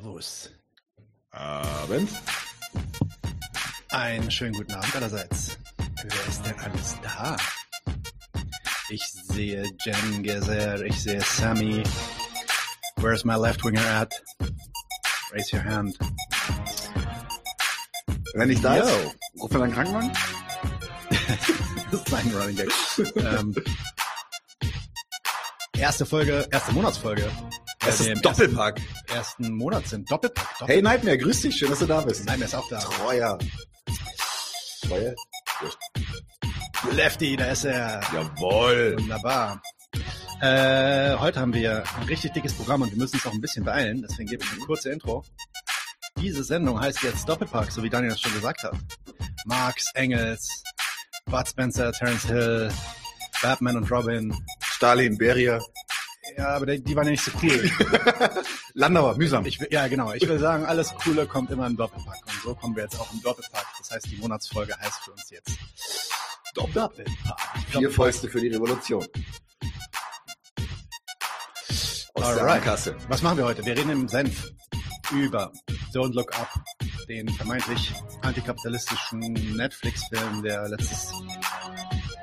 Servus. Abend. Einen schönen guten Abend allerseits. Wer ist denn alles da? Ich sehe Jen Gezer, ich sehe Sammy. Where's my left winger at? Raise your hand. Wenn nicht da Yo. ist, ruf mir einen Krankenwagen. das ist ein Running Gag. ähm, erste Folge, erste Monatsfolge. Das Äh, ist Doppelpack. Ersten, ersten Monat sind Doppelpack. Doppelpack. Hey Nightmare, grüß dich, schön, dass du da bist. Er ist auch da. Treuer. Treuer? Lefty, da ist er. Jawohl. Wunderbar. Äh, heute haben wir ein richtig dickes Programm und wir müssen uns auch ein bisschen beeilen, deswegen gebe ich eine kurze Intro. Diese Sendung heißt jetzt Doppelpack, so wie Daniel das schon gesagt hat. Marx, Engels, Bud Spencer, Terence Hill, Batman und Robin. Stalin, Beria. Ja, aber die, die waren ja nicht so cool. Landauer, mühsam. Ich, ja, genau. Ich will sagen, alles Coole kommt immer im Doppelpack. Und so kommen wir jetzt auch im Doppelpack. Das heißt, die Monatsfolge heißt für uns jetzt Doppelpack. Vier Fäuste für die Revolution. Aus der Alright. Kasse. Was machen wir heute? Wir reden im Senf über Don't Look Up, den vermeintlich antikapitalistischen Netflix-Film, der letztes,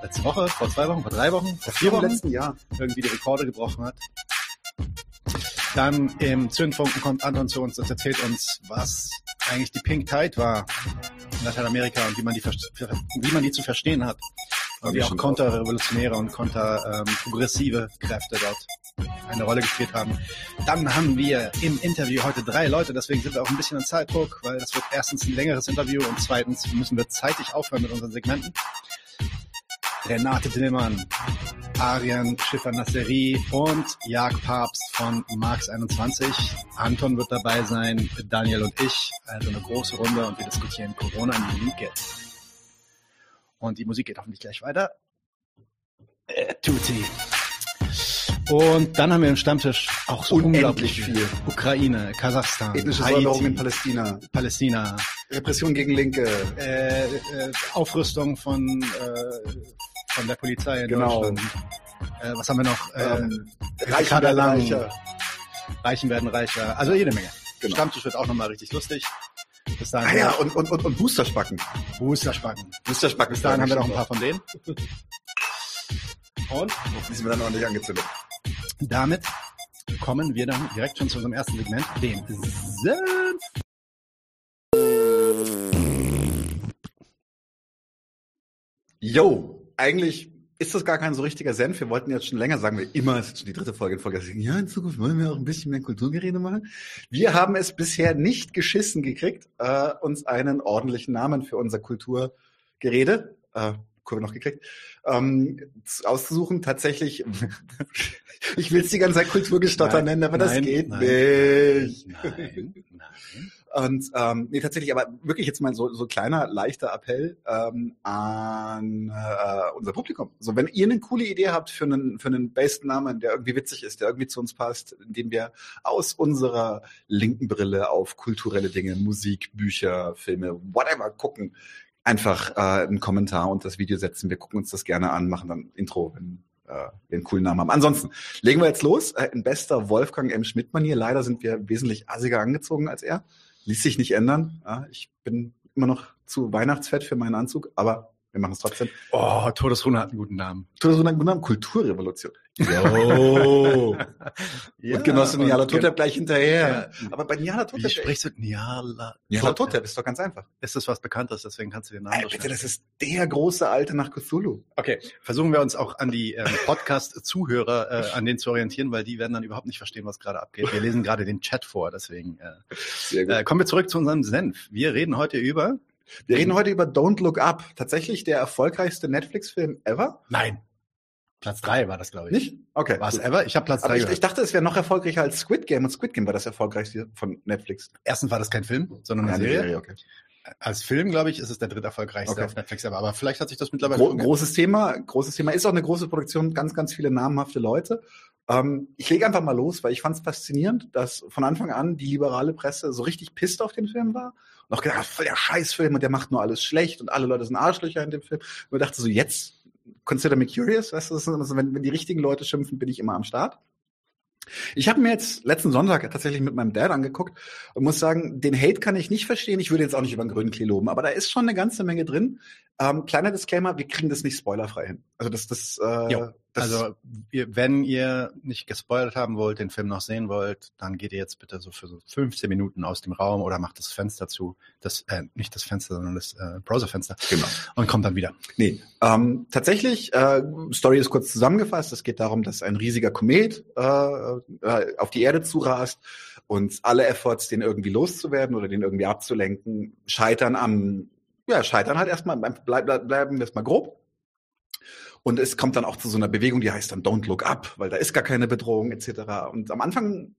letzte Woche, vor zwei Wochen, vor drei Wochen, vor vier Wochen letzten Jahr. irgendwie die Rekorde gebrochen hat. Dann im Zündfunken kommt Anton zu uns und erzählt uns, was eigentlich die Pink Tide war in Lateinamerika und wie man die, wie man die zu verstehen hat. Und wie auch konterrevolutionäre und konterprogressive Kräfte dort eine Rolle gespielt haben. Dann haben wir im Interview heute drei Leute, deswegen sind wir auch ein bisschen in Zeitdruck, weil das wird erstens ein längeres Interview und zweitens müssen wir zeitig aufhören mit unseren Segmenten. Renate Dillmann, Arian Schiffer-Nasseri und Jag Papst von Marx 21. Anton wird dabei sein, Daniel und ich. Also eine große Runde und wir diskutieren Corona in Linke. Und die Musik geht hoffentlich gleich weiter. Äh, Tutti. Und dann haben wir im Stammtisch auch so unglaublich viel. Ukraine, Kasachstan, Ethnische Säuberung in Haiti, Palästina. Palästina, Repression gegen Linke. äh, äh, Aufrüstung von, äh, von der Polizei in Genau. Deutschland. Äh, was haben wir noch? Äh, Ähm, Reichen werden Lang. reicher. Reichen werden reicher. Also jede Menge. Genau. Stammtisch wird auch nochmal richtig lustig. Bis dahin Ah ja, und, und, und, und Boosterspacken. Boosterspacken. Boosterspacken. Bis dahin haben wir noch ein paar von denen. Und Die sind wir dann ordentlich angezündet. damit kommen wir dann direkt schon zu unserem ersten Segment, dem Senf. Yo, eigentlich ist das gar kein so richtiger Senf. Wir wollten jetzt schon länger, sagen wir immer, es ist schon die dritte Folge in Folge. Ja, in Zukunft wollen wir auch ein bisschen mehr Kulturgerede machen. Wir haben es bisher nicht geschissen gekriegt, äh, uns einen ordentlichen Namen für unser Kulturgerede, äh, Kurve noch gekriegt, ähm, auszusuchen. Tatsächlich, ich will es die ganze Zeit Kulturgestotter Nein, nennen, aber das nein, geht nein, nicht. Nein, nein. Und ähm, nee, tatsächlich, aber wirklich jetzt mal so, so kleiner, leichter Appell ähm, an äh, unser Publikum. So, wenn ihr eine coole Idee habt für einen, für einen Based-Namen, der irgendwie witzig ist, der irgendwie zu uns passt, indem wir aus unserer linken Brille auf kulturelle Dinge, Musik, Bücher, Filme, whatever gucken, einfach äh, einen Kommentar und das Video setzen. Wir gucken uns das gerne an, machen dann Intro, wenn äh, wir einen coolen Namen haben. Ansonsten legen wir jetzt los. Äh, in bester Wolfgang M. Schmidt-Manier. Leider sind wir wesentlich assiger angezogen als er. Ließ sich nicht ändern. Ja, ich bin immer noch zu Weihnachtsfett für meinen Anzug, aber wir machen es trotzdem. Oh, Todesrune hat einen guten Namen. Tut so einen guten Namen, Kulturrevolution. Jo. und Genosse Niala Totep gleich hinterher. Ja. Aber bei Niala Wie Totep, sprichst du Niala? Niala Totep ist doch ganz einfach. Ist das was Bekanntes, deswegen kannst du den Namen Ey, bitte, das ist der große Alte nach Cthulhu. Okay, versuchen wir uns auch an die ähm, Podcast-Zuhörer, äh, an denen zu orientieren, weil die werden dann überhaupt nicht verstehen, was gerade abgeht. Wir lesen gerade den Chat vor, deswegen äh, Sehr gut. äh, kommen wir zurück zu unserem Senf. Wir reden heute über... Wir reden heute über Don't Look Up. Tatsächlich der erfolgreichste Netflix-Film ever. Nein. Platz drei war das, glaube ich. Nicht? Okay. War es ever? Ich habe Platz Aber drei ich, ich dachte, es wäre noch erfolgreicher als Squid Game und Squid Game war das erfolgreichste von Netflix. Erstens war das kein Film, sondern eine Ja, die Serie. okay. Als Film, glaube ich, ist es der dritterfolgreichste Okay. auf Netflix ever. Aber vielleicht hat sich das mittlerweile... Gro großes Thema, großes Thema. Ist auch eine große Produktion, ganz, ganz viele namhafte Leute. Ähm, ich lege einfach mal los, weil ich fand es faszinierend, dass von Anfang an die liberale Presse so richtig pisst auf den Film war auch gedacht, voll der Scheißfilm und der macht nur alles schlecht und alle Leute sind Arschlöcher in dem Film. Und dachte so, jetzt consider me curious, weißt du, also wenn, wenn die richtigen Leute schimpfen, bin ich immer am Start. Ich habe mir jetzt letzten Sonntag tatsächlich mit meinem Dad angeguckt und muss sagen, den Hate kann ich nicht verstehen. Ich würde jetzt auch nicht über den grünen Klee loben, aber da ist schon eine ganze Menge drin. Ähm, kleiner Disclaimer, wir kriegen das nicht spoilerfrei hin. Also das, das, äh, Jo. das also, ihr, wenn ihr nicht gespoilert haben wollt, den Film noch sehen wollt, dann geht ihr jetzt bitte so für so 15 Minuten aus dem Raum oder macht das Fenster zu. Das, äh, nicht das Fenster, sondern das äh, Browserfenster. genau. Und kommt dann wieder. Nee, ähm, tatsächlich, äh, Story ist kurz zusammengefasst. Es geht darum, dass ein riesiger Komet äh, äh, auf die Erde zurast und alle Efforts, den irgendwie loszuwerden oder den irgendwie abzulenken, scheitern am, ja, scheitern halt erstmal, bleib, bleiben wir erstmal grob. Und es kommt dann auch zu so einer Bewegung, die heißt dann Don't Look Up, weil da ist gar keine Bedrohung etc. Und am Anfang,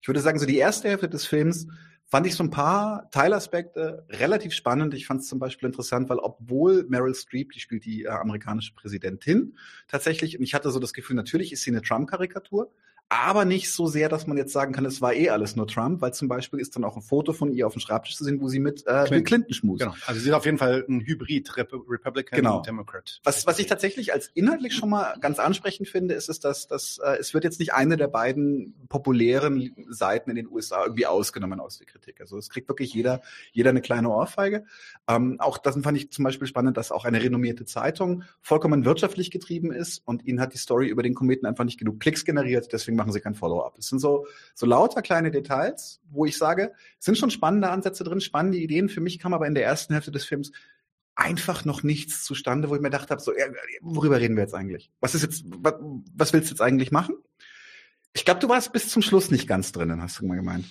ich würde sagen, so die erste Hälfte des Films fand ich so ein paar Teilaspekte relativ spannend. Ich fand es zum Beispiel interessant, weil obwohl Meryl Streep, die spielt die äh, amerikanische Präsidentin tatsächlich, und ich hatte so das Gefühl, natürlich ist sie eine Trump-Karikatur, aber nicht so sehr, dass man jetzt sagen kann, es war eh alles nur Trump, weil zum Beispiel ist dann auch ein Foto von ihr auf dem Schreibtisch zu sehen, wo sie mit äh, Bill Clinton. Clinton schmust. Genau. Also sie ist auf jeden Fall ein Hybrid Rep Republican Genau. und Democrat. Was, was ich tatsächlich als inhaltlich schon mal ganz ansprechend finde, ist, ist dass, dass äh, es wird jetzt nicht eine der beiden populären Seiten in den USA irgendwie ausgenommen aus der Kritik. Also es kriegt wirklich jeder, jeder eine kleine Ohrfeige. Ähm, auch das fand ich zum Beispiel spannend, dass auch eine renommierte Zeitung vollkommen wirtschaftlich getrieben ist und ihnen hat die Story über den Kometen einfach nicht genug Klicks generiert, deswegen machen sie kein Follow-up. Es sind so, so lauter kleine Details, wo ich sage, es sind schon spannende Ansätze drin, spannende Ideen. Für mich kam aber in der ersten Hälfte des Films einfach noch nichts zustande, wo ich mir gedacht habe, so, ja, worüber reden wir jetzt eigentlich? Was ist jetzt, was, was willst du jetzt eigentlich machen? Ich glaube, du warst bis zum Schluss nicht ganz drinnen, hast du mal gemeint.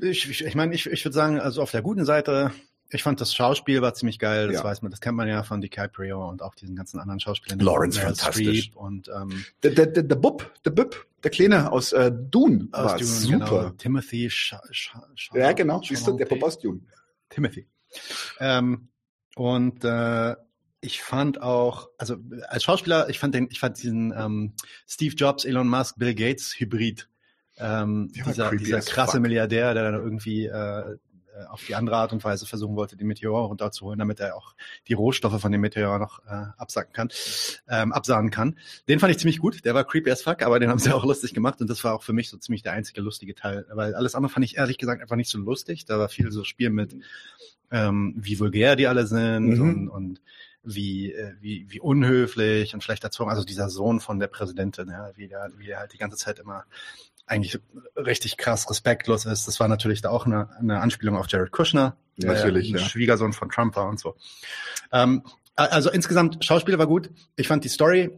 Ich, ich, ich meine, ich, ich würde sagen, also auf der guten Seite, ich fand das Schauspiel war ziemlich geil, das Ja. weiß man, das kennt man ja von DiCaprio und auch diesen ganzen anderen Schauspielern. Lawrence, fantastisch. Streep Und ähm, Der, der, der, der Bub, der Bub, der Kleine aus äh, Dune aus war Dune, super. Genau, Timothy Sha Sha Sha Ja, genau, siehst du, der Bub aus Dune. Timothy. Ähm, und äh, ich fand auch, also als Schauspieler, ich fand den, ich fand diesen ähm, Steve Jobs, Elon Musk, Bill Gates Hybrid. Ähm, dieser dieser as krasse fuck. Milliardär, der dann irgendwie äh, äh, auf die andere Art und Weise versuchen wollte, die Meteor runterzuholen, damit er auch die Rohstoffe von dem Meteor noch äh, absacken kann, ähm, absahnen kann. Den fand ich ziemlich gut. Der war creepy as fuck, aber den haben sie auch lustig gemacht und das war auch für mich so ziemlich der einzige lustige Teil, weil alles andere fand ich ehrlich gesagt einfach nicht so lustig. Da war viel so Spiel mit ähm, wie vulgär die alle sind Mhm. und, und wie, äh, wie, wie unhöflich und schlecht erzogen. Also dieser Sohn von der Präsidentin, ja, wie der, wie der halt die ganze Zeit immer eigentlich richtig krass respektlos ist. Das war natürlich da auch eine, eine Anspielung auf Jared Kushner, Ja, natürlich, ein ja. Schwiegersohn von Trump war und so. Ähm, also insgesamt, Schauspieler war gut. Ich fand die Story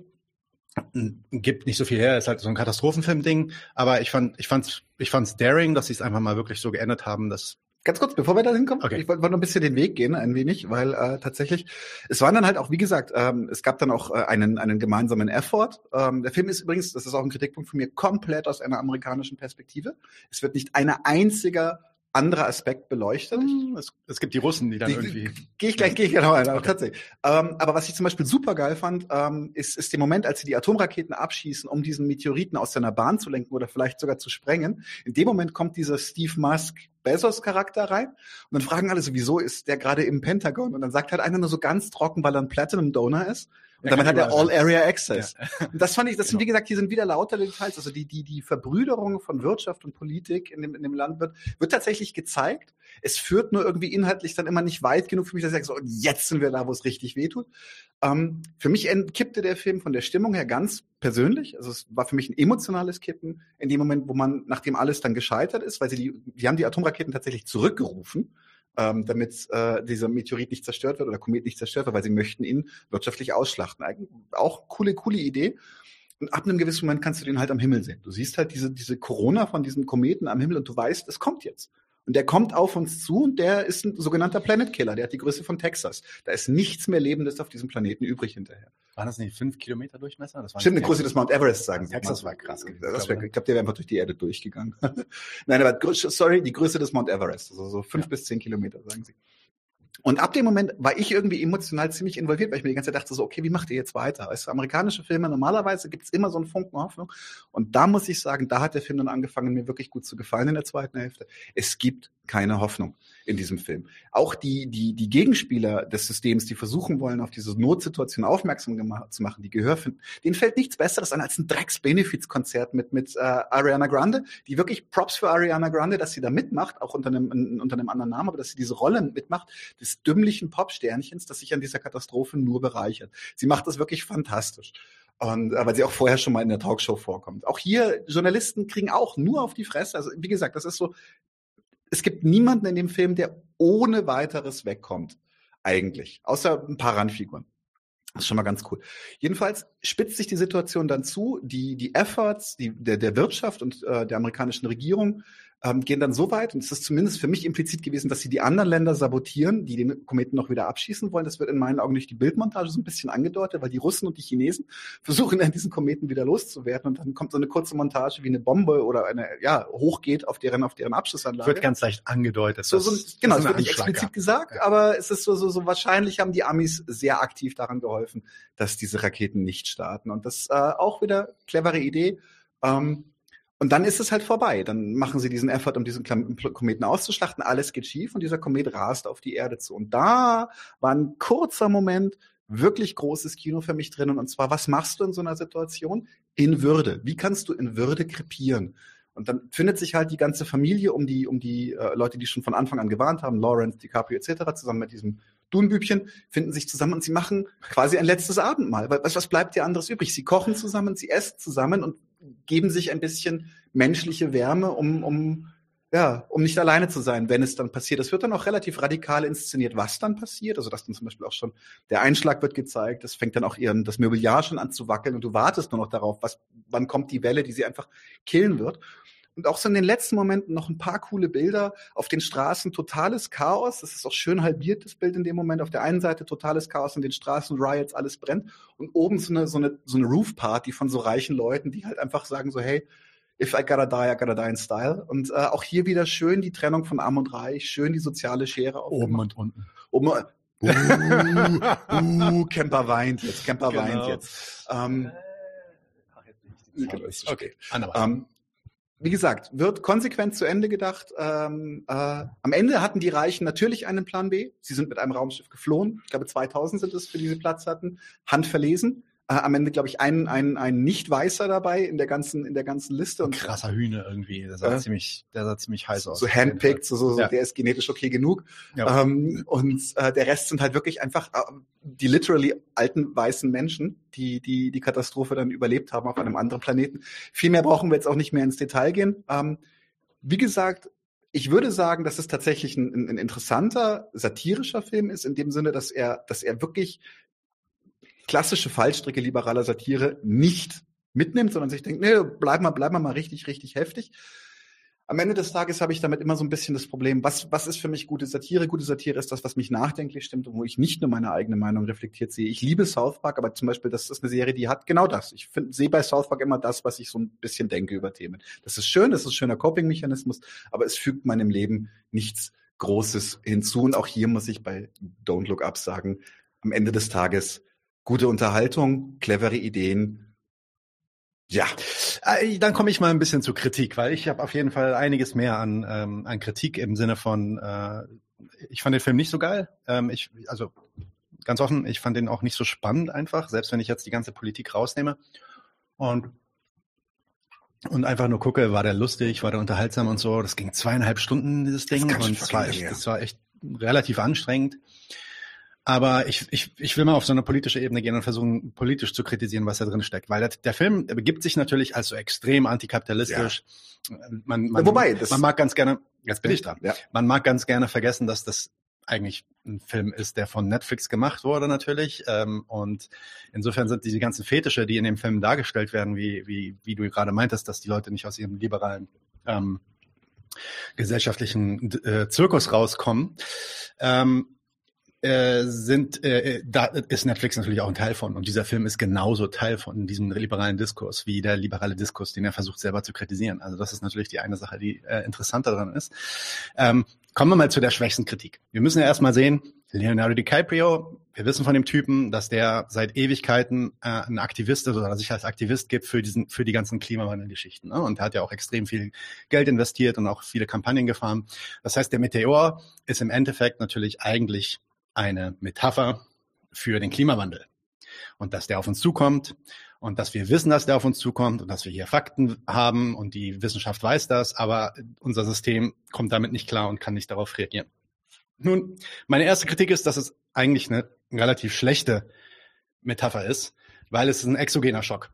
gibt nicht so viel her, ist halt so ein Katastrophenfilm-Ding, aber ich fand, ich fand's, ich fand's daring, dass sie es einfach mal wirklich so geändert haben, dass Ganz kurz, bevor wir da hinkommen, Okay. ich wollte noch ein bisschen den Weg gehen, ein wenig, weil äh, tatsächlich, es waren dann halt auch, wie gesagt, ähm, es gab dann auch äh, einen, einen gemeinsamen Effort. Ähm, der Film ist übrigens, das ist auch ein Kritikpunkt von mir, komplett aus einer amerikanischen Perspektive. Es wird nicht ein einziger anderer Aspekt beleuchtet. Hm, Es, es gibt die Russen, die dann Die- irgendwie. Gehe ich gleich, gehe ich genau ein, aber Okay. tatsächlich. Ähm, aber was ich zum Beispiel super geil fand, ähm, ist, ist der Moment, als sie die Atomraketen abschießen, um diesen Meteoriten aus seiner Bahn zu lenken oder vielleicht sogar zu sprengen. In dem Moment kommt dieser Steve Musk Bezos-Charakter rein und dann fragen alle so, wieso ist der gerade im Pentagon? Und dann sagt halt einer nur so ganz trocken, weil er ein Platinum-Donor ist. Und damit hat er überall All-Area Access. Und das fand ich, das sind, Genau. wie gesagt, hier sind wieder lauter Details. Also die, die, die Verbrüderung von Wirtschaft und Politik in dem, in dem Land wird, wird tatsächlich gezeigt. Es führt nur irgendwie inhaltlich dann immer nicht weit genug für mich, dass ich sage, so, und jetzt sind wir da, wo es richtig wehtut. Ähm, für mich kippte der Film von der Stimmung her ganz persönlich. Also es war für mich ein emotionales Kippen in dem Moment, wo man, nachdem alles dann gescheitert ist, weil sie die, die haben die Atomraketen tatsächlich zurückgerufen, ähm, damit äh, dieser Meteorit nicht zerstört wird oder Komet nicht zerstört wird, weil sie möchten ihn wirtschaftlich ausschlachten. Eig- Auch coole, coole Idee. Und ab einem gewissen Moment kannst du den halt am Himmel sehen. Du siehst halt diese, diese Corona von diesen Kometen am Himmel und du weißt, es kommt jetzt. Und der kommt auf uns zu und der ist ein sogenannter Planet Killer. Der hat die Größe von Texas. Da ist nichts mehr Lebendes auf diesem Planeten übrig hinterher. Waren das nicht fünf Kilometer Durchmesser? Das Stimmt, eine Größe des Mount Everest, sagen sie. Texas war krass ich glaube, ich glaube, der wäre einfach durch die Erde durchgegangen. Nein, aber sorry, die Größe des Mount Everest. Also so fünf Ja. bis zehn Kilometer, sagen sie. Und ab dem Moment war ich irgendwie emotional ziemlich involviert, weil ich mir die ganze Zeit dachte, so, okay, wie macht ihr jetzt weiter? Weißt du, amerikanische Filme, normalerweise gibt's immer so einen Funken Hoffnung. Und da muss ich sagen, da hat der Film dann angefangen, mir wirklich gut zu gefallen in der zweiten Hälfte. Es gibt keine Hoffnung. In diesem Film. Auch die, die, die Gegenspieler des Systems, die versuchen wollen, auf diese Notsituation aufmerksam zu machen, die Gehör finden, denen fällt nichts Besseres an als ein Drecks-Benefits-Konzert mit, mit äh, Ariana Grande, die wirklich Props für Ariana Grande, dass sie da mitmacht, auch unter einem, unter einem anderen Namen, aber dass sie diese Rolle mitmacht, des dümmlichen Popsternchens, das sich an dieser Katastrophe nur bereichert. Sie macht das wirklich fantastisch. Und äh, weil sie auch vorher schon mal in der Talkshow vorkommt. Auch hier, Journalisten kriegen auch nur auf die Fresse. Also, wie gesagt, das ist so, es gibt niemanden in dem Film, der ohne weiteres wegkommt. Eigentlich. Außer ein paar Randfiguren. Das ist schon mal ganz cool. Jedenfalls spitzt sich die Situation dann zu. Die, die Efforts die, der, der Wirtschaft und äh, der amerikanischen Regierung ähm, gehen dann so weit, und es ist zumindest für mich implizit gewesen, dass sie die anderen Länder sabotieren, die den Kometen noch wieder abschießen wollen. Das wird in meinen Augen durch die Bildmontage so ein bisschen angedeutet, weil die Russen und die Chinesen versuchen dann diesen Kometen wieder loszuwerden und dann kommt so eine kurze Montage, wie eine Bombe oder eine, ja, hochgeht auf deren, auf deren Abschussanlage. Wird ganz leicht angedeutet. So, so, genau, es wird nicht explizit gesagt, ja. aber es ist so, so, so wahrscheinlich haben die Amis sehr aktiv daran geholfen, dass diese Raketen nicht starten. Und das äh, auch wieder clevere Idee. Ähm, und dann ist es halt vorbei. Dann machen sie diesen Effort, um diesen Kometen auszuschlachten. Alles geht schief und dieser Komet rast auf die Erde zu. Und da war ein kurzer Moment wirklich großes Kino für mich drin. Und zwar, was machst du in so einer Situation? In Würde. Wie kannst du in Würde krepieren? Und dann findet sich halt die ganze Familie um die, um die äh, Leute, die schon von Anfang an gewarnt haben, Lawrence, DiCaprio etc., zusammen mit diesem Dunbübchen, finden sich zusammen und sie machen quasi ein letztes Abendmahl. Was, was bleibt dir anderes übrig? Sie kochen zusammen, sie essen zusammen und geben sich ein bisschen menschliche Wärme, um, um, ja, um nicht alleine zu sein, wenn es dann passiert. Es wird dann auch relativ radikal inszeniert, was dann passiert. Also, dass dann zum Beispiel auch schon der Einschlag wird gezeigt, es fängt dann auch ihren, das Mobiliar schon an zu wackeln und du wartest nur noch darauf, was, wann kommt die Welle, die sie einfach killen wird. Und auch so in den letzten Momenten noch ein paar coole Bilder. Auf den Straßen totales Chaos. Das ist auch schön halbiert, das Bild in dem Moment. Auf der einen Seite totales Chaos in den Straßen, Riots, alles brennt. Und oben so eine, so eine, so eine Roof-Party von so reichen Leuten, die halt einfach sagen so, hey, if I gotta die, I gotta die in style. Und äh, auch hier wieder schön die Trennung von Arm und Reich, schön die soziale Schere. Oben und unten. Oben, uh, uh, Camper weint jetzt, Camper genau. weint jetzt. Ähm, Ach, jetzt nicht. Ist okay. Ähm, wie gesagt, wird konsequent zu Ende gedacht. Ähm, äh, am Ende hatten die Reichen natürlich einen Plan B. Sie sind mit einem Raumschiff geflohen. Ich glaube, 2000 sind es, für diese Platz hatten. Handverlesen äh, am Ende, glaube ich, ein, ein, ein Nicht-Weißer dabei in der ganzen, in der ganzen Liste. Und, krasser Hühner irgendwie. Der sah, äh, ziemlich, der sah ziemlich heiß aus. So handpicked, so, so, ja. der ist genetisch okay genug. Ja. Ähm, und äh, der Rest sind halt wirklich einfach äh, die literally alten weißen Menschen, die, die die Katastrophe dann überlebt haben auf einem anderen Planeten. Viel mehr brauchen wir jetzt auch nicht mehr ins Detail gehen. Ähm, wie gesagt, ich würde sagen, dass es tatsächlich ein, ein, interessanter satirischer Film ist, in dem Sinne, dass er, dass er wirklich klassische Fallstricke liberaler Satire nicht mitnimmt, sondern sich denkt, nee, bleib mal, bleib mal mal richtig, richtig heftig. Am Ende des Tages habe ich damit immer so ein bisschen das Problem, was, was ist für mich gute Satire? Gute Satire ist das, was mich nachdenklich stimmt und wo ich nicht nur meine eigene Meinung reflektiert sehe. Ich liebe South Park, aber zum Beispiel, das ist eine Serie, die hat genau das. Ich find, sehe bei South Park immer das, was ich so ein bisschen denke über Themen. Das ist schön, das ist ein schöner Coping-Mechanismus, aber es fügt meinem Leben nichts Großes hinzu. Und auch hier muss ich bei Don't Look Up sagen, am Ende des Tages gute Unterhaltung, clevere Ideen. Ja, äh, dann komme ich mal ein bisschen zur Kritik, weil ich habe auf jeden Fall einiges mehr an, ähm, an Kritik im Sinne von, äh, ich fand den Film nicht so geil. Ähm, ich, also ganz offen, ich fand den auch nicht so spannend einfach, selbst wenn ich jetzt die ganze Politik rausnehme. Und und einfach nur gucke, war der lustig, war der unterhaltsam und so. Das ging zweieinhalb Stunden, dieses Ding. Und es war echt, das war echt relativ anstrengend. Aber ich, ich, ich will mal auf so eine politische Ebene gehen und versuchen, politisch zu kritisieren, was da drin steckt. Weil der, der Film begibt sich natürlich als so extrem antikapitalistisch. Ja. Man, man, Wobei, man mag ganz gerne, jetzt bin ich dran, ja. man mag ganz gerne vergessen, dass das eigentlich ein Film ist, der von Netflix gemacht wurde natürlich. Ähm, und insofern sind diese ganzen Fetische, die in dem Film dargestellt werden, wie, wie, wie du gerade meintest, dass die Leute nicht aus ihrem liberalen ähm, gesellschaftlichen äh, Zirkus rauskommen, ähm, äh, sind, äh, da ist Netflix natürlich auch ein Teil von. Und dieser Film ist genauso Teil von diesem liberalen Diskurs, wie der liberale Diskurs, den er versucht selber zu kritisieren. Also das ist natürlich die eine Sache, die äh, interessant daran ist. Ähm, Kommen wir mal zu der schwächsten Kritik. Wir müssen ja erstmal sehen, Leonardo DiCaprio, wir wissen von dem Typen, dass der seit Ewigkeiten äh, ein Aktivist ist oder sich als Aktivist gibt für diesen, für die ganzen Klimawandelgeschichten. Ne? Und hat ja auch extrem viel Geld investiert und auch viele Kampagnen gefahren. Das heißt, der Meteor ist im Endeffekt natürlich eigentlich eine Metapher für den Klimawandel. Und dass der auf uns zukommt und dass wir wissen, dass der auf uns zukommt und dass wir hier Fakten haben und die Wissenschaft weiß das, aber unser System kommt damit nicht klar und kann nicht darauf reagieren. Nun, meine erste Kritik ist, dass es eigentlich eine relativ schlechte Metapher ist, weil es ist ein exogener Schock,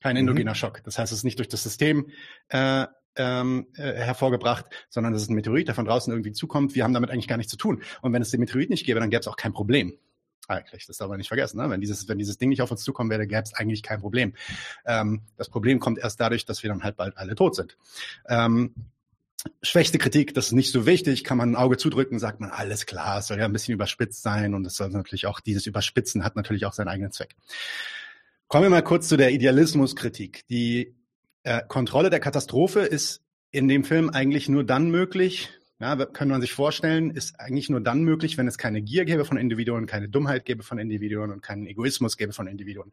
kein mhm. endogener mhm. Schock. Das heißt, es ist nicht durch das System äh, ähm, äh, hervorgebracht, sondern es ist ein Meteorit, der von draußen irgendwie zukommt. Wir haben damit eigentlich gar nichts zu tun. Und wenn es den Meteorit nicht gäbe, dann gäbe es auch kein Problem. Eigentlich, das darf man nicht vergessen. Ne? Wenn, dieses, wenn dieses Ding nicht auf uns zukommen wäre, gäbe es eigentlich kein Problem. Ähm, das Problem kommt erst dadurch, dass wir dann halt bald alle tot sind. Ähm, schwächste Kritik, das ist nicht so wichtig, kann man ein Auge zudrücken, sagt man, alles klar, es soll ja ein bisschen überspitzt sein und es soll natürlich auch, dieses Überspitzen hat natürlich auch seinen eigenen Zweck. Kommen wir mal kurz zu der Idealismuskritik. Die äh, Kontrolle der Katastrophe ist in dem Film eigentlich nur dann möglich, ja, kann man sich vorstellen, ist eigentlich nur dann möglich, wenn es keine Gier gäbe von Individuen, keine Dummheit gäbe von Individuen und keinen Egoismus gäbe von Individuen.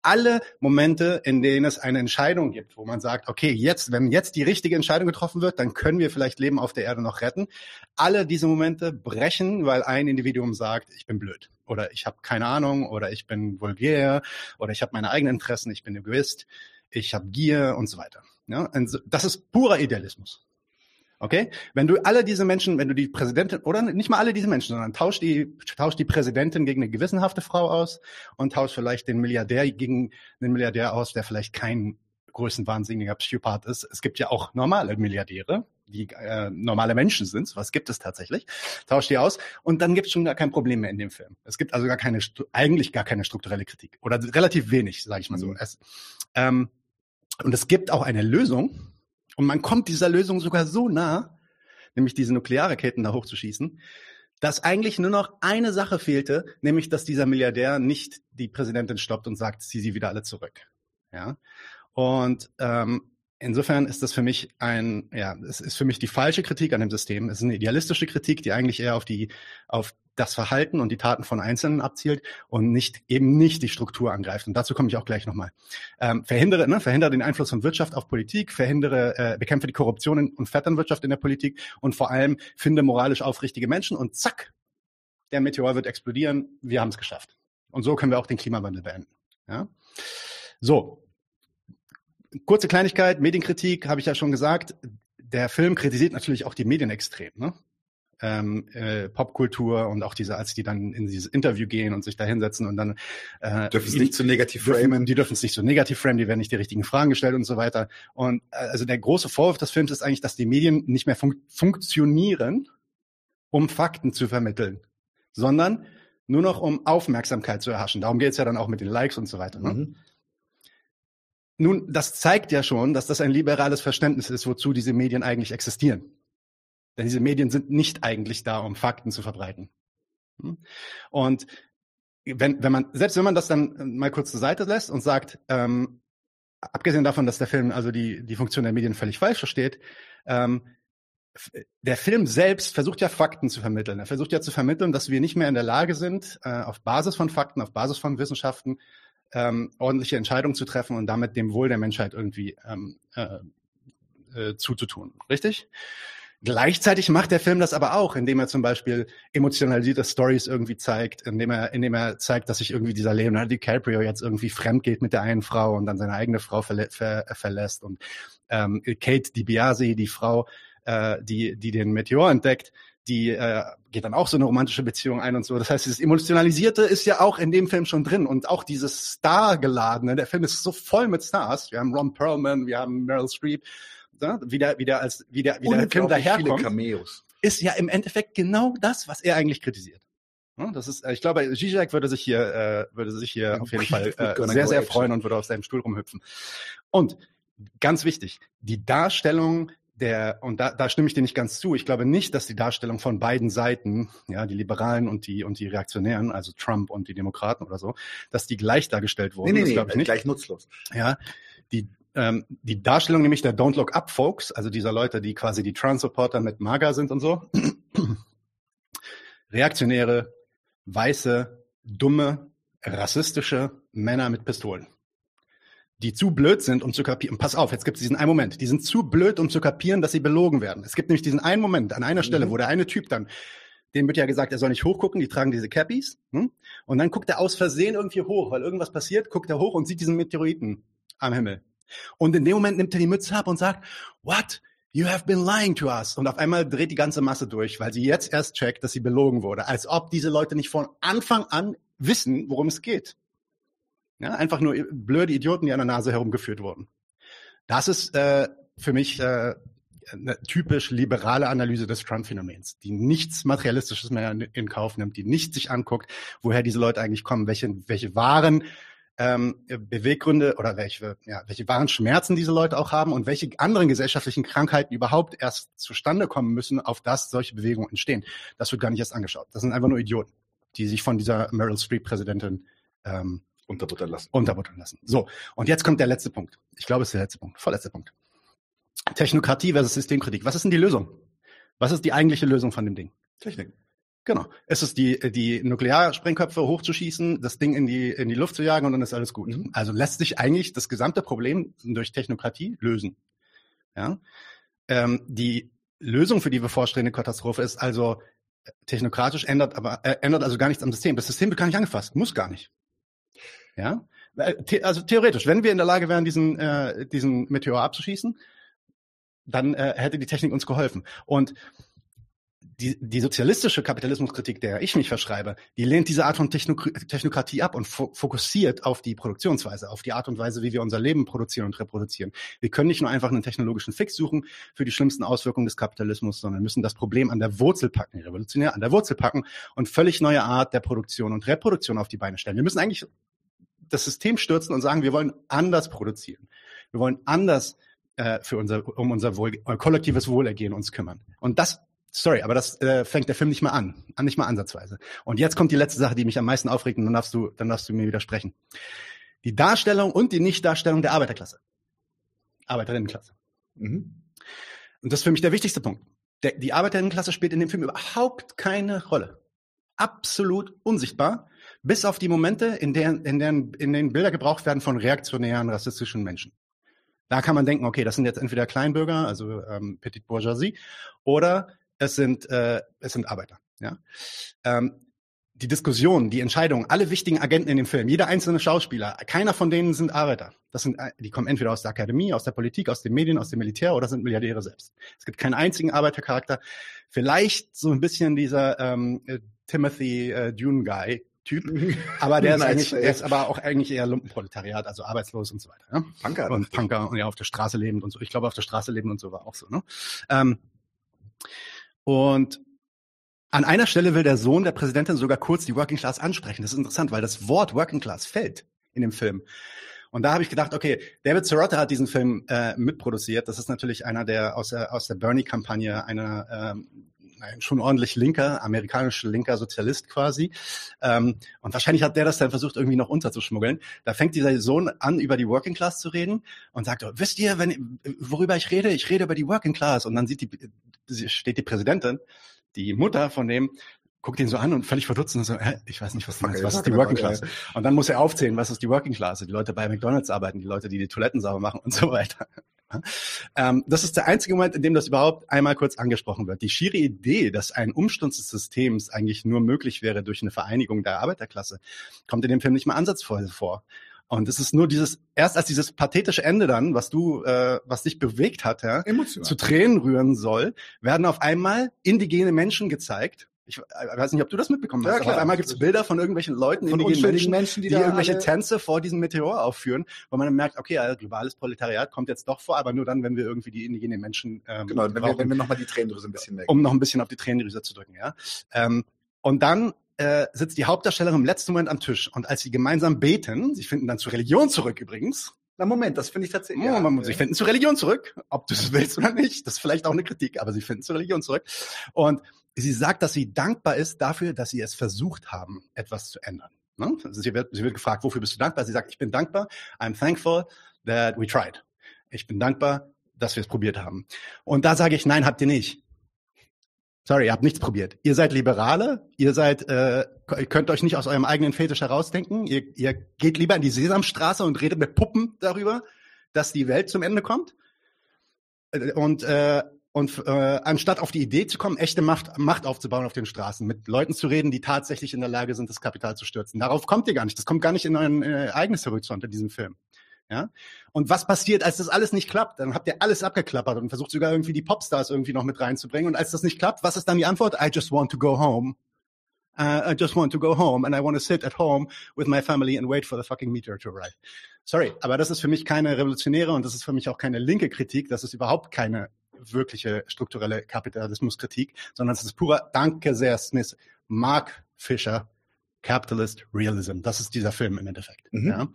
Alle Momente, in denen es eine Entscheidung gibt, wo man sagt, okay, jetzt, wenn jetzt die richtige Entscheidung getroffen wird, dann können wir vielleicht Leben auf der Erde noch retten. Alle diese Momente brechen, weil ein Individuum sagt, ich bin blöd oder ich habe keine Ahnung oder ich bin vulgär oder ich habe meine eigenen Interessen, ich bin Egoist, ich habe Gier und so weiter. Ja, das ist purer Idealismus. Okay? Wenn du alle diese Menschen, wenn du die Präsidentin, oder nicht mal alle diese Menschen, sondern tausch die, tausch die Präsidentin gegen eine gewissenhafte Frau aus und tausch vielleicht den Milliardär gegen einen Milliardär aus, der vielleicht kein größenwahnsinniger Psychopath ist. Es gibt ja auch normale Milliardäre, die äh, normale Menschen sind. Was gibt es tatsächlich? Tausch die aus und dann gibt es schon gar kein Problem mehr in dem Film. Es gibt also gar keine, eigentlich gar keine strukturelle Kritik oder relativ wenig, sage ich mal so. Mhm. Es, ähm, und es gibt auch eine Lösung, und man kommt dieser Lösung sogar so nah, nämlich diese Nuklearraketen da hochzuschießen, dass eigentlich nur noch eine Sache fehlte, nämlich dass dieser Milliardär nicht die Präsidentin stoppt und sagt, zieh sie wieder alle zurück. Ja. Und ähm, insofern ist das für mich ein, ja, es ist für mich die falsche Kritik an dem System. Es ist eine idealistische Kritik, die eigentlich eher auf die, auf das Verhalten und die Taten von Einzelnen abzielt und nicht eben nicht die Struktur angreift. Und dazu komme ich auch gleich nochmal. Ähm, verhindere, ne, verhindere den Einfluss von Wirtschaft auf Politik, verhindere, äh, bekämpfe die Korruption und Vetternwirtschaft in der Politik und vor allem finde moralisch aufrichtige Menschen und zack, der Meteor wird explodieren. Wir haben es geschafft. Und so können wir auch den Klimawandel beenden. Ja? So, kurze Kleinigkeit, Medienkritik, habe ich ja schon gesagt. Der Film kritisiert natürlich auch die Medien extrem. Ne? Ähm, äh, Popkultur und auch diese, als die dann in dieses Interview gehen und sich da hinsetzen und dann äh, dürfen es nicht zu so negativ framen. Die dürfen es nicht so negativ framen, die werden nicht die richtigen Fragen gestellt und so weiter. Und äh, also der große Vorwurf des Films ist eigentlich, dass die Medien nicht mehr fun funktionieren, um Fakten zu vermitteln, sondern nur noch um Aufmerksamkeit zu erhaschen. Darum geht es ja dann auch mit den Likes und so weiter. Ne? Mhm. Nun, das zeigt ja schon, dass das ein liberales Verständnis ist, wozu diese Medien eigentlich existieren. Denn diese Medien sind nicht eigentlich da, um Fakten zu verbreiten. Hm? Und wenn, wenn man, selbst wenn man das dann mal kurz zur Seite lässt und sagt, ähm, abgesehen davon, dass der Film also die, die Funktion der Medien völlig falsch versteht, ähm, der Film selbst versucht ja Fakten zu vermitteln. Er versucht ja zu vermitteln, dass wir nicht mehr in der Lage sind, äh, auf Basis von Fakten, auf Basis von Wissenschaften ähm, ordentliche Entscheidungen zu treffen und damit dem Wohl der Menschheit irgendwie ähm, äh, äh, zuzutun. Richtig? Gleichzeitig macht der Film das aber auch, indem er zum Beispiel emotionalisierte Stories irgendwie zeigt, indem er, indem er zeigt, dass sich irgendwie dieser Leonardo DiCaprio jetzt irgendwie fremd geht mit der einen Frau und dann seine eigene Frau verlä ver verlässt und ähm, Kate DiBiase, die Frau, äh, die, die den Meteor entdeckt, die äh, geht dann auch so eine romantische Beziehung ein und so. Das heißt, dieses Emotionalisierte ist ja auch in dem Film schon drin und auch dieses Star-geladene. Der Film ist so voll mit Stars. Wir haben Ron Perlman, wir haben Meryl Streep ne, wie der, wie der als wie der, wie der Film daherkommt, ist ja im Endeffekt genau das, was er eigentlich kritisiert. Das ist, äh, ich glaube, Zizek würde sich hier, äh, würde sich hier auf jeden Fall äh, sehr, sehr freuen und würde auf seinem Stuhl rumhüpfen. Und ganz wichtig, die Darstellung der, und da, da stimme ich dir nicht ganz zu, ich glaube nicht, dass die Darstellung von beiden Seiten, ja, die Liberalen und die, und die Reaktionären, also Trump und die Demokraten oder so, dass die gleich dargestellt wurden. Nee, nee, das nee, ich nicht. gleich nutzlos. Ja, die, ähm, die Darstellung nämlich der Don't Look Up Folks, also dieser Leute, die quasi die Trans-Supporter mit MAGA sind und so, reaktionäre, weiße, dumme, rassistische Männer mit Pistolen die zu blöd sind, um zu kapieren. Pass auf, jetzt gibt es diesen einen Moment. Die sind zu blöd, um zu kapieren, dass sie belogen werden. Es gibt nämlich diesen einen Moment an einer Stelle, mhm. wo der eine Typ dann, dem wird ja gesagt, er soll nicht hochgucken, die tragen diese Cappies. Hm? Und dann guckt er aus Versehen irgendwie hoch, weil irgendwas passiert, guckt er hoch und sieht diesen Meteoriten am Himmel. Und in dem Moment nimmt er die Mütze ab und sagt, what? You have been lying to us. Und auf einmal dreht die ganze Masse durch, weil sie jetzt erst checkt, dass sie belogen wurde. Als ob diese Leute nicht von Anfang an wissen, worum es geht. Ja, einfach nur blöde Idioten, die an der Nase herumgeführt wurden. Das ist äh, für mich äh, eine typisch liberale Analyse des Trump-Phänomens, die nichts Materialistisches mehr in Kauf nimmt, die nicht sich anguckt, woher diese Leute eigentlich kommen, welche, welche wahren ähm, Beweggründe oder welche, ja, welche wahren Schmerzen diese Leute auch haben und welche anderen gesellschaftlichen Krankheiten überhaupt erst zustande kommen müssen, auf das solche Bewegungen entstehen. Das wird gar nicht erst angeschaut. Das sind einfach nur Idioten, die sich von dieser Meryl Streep-Präsidentin ähm, Unterbuttern lassen. Unterbuttern lassen. So, und jetzt kommt der letzte Punkt. Ich glaube, es ist der letzte Punkt, vorletzte Punkt. Technokratie versus Systemkritik. Was ist denn die Lösung? Was ist die eigentliche Lösung von dem Ding? Technik. Genau. Es ist die, die Nuklearsprengköpfe hochzuschießen, das Ding in die, in die Luft zu jagen und dann ist alles gut. Mhm. Also lässt sich eigentlich das gesamte Problem durch Technokratie lösen. Ja? Ähm, die Lösung für die bevorstehende Katastrophe ist also technokratisch ändert, aber äh, ändert also gar nichts am System. Das System wird gar nicht angefasst, muss gar nicht. Ja, also theoretisch, wenn wir in der Lage wären, diesen, äh, diesen Meteor abzuschießen, dann äh, hätte die Technik uns geholfen. Und die, die sozialistische Kapitalismuskritik, der ich mich verschreibe, die lehnt diese Art von Techno Technokratie ab und fo fokussiert auf die Produktionsweise, auf die Art und Weise, wie wir unser Leben produzieren und reproduzieren. Wir können nicht nur einfach einen technologischen Fix suchen für die schlimmsten Auswirkungen des Kapitalismus, sondern müssen das Problem an der Wurzel packen, revolutionär an der Wurzel packen und völlig neue Art der Produktion und Reproduktion auf die Beine stellen. Wir müssen eigentlich das System stürzen und sagen, wir wollen anders produzieren. Wir wollen anders äh, für unser, um unser Wohl, kollektives Wohlergehen uns kümmern. Und das, sorry, aber das äh, fängt der Film nicht mal an, an nicht mal ansatzweise. Und jetzt kommt die letzte Sache, die mich am meisten aufregt, und dann darfst du, dann darfst du mir widersprechen. Die Darstellung und die Nichtdarstellung der Arbeiterklasse. Arbeiterinnenklasse. Mhm. Und das ist für mich der wichtigste Punkt. Der, die Arbeiterinnenklasse spielt in dem Film überhaupt keine Rolle. Absolut unsichtbar bis auf die Momente, in denen, in denen, in denen Bilder gebraucht werden von reaktionären, rassistischen Menschen. Da kann man denken, okay, das sind jetzt entweder Kleinbürger, also ähm, Petit Bourgeoisie, oder es sind, äh, es sind Arbeiter. Ja? Ähm, die Diskussion, die Entscheidung, alle wichtigen Agenten in dem Film, jeder einzelne Schauspieler, keiner von denen sind Arbeiter. Das sind, äh, die kommen entweder aus der Akademie, aus der Politik, aus den Medien, aus dem Militär oder sind Milliardäre selbst. Es gibt keinen einzigen Arbeitercharakter. Vielleicht so ein bisschen dieser ähm, äh, Timothy äh, Dune Guy, Typ. Aber der ist eigentlich, der ist aber auch eigentlich eher Lumpenproletariat, also arbeitslos und so weiter. Ne? Punker. Und Punker und ja, auf der Straße lebend und so. Ich glaube, auf der Straße leben und so war auch so. Ne? Ähm, und an einer Stelle will der Sohn der Präsidentin sogar kurz die Working Class ansprechen. Das ist interessant, weil das Wort Working Class fällt in dem Film. Und da habe ich gedacht, okay, David Sirota hat diesen Film äh, mitproduziert. Das ist natürlich einer der aus der, aus der Bernie-Kampagne, einer ähm, ein schon ordentlich linker, amerikanischer linker Sozialist quasi. Ähm, und wahrscheinlich hat der das dann versucht, irgendwie noch unterzuschmuggeln. Da fängt dieser Sohn an, über die Working Class zu reden und sagt, wisst ihr, wenn, worüber ich rede? Ich rede über die Working Class. Und dann sieht die, steht die Präsidentin, die Mutter von dem, guckt ihn so an und völlig verdutzt und so, hä, ich weiß nicht, was du meinst, was ist die Working Class? Und dann muss er aufzählen, was ist die Working Class? Die Leute bei McDonalds arbeiten, die Leute, die die Toiletten sauber machen und so weiter. Ähm, das ist der einzige Moment, in dem das überhaupt einmal kurz angesprochen wird. Die schiere Idee, dass ein Umsturz des Systems eigentlich nur möglich wäre durch eine Vereinigung der Arbeiterklasse, kommt in dem Film nicht mal ansatzvoll vor. Und es ist nur dieses, erst als dieses pathetische Ende dann, was du, äh, was dich bewegt hat, ja, zu Tränen rühren soll, werden auf einmal indigene Menschen gezeigt, ich weiß nicht, ob du das mitbekommen hast, ja, klar. auf einmal gibt es Bilder von irgendwelchen Leuten, von Menschen, Menschen, die, die irgendwelche Tänze vor diesem Meteor aufführen, wo man dann merkt, okay, also globales Proletariat kommt jetzt doch vor, aber nur dann, wenn wir irgendwie die indigenen Menschen ähm, Genau, wenn brauchen, wir, wenn wir nochmal die Tränendrüse ein bisschen weg. Um noch ein bisschen auf die Tränendrüse zu drücken, ja. Ähm, und dann äh, sitzt die Hauptdarstellerin im letzten Moment am Tisch und als sie gemeinsam beten, sie finden dann zur Religion zurück übrigens, na Moment, das finde ich tatsächlich. Ja, man, sie finden zur Religion zurück, ob du es willst oder nicht. Das ist vielleicht auch eine Kritik, aber sie finden zur Religion zurück. Und sie sagt, dass sie dankbar ist dafür, dass sie es versucht haben, etwas zu ändern. Ne? Also sie, wird, sie wird gefragt, wofür bist du dankbar? Sie sagt, ich bin dankbar. I'm thankful that we tried. Ich bin dankbar, dass wir es probiert haben. Und da sage ich, nein, habt ihr nicht. Sorry, ihr habt nichts probiert. Ihr seid Liberale, ihr seid, äh, könnt euch nicht aus eurem eigenen Fetisch herausdenken. Ihr, ihr geht lieber in die Sesamstraße und redet mit Puppen darüber, dass die Welt zum Ende kommt. Äh, und äh, und äh, anstatt auf die Idee zu kommen, echte Macht, Macht aufzubauen auf den Straßen, mit Leuten zu reden, die tatsächlich in der Lage sind, das Kapital zu stürzen. Darauf kommt ihr gar nicht. Das kommt gar nicht in euren äh, eigenes Horizont in diesem Film. Ja? Und was passiert, als das alles nicht klappt? Dann habt ihr alles abgeklappert und versucht sogar irgendwie die Popstars irgendwie noch mit reinzubringen. Und als das nicht klappt, was ist dann die Antwort? I just want to go home. Uh, I just want to go home and I want to sit at home with my family and wait for the fucking meteor to arrive. Sorry, aber das ist für mich keine revolutionäre und das ist für mich auch keine linke Kritik. Das ist überhaupt keine wirkliche strukturelle Kapitalismuskritik, sondern es ist purer Danke sehr, Smith, Mark Fischer, Capitalist Realism. Das ist dieser Film im Endeffekt. Mhm. Ja.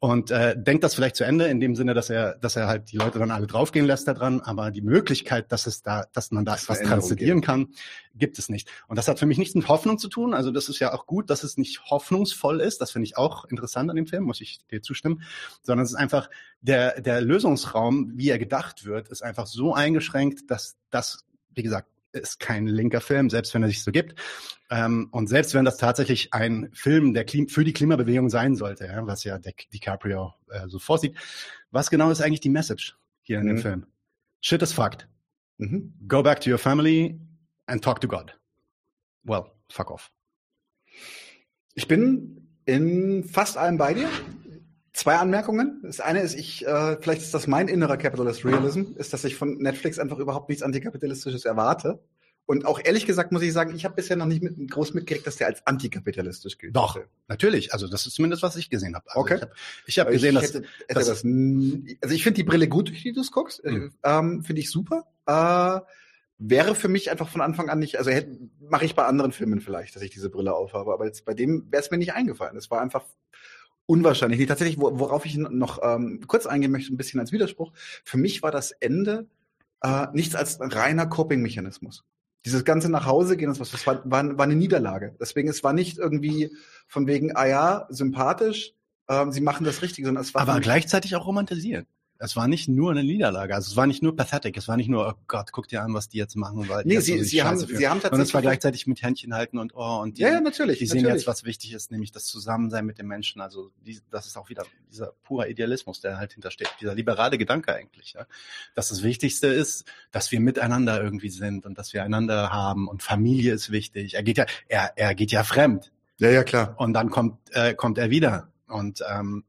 Und äh, denkt das vielleicht zu Ende in dem Sinne, dass er, dass er halt die Leute dann alle draufgehen lässt da dran, aber die Möglichkeit, dass es da, dass man da etwas transzendieren kann, gibt es nicht. Und das hat für mich nichts mit Hoffnung zu tun. Also das ist ja auch gut, dass es nicht hoffnungsvoll ist. Das finde ich auch interessant an dem Film, muss ich dir zustimmen. Sondern es ist einfach der der Lösungsraum, wie er gedacht wird, ist einfach so eingeschränkt, dass das wie gesagt, ist kein linker Film, selbst wenn er sich so gibt. Ähm, und selbst wenn das tatsächlich ein Film der Klim für die Klimabewegung sein sollte, ja, was ja Di DiCaprio äh, so vorsieht, was genau ist eigentlich die Message hier in dem mhm. Film? Shit is fucked. Mhm. Go back to your family and talk to God. Well, fuck off. Ich bin in fast allem bei dir. Zwei Anmerkungen. Das eine ist, ich, äh, vielleicht ist das mein innerer Capitalist Realism, ist, dass ich von Netflix einfach überhaupt nichts Antikapitalistisches erwarte. Und auch ehrlich gesagt muss ich sagen, ich habe bisher noch nicht mit, groß mitgekriegt, dass der als antikapitalistisch gilt. Doch, natürlich. Also das ist zumindest, was ich gesehen habe. Also okay. Ich habe hab gesehen, ich hätte, hätte dass, das, also ich finde die Brille gut, die du es guckst. Mhm. Ähm, finde ich super. Äh, wäre für mich einfach von Anfang an nicht, also mache ich bei anderen Filmen vielleicht, dass ich diese Brille aufhabe, aber jetzt bei dem wäre es mir nicht eingefallen. Es war einfach unwahrscheinlich. Tatsächlich, worauf ich noch ähm, kurz eingehen möchte, ein bisschen als Widerspruch. Für mich war das Ende äh, nichts als reiner Coping-Mechanismus. Dieses ganze nach Hause gehen, das, das war, war, war eine Niederlage. Deswegen, es war nicht irgendwie von wegen, ah ja, sympathisch, ähm, sie machen das richtig, sondern es war. Aber gleichzeitig auch romantisiert es war nicht nur eine Niederlage, also es war nicht nur pathetic, es war nicht nur, oh Gott, guck dir an, was die jetzt machen, weil nee, sie, sie haben, sie haben tatsächlich, und es war gleichzeitig mit Händchen halten und oh und die, ja, ja, natürlich, die sehen natürlich. jetzt, was wichtig ist, nämlich das Zusammensein mit den Menschen. Also die, das ist auch wieder dieser pure Idealismus, der halt hintersteht, dieser liberale Gedanke eigentlich, ja? dass das Wichtigste ist, dass wir miteinander irgendwie sind und dass wir einander haben und Familie ist wichtig. Er geht ja, er, er geht ja fremd. Ja, ja, klar. Und dann kommt, äh, kommt er wieder. Und ähm,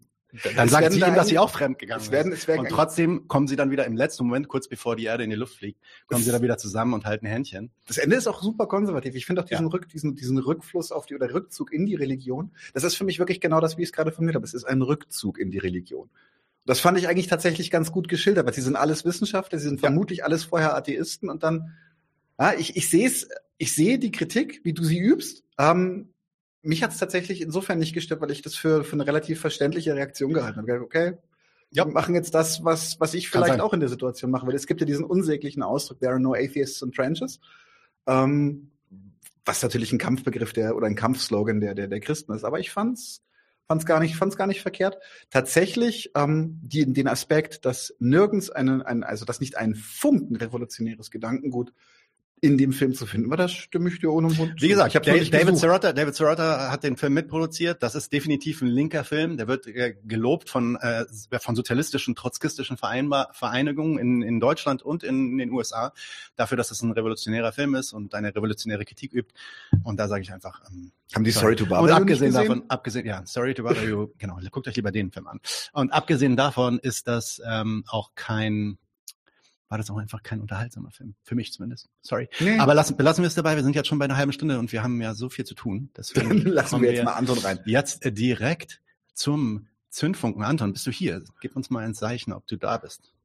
dann sagt sie ihm, dass sie auch fremd gegangen es werden, es werden Und trotzdem kommen sie dann wieder im letzten Moment, kurz bevor die Erde in die Luft fliegt, kommen sie dann wieder zusammen und halten Händchen. Das Ende ist auch super konservativ. Ich finde auch diesen, ja. Rück, diesen, diesen Rückfluss auf die oder Rückzug in die Religion. Das ist für mich wirklich genau das, wie ich es gerade formuliert habe. Es ist ein Rückzug in die Religion. Das fand ich eigentlich tatsächlich ganz gut geschildert, weil sie sind alles Wissenschaftler, sie sind ja. vermutlich alles vorher Atheisten und dann, ja, ich, ich sehe es, ich sehe die Kritik, wie du sie übst. Ähm, mich hat es tatsächlich insofern nicht gestört, weil ich das für, für eine relativ verständliche Reaktion gehalten habe. Okay, ja. wir machen jetzt das, was, was ich vielleicht auch in der Situation mache, weil es gibt ja diesen unsäglichen Ausdruck, there are no atheists in trenches. Ähm, was natürlich ein Kampfbegriff der oder ein Kampfslogan der, der, der Christen ist. Aber ich fand's, fand's gar nicht, fand's gar nicht verkehrt. Tatsächlich ähm, die, den Aspekt, dass nirgends einen, ein, also dass nicht ein Funken revolutionäres Gedankengut in dem Film zu finden war, das stimme ich dir ohne Mund Wie gesagt, ich habe David, David Sirota, David Sirota hat den Film mitproduziert. Das ist definitiv ein linker Film. Der wird äh, gelobt von äh, von sozialistischen, trotzkistischen Vereinbar Vereinigungen in, in Deutschland und in, in den USA dafür, dass es ein revolutionärer Film ist und eine revolutionäre Kritik übt. Und da sage ich einfach. Ähm, Haben die Sorry to Bother Und abgesehen davon, abgesehen, ja, Sorry to Bother You, genau, guckt euch lieber den Film an. Und abgesehen davon ist das ähm, auch kein war das auch einfach kein unterhaltsamer Film. Für mich zumindest. Sorry. Nee. Aber lassen, belassen wir es dabei. Wir sind jetzt schon bei einer halben Stunde und wir haben ja so viel zu tun. Deswegen Dann lassen wir jetzt mal Anton rein. Jetzt äh, direkt zum Zündfunken. Anton, bist du hier? Gib uns mal ein Zeichen, ob du da bist.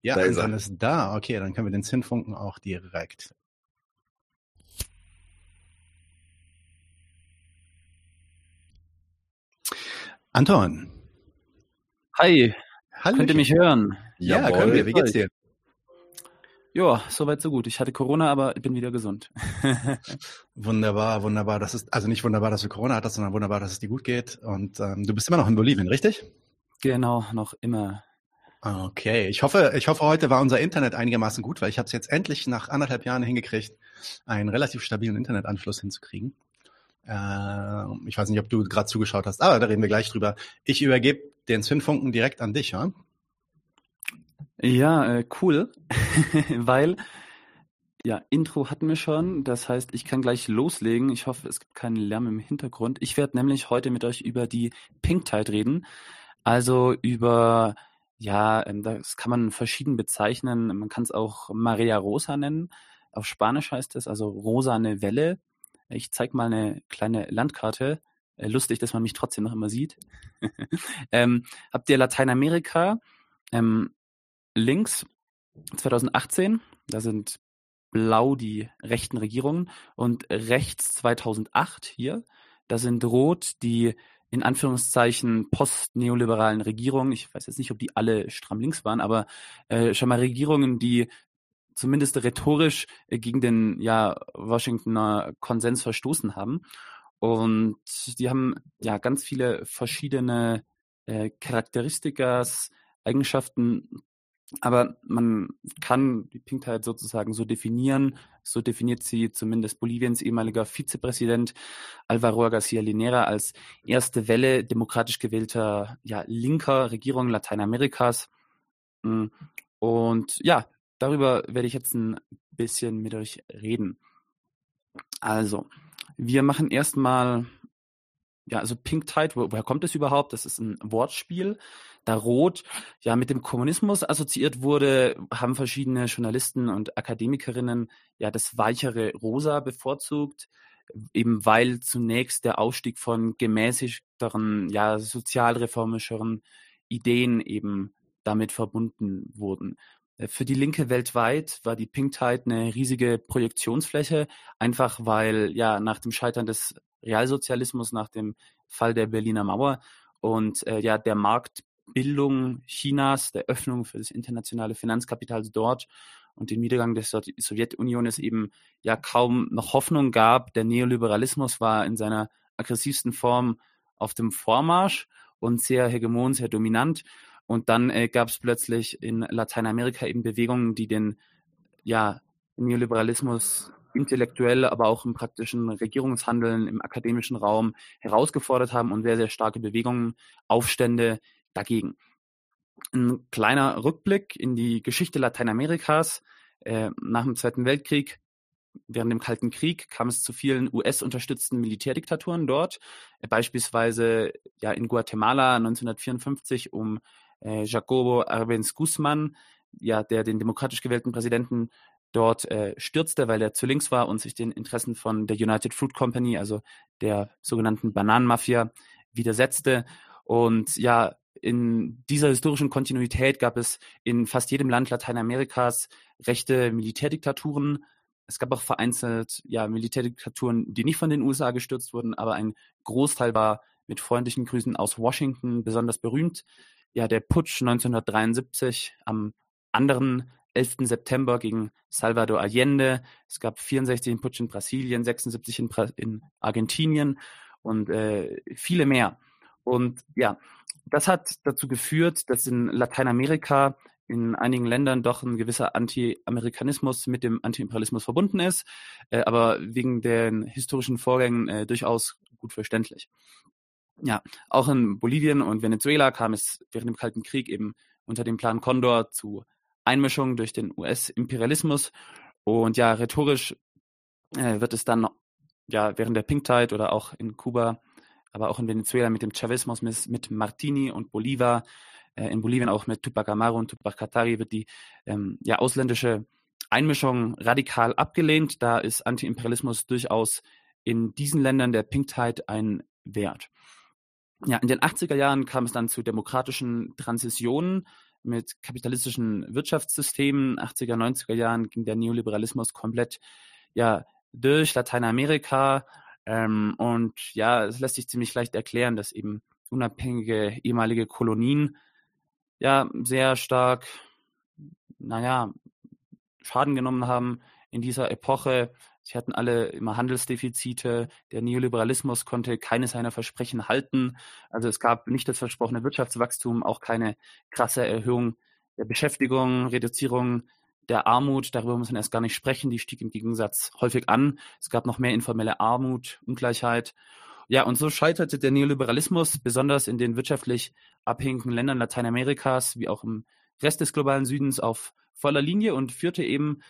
Ja, da Anton ist, ist da. Okay, dann können wir den Zündfunken auch direkt Anton. Hi. Hallo. Könnt ihr mich hören? Ja, Jawohl. können wir. Wie geht's dir? Ja, soweit so gut. Ich hatte Corona, aber ich bin wieder gesund. wunderbar, wunderbar. Das ist also nicht wunderbar, dass du Corona hattest, sondern wunderbar, dass es dir gut geht. Und ähm, du bist immer noch in Bolivien, richtig? Genau, noch immer. Okay, ich hoffe, ich hoffe, heute war unser Internet einigermaßen gut, weil ich habe es jetzt endlich nach anderthalb Jahren hingekriegt, einen relativ stabilen Internetanschluss hinzukriegen. Äh, ich weiß nicht, ob du gerade zugeschaut hast, aber da reden wir gleich drüber. Ich übergebe den Zündfunken direkt an dich, ja? Ja, äh, cool, weil ja, Intro hatten wir schon. Das heißt, ich kann gleich loslegen. Ich hoffe, es gibt keinen Lärm im Hintergrund. Ich werde nämlich heute mit euch über die Pink Tide reden. Also über, ja, ähm, das kann man verschieden bezeichnen. Man kann es auch Maria Rosa nennen. Auf Spanisch heißt es also rosane Welle. Ich zeige mal eine kleine Landkarte. Äh, lustig, dass man mich trotzdem noch immer sieht. ähm, habt ihr Lateinamerika ähm, links 2018, da sind blau die rechten Regierungen und rechts 2008 hier, da sind rot die in Anführungszeichen postneoliberalen Regierungen. Ich weiß jetzt nicht, ob die alle stramm links waren, aber äh, schon mal Regierungen, die zumindest rhetorisch äh, gegen den ja, Washingtoner Konsens verstoßen haben. Und die haben ja ganz viele verschiedene äh, Charakteristikas, Eigenschaften, aber man kann die Pinktheit sozusagen so definieren, so definiert sie zumindest Boliviens ehemaliger Vizepräsident Alvaro García Linera als erste Welle demokratisch gewählter ja, linker Regierung Lateinamerikas. Hm, und ja, darüber werde ich jetzt ein bisschen mit euch reden. Also, wir machen erstmal, ja, also Pink Tide, wo, woher kommt es überhaupt? Das ist ein Wortspiel. Da Rot ja mit dem Kommunismus assoziiert wurde, haben verschiedene Journalisten und Akademikerinnen ja das weichere Rosa bevorzugt, eben weil zunächst der Ausstieg von gemäßigteren, ja, sozialreformischeren Ideen eben damit verbunden wurden. Äh, für die Linke weltweit war die Pink Tide eine riesige Projektionsfläche, einfach weil ja nach dem Scheitern des Realsozialismus, nach dem Fall der Berliner Mauer und äh, ja der Marktbildung Chinas, der Öffnung für das internationale Finanzkapital dort und den Niedergang der Sowjetunion es eben ja kaum noch Hoffnung gab. Der Neoliberalismus war in seiner aggressivsten Form auf dem Vormarsch und sehr hegemon, sehr dominant. Und dann äh, gab es plötzlich in Lateinamerika eben Bewegungen, die den ja, Neoliberalismus intellektuell, aber auch im praktischen Regierungshandeln, im akademischen Raum herausgefordert haben und sehr, sehr starke Bewegungen, Aufstände dagegen. Ein kleiner Rückblick in die Geschichte Lateinamerikas. Äh, nach dem Zweiten Weltkrieg, während dem Kalten Krieg, kam es zu vielen US-unterstützten Militärdiktaturen dort. Äh, beispielsweise ja in Guatemala 1954 um äh, Jacobo Arbenz Guzman, ja, der den demokratisch gewählten Präsidenten dort äh, stürzte, weil er zu links war und sich den Interessen von der United Fruit Company, also der sogenannten Bananenmafia, widersetzte. Und ja, in dieser historischen Kontinuität gab es in fast jedem Land Lateinamerikas rechte Militärdiktaturen. Es gab auch vereinzelt ja, Militärdiktaturen, die nicht von den USA gestürzt wurden, aber ein Großteil war mit freundlichen Grüßen aus Washington besonders berühmt ja der Putsch 1973 am anderen 11. September gegen Salvador Allende. Es gab 64 den Putsch in Brasilien, 76 in, in Argentinien und äh, viele mehr. Und ja, das hat dazu geführt, dass in Lateinamerika in einigen Ländern doch ein gewisser Anti-Amerikanismus mit dem Anti-Imperialismus verbunden ist, äh, aber wegen den historischen Vorgängen äh, durchaus gut verständlich. Ja, auch in Bolivien und Venezuela kam es während dem Kalten Krieg eben unter dem Plan Condor zu Einmischung durch den US-Imperialismus. Und ja, rhetorisch äh, wird es dann ja während der Pink Tide oder auch in Kuba, aber auch in Venezuela mit dem Chavismus, mit Martini und Bolivar, äh, in Bolivien auch mit Tupac Amaru und Tupac Katari wird die ähm, ja, ausländische Einmischung radikal abgelehnt. Da ist Anti-Imperialismus durchaus in diesen Ländern der Pink Tide ein Wert ja, in den 80er Jahren kam es dann zu demokratischen Transitionen mit kapitalistischen Wirtschaftssystemen. 80er, 90er Jahren ging der Neoliberalismus komplett ja, durch Lateinamerika. Ähm, und ja, es lässt sich ziemlich leicht erklären, dass eben unabhängige ehemalige Kolonien ja sehr stark, naja, Schaden genommen haben in dieser Epoche Sie hatten alle immer Handelsdefizite. Der Neoliberalismus konnte keine seiner Versprechen halten. Also es gab nicht das versprochene Wirtschaftswachstum, auch keine krasse Erhöhung der Beschäftigung, Reduzierung der Armut, darüber muss man erst gar nicht sprechen, die stieg im Gegensatz häufig an. Es gab noch mehr informelle Armut, Ungleichheit. Ja, und so scheiterte der Neoliberalismus, besonders in den wirtschaftlich abhängigen Ländern Lateinamerikas, wie auch im Rest des globalen Südens, auf voller Linie und führte eben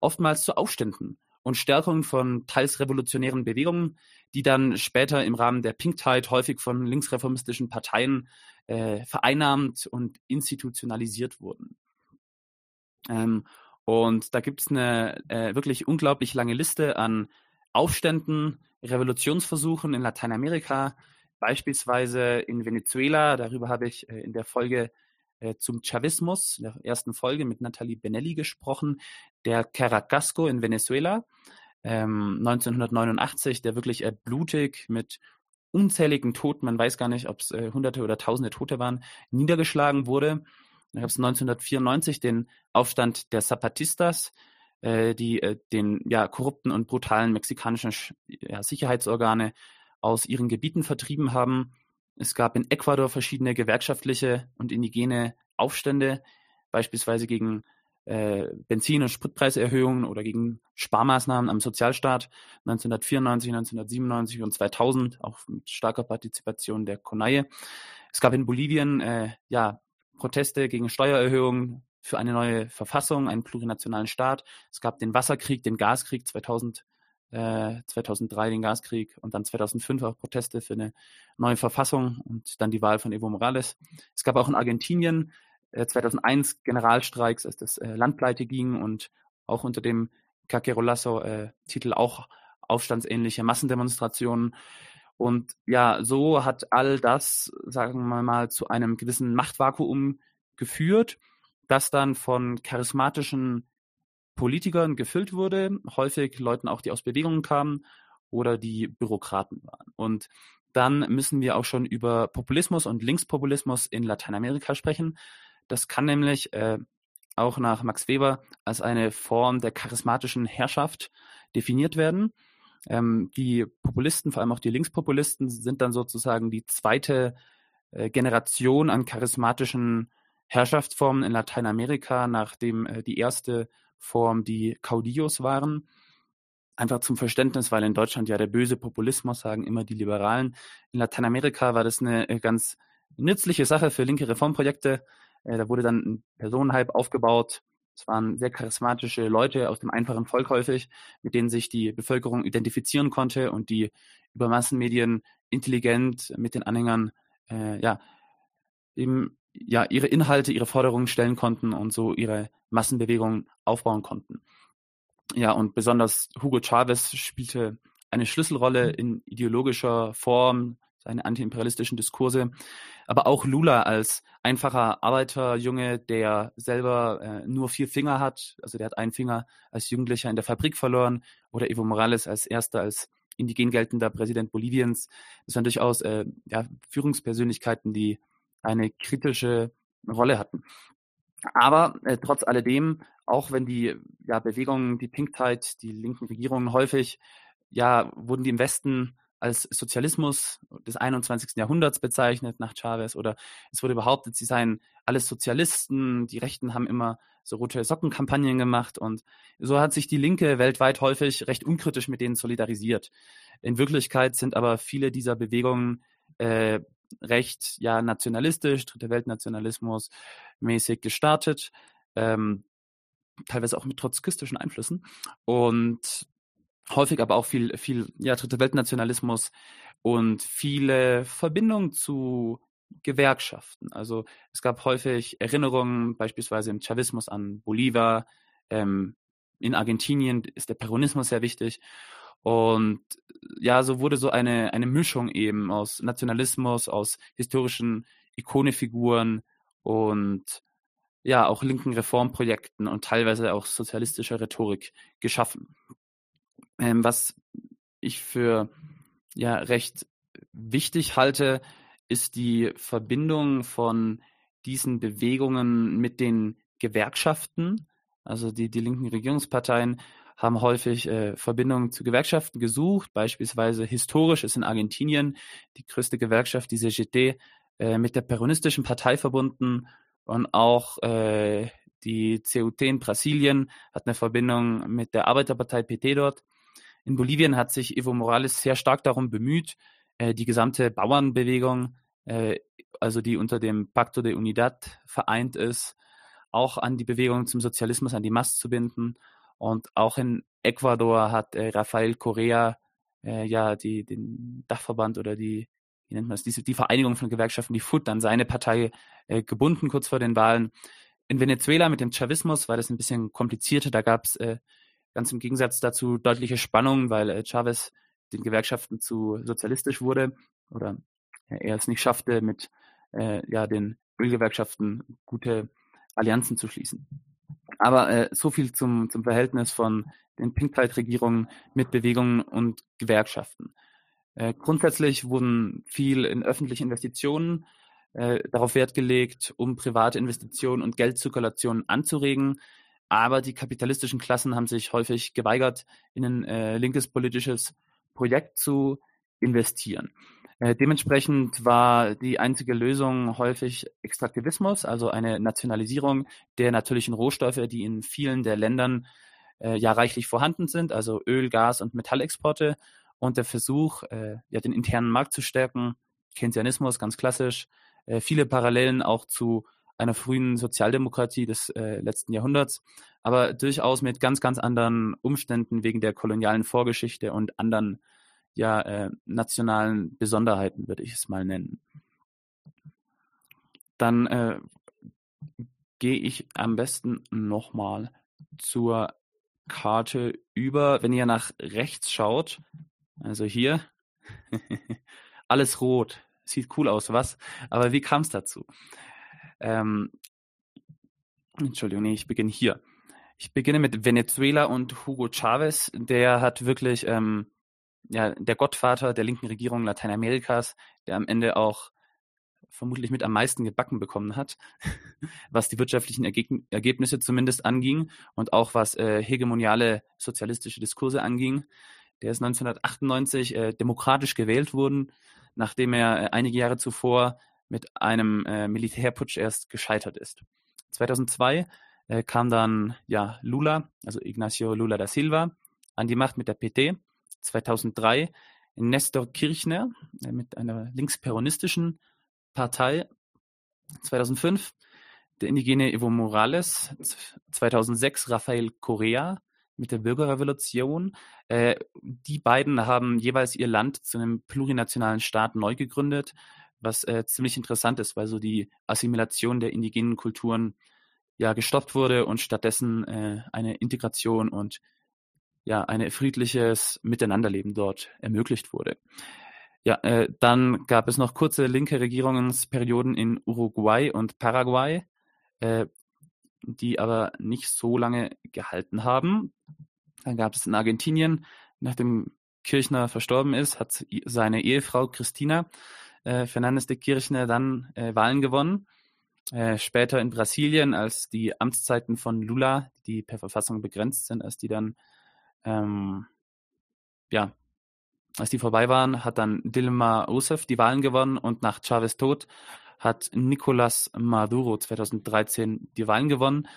oftmals zu Aufständen und Stärkung von teils revolutionären Bewegungen, die dann später im Rahmen der Pink Tide häufig von linksreformistischen Parteien äh, vereinnahmt und institutionalisiert wurden. Ähm, und da gibt es eine äh, wirklich unglaublich lange Liste an Aufständen, Revolutionsversuchen in Lateinamerika, beispielsweise in Venezuela. Darüber habe ich äh, in der Folge äh, zum Chavismus, in der ersten Folge mit Nathalie Benelli gesprochen, der Caracasco in Venezuela. Ähm, 1989, der wirklich äh, blutig mit unzähligen Toten, man weiß gar nicht, ob es äh, Hunderte oder Tausende Tote waren, niedergeschlagen wurde. Dann gab es 1994 den Aufstand der Zapatistas, äh, die äh, den ja, korrupten und brutalen mexikanischen ja, Sicherheitsorgane aus ihren Gebieten vertrieben haben. Es gab in Ecuador verschiedene gewerkschaftliche und indigene Aufstände, beispielsweise gegen äh, Benzin- und Spritpreiserhöhungen oder gegen Sparmaßnahmen am Sozialstaat 1994, 1997 und 2000, auch mit starker Partizipation der CONAIE. Es gab in Bolivien äh, ja Proteste gegen Steuererhöhungen für eine neue Verfassung, einen plurinationalen Staat. Es gab den Wasserkrieg, den Gaskrieg 2000, äh, 2003, den Gaskrieg und dann 2005 auch Proteste für eine neue Verfassung und dann die Wahl von Evo Morales. Es gab auch in Argentinien äh, 2001 Generalstreiks, als das äh, Land pleite ging und auch unter dem Caquerolazo-Titel äh, auch aufstandsähnliche Massendemonstrationen. Und ja, so hat all das, sagen wir mal, zu einem gewissen Machtvakuum geführt, das dann von charismatischen Politikern gefüllt wurde, häufig Leuten auch, die aus Bewegungen kamen oder die Bürokraten waren. Und dann müssen wir auch schon über Populismus und Linkspopulismus in Lateinamerika sprechen. Das kann nämlich äh, auch nach Max Weber als eine Form der charismatischen Herrschaft definiert werden. Ähm, die Populisten, vor allem auch die Linkspopulisten, sind dann sozusagen die zweite äh, Generation an charismatischen Herrschaftsformen in Lateinamerika, nachdem äh, die erste Form die Caudillos waren. Einfach zum Verständnis, weil in Deutschland ja der böse Populismus sagen immer die Liberalen. In Lateinamerika war das eine äh, ganz nützliche Sache für linke Reformprojekte. Äh, da wurde dann ein Personenhype aufgebaut, es waren sehr charismatische Leute aus dem einfachen Volk häufig, mit denen sich die Bevölkerung identifizieren konnte und die über Massenmedien intelligent mit den Anhängern äh, ja eben ja ihre Inhalte, ihre Forderungen stellen konnten und so ihre Massenbewegung aufbauen konnten. Ja, und besonders Hugo Chavez spielte eine Schlüsselrolle in ideologischer Form, seine antiimperialistischen Diskurse, aber auch Lula als einfacher Arbeiterjunge, der selber äh, nur vier Finger hat, also der hat einen Finger als Jugendlicher in der Fabrik verloren, oder Evo Morales als erster, als indigen geltender Präsident Boliviens. Das waren durchaus äh, ja, Führungspersönlichkeiten, die eine kritische Rolle hatten. Aber äh, trotz alledem, auch wenn die ja, Bewegungen, die Pink Tide, die linken Regierungen häufig, ja, wurden die im Westen als Sozialismus des 21. Jahrhunderts bezeichnet nach Chavez oder es wurde behauptet, sie seien alles Sozialisten, die Rechten haben immer so rote Sockenkampagnen gemacht und so hat sich die Linke weltweit häufig recht unkritisch mit denen solidarisiert. In Wirklichkeit sind aber viele dieser Bewegungen äh, recht ja nationalistisch, dritte Weltnationalismus mäßig gestartet, ähm, teilweise auch mit trotzkistischen Einflüssen und häufig aber auch viel, viel, ja, dritte Weltnationalismus und viele Verbindungen zu Gewerkschaften. Also es gab häufig Erinnerungen, beispielsweise im Chavismus an Bolivar, ähm, in Argentinien ist der Peronismus sehr wichtig. Und ja, so wurde so eine, eine Mischung eben aus Nationalismus, aus historischen Ikonefiguren und ja, auch linken Reformprojekten und teilweise auch sozialistischer Rhetorik geschaffen. Ähm, was ich für ja recht wichtig halte, ist die Verbindung von diesen Bewegungen mit den Gewerkschaften. Also die, die linken Regierungsparteien haben häufig äh, Verbindungen zu Gewerkschaften gesucht. Beispielsweise historisch ist in Argentinien die größte Gewerkschaft, die CGT, äh, mit der peronistischen Partei verbunden Und auch äh, die CUT in Brasilien hat eine Verbindung mit der Arbeiterpartei PT dort. In Bolivien hat sich Evo Morales sehr stark darum bemüht, äh, die gesamte Bauernbewegung, äh, also die unter dem Pacto de Unidad vereint ist, auch an die Bewegung zum Sozialismus, an die Mast zu binden. Und auch in Ecuador hat äh, Rafael Correa äh, ja die, den Dachverband oder die, wie nennt man es, die, Vereinigung von Gewerkschaften, die FUT, an seine Partei äh, gebunden kurz vor den Wahlen. In Venezuela mit dem Chavismus war das ein bisschen komplizierter. Da gab es äh, ganz im Gegensatz dazu deutliche Spannungen, weil äh, Chavez den Gewerkschaften zu sozialistisch wurde oder er es nicht schaffte, mit äh, ja, den Ölgewerkschaften gute Allianzen zu schließen. Aber äh, so viel zum, zum Verhältnis von den Pink Tide-Regierungen mit Bewegungen und Gewerkschaften. Äh, grundsätzlich wurden viel in öffentliche Investitionen äh, darauf Wert gelegt, um private Investitionen und Geldzirkulationen anzuregen. Aber die kapitalistischen Klassen haben sich häufig geweigert, in ein äh, linkes politisches Projekt zu investieren. Äh, dementsprechend war die einzige Lösung häufig Extraktivismus, also eine Nationalisierung der natürlichen Rohstoffe, die in vielen der Ländern äh, ja reichlich vorhanden sind, also Öl, Gas und Metallexporte. Und der Versuch, äh, ja, den internen Markt zu stärken, Keynesianismus ganz klassisch, äh, viele Parallelen auch zu einer frühen Sozialdemokratie des äh, letzten Jahrhunderts, aber durchaus mit ganz, ganz anderen Umständen wegen der kolonialen Vorgeschichte und anderen ja, äh, nationalen Besonderheiten, würde ich es mal nennen. Dann äh, gehe ich am besten nochmal zur Karte über. Wenn ihr nach rechts schaut, also hier, alles rot, sieht cool aus, was? Aber wie kam es dazu? Ähm, Entschuldigung, nee, ich beginne hier. Ich beginne mit Venezuela und Hugo Chavez. Der hat wirklich ähm, ja, der Gottvater der linken Regierung Lateinamerikas, der am Ende auch vermutlich mit am meisten gebacken bekommen hat, was die wirtschaftlichen Ergeb Ergebnisse zumindest anging und auch was äh, hegemoniale sozialistische Diskurse anging. Der ist 1998 äh, demokratisch gewählt worden, nachdem er äh, einige Jahre zuvor mit einem äh, Militärputsch erst gescheitert ist. 2002 äh, kam dann ja Lula, also Ignacio Lula da Silva, an die Macht mit der PT 2003 Nestor Kirchner äh, mit einer linksperonistischen Partei. 2005 der indigene Evo Morales. 2006 Rafael Correa mit der Bürgerrevolution. Äh, die beiden haben jeweils ihr Land zu einem plurinationalen Staat neu gegründet, was äh, ziemlich interessant ist, weil so die Assimilation der indigenen Kulturen ja gestoppt wurde und stattdessen äh, eine Integration und ja, ein friedliches Miteinanderleben dort ermöglicht wurde. Ja, äh, dann gab es noch kurze linke Regierungsperioden in Uruguay und Paraguay, äh, die aber nicht so lange gehalten haben. Dann gab es in Argentinien, nachdem Kirchner verstorben ist, hat seine Ehefrau Christina äh, Fernandes de Kirchner dann äh, Wahlen gewonnen. Äh, später in Brasilien, als die Amtszeiten von Lula, die per Verfassung begrenzt sind, als die dann ähm, ja, als die vorbei waren, hat dann Dilma Rousseff die Wahlen gewonnen und nach Chavez Tod hat Nicolas Maduro 2013 die Wahlen gewonnen.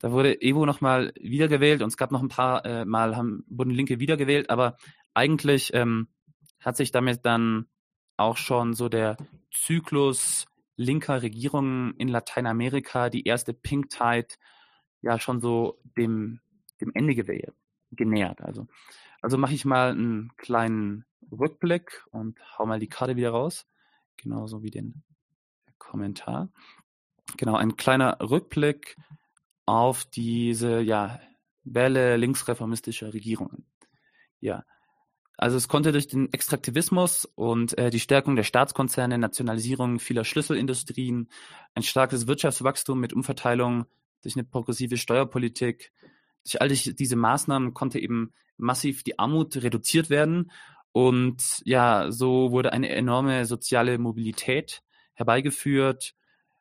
Da wurde Evo nochmal wiedergewählt und es gab noch ein paar äh, Mal, haben, wurden Linke wiedergewählt, aber eigentlich ähm, hat sich damit dann auch schon so der Zyklus linker Regierungen in Lateinamerika, die erste Pink Tide, ja schon so dem, dem Ende gewählt genähert. Also, also mache ich mal einen kleinen Rückblick und hau mal die Karte wieder raus. Genauso wie den Kommentar. Genau, ein kleiner Rückblick auf diese ja, Welle linksreformistischer Regierungen. Ja, also es konnte durch den Extraktivismus und äh, die Stärkung der Staatskonzerne, Nationalisierung vieler Schlüsselindustrien, ein starkes Wirtschaftswachstum mit Umverteilung durch eine progressive Steuerpolitik, durch all diese Maßnahmen konnte eben massiv die Armut reduziert werden. Und ja, so wurde eine enorme soziale Mobilität herbeigeführt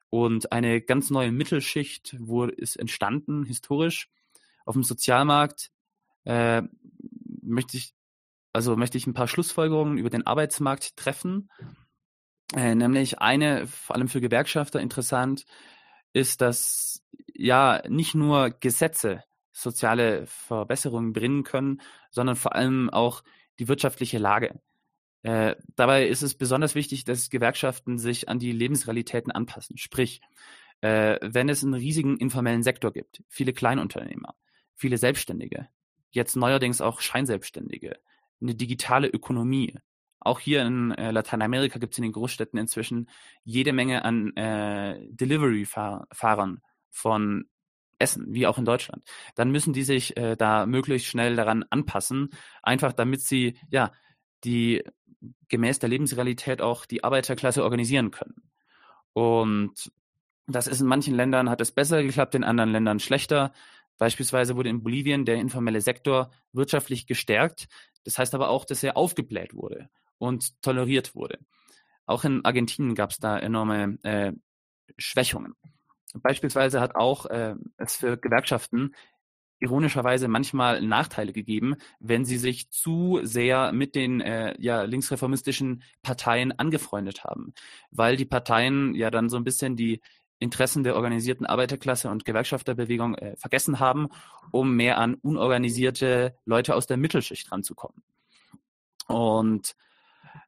und eine ganz neue Mittelschicht wurde, ist entstanden, historisch. Auf dem Sozialmarkt äh, möchte ich, also möchte ich ein paar Schlussfolgerungen über den Arbeitsmarkt treffen. Äh, nämlich eine, vor allem für Gewerkschafter interessant, ist, dass ja nicht nur Gesetze soziale Verbesserungen bringen können, sondern vor allem auch die wirtschaftliche Lage. Äh, dabei ist es besonders wichtig, dass Gewerkschaften sich an die Lebensrealitäten anpassen. Sprich, äh, wenn es einen riesigen informellen Sektor gibt, viele Kleinunternehmer, viele Selbstständige, jetzt neuerdings auch Scheinselbstständige, eine digitale Ökonomie. Auch hier in äh, Lateinamerika gibt es in den Großstädten inzwischen jede Menge an äh, Delivery-Fahrern von Essen, wie auch in Deutschland. Dann müssen die sich äh, da möglichst schnell daran anpassen, einfach damit sie ja die gemäß der Lebensrealität auch die Arbeiterklasse organisieren können. Und das ist in manchen Ländern hat es besser geklappt, in anderen Ländern schlechter. Beispielsweise wurde in Bolivien der informelle Sektor wirtschaftlich gestärkt. Das heißt aber auch, dass er aufgebläht wurde und toleriert wurde. Auch in Argentinien gab es da enorme äh, Schwächungen. Beispielsweise hat auch äh, es für Gewerkschaften ironischerweise manchmal Nachteile gegeben, wenn sie sich zu sehr mit den äh, ja, linksreformistischen Parteien angefreundet haben, weil die Parteien ja dann so ein bisschen die Interessen der organisierten Arbeiterklasse und Gewerkschafterbewegung äh, vergessen haben, um mehr an unorganisierte Leute aus der Mittelschicht ranzukommen. Und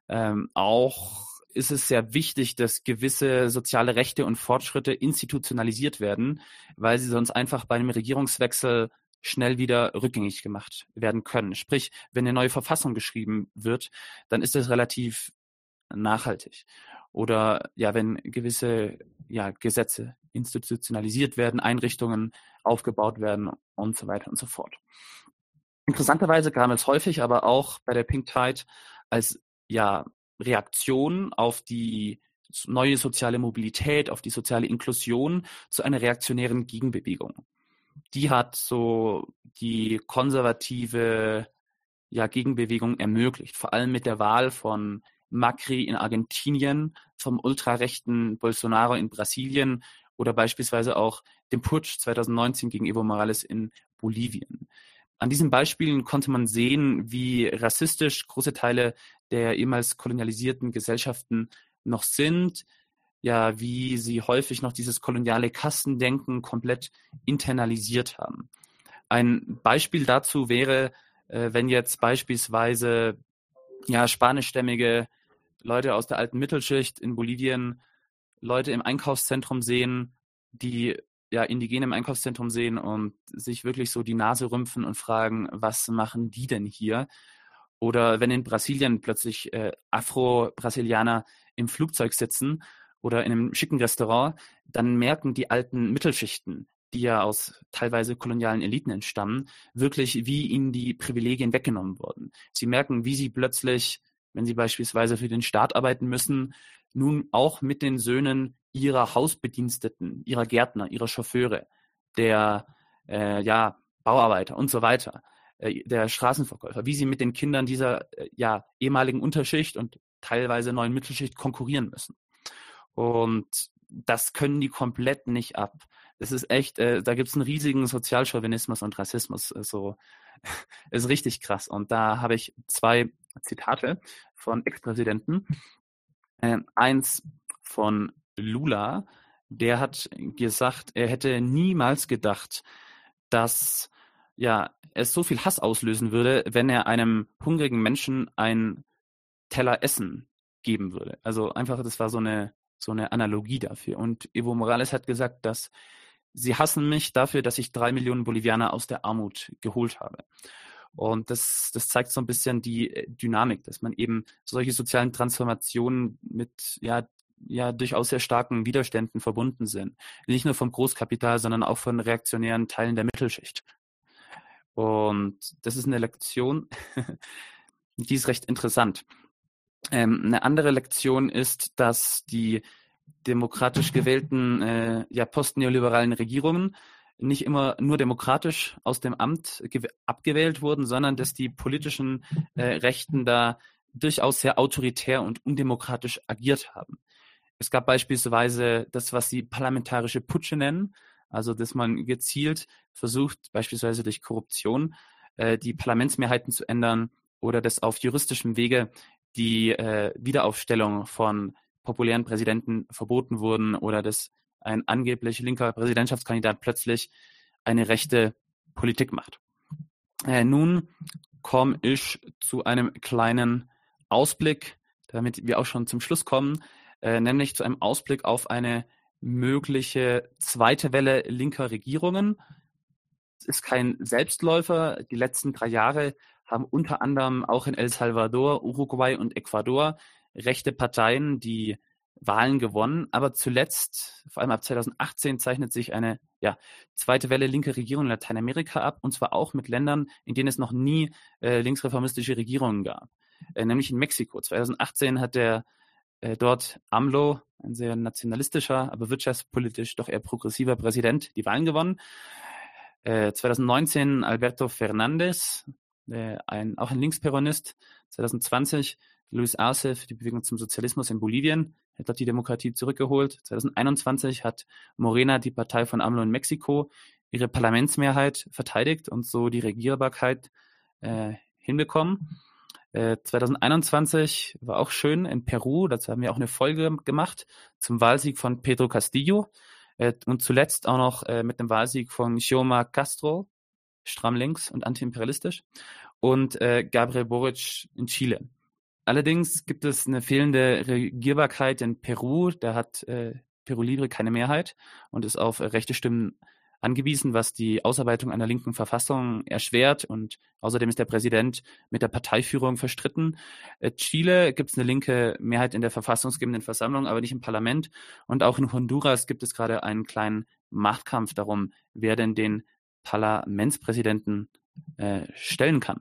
ähm, auch ist es sehr wichtig, dass gewisse soziale Rechte und Fortschritte institutionalisiert werden, weil sie sonst einfach bei einem Regierungswechsel schnell wieder rückgängig gemacht werden können. Sprich, wenn eine neue Verfassung geschrieben wird, dann ist das relativ nachhaltig. Oder ja, wenn gewisse ja, Gesetze institutionalisiert werden, Einrichtungen aufgebaut werden und so weiter und so fort. Interessanterweise kam es häufig aber auch bei der Pink Tide als ja Reaktion auf die neue soziale Mobilität, auf die soziale Inklusion zu einer reaktionären Gegenbewegung. Die hat so die konservative ja, Gegenbewegung ermöglicht, vor allem mit der Wahl von Macri in Argentinien, vom ultrarechten Bolsonaro in Brasilien oder beispielsweise auch dem Putsch 2019 gegen Evo Morales in Bolivien. An diesen Beispielen konnte man sehen, wie rassistisch große Teile der ehemals kolonialisierten Gesellschaften noch sind, ja, wie sie häufig noch dieses koloniale Kassendenken komplett internalisiert haben. Ein Beispiel dazu wäre, äh, wenn jetzt beispielsweise ja, spanischstämmige Leute aus der alten Mittelschicht in Bolivien Leute im Einkaufszentrum sehen, die ja Indigene im Einkaufszentrum sehen und sich wirklich so die Nase rümpfen und fragen, was machen die denn hier? Oder wenn in Brasilien plötzlich äh, Afro-Brasilianer im Flugzeug sitzen oder in einem schicken Restaurant, dann merken die alten Mittelschichten, die ja aus teilweise kolonialen Eliten entstammen, wirklich, wie ihnen die Privilegien weggenommen wurden. Sie merken, wie sie plötzlich, wenn sie beispielsweise für den Staat arbeiten müssen, nun auch mit den Söhnen ihrer Hausbediensteten, ihrer Gärtner, ihrer Chauffeure, der äh, ja, Bauarbeiter und so weiter, der Straßenverkäufer, wie sie mit den Kindern dieser äh, ja, ehemaligen Unterschicht und teilweise neuen Mittelschicht konkurrieren müssen. Und das können die komplett nicht ab. Das ist echt, äh, da gibt es einen riesigen Sozialchauvinismus und Rassismus. So, ist richtig krass. Und da habe ich zwei Zitate von Ex-Präsidenten. Äh, eins von Lula, der hat gesagt, er hätte niemals gedacht, dass ja, es so viel Hass auslösen würde, wenn er einem hungrigen Menschen ein Teller Essen geben würde. Also einfach, das war so eine, so eine Analogie dafür. Und Evo Morales hat gesagt, dass sie hassen mich dafür, dass ich drei Millionen Bolivianer aus der Armut geholt habe. Und das, das zeigt so ein bisschen die äh, Dynamik, dass man eben solche sozialen Transformationen mit ja, ja durchaus sehr starken Widerständen verbunden sind. Nicht nur vom Großkapital, sondern auch von reaktionären Teilen der Mittelschicht. Und das ist eine Lektion, die ist recht interessant. Ähm, eine andere Lektion ist, dass die demokratisch gewählten äh, ja, postneoliberalen Regierungen nicht immer nur demokratisch aus dem Amt abgewählt wurden, sondern dass die politischen äh, Rechten da durchaus sehr autoritär und undemokratisch agiert haben. Es gab beispielsweise das, was sie parlamentarische Putsche nennen, also, dass man gezielt versucht, beispielsweise durch Korruption, äh, die Parlamentsmehrheiten zu ändern oder dass auf juristischem Wege die äh, Wiederaufstellung von populären Präsidenten verboten wurden oder dass ein angeblich linker Präsidentschaftskandidat plötzlich eine rechte Politik macht. Äh, nun komme ich zu einem kleinen Ausblick, damit wir auch schon zum Schluss kommen, äh, nämlich zu einem Ausblick auf eine mögliche zweite Welle linker Regierungen. Es ist kein Selbstläufer. Die letzten drei Jahre haben unter anderem auch in El Salvador, Uruguay und Ecuador rechte Parteien die Wahlen gewonnen. Aber zuletzt, vor allem ab 2018, zeichnet sich eine ja, zweite Welle linke Regierung in Lateinamerika ab, und zwar auch mit Ländern, in denen es noch nie äh, linksreformistische Regierungen gab, äh, nämlich in Mexiko. 2018 hat der äh, dort AMLO, ein sehr nationalistischer, aber wirtschaftspolitisch doch eher progressiver Präsident, die Wahlen gewonnen. Äh, 2019 Alberto Fernandez, äh, ein, auch ein Linksperonist. 2020 Luis Arce für die Bewegung zum Sozialismus in Bolivien, hat dort die Demokratie zurückgeholt. 2021 hat Morena, die Partei von AMLO in Mexiko, ihre Parlamentsmehrheit verteidigt und so die Regierbarkeit äh, hinbekommen. 2021 äh, war auch schön in Peru, dazu haben wir auch eine Folge gemacht zum Wahlsieg von Pedro Castillo. Äh, und zuletzt auch noch äh, mit dem Wahlsieg von Xioma Castro, stramm links und antiimperialistisch, und Gabriel Boric in Chile. Allerdings gibt es eine fehlende Regierbarkeit in Peru, da hat Peru Libre keine Mehrheit und ist auf rechte Stimmen angewiesen, was die Ausarbeitung einer linken Verfassung erschwert und außerdem ist der Präsident mit der Parteiführung verstritten. Äh, Chile gibt es eine linke Mehrheit in der verfassungsgebenden Versammlung, aber nicht im Parlament und auch in Honduras gibt es gerade einen kleinen Machtkampf darum, wer denn den Parlamentspräsidenten äh, stellen kann.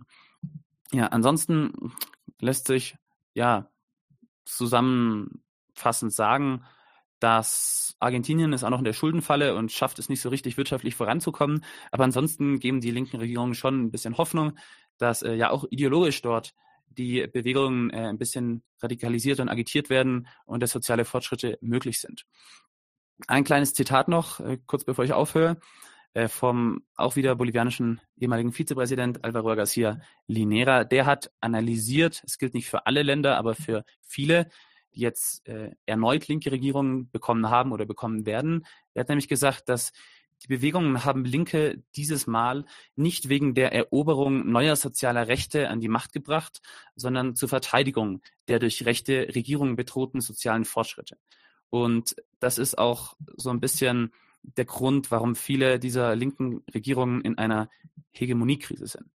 Ja, ansonsten lässt sich ja zusammenfassend sagen, dass Argentinien ist auch noch in der Schuldenfalle und schafft es nicht so richtig wirtschaftlich voranzukommen. Aber ansonsten geben die linken Regierungen schon ein bisschen Hoffnung, dass äh, ja auch ideologisch dort die Bewegungen äh, ein bisschen radikalisiert und agitiert werden und dass soziale Fortschritte möglich sind. Ein kleines Zitat noch, äh, kurz bevor ich aufhöre, äh, vom auch wieder bolivianischen ehemaligen Vizepräsident Alvaro Garcia Linera. Der hat analysiert, es gilt nicht für alle Länder, aber für viele, die jetzt äh, erneut linke Regierungen bekommen haben oder bekommen werden. Er hat nämlich gesagt, dass die Bewegungen haben Linke dieses Mal nicht wegen der Eroberung neuer sozialer Rechte an die Macht gebracht, sondern zur Verteidigung der durch rechte Regierungen bedrohten sozialen Fortschritte. Und das ist auch so ein bisschen der Grund, warum viele dieser linken Regierungen in einer Hegemoniekrise sind.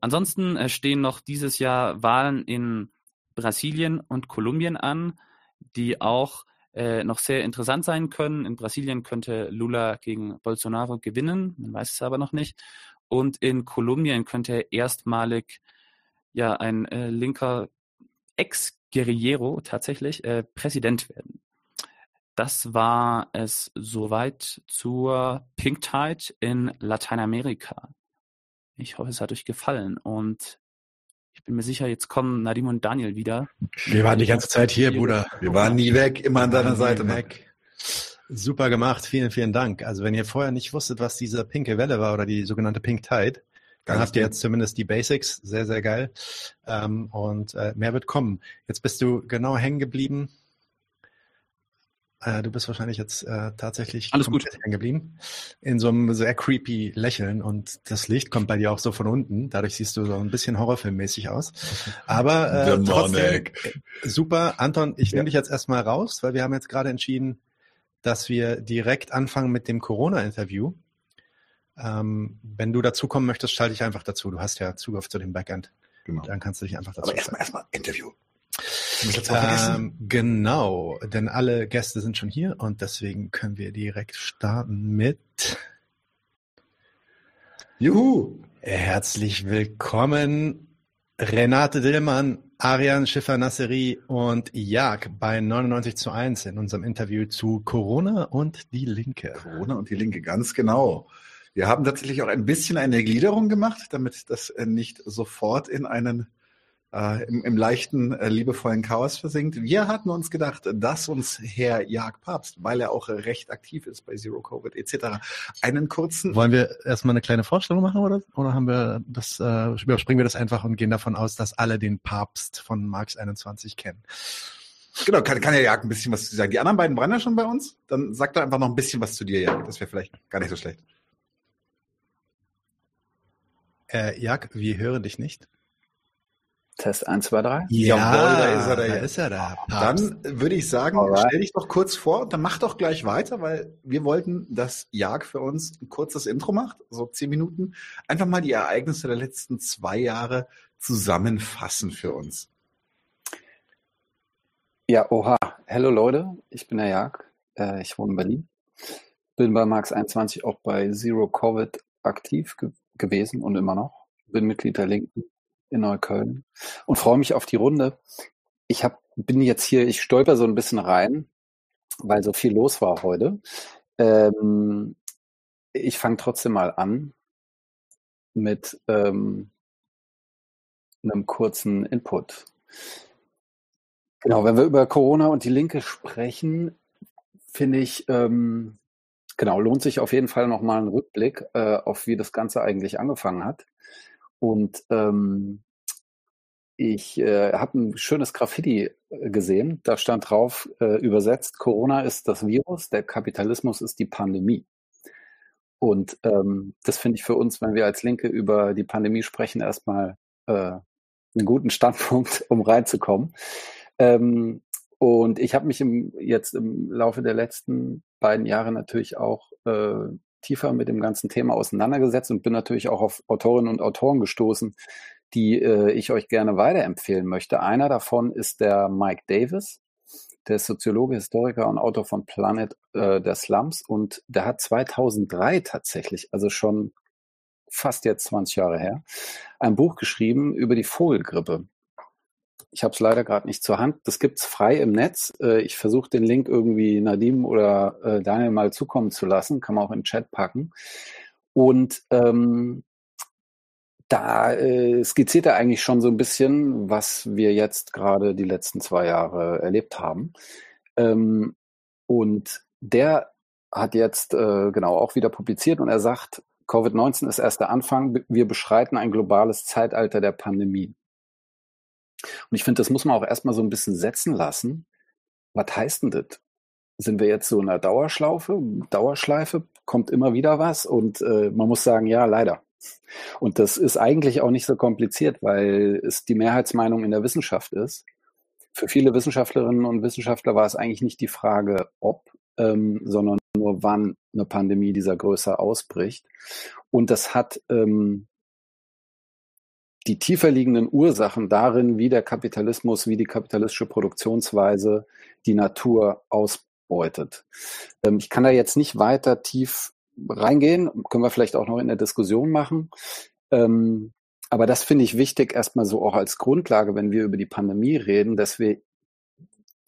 Ansonsten äh, stehen noch dieses Jahr Wahlen in Brasilien und Kolumbien an, die auch äh, noch sehr interessant sein können. In Brasilien könnte Lula gegen Bolsonaro gewinnen, man weiß es aber noch nicht. Und in Kolumbien könnte erstmalig ja ein äh, linker Ex-Guerillero tatsächlich äh, Präsident werden. Das war es soweit zur Pink Tide in Lateinamerika. Ich hoffe, es hat euch gefallen und bin mir sicher, jetzt kommen Nadim und Daniel wieder. Wir waren die ganze Zeit hier, Bruder. Wir waren nie weg, immer an deiner Seite. Weg. Super gemacht, vielen, vielen Dank. Also wenn ihr vorher nicht wusstet, was diese pinke Welle war oder die sogenannte Pink Tide, dann habt ihr jetzt zumindest die Basics, sehr, sehr geil. Ähm, und äh, mehr wird kommen. Jetzt bist du genau hängen geblieben äh, du bist wahrscheinlich jetzt äh, tatsächlich Alles gut hängen geblieben. In so einem sehr creepy Lächeln und das Licht kommt bei dir auch so von unten. Dadurch siehst du so ein bisschen horrorfilmmäßig aus. Aber äh, trotzdem, äh, super. Anton, ich ja. nehme dich jetzt erstmal raus, weil wir haben jetzt gerade entschieden, dass wir direkt anfangen mit dem Corona-Interview. Ähm, wenn du dazukommen möchtest, schalte ich einfach dazu. Du hast ja Zugriff zu dem Backend. Genau. Dann kannst du dich einfach dazu. Aber erstmal erstmal Interview. Ähm, genau, denn alle Gäste sind schon hier und deswegen können wir direkt starten mit. Juhu! Herzlich willkommen, Renate Dillmann, Arian Schiffer-Nasseri und Jag bei 99 zu 1 in unserem Interview zu Corona und die Linke. Corona und die Linke, ganz genau. Wir haben tatsächlich auch ein bisschen eine Gliederung gemacht, damit das äh, nicht sofort in einen äh, im, im leichten, äh, liebevollen Chaos versinkt. Wir hatten uns gedacht, dass uns Herr Jag Papst, weil er auch recht aktiv ist bei Zero Covid etc., einen kurzen. Wollen wir erstmal eine kleine Vorstellung machen oder, oder haben wir das, äh, überspringen wir das einfach und gehen davon aus, dass alle den Papst von Marx 21 kennen? Genau, kann, kann ja Jagd ein bisschen was zu sagen. Die anderen beiden waren ja schon bei uns. Dann sag doch einfach noch ein bisschen was zu dir, Jagd. Das wäre vielleicht gar nicht so schlecht. Äh, Jag, wir hören dich nicht. Test 1, 2, 3. Ja, Jawohl, da ist er, da da ist er da. Papst. Dann würde ich sagen, Alright. stell dich doch kurz vor und dann mach doch gleich weiter, weil wir wollten, dass Jag für uns ein kurzes Intro macht, so zehn Minuten. Einfach mal die Ereignisse der letzten zwei Jahre zusammenfassen für uns. Ja, oha. Hallo Leute, ich bin der Jag. Äh, ich wohne in Berlin. Bin bei Marx 21 auch bei Zero Covid aktiv ge gewesen und immer noch. Bin Mitglied der Linken in Neukölln und freue mich auf die Runde. Ich hab, bin jetzt hier, ich stolper so ein bisschen rein, weil so viel los war heute. Ähm, ich fange trotzdem mal an mit ähm, einem kurzen Input. Genau, wenn wir über Corona und die Linke sprechen, finde ich, ähm, genau, lohnt sich auf jeden Fall nochmal ein Rückblick äh, auf, wie das Ganze eigentlich angefangen hat. Und ähm, ich äh, habe ein schönes Graffiti äh, gesehen. Da stand drauf, äh, übersetzt, Corona ist das Virus, der Kapitalismus ist die Pandemie. Und ähm, das finde ich für uns, wenn wir als Linke über die Pandemie sprechen, erstmal äh, einen guten Standpunkt, um reinzukommen. Ähm, und ich habe mich im, jetzt im Laufe der letzten beiden Jahre natürlich auch äh, tiefer mit dem ganzen Thema auseinandergesetzt und bin natürlich auch auf Autorinnen und Autoren gestoßen, die äh, ich euch gerne weiterempfehlen möchte. Einer davon ist der Mike Davis, der ist Soziologe, Historiker und Autor von Planet äh, der Slums und der hat 2003 tatsächlich, also schon fast jetzt 20 Jahre her, ein Buch geschrieben über die Vogelgrippe. Ich habe es leider gerade nicht zur Hand. Das gibt's frei im Netz. Äh, ich versuche den Link irgendwie Nadim oder äh, Daniel mal zukommen zu lassen. Kann man auch in den Chat packen. Und ähm, da äh, skizziert er eigentlich schon so ein bisschen, was wir jetzt gerade die letzten zwei Jahre erlebt haben. Ähm, und der hat jetzt äh, genau auch wieder publiziert und er sagt, Covid-19 ist erst der Anfang. Wir beschreiten ein globales Zeitalter der Pandemie. Und ich finde, das muss man auch erstmal so ein bisschen setzen lassen. Was heißt denn das? Sind wir jetzt so in einer Dauerschlaufe, Dauerschleife, kommt immer wieder was und äh, man muss sagen, ja, leider. Und das ist eigentlich auch nicht so kompliziert, weil es die Mehrheitsmeinung in der Wissenschaft ist. Für viele Wissenschaftlerinnen und Wissenschaftler war es eigentlich nicht die Frage, ob, ähm, sondern nur wann eine Pandemie dieser Größe ausbricht. Und das hat ähm, die tiefer liegenden Ursachen darin, wie der Kapitalismus, wie die kapitalistische Produktionsweise die Natur ausbeutet. Ähm, ich kann da jetzt nicht weiter tief reingehen, können wir vielleicht auch noch in der Diskussion machen. Ähm, aber das finde ich wichtig, erstmal so auch als Grundlage, wenn wir über die Pandemie reden, dass wir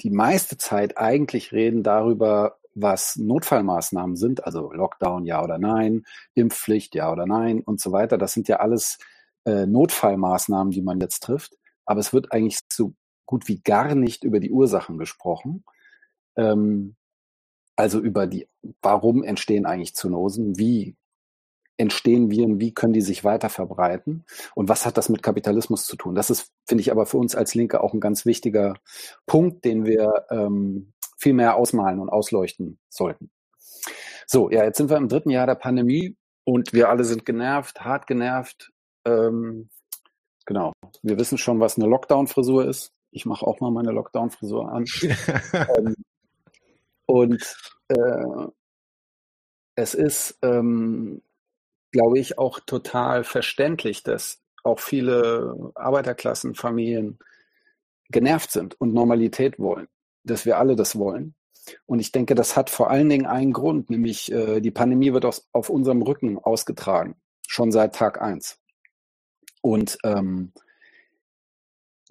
die meiste Zeit eigentlich reden darüber, was Notfallmaßnahmen sind, also Lockdown ja oder nein, Impfpflicht ja oder nein und so weiter. Das sind ja alles äh, Notfallmaßnahmen, die man jetzt trifft. Aber es wird eigentlich so gut wie gar nicht über die Ursachen gesprochen. Ähm, also über die, warum entstehen eigentlich Zoonosen? Wie entstehen Viren? Wie können die sich weiter verbreiten? Und was hat das mit Kapitalismus zu tun? Das ist, finde ich, aber für uns als Linke auch ein ganz wichtiger Punkt, den wir ähm, viel mehr ausmalen und ausleuchten sollten. So, ja, jetzt sind wir im dritten Jahr der Pandemie und wir alle sind genervt, hart genervt. Ähm, genau. Wir wissen schon, was eine Lockdown-Frisur ist. Ich mache auch mal meine Lockdown-Frisur an. ähm, und äh, es ist, ähm, glaube ich, auch total verständlich, dass auch viele Arbeiterklassenfamilien genervt sind und Normalität wollen, dass wir alle das wollen. Und ich denke, das hat vor allen Dingen einen Grund, nämlich äh, die Pandemie wird aus, auf unserem Rücken ausgetragen, schon seit Tag eins. Und ähm,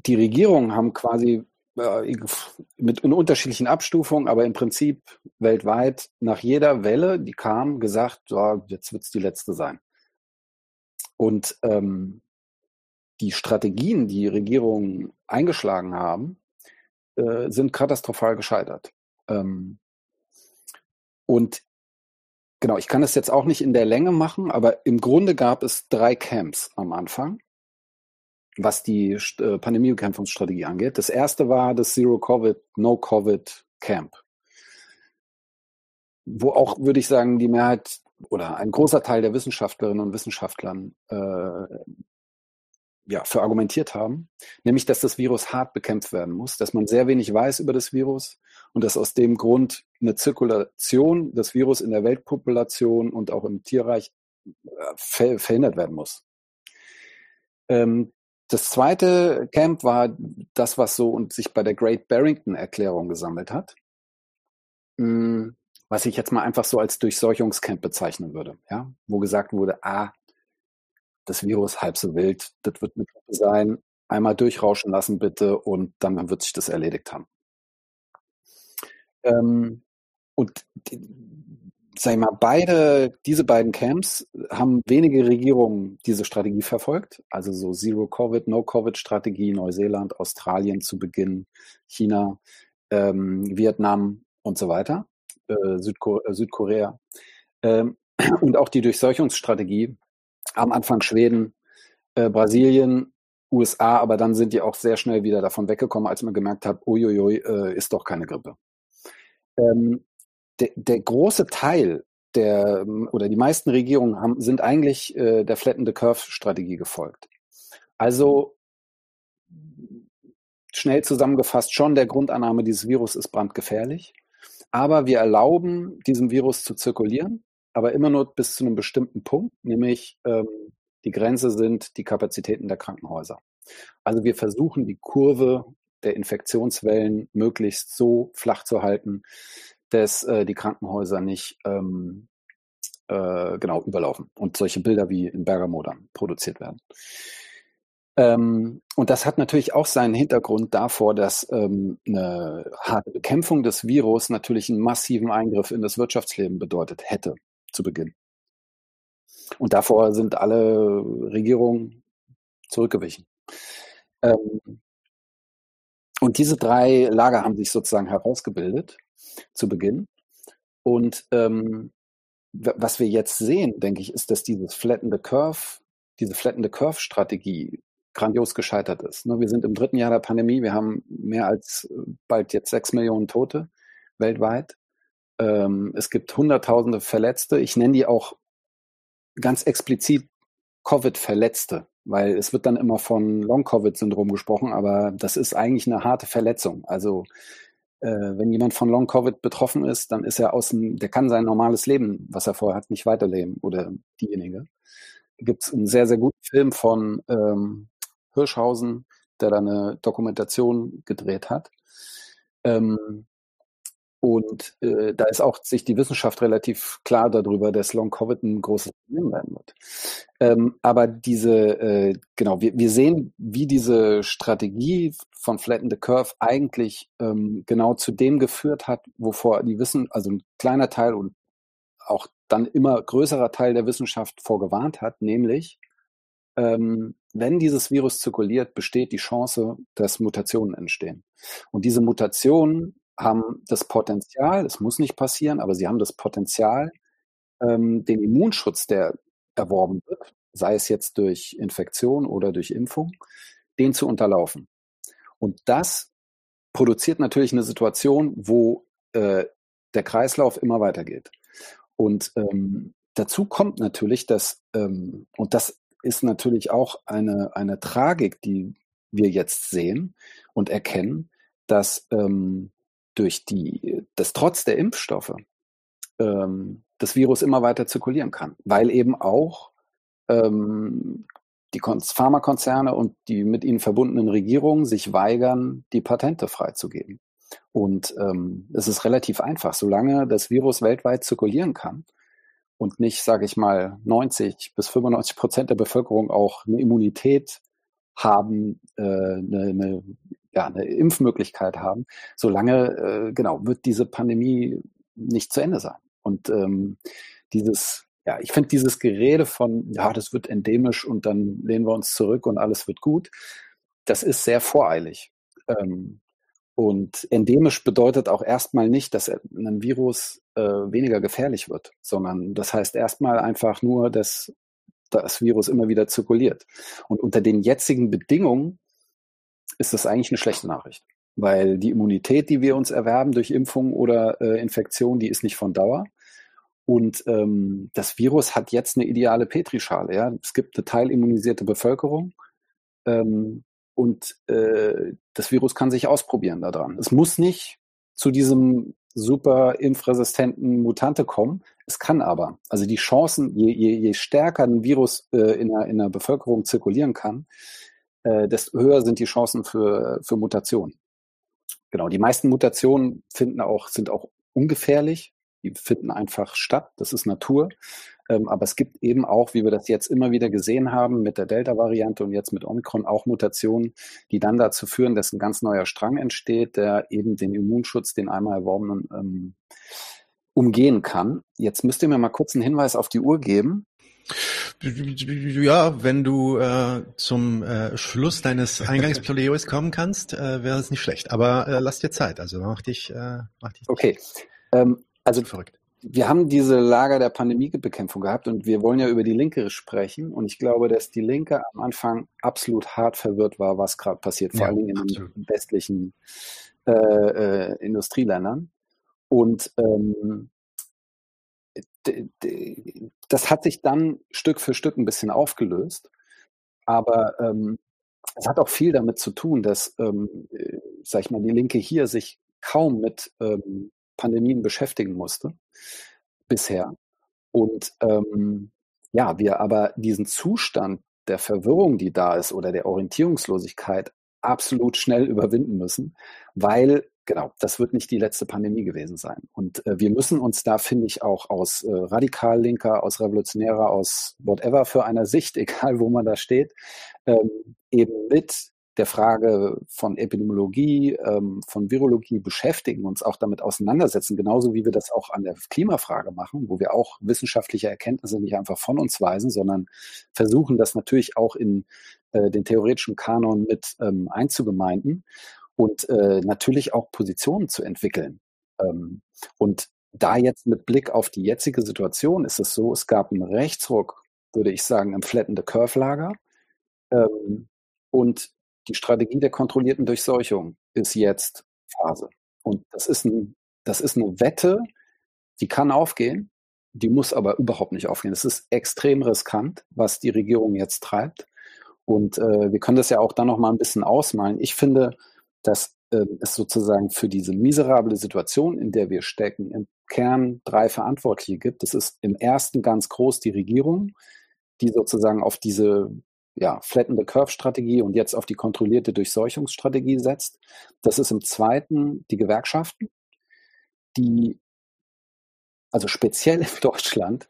die Regierungen haben quasi äh, mit in unterschiedlichen Abstufungen, aber im Prinzip weltweit nach jeder Welle, die kam, gesagt, so, jetzt wird es die letzte sein. Und ähm, die Strategien, die Regierungen eingeschlagen haben, äh, sind katastrophal gescheitert. Ähm, und genau, ich kann es jetzt auch nicht in der Länge machen, aber im Grunde gab es drei Camps am Anfang. was die äh, Pandemiebekämpfungsstrategie angeht. Das erste war das Zero-Covid, No-Covid-Camp, wo auch, würde ich sagen, die Mehrheit oder ein großer Teil der Wissenschaftlerinnen und Wissenschaftlern äh, ja, für argumentiert haben, nämlich dass das Virus hart bekämpft werden muss, dass man sehr wenig weiß über das Virus und dass aus dem Grund eine Zirkulation des Virus in der Weltpopulation und auch im Tierreich äh, verhindert werden muss. Ähm, das zweite Camp war das, was so und sich bei der Great Barrington Erklärung gesammelt hat, hm, was ich jetzt mal einfach so als Durchseuchungscamp bezeichnen würde, ja, wo gesagt wurde, ah, das Virus halb so wild, das wird eine Grippe sein, einmal durchrauschen lassen bitte und dann wird sich das erledigt haben. Ähm, und sag ich mal, beide, diese beiden Camps haben wenige Regierungen diese Strategie verfolgt. Also so Zero-Covid, No-Covid-Strategie, Neuseeland, Australien zu Beginn, China, ähm, Vietnam und so weiter, äh, Südko äh, Südkorea. Ähm, und auch die Durchseuchungsstrategie am Anfang Schweden, äh, Brasilien, USA, aber dann sind die auch sehr schnell wieder davon weggekommen, als man gemerkt hat, uiuiui, äh, ist doch keine Grippe. Ähm, der, der große Teil der oder die meisten Regierungen haben, sind eigentlich äh, der Flatten the Curve Strategie gefolgt. Also schnell zusammengefasst schon der Grundannahme, dieses Virus ist brandgefährlich. Aber wir erlauben diesem Virus zu zirkulieren aber immer nur bis zu einem bestimmten Punkt, nämlich ähm, die Grenze sind die Kapazitäten der Krankenhäuser. Also wir versuchen die Kurve der Infektionswellen möglichst so flach zu halten, dass äh, die Krankenhäuser nicht ähm, äh, genau überlaufen und solche Bilder wie in Bergamo dann produziert werden. Ähm, und das hat natürlich auch seinen Hintergrund davor, dass ähm, eine harte Bekämpfung des Virus natürlich einen massiven Eingriff in das Wirtschaftsleben bedeutet hätte zu Beginn. Und davor sind alle Regierungen zurückgewichen. Ähm, und diese drei Lager haben sich sozusagen herausgebildet zu Beginn. Und ähm, was wir jetzt sehen, denke ich, ist, dass dieses Flatten the Curve, diese Flatten the Curve Strategie grandios gescheitert ist. Ne, wir sind im dritten Jahr der Pandemie. Wir haben mehr als äh, bald jetzt sechs Millionen Tote weltweit. Ähm, es gibt Hunderttausende Verletzte. Ich nenne die auch ganz explizit Covid-Verletzte, weil es wird dann immer von Long-Covid-Syndrom gesprochen, aber das ist eigentlich eine harte Verletzung. Also äh, wenn jemand von Long-Covid betroffen ist, dann ist er aus dem, der kann sein normales Leben, was er vorher hat, nicht weiterleben oder diejenige. Gibt es einen sehr, sehr guten Film von ähm, Hirschhausen, der da eine Dokumentation gedreht hat. Ähm, und äh, da ist auch sich die Wissenschaft relativ klar darüber, dass Long Covid ein großes Problem werden wird. Ähm, aber diese, äh, genau, wir, wir sehen, wie diese Strategie von Flatten the Curve eigentlich ähm, genau zu dem geführt hat, wovor die Wissen, also ein kleiner Teil und auch dann immer größerer Teil der Wissenschaft vorgewarnt hat, nämlich ähm, wenn dieses Virus zirkuliert, besteht die Chance, dass Mutationen entstehen. Und diese Mutationen haben das Potenzial, es muss nicht passieren, aber sie haben das Potenzial, ähm, den Immunschutz, der erworben wird, sei es jetzt durch Infektion oder durch Impfung, den zu unterlaufen. Und das produziert natürlich eine Situation, wo äh, der Kreislauf immer weitergeht. Und ähm, dazu kommt natürlich, dass, ähm, und das ist natürlich auch eine, eine Tragik, die wir jetzt sehen und erkennen, dass ähm, durch die, das trotz der Impfstoffe ähm, das Virus immer weiter zirkulieren kann, weil eben auch ähm, die Pharmakonzerne und die mit ihnen verbundenen Regierungen sich weigern, die Patente freizugeben. Und ähm, es ist relativ einfach, solange das Virus weltweit zirkulieren kann und nicht, sage ich mal, 90 bis 95 Prozent der Bevölkerung auch eine Immunität haben, äh, eine, eine ja, eine Impfmöglichkeit haben, solange äh, genau wird diese Pandemie nicht zu Ende sein. Und ähm, dieses, ja, ich finde dieses Gerede von, ja, das wird endemisch und dann lehnen wir uns zurück und alles wird gut, das ist sehr voreilig. Ähm, und endemisch bedeutet auch erstmal nicht, dass ein Virus äh, weniger gefährlich wird, sondern das heißt erstmal einfach nur, dass das Virus immer wieder zirkuliert. Und unter den jetzigen Bedingungen ist das eigentlich eine schlechte Nachricht. Weil die Immunität, die wir uns erwerben durch Impfung oder äh, Infektion, die ist nicht von Dauer. Und ähm, das Virus hat jetzt eine ideale Petrischale. Ja? Es gibt eine teilimmunisierte Bevölkerung ähm, und äh, das Virus kann sich ausprobieren daran. Es muss nicht zu diesem super impfresistenten Mutante kommen. Es kann aber. Also die Chancen, je, je, je stärker ein Virus äh, in, der, in der Bevölkerung zirkulieren kann, äh, desto höher sind die Chancen für, für Mutationen. Genau, die meisten Mutationen finden auch, sind auch ungefährlich. Die finden einfach statt. Das ist Natur. Ähm, aber es gibt eben auch, wie wir das jetzt immer wieder gesehen haben, mit der Delta-Variante und jetzt mit Omikron auch Mutationen, die dann dazu führen, dass ein ganz neuer Strang entsteht, der eben den Immunschutz, den einmal erworbenen, ähm, umgehen kann. Jetzt müsst ihr mir mal kurz einen Hinweis auf die Uhr geben. Ja, wenn du äh, zum äh, Schluss deines Eingangsplädoyers kommen kannst, äh, wäre es nicht schlecht. Aber äh, lass dir Zeit, also mach dich, äh, mach dich Okay. Ähm, also verrückt. Wir haben diese Lager der Pandemiebekämpfung gehabt und wir wollen ja über die Linke sprechen. Und ich glaube, dass die Linke am Anfang absolut hart verwirrt war, was gerade passiert, vor ja, allen Dingen in den westlichen äh, Industrieländern. Und ähm, das hat sich dann Stück für Stück ein bisschen aufgelöst. Aber ähm, es hat auch viel damit zu tun, dass, ähm, äh, sag ich mal, die Linke hier sich kaum mit ähm, Pandemien beschäftigen musste bisher. Und ähm, ja, wir aber diesen Zustand der Verwirrung, die da ist, oder der Orientierungslosigkeit absolut schnell überwinden müssen, weil genau, das wird nicht die letzte Pandemie gewesen sein. Und äh, wir müssen uns da, finde ich, auch aus äh, radikal linker, aus revolutionärer, aus whatever für einer Sicht, egal wo man da steht, ähm, eben mit der Frage von Epidemiologie, ähm, von Virologie beschäftigen, uns auch damit auseinandersetzen, genauso wie wir das auch an der Klimafrage machen, wo wir auch wissenschaftliche Erkenntnisse nicht einfach von uns weisen, sondern versuchen, das natürlich auch in äh, den theoretischen Kanon mit ähm, einzugemeinden und äh, natürlich auch Positionen zu entwickeln. Ähm, und da jetzt mit Blick auf die jetzige Situation ist es so, es gab einen Rechtsruck, würde ich sagen, im Flatten the Curve Lager. Ähm, und die Strategie der kontrollierten Durchseuchung ist jetzt Phase. Und das ist, ein, das ist eine Wette, die kann aufgehen, die muss aber überhaupt nicht aufgehen. Es ist extrem riskant, was die Regierung jetzt treibt. Und äh, wir können das ja auch dann noch mal ein bisschen ausmalen. Ich finde, dass äh, es sozusagen für diese miserable Situation, in der wir stecken, im Kern drei Verantwortliche gibt. Das ist im ersten ganz groß die Regierung, die sozusagen auf diese ja, Flatten the Curve Strategie und jetzt auf die kontrollierte Durchseuchungsstrategie setzt. Das ist im zweiten die Gewerkschaften, die also speziell in Deutschland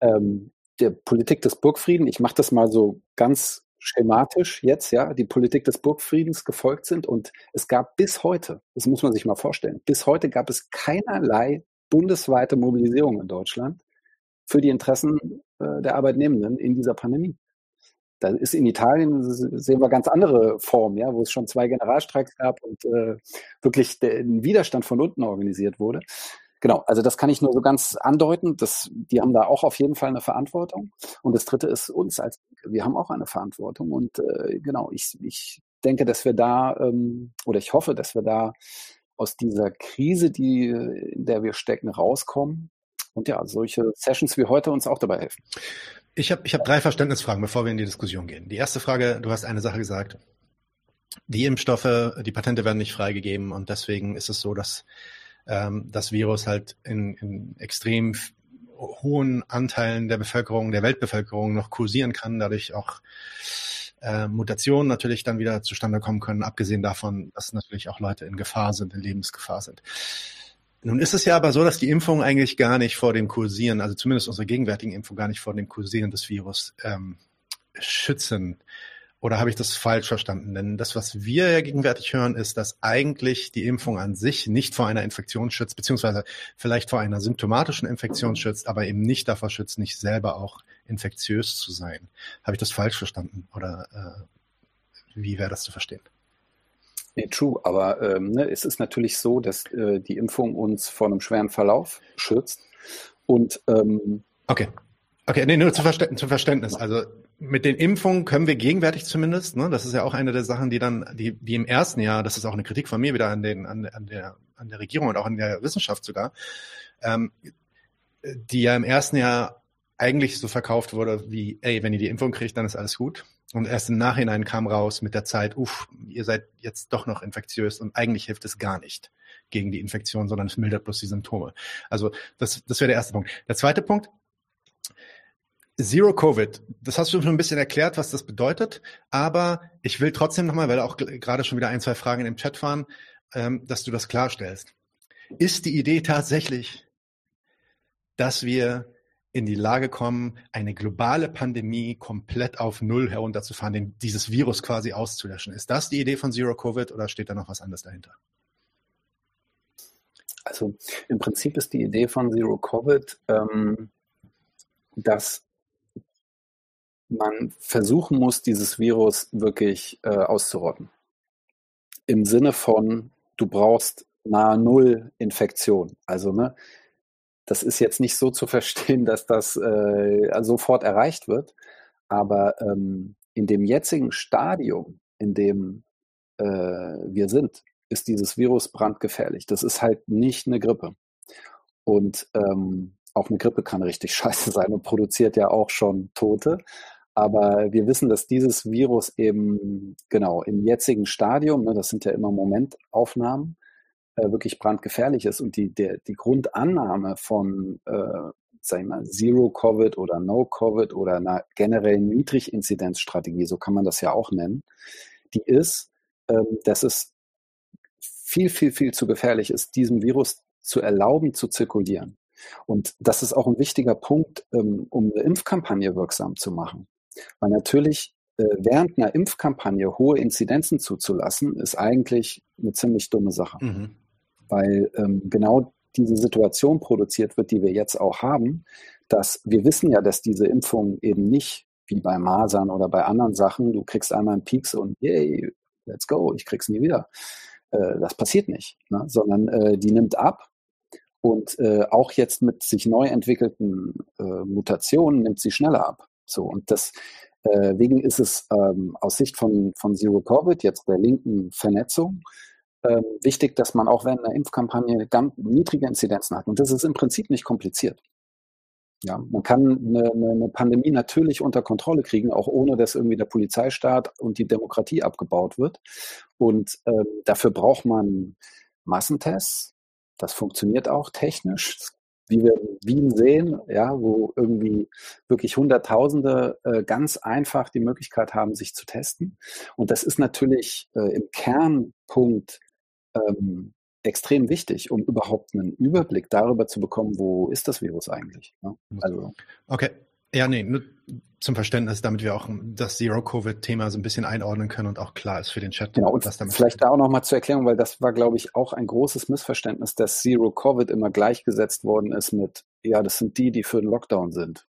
ähm, der Politik des Burgfrieden, ich mache das mal so ganz schematisch jetzt, ja, die Politik des Burgfriedens gefolgt sind. Und es gab bis heute, das muss man sich mal vorstellen, bis heute gab es keinerlei bundesweite Mobilisierung in Deutschland für die Interessen äh, der Arbeitnehmenden in dieser Pandemie. Da ist in Italien, sehen wir ganz andere Formen, ja, wo es schon zwei Generalstreiks gab und äh, wirklich der, ein Widerstand von unten organisiert wurde. Genau, also das kann ich nur so ganz andeuten. dass die haben da auch auf jeden Fall eine Verantwortung. Und das Dritte ist uns als, wir haben auch eine Verantwortung. Und äh, genau, ich, ich denke, dass wir da, ähm, oder ich hoffe, dass wir da aus dieser Krise, die, in der wir stecken, rauskommen. Und ja, solche Sessions wie heute uns auch dabei helfen. Ich habe ich hab drei Verständnisfragen, bevor wir in die Diskussion gehen. Die erste Frage, du hast eine Sache gesagt. Die Impfstoffe, die Patente werden nicht freigegeben und deswegen ist es so, dass ähm, das Virus halt in, in extrem hohen Anteilen der Bevölkerung, der Weltbevölkerung noch kursieren kann, dadurch auch äh, Mutationen natürlich dann wieder zustande kommen können, abgesehen davon, dass natürlich auch Leute in Gefahr sind, in Lebensgefahr sind. Nun ist es ja aber so, dass die Impfungen eigentlich gar nicht vor dem Kursieren, also zumindest unsere gegenwärtigen Impfungen gar nicht vor dem Kursieren des Virus ähm, schützen. Oder habe ich das falsch verstanden? Denn das, was wir ja gegenwärtig hören, ist, dass eigentlich die Impfung an sich nicht vor einer Infektion schützt, beziehungsweise vielleicht vor einer symptomatischen Infektion schützt, aber eben nicht davor schützt, nicht selber auch infektiös zu sein. Habe ich das falsch verstanden? Oder äh, wie wäre das zu verstehen? Nee, true, aber ähm, ne, es ist natürlich so, dass äh, die Impfung uns vor einem schweren Verlauf schützt. Und ähm, okay. Okay, nee, nur zum Verständnis, zum Verständnis. Also mit den Impfungen können wir gegenwärtig zumindest, ne, das ist ja auch eine der Sachen, die dann, die, die im ersten Jahr, das ist auch eine Kritik von mir wieder an den, an, an der, an der Regierung und auch an der Wissenschaft sogar, ähm, die ja im ersten Jahr eigentlich so verkauft wurde wie, ey, wenn ihr die Impfung kriegt, dann ist alles gut. Und erst im Nachhinein kam raus mit der Zeit, uff, ihr seid jetzt doch noch infektiös und eigentlich hilft es gar nicht gegen die Infektion, sondern es mildert bloß die Symptome. Also das, das wäre der erste Punkt. Der zweite Punkt, Zero Covid, das hast du schon ein bisschen erklärt, was das bedeutet, aber ich will trotzdem nochmal, weil auch gerade schon wieder ein, zwei Fragen im Chat waren, ähm, dass du das klarstellst. Ist die Idee tatsächlich, dass wir in die Lage kommen, eine globale Pandemie komplett auf Null herunterzufahren, den, dieses Virus quasi auszulöschen? Ist das die Idee von Zero Covid oder steht da noch was anderes dahinter? Also im Prinzip ist die Idee von Zero Covid, ähm, dass man versuchen muss, dieses Virus wirklich äh, auszurotten. Im Sinne von, du brauchst nahe Null Infektion. Also, ne, das ist jetzt nicht so zu verstehen, dass das äh, sofort erreicht wird, aber ähm, in dem jetzigen Stadium, in dem äh, wir sind, ist dieses Virus brandgefährlich. Das ist halt nicht eine Grippe. Und ähm, auch eine Grippe kann richtig scheiße sein und produziert ja auch schon Tote. Aber wir wissen, dass dieses Virus eben genau im jetzigen Stadium, ne, das sind ja immer Momentaufnahmen, äh, wirklich brandgefährlich ist. Und die, der, die Grundannahme von, äh, sag ich mal, Zero-Covid oder No-Covid oder einer generellen Niedriginzidenzstrategie, so kann man das ja auch nennen, die ist, ähm, dass es viel, viel, viel zu gefährlich ist, diesem Virus zu erlauben, zu zirkulieren. Und das ist auch ein wichtiger Punkt, ähm, um eine Impfkampagne wirksam zu machen. Weil natürlich äh, während einer Impfkampagne hohe Inzidenzen zuzulassen, ist eigentlich eine ziemlich dumme Sache. Mhm. Weil ähm, genau diese Situation produziert wird, die wir jetzt auch haben, dass wir wissen ja, dass diese Impfung eben nicht wie bei Masern oder bei anderen Sachen, du kriegst einmal einen Pieks und yay, let's go, ich krieg's nie wieder. Äh, das passiert nicht, ne? sondern äh, die nimmt ab und äh, auch jetzt mit sich neu entwickelten äh, Mutationen nimmt sie schneller ab. So, und deswegen äh, ist es ähm, aus Sicht von, von Zero Covid, jetzt der linken Vernetzung, ähm, wichtig, dass man auch während einer Impfkampagne ganz niedrige Inzidenzen hat. Und das ist im Prinzip nicht kompliziert. Ja, man kann eine, eine, Pandemie natürlich unter Kontrolle kriegen, auch ohne dass irgendwie der Polizeistaat und die Demokratie abgebaut wird. Und ähm, dafür braucht man Massentests. Das funktioniert auch technisch. Das wie wir in Wien sehen, ja, wo irgendwie wirklich Hunderttausende äh, ganz einfach die Möglichkeit haben, sich zu testen. Und das ist natürlich äh, im Kernpunkt ähm, extrem wichtig, um überhaupt einen Überblick darüber zu bekommen, wo ist das Virus eigentlich. Ne? Also, okay, ja, nee, nur zum Verständnis, damit wir auch das Zero-Covid-Thema so ein bisschen einordnen können und auch klar ist für den Chat. Genau, und was damit vielleicht da auch nochmal zur Erklärung, weil das war, glaube ich, auch ein großes Missverständnis, dass Zero-Covid immer gleichgesetzt worden ist mit, ja, das sind die, die für den Lockdown sind.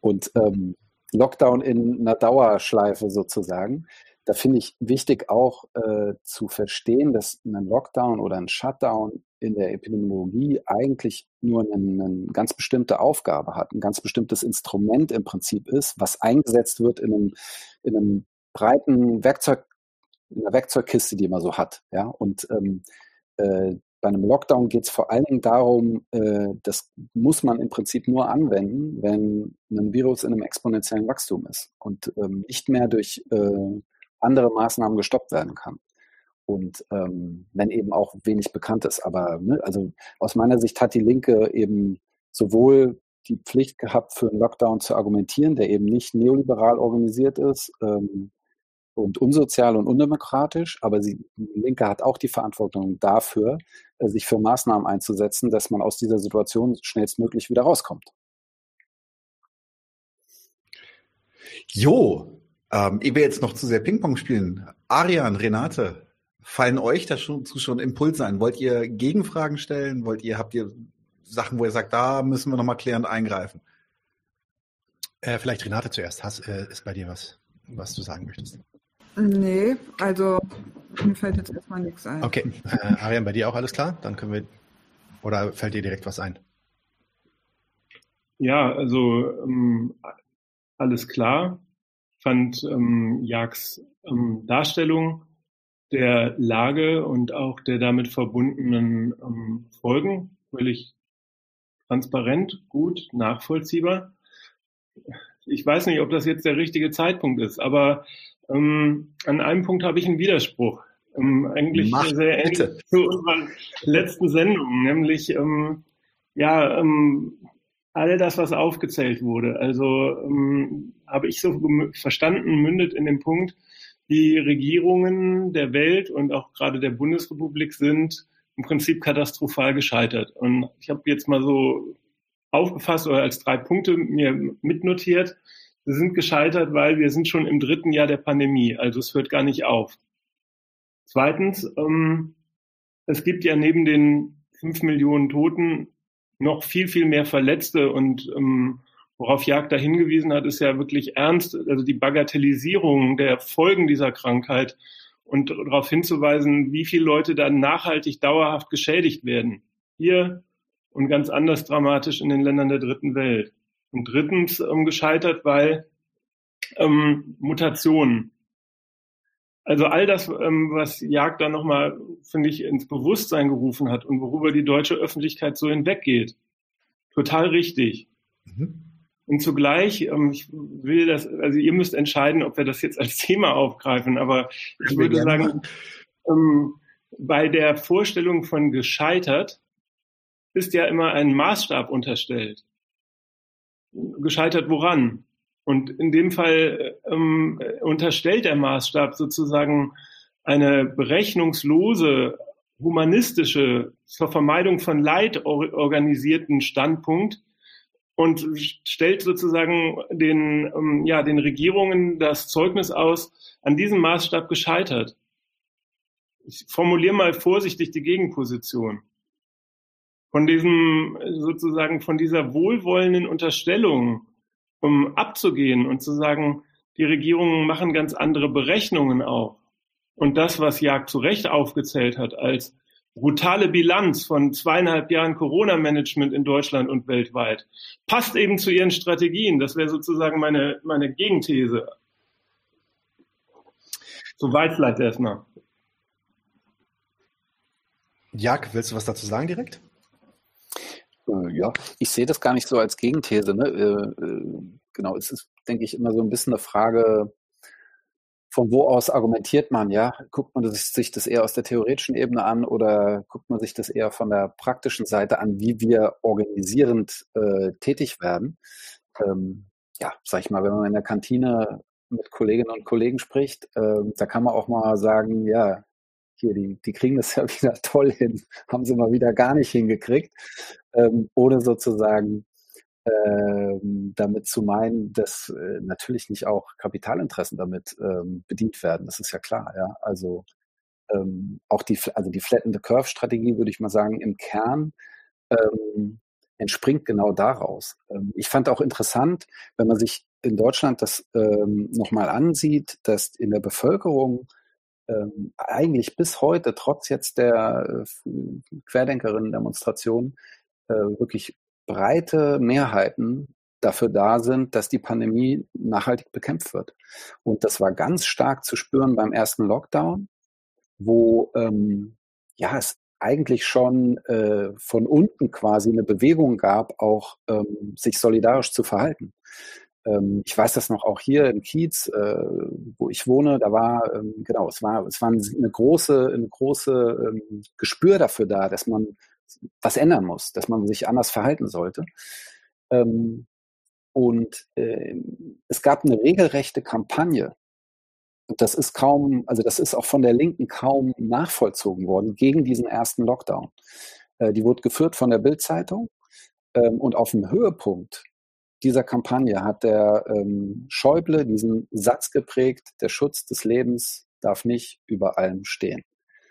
Und ähm, Lockdown in einer Dauerschleife sozusagen da finde ich wichtig auch äh, zu verstehen, dass ein Lockdown oder ein Shutdown in der Epidemiologie eigentlich nur eine, eine, ganz bestimmte Aufgabe hat, ein ganz bestimmtes Instrument im Prinzip ist, was eingesetzt wird in einem, in einem breiten Werkzeug, in einer Werkzeugkiste, die man so hat. Ja? Und ähm, äh, bei einem Lockdown geht es vor allen Dingen darum, äh, das muss man im Prinzip nur anwenden, wenn ein Virus in einem exponentiellen Wachstum ist und ähm, nicht mehr durch äh, andere Maßnahmen gestoppt werden kann. Und ähm, wenn eben auch wenig bekannt ist. Aber ne, also aus meiner Sicht hat die Linke eben sowohl die Pflicht gehabt, für einen Lockdown zu argumentieren, der eben nicht neoliberal organisiert ist ähm, und unsozial und undemokratisch, aber sie, die Linke hat auch die Verantwortung dafür, äh, sich für Maßnahmen einzusetzen, dass man aus dieser Situation schnellstmöglich wieder rauskommt. Jo, ähm, ehe wir jetzt noch zu sehr Ping-Pong spielen, Arian, Renate, fallen euch dazu schon Impulse ein? Wollt ihr Gegenfragen stellen? Wollt ihr, habt ihr Sachen, wo ihr sagt, da müssen wir nochmal klärend eingreifen? Äh, vielleicht Renate zuerst. Hast, äh, ist bei dir was, was du sagen möchtest? Nee, also mir fällt jetzt erstmal nichts ein. Okay, äh, Arian, bei dir auch alles klar? Dann können wir, oder fällt dir direkt was ein? Ja, also ähm, alles klar. Fand ähm, Jags ähm, Darstellung der Lage und auch der damit verbundenen ähm, Folgen völlig transparent, gut, nachvollziehbar. Ich weiß nicht, ob das jetzt der richtige Zeitpunkt ist, aber ähm, an einem Punkt habe ich einen Widerspruch. Ähm, eigentlich Mach, sehr ähnlich bitte. zu unserer letzten Sendung, nämlich ähm, ja, ähm, all das, was aufgezählt wurde. Also ähm, habe ich so verstanden, mündet in dem Punkt, die Regierungen der Welt und auch gerade der Bundesrepublik sind im Prinzip katastrophal gescheitert. Und ich habe jetzt mal so aufgefasst oder als drei Punkte mir mitnotiert. Wir sind gescheitert, weil wir sind schon im dritten Jahr der Pandemie, also es hört gar nicht auf. Zweitens, ähm, es gibt ja neben den fünf Millionen Toten noch viel, viel mehr Verletzte und ähm, worauf Jagd da hingewiesen hat, ist ja wirklich ernst, also die Bagatellisierung der Folgen dieser Krankheit und darauf hinzuweisen, wie viele Leute dann nachhaltig dauerhaft geschädigt werden. Hier und ganz anders dramatisch in den Ländern der dritten Welt. Und drittens ähm, gescheitert, weil ähm, Mutationen. Also all das, ähm, was Jagd da nochmal, finde ich, ins Bewusstsein gerufen hat und worüber die deutsche Öffentlichkeit so hinweggeht. Total richtig. Mhm. Und zugleich, ähm, ich will das, also ihr müsst entscheiden, ob wir das jetzt als Thema aufgreifen, aber ich wir würde sagen, ähm, bei der Vorstellung von gescheitert ist ja immer ein Maßstab unterstellt. Gescheitert woran? Und in dem Fall ähm, unterstellt der Maßstab sozusagen eine berechnungslose, humanistische, zur Vermeidung von Leid or organisierten Standpunkt und stellt sozusagen den, ähm, ja, den Regierungen das Zeugnis aus, an diesem Maßstab gescheitert. Ich formuliere mal vorsichtig die Gegenposition. Von diesem, sozusagen, von dieser wohlwollenden Unterstellung, um abzugehen und zu sagen, die Regierungen machen ganz andere Berechnungen auch. Und das, was Jagd zu Recht aufgezählt hat als brutale Bilanz von zweieinhalb Jahren Corona-Management in Deutschland und weltweit, passt eben zu ihren Strategien. Das wäre sozusagen meine, meine Gegenthese. Soweit vielleicht erstmal. Jak, willst du was dazu sagen direkt? Äh, Ja, ich sehe das gar nicht so als Gegenthese. Ne? Äh, äh, Genau, es ist, denke ich, immer so ein bisschen eine Frage, von wo aus argumentiert man, ja? Guckt man sich das eher aus der theoretischen Ebene an oder guckt man sich das eher von der praktischen Seite an, wie wir organisierend äh, tätig werden? Ähm, ja, sag ich mal, wenn man in der Kantine mit Kolleginnen und Kollegen spricht, äh, da kann man auch mal sagen, ja, hier, die, die kriegen das ja wieder toll hin, haben sie mal wieder gar nicht hingekriegt, ähm, ohne sozusagen ähm, damit zu meinen, dass äh, natürlich nicht auch Kapitalinteressen damit ähm, bedient werden. Das ist ja klar, ja. Also ähm, auch die, also die flattende Curve-Strategie, würde ich mal sagen, im Kern ähm, entspringt genau daraus. Ähm, ich fand auch interessant, wenn man sich in Deutschland das ähm, nochmal ansieht, dass in der Bevölkerung ähm, eigentlich bis heute, trotz jetzt der äh, Querdenkerinnen-Demonstration, äh, wirklich breite Mehrheiten dafür da sind, dass die Pandemie nachhaltig bekämpft wird. Und das war ganz stark zu spüren beim ersten Lockdown, wo ähm, ja es eigentlich schon äh, von unten quasi eine Bewegung gab, auch ähm, sich solidarisch zu verhalten. Ähm, ich weiß das noch auch hier im Kiez, äh, wo ich wohne, da war ähm, genau, es war es war eine große eine große ähm, Gespür dafür da, dass man was ändern muss, dass man sich anders verhalten sollte. Und es gab eine regelrechte Kampagne. Und das ist kaum, also das ist auch von der Linken kaum nachvollzogen worden gegen diesen ersten Lockdown. Äh, die wurde geführt von der Bild-Zeitung. Und auf dem Höhepunkt dieser Kampagne hat der ähm, Schäuble diesen Satz geprägt, der Schutz des Lebens darf nicht über allem stehen.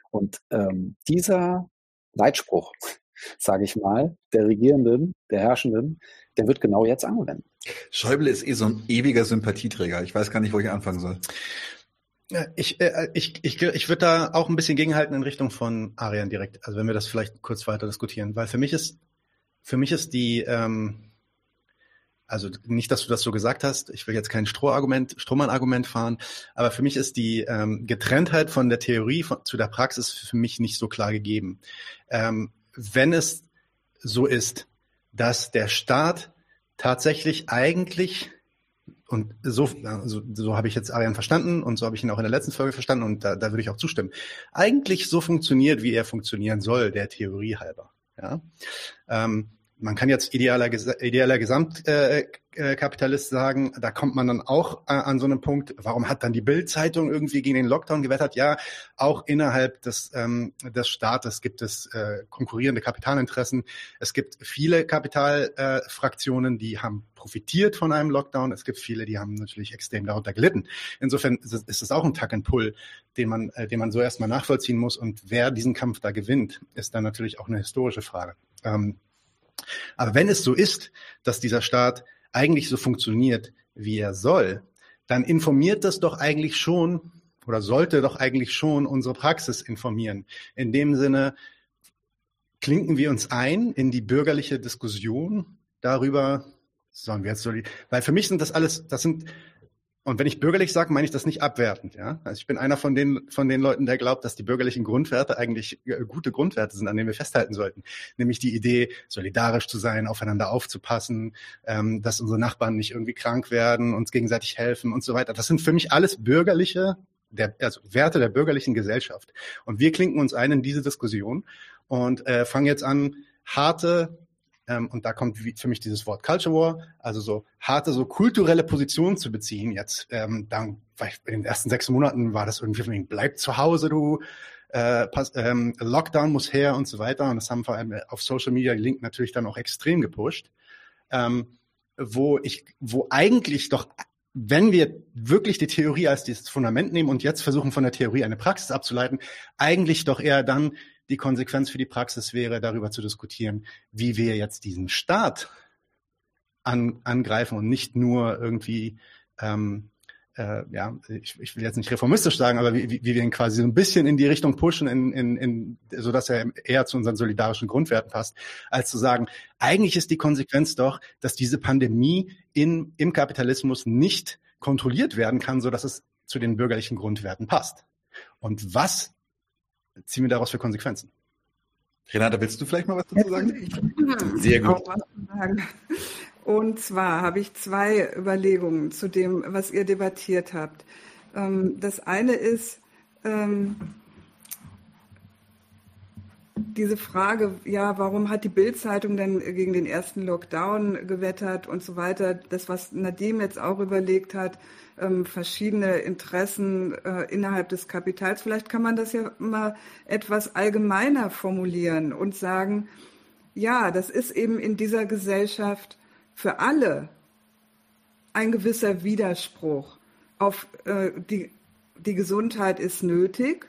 Und ähm, dieser Leitspruch, sage ich mal, der Regierenden, der Herrschenden, der wird genau jetzt angewendet. Schäuble ist eh so ein ewiger Sympathieträger. Ich weiß gar nicht, wo ich anfangen soll. Ich, äh, ich, ich, ich würde da auch ein bisschen gegenhalten in Richtung von Arian direkt. Also wenn wir das vielleicht kurz weiter diskutieren, weil für mich ist, für mich ist die, ähm, Also nicht, dass du das so gesagt hast. Ich will jetzt kein Strohargument, Strohmann-Argument fahren, aber für mich ist die ähm, Getrenntheit von der Theorie von, zu der Praxis für mich nicht so klar gegeben. Ähm, wenn es so ist, dass der Staat tatsächlich eigentlich und so, also, so habe ich jetzt Arian verstanden und so habe ich ihn auch in der letzten Folge verstanden und da, da würde ich auch zustimmen. Eigentlich so funktioniert, wie er funktionieren soll, der Theorie halber. Ja? Ähm, man kann jetzt idealer, idealer Gesamtkapitalist äh, sagen, da kommt man dann auch äh, an so einem Punkt, warum hat dann die Bild-Zeitung irgendwie gegen den Lockdown gewettert? Ja, auch innerhalb des, ähm, des Staates gibt es äh, konkurrierende Kapitalinteressen. Es gibt viele Kapitalfraktionen, äh, die haben profitiert von einem Lockdown. Es gibt viele, die haben natürlich extrem darunter gelitten. Insofern ist es, ist es auch ein Tuck and Pull, den man, äh, den man so erstmal nachvollziehen muss. Und wer diesen Kampf da gewinnt, ist dann natürlich auch eine historische Frage. Ähm, aber wenn es so ist, dass dieser Staat eigentlich so funktioniert, wie er soll, dann informiert das doch eigentlich schon oder sollte doch eigentlich schon unsere Praxis informieren. In dem Sinne klinken wir uns ein in die bürgerliche Diskussion darüber, sollen wir jetzt weil für mich sind das alles, das sind und wenn ich bürgerlich sage, meine ich das nicht abwertend. Ja? Also ich bin einer von den, von den Leuten, der glaubt, dass die bürgerlichen Grundwerte eigentlich äh, gute Grundwerte sind, an denen wir festhalten sollten. Nämlich die Idee, solidarisch zu sein, aufeinander aufzupassen, ähm, dass unsere Nachbarn nicht irgendwie krank werden, uns gegenseitig helfen und so weiter. Das sind für mich alles bürgerliche, der, also Werte der bürgerlichen Gesellschaft. Und wir klinken uns ein in diese Diskussion und äh, fangen jetzt an, harte ähm, und da kommt für mich dieses Wort Culture War, also so harte, so kulturelle Positionen zu beziehen. Jetzt, ähm, dann, in den ersten sechs Monaten war das irgendwie von wegen, bleib zu Hause, du, äh, pass, ähm, Lockdown muss her und so weiter. Und das haben vor allem auf Social Media Link natürlich dann auch extrem gepusht. Ähm, wo ich, wo eigentlich doch wenn wir wirklich die Theorie als dieses Fundament nehmen und jetzt versuchen, von der Theorie eine Praxis abzuleiten, eigentlich doch eher dann die Konsequenz für die Praxis wäre, darüber zu diskutieren, wie wir jetzt diesen Staat an, angreifen und nicht nur irgendwie, ähm, äh, ja, ich, ich will jetzt nicht reformistisch sagen, aber wie, wie wir ihn quasi so ein bisschen in die Richtung pushen, in, in, in, so dass er eher zu unseren solidarischen Grundwerten passt, als zu sagen, eigentlich ist die Konsequenz doch, dass diese Pandemie in, im Kapitalismus nicht kontrolliert werden kann, so dass es zu den bürgerlichen Grundwerten passt. Und was ziehen wir daraus für Konsequenzen? Renate, willst du vielleicht mal was dazu sagen? Sehr gut. Und zwar habe ich zwei Überlegungen zu dem, was ihr debattiert habt. Ähm, das eine ist ähm, diese Frage, ja, warum hat die Bild-Zeitung denn gegen den ersten Lockdown gewettert und so weiter. Das, was Nadim jetzt auch überlegt hat, ähm, verschiedene Interessen äh, innerhalb des Kapitals. Vielleicht kann man das ja mal etwas allgemeiner formulieren und sagen, ja, das ist eben in dieser Gesellschaft für alle ein gewisser Widerspruch. Auf äh, die, die Gesundheit ist nötig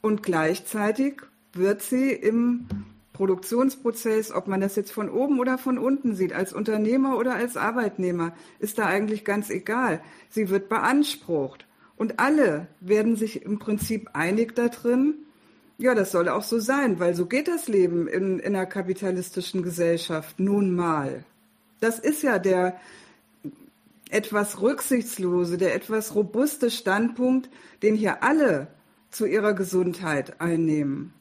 und gleichzeitig wird sie im Produktionsprozess, ob man das jetzt von oben oder von unten sieht, als Unternehmer oder als Arbeitnehmer, ist da eigentlich ganz egal. Sie wird beansprucht. Und alle werden sich im Prinzip einig darin, ja, das soll auch so sein, weil so geht das Leben in, in einer kapitalistischen Gesellschaft nun mal. Das ist ja der etwas rücksichtslose, der etwas robuste Standpunkt, den hier alle zu ihrer Gesundheit einnehmen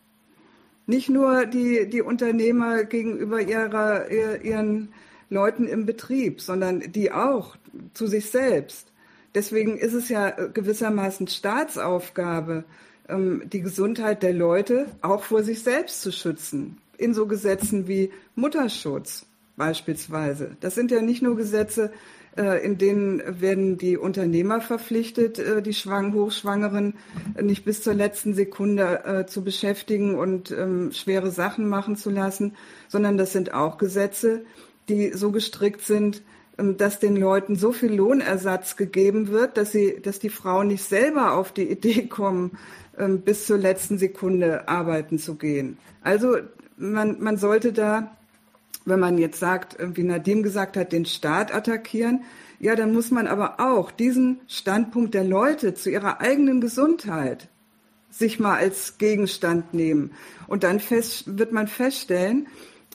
nicht nur die, die Unternehmer gegenüber ihrer, ihren Leuten im Betrieb, sondern die auch zu sich selbst. Deswegen ist es ja gewissermaßen Staatsaufgabe, ähm, die Gesundheit der Leute auch vor sich selbst zu schützen. In so Gesetzen wie Mutterschutz beispielsweise. Das sind ja nicht nur Gesetze, in denen werden die Unternehmer verpflichtet, äh, die Schwang Hochschwangeren nicht bis zur letzten Sekunde äh, zu beschäftigen und ähm, schwere Sachen machen zu lassen, sondern das sind auch Gesetze, die so gestrickt sind, ähm, dass den Leuten so viel Lohnersatz gegeben wird, dass sie, dass die Frauen nicht selber auf die Idee kommen, ähm, bis zur letzten Sekunde arbeiten zu gehen. Also man, man sollte da wenn man jetzt sagt, wie Nadim gesagt hat, den Staat attackieren, ja, dann muss man aber auch diesen Standpunkt der Leute zu ihrer eigenen Gesundheit sich mal als Gegenstand nehmen. Und dann fest, wird man feststellen,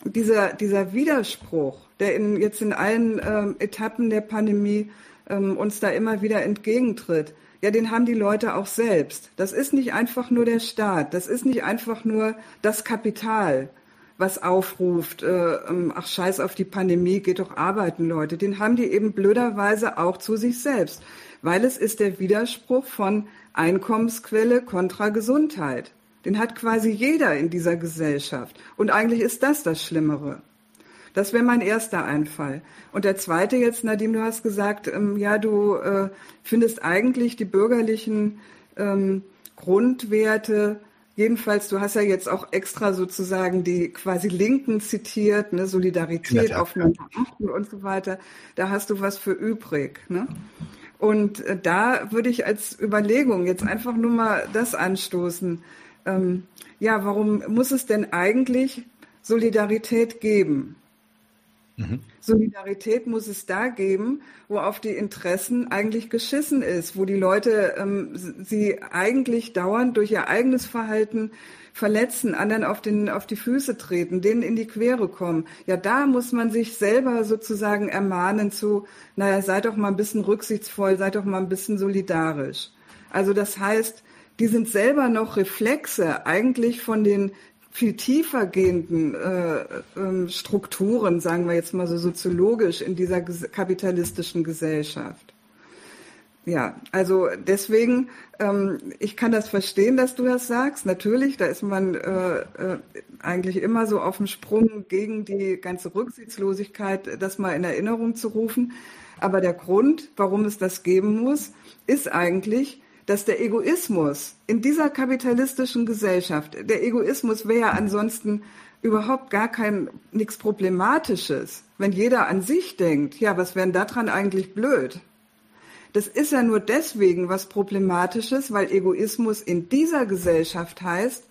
dieser, dieser Widerspruch, der in, jetzt in allen ähm, Etappen der Pandemie ähm, uns da immer wieder entgegentritt, ja, den haben die Leute auch selbst. Das ist nicht einfach nur der Staat, das ist nicht einfach nur das Kapital, was aufruft, äh, ähm, ach scheiß auf die Pandemie, geht doch arbeiten, Leute. Den haben die eben blöderweise auch zu sich selbst, weil es ist der Widerspruch von Einkommensquelle kontra Gesundheit. Den hat quasi jeder in dieser Gesellschaft. Und eigentlich ist das das Schlimmere. Das wäre mein erster Einfall. Und der zweite jetzt, Nadim, du hast gesagt, ähm, ja, du äh, findest eigentlich die bürgerlichen ähm, Grundwerte, jedenfalls, du hast ja jetzt auch extra sozusagen die quasi Linken zitiert, ne, Solidarität, aufeinander achten und so weiter. Da hast du was für übrig. Ne? Und äh, da würde ich als Überlegung jetzt einfach nur mal das anstoßen ähm, ja, warum muss es denn eigentlich Solidarität geben? Mhm. Solidarität muss es da geben, wo auf die Interessen eigentlich geschissen ist, wo die Leute ähm, sie eigentlich dauernd durch ihr eigenes Verhalten verletzen, anderen auf, den, auf die Füße treten, denen in die Quere kommen. Ja, da muss man sich selber sozusagen ermahnen zu, naja, seid doch mal ein bisschen rücksichtsvoll, seid doch mal ein bisschen solidarisch. Also das heißt, die sind selber noch Reflexe eigentlich von den viel tiefer gehenden äh, äh, Strukturen, sagen wir jetzt mal so soziologisch, in dieser kapitalistischen Gesellschaft. Ja, also deswegen, ähm, ich kann das verstehen, dass du das sagst. Natürlich, da ist man äh, äh, eigentlich immer so auf dem Sprung gegen die ganze Rücksichtslosigkeit, das mal in Erinnerung zu rufen. Aber der Grund, warum es das geben muss, ist eigentlich, dass der Egoismus in dieser kapitalistischen Gesellschaft, der Egoismus wäre ja ansonsten überhaupt gar kein nichts Problematisches, wenn jeder an sich denkt, ja, was wäre daran eigentlich blöd? Das ist ja nur deswegen was Problematisches, weil Egoismus in dieser Gesellschaft heißt,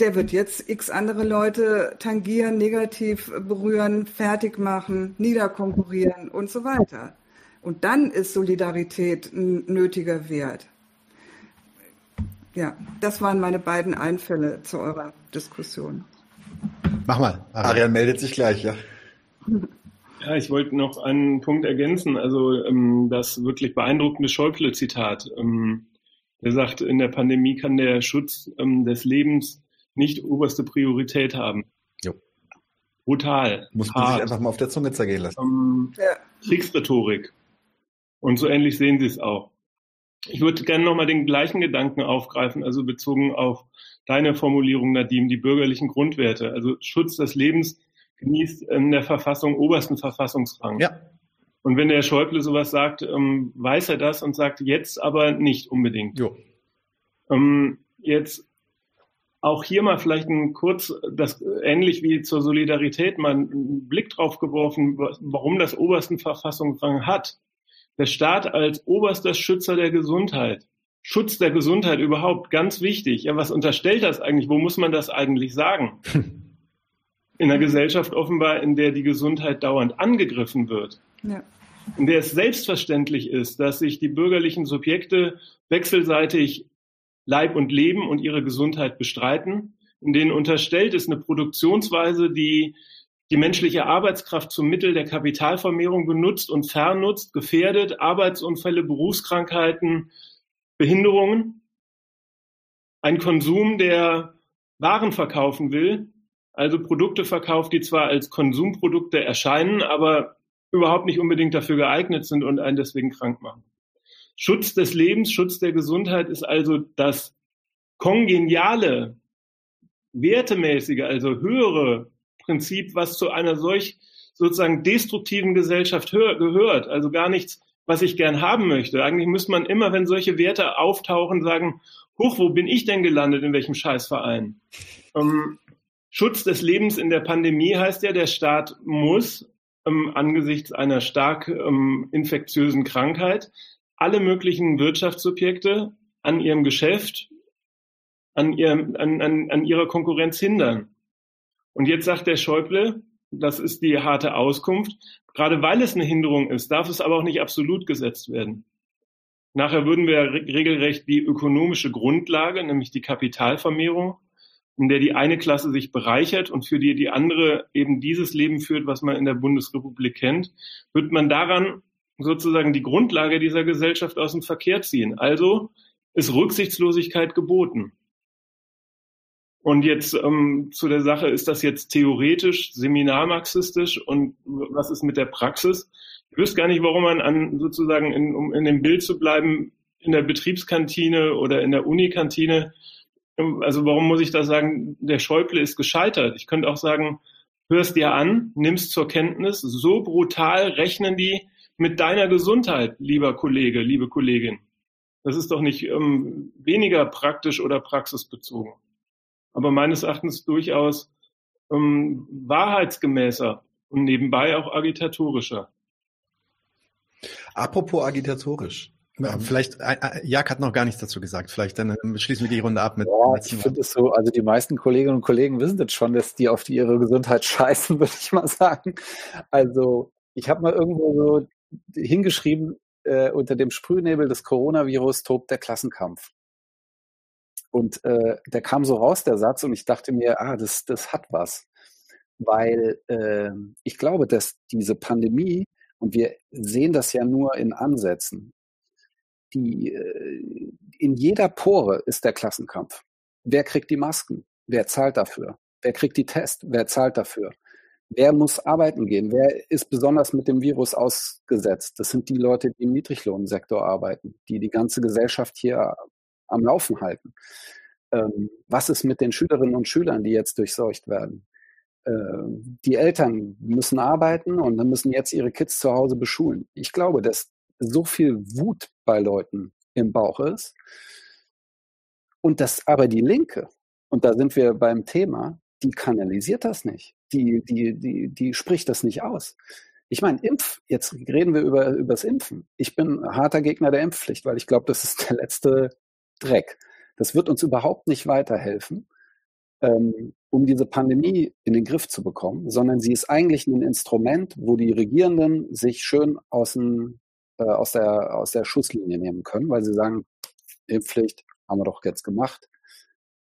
der wird jetzt x andere Leute tangieren, negativ berühren, fertig machen, niederkonkurrieren und so weiter. Und dann ist Solidarität ein nötiger Wert. Ja, das waren meine beiden Einfälle zu eurer Diskussion. Mach mal. Arian meldet sich gleich, ja. Ja, ich wollte noch einen Punkt ergänzen. Also ähm, das wirklich beeindruckende Schäuble-Zitat. Ähm, der sagt, in der Pandemie kann der Schutz ähm, des Lebens nicht oberste Priorität haben. Jo. Brutal. Muss man hart. sich einfach mal auf der Zunge zergehen lassen. Ähm, ja. Kriegsrhetorik. Und so ähnlich sehen sie es auch. Ich würde gerne nochmal den gleichen Gedanken aufgreifen, also bezogen auf deine Formulierung, Nadim, die bürgerlichen Grundwerte. Also Schutz des Lebens genießt in der Verfassung obersten Verfassungsrang. Ja. Und wenn der Schäuble sowas sagt, ähm, weiß er das und sagt jetzt aber nicht unbedingt. Jo. Ähm, jetzt auch hier mal vielleicht ein kurz, das ähnlich wie zur Solidarität, mal einen Blick drauf geworfen, warum das obersten Verfassungsrang hat der Staat als oberster Schützer der Gesundheit. Schutz der Gesundheit überhaupt, ganz wichtig. Ja, was unterstellt das eigentlich? Wo muss man das eigentlich sagen? In einer Gesellschaft offenbar, in der die Gesundheit dauernd angegriffen wird. Ja. In der es selbstverständlich ist, dass sich die bürgerlichen Subjekte wechselseitig Leib und Leben und ihre Gesundheit bestreiten, in denen unterstellt ist eine Produktionsweise, die die menschliche Arbeitskraft zum Mittel der Kapitalvermehrung benutzt und vernutzt, gefährdet, Arbeitsunfälle, Berufskrankheiten, Behinderungen. Ein Konsum, der Waren verkaufen will, also Produkte verkauft, die zwar als Konsumprodukte erscheinen, aber überhaupt nicht unbedingt dafür geeignet sind und einen deswegen krank machen. Schutz des Lebens, Schutz der Gesundheit ist also das kongeniale, wertemäßige, also höhere Prinzip, was zu einer solch sozusagen destruktiven Gesellschaft gehört. Also gar nichts, was ich gern haben möchte. Eigentlich müsste man immer, wenn solche Werte auftauchen, sagen, huch, wo bin ich denn gelandet, in welchem Scheißverein? Ähm, Schutz des Lebens in der Pandemie heißt ja, der Staat muss ähm, angesichts einer stark ähm, infektiösen Krankheit alle möglichen Wirtschaftssubjekte an ihrem Geschäft, an, ihrem, an, an, an ihrer Konkurrenz hindern. Und jetzt sagt der Schäuble, das ist die harte Auskunft, gerade weil es eine Hinderung ist, darf es aber auch nicht absolut gesetzt werden. Nachher würden wir regelrecht die ökonomische Grundlage, nämlich die Kapitalvermehrung, in der die eine Klasse sich bereichert und für die die andere eben dieses Leben führt, was man in der Bundesrepublik kennt, wird man daran sozusagen die Grundlage dieser Gesellschaft aus dem Verkehr ziehen. Also ist Rücksichtslosigkeit geboten. Und jetzt ähm, zu der Sache, ist das jetzt theoretisch, seminarmarxistisch und was ist mit der Praxis? Ich wüsste gar nicht, warum man an sozusagen, in, um in dem Bild zu bleiben, in der Betriebskantine oder in der Unikantine, also warum muss ich da sagen, der Schäuble ist gescheitert? Ich könnte auch sagen, hörst dir an, nimmst zur Kenntnis, so brutal rechnen die mit deiner Gesundheit, lieber Kollege, liebe Kollegin. Das ist doch nicht ähm, weniger praktisch oder praxisbezogen, aber meines Erachtens durchaus ähm, wahrheitsgemäßer und nebenbei auch agitatorischer. Apropos agitatorisch. Ja, vielleicht, äh, äh, Jak hat noch gar nichts dazu gesagt. Vielleicht dann äh, schließen wir die Runde ab mit. Ja, ich finde es so, also die meisten Kolleginnen und Kollegen wissen das schon, dass die auf die ihre Gesundheit scheißen, würde ich mal sagen. Also ich habe mal irgendwo so hingeschrieben, äh, unter dem Sprühnebel des Coronavirus tobt der Klassenkampf. Und äh, der kam so raus, der Satz, und ich dachte mir, ah, das, das hat was. Weil äh, ich glaube, dass diese Pandemie, und wir sehen das ja nur in Ansätzen, die, äh, in jeder Pore ist der Klassenkampf. Wer kriegt die Masken? Wer zahlt dafür? Wer kriegt die Tests? Wer zahlt dafür? Wer muss arbeiten gehen? Wer ist besonders mit dem Virus ausgesetzt? Das sind die Leute, die im Niedriglohnsektor arbeiten, die die ganze Gesellschaft hier am Laufen halten. Ähm, was ist mit den Schülerinnen und Schülern, die jetzt durchseucht werden? Ähm, die Eltern müssen arbeiten und dann müssen jetzt ihre Kids zu Hause beschulen. Ich glaube, dass so viel Wut bei Leuten im Bauch ist und dass aber die Linke, und da sind wir beim Thema, die kanalisiert das nicht. Die, die, die, die spricht das nicht aus. Ich meine, Impf, jetzt reden wir über, über das Impfen. Ich bin harter Gegner der Impfpflicht, weil ich glaube, das ist der letzte Dreck. Das wird uns überhaupt nicht weiterhelfen, ähm, um diese Pandemie in den Griff zu bekommen, sondern sie ist eigentlich ein Instrument, wo die Regierenden sich schön aus, dem, äh, aus, der, aus der Schusslinie nehmen können, weil sie sagen, Impfpflicht haben wir doch jetzt gemacht.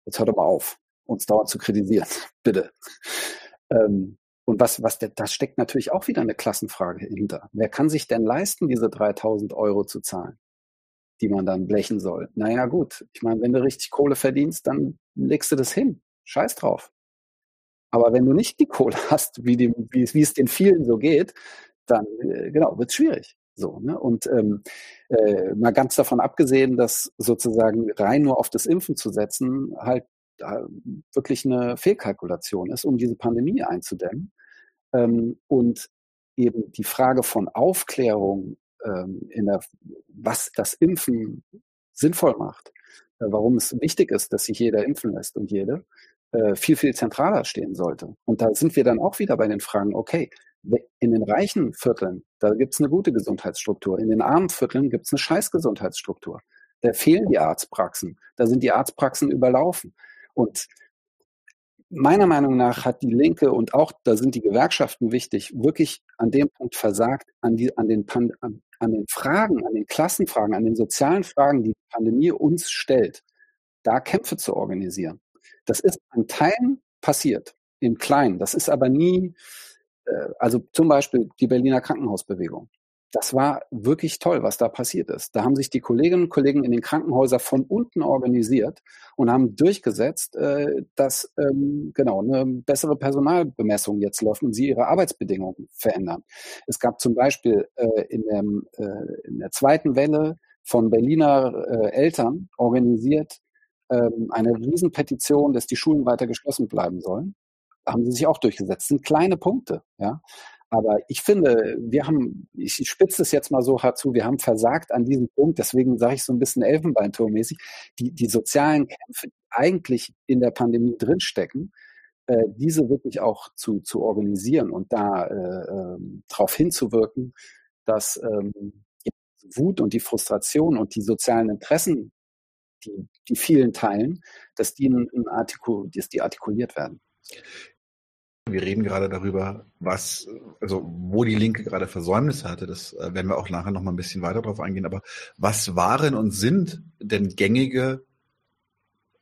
Jetzt hört aber auf uns dauernd zu kritisieren. Bitte. Ähm, und was, was, da steckt natürlich auch wieder eine Klassenfrage hinter. Wer kann sich denn leisten, diese 3000 Euro zu zahlen, die man dann blechen soll? Naja, gut. Ich meine, wenn du richtig Kohle verdienst, dann legst du das hin. Scheiß drauf. Aber wenn du nicht die Kohle hast, wie, dem, wie, wie es den vielen so geht, dann, äh, genau, wird es schwierig. So, ne? Und ähm, äh, mal ganz davon abgesehen, dass sozusagen rein nur auf das Impfen zu setzen, halt wirklich eine Fehlkalkulation ist, um diese Pandemie einzudämmen. Ähm, und eben die Frage von Aufklärung in der, was das Impfen sinnvoll macht, äh, warum es wichtig ist, dass sich jeder impfen lässt und jede, äh, viel, viel zentraler stehen sollte. Und da sind wir dann auch wieder bei den Fragen, okay, in den reichen Vierteln, da gibt es eine gute Gesundheitsstruktur. In den armen Vierteln gibt es eine scheiß Gesundheitsstruktur. Da fehlen die Arztpraxen. Da sind die Arztpraxen überlaufen. Und meiner Meinung nach hat die Linke und auch da sind die Gewerkschaften wichtig, wirklich an dem Punkt versagt, an, die, an, den, Pan, an, an den Fragen, an den Klassenfragen, an den sozialen Fragen, die die Pandemie uns stellt, da Kämpfe zu organisieren. Das ist an Teilen passiert, im Kleinen. Das ist aber nie, äh, also zum Beispiel die Berliner Krankenhausbewegung das war wirklich toll, was da passiert ist. Da haben sich die Kolleginnen und Kollegen in den Krankenhäusern von unten organisiert und haben durchgesetzt, äh, dass ähm, genau eine bessere Personalbemessung jetzt läuft und sie ihre Arbeitsbedingungen verändern. Es gab zum Beispiel äh, äh, in der zweiten Welle von Berliner Eltern organisiert ähm, eine Riesenpetition, dass die Schulen weiter geschlossen bleiben sollen. Haben sie sich auch durchgesetzt. Das sind kleine Punkte, ja. Aber ich finde, wir haben, ich spitze es jetzt mal so hart zu, wir haben versagt an diesem Punkt, deswegen sage ich so ein bisschen Elfenbeinturmäßig, die, die sozialen Kämpfe, die eigentlich in der Pandemie drinstecken, äh, diese wirklich auch zu, zu organisieren und da äh, äh, darauf hinzuwirken, dass ähm, Wut und die Frustration und die sozialen Interessen, die, die vielen teilen, dass die, in, in dass die artikuliert werden. Wir reden gerade darüber, was, also wo die Linke gerade Versäumnisse hatte. Das äh, werden wir auch nachher noch mal ein bisschen weiter drauf eingehen. Aber was waren und sind denn gängige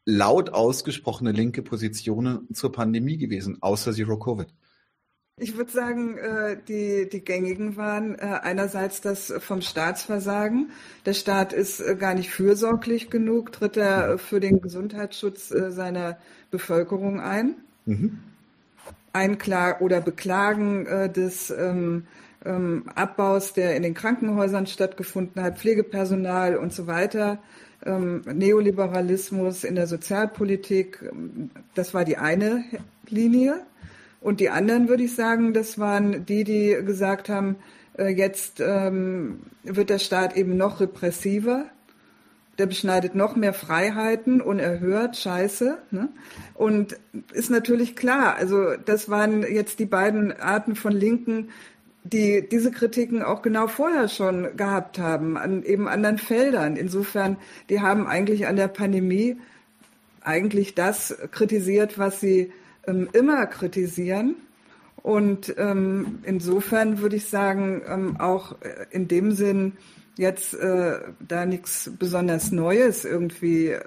laut ausgesprochene linke Positionen zur Pandemie gewesen, außer Zero Covid? Ich würde sagen, äh, die, die gängigen waren äh, einerseits das vom Staatsversagen. Der Staat ist gar nicht fürsorglich genug, tritt er für den Gesundheitsschutz seiner Bevölkerung ein. Mhm. Einklag oder Beklagen des ähm, ähm, Abbaus, der in den Krankenhäusern stattgefunden hat, Pflegepersonal und so weiter. Ähm, Neoliberalismus in der Sozialpolitik, das war die eine Linie. Und die anderen, würde ich sagen, das waren die, die gesagt haben, äh, jetzt ähm, wird der Staat eben noch repressiver, der beschneidet noch mehr Freiheiten, unerhört, scheiße. Ne? Und ist natürlich klar, also das waren jetzt die beiden Arten von Linken, die diese Kritiken auch genau vorher schon gehabt haben, an eben anderen Feldern. Insofern, die haben eigentlich an der Pandemie eigentlich das kritisiert, was sie ähm, immer kritisieren. Und ähm, insofern würde ich sagen, ähm, auch äh, in dem Sinn jetzt äh, da nichts besonders Neues irgendwie äh,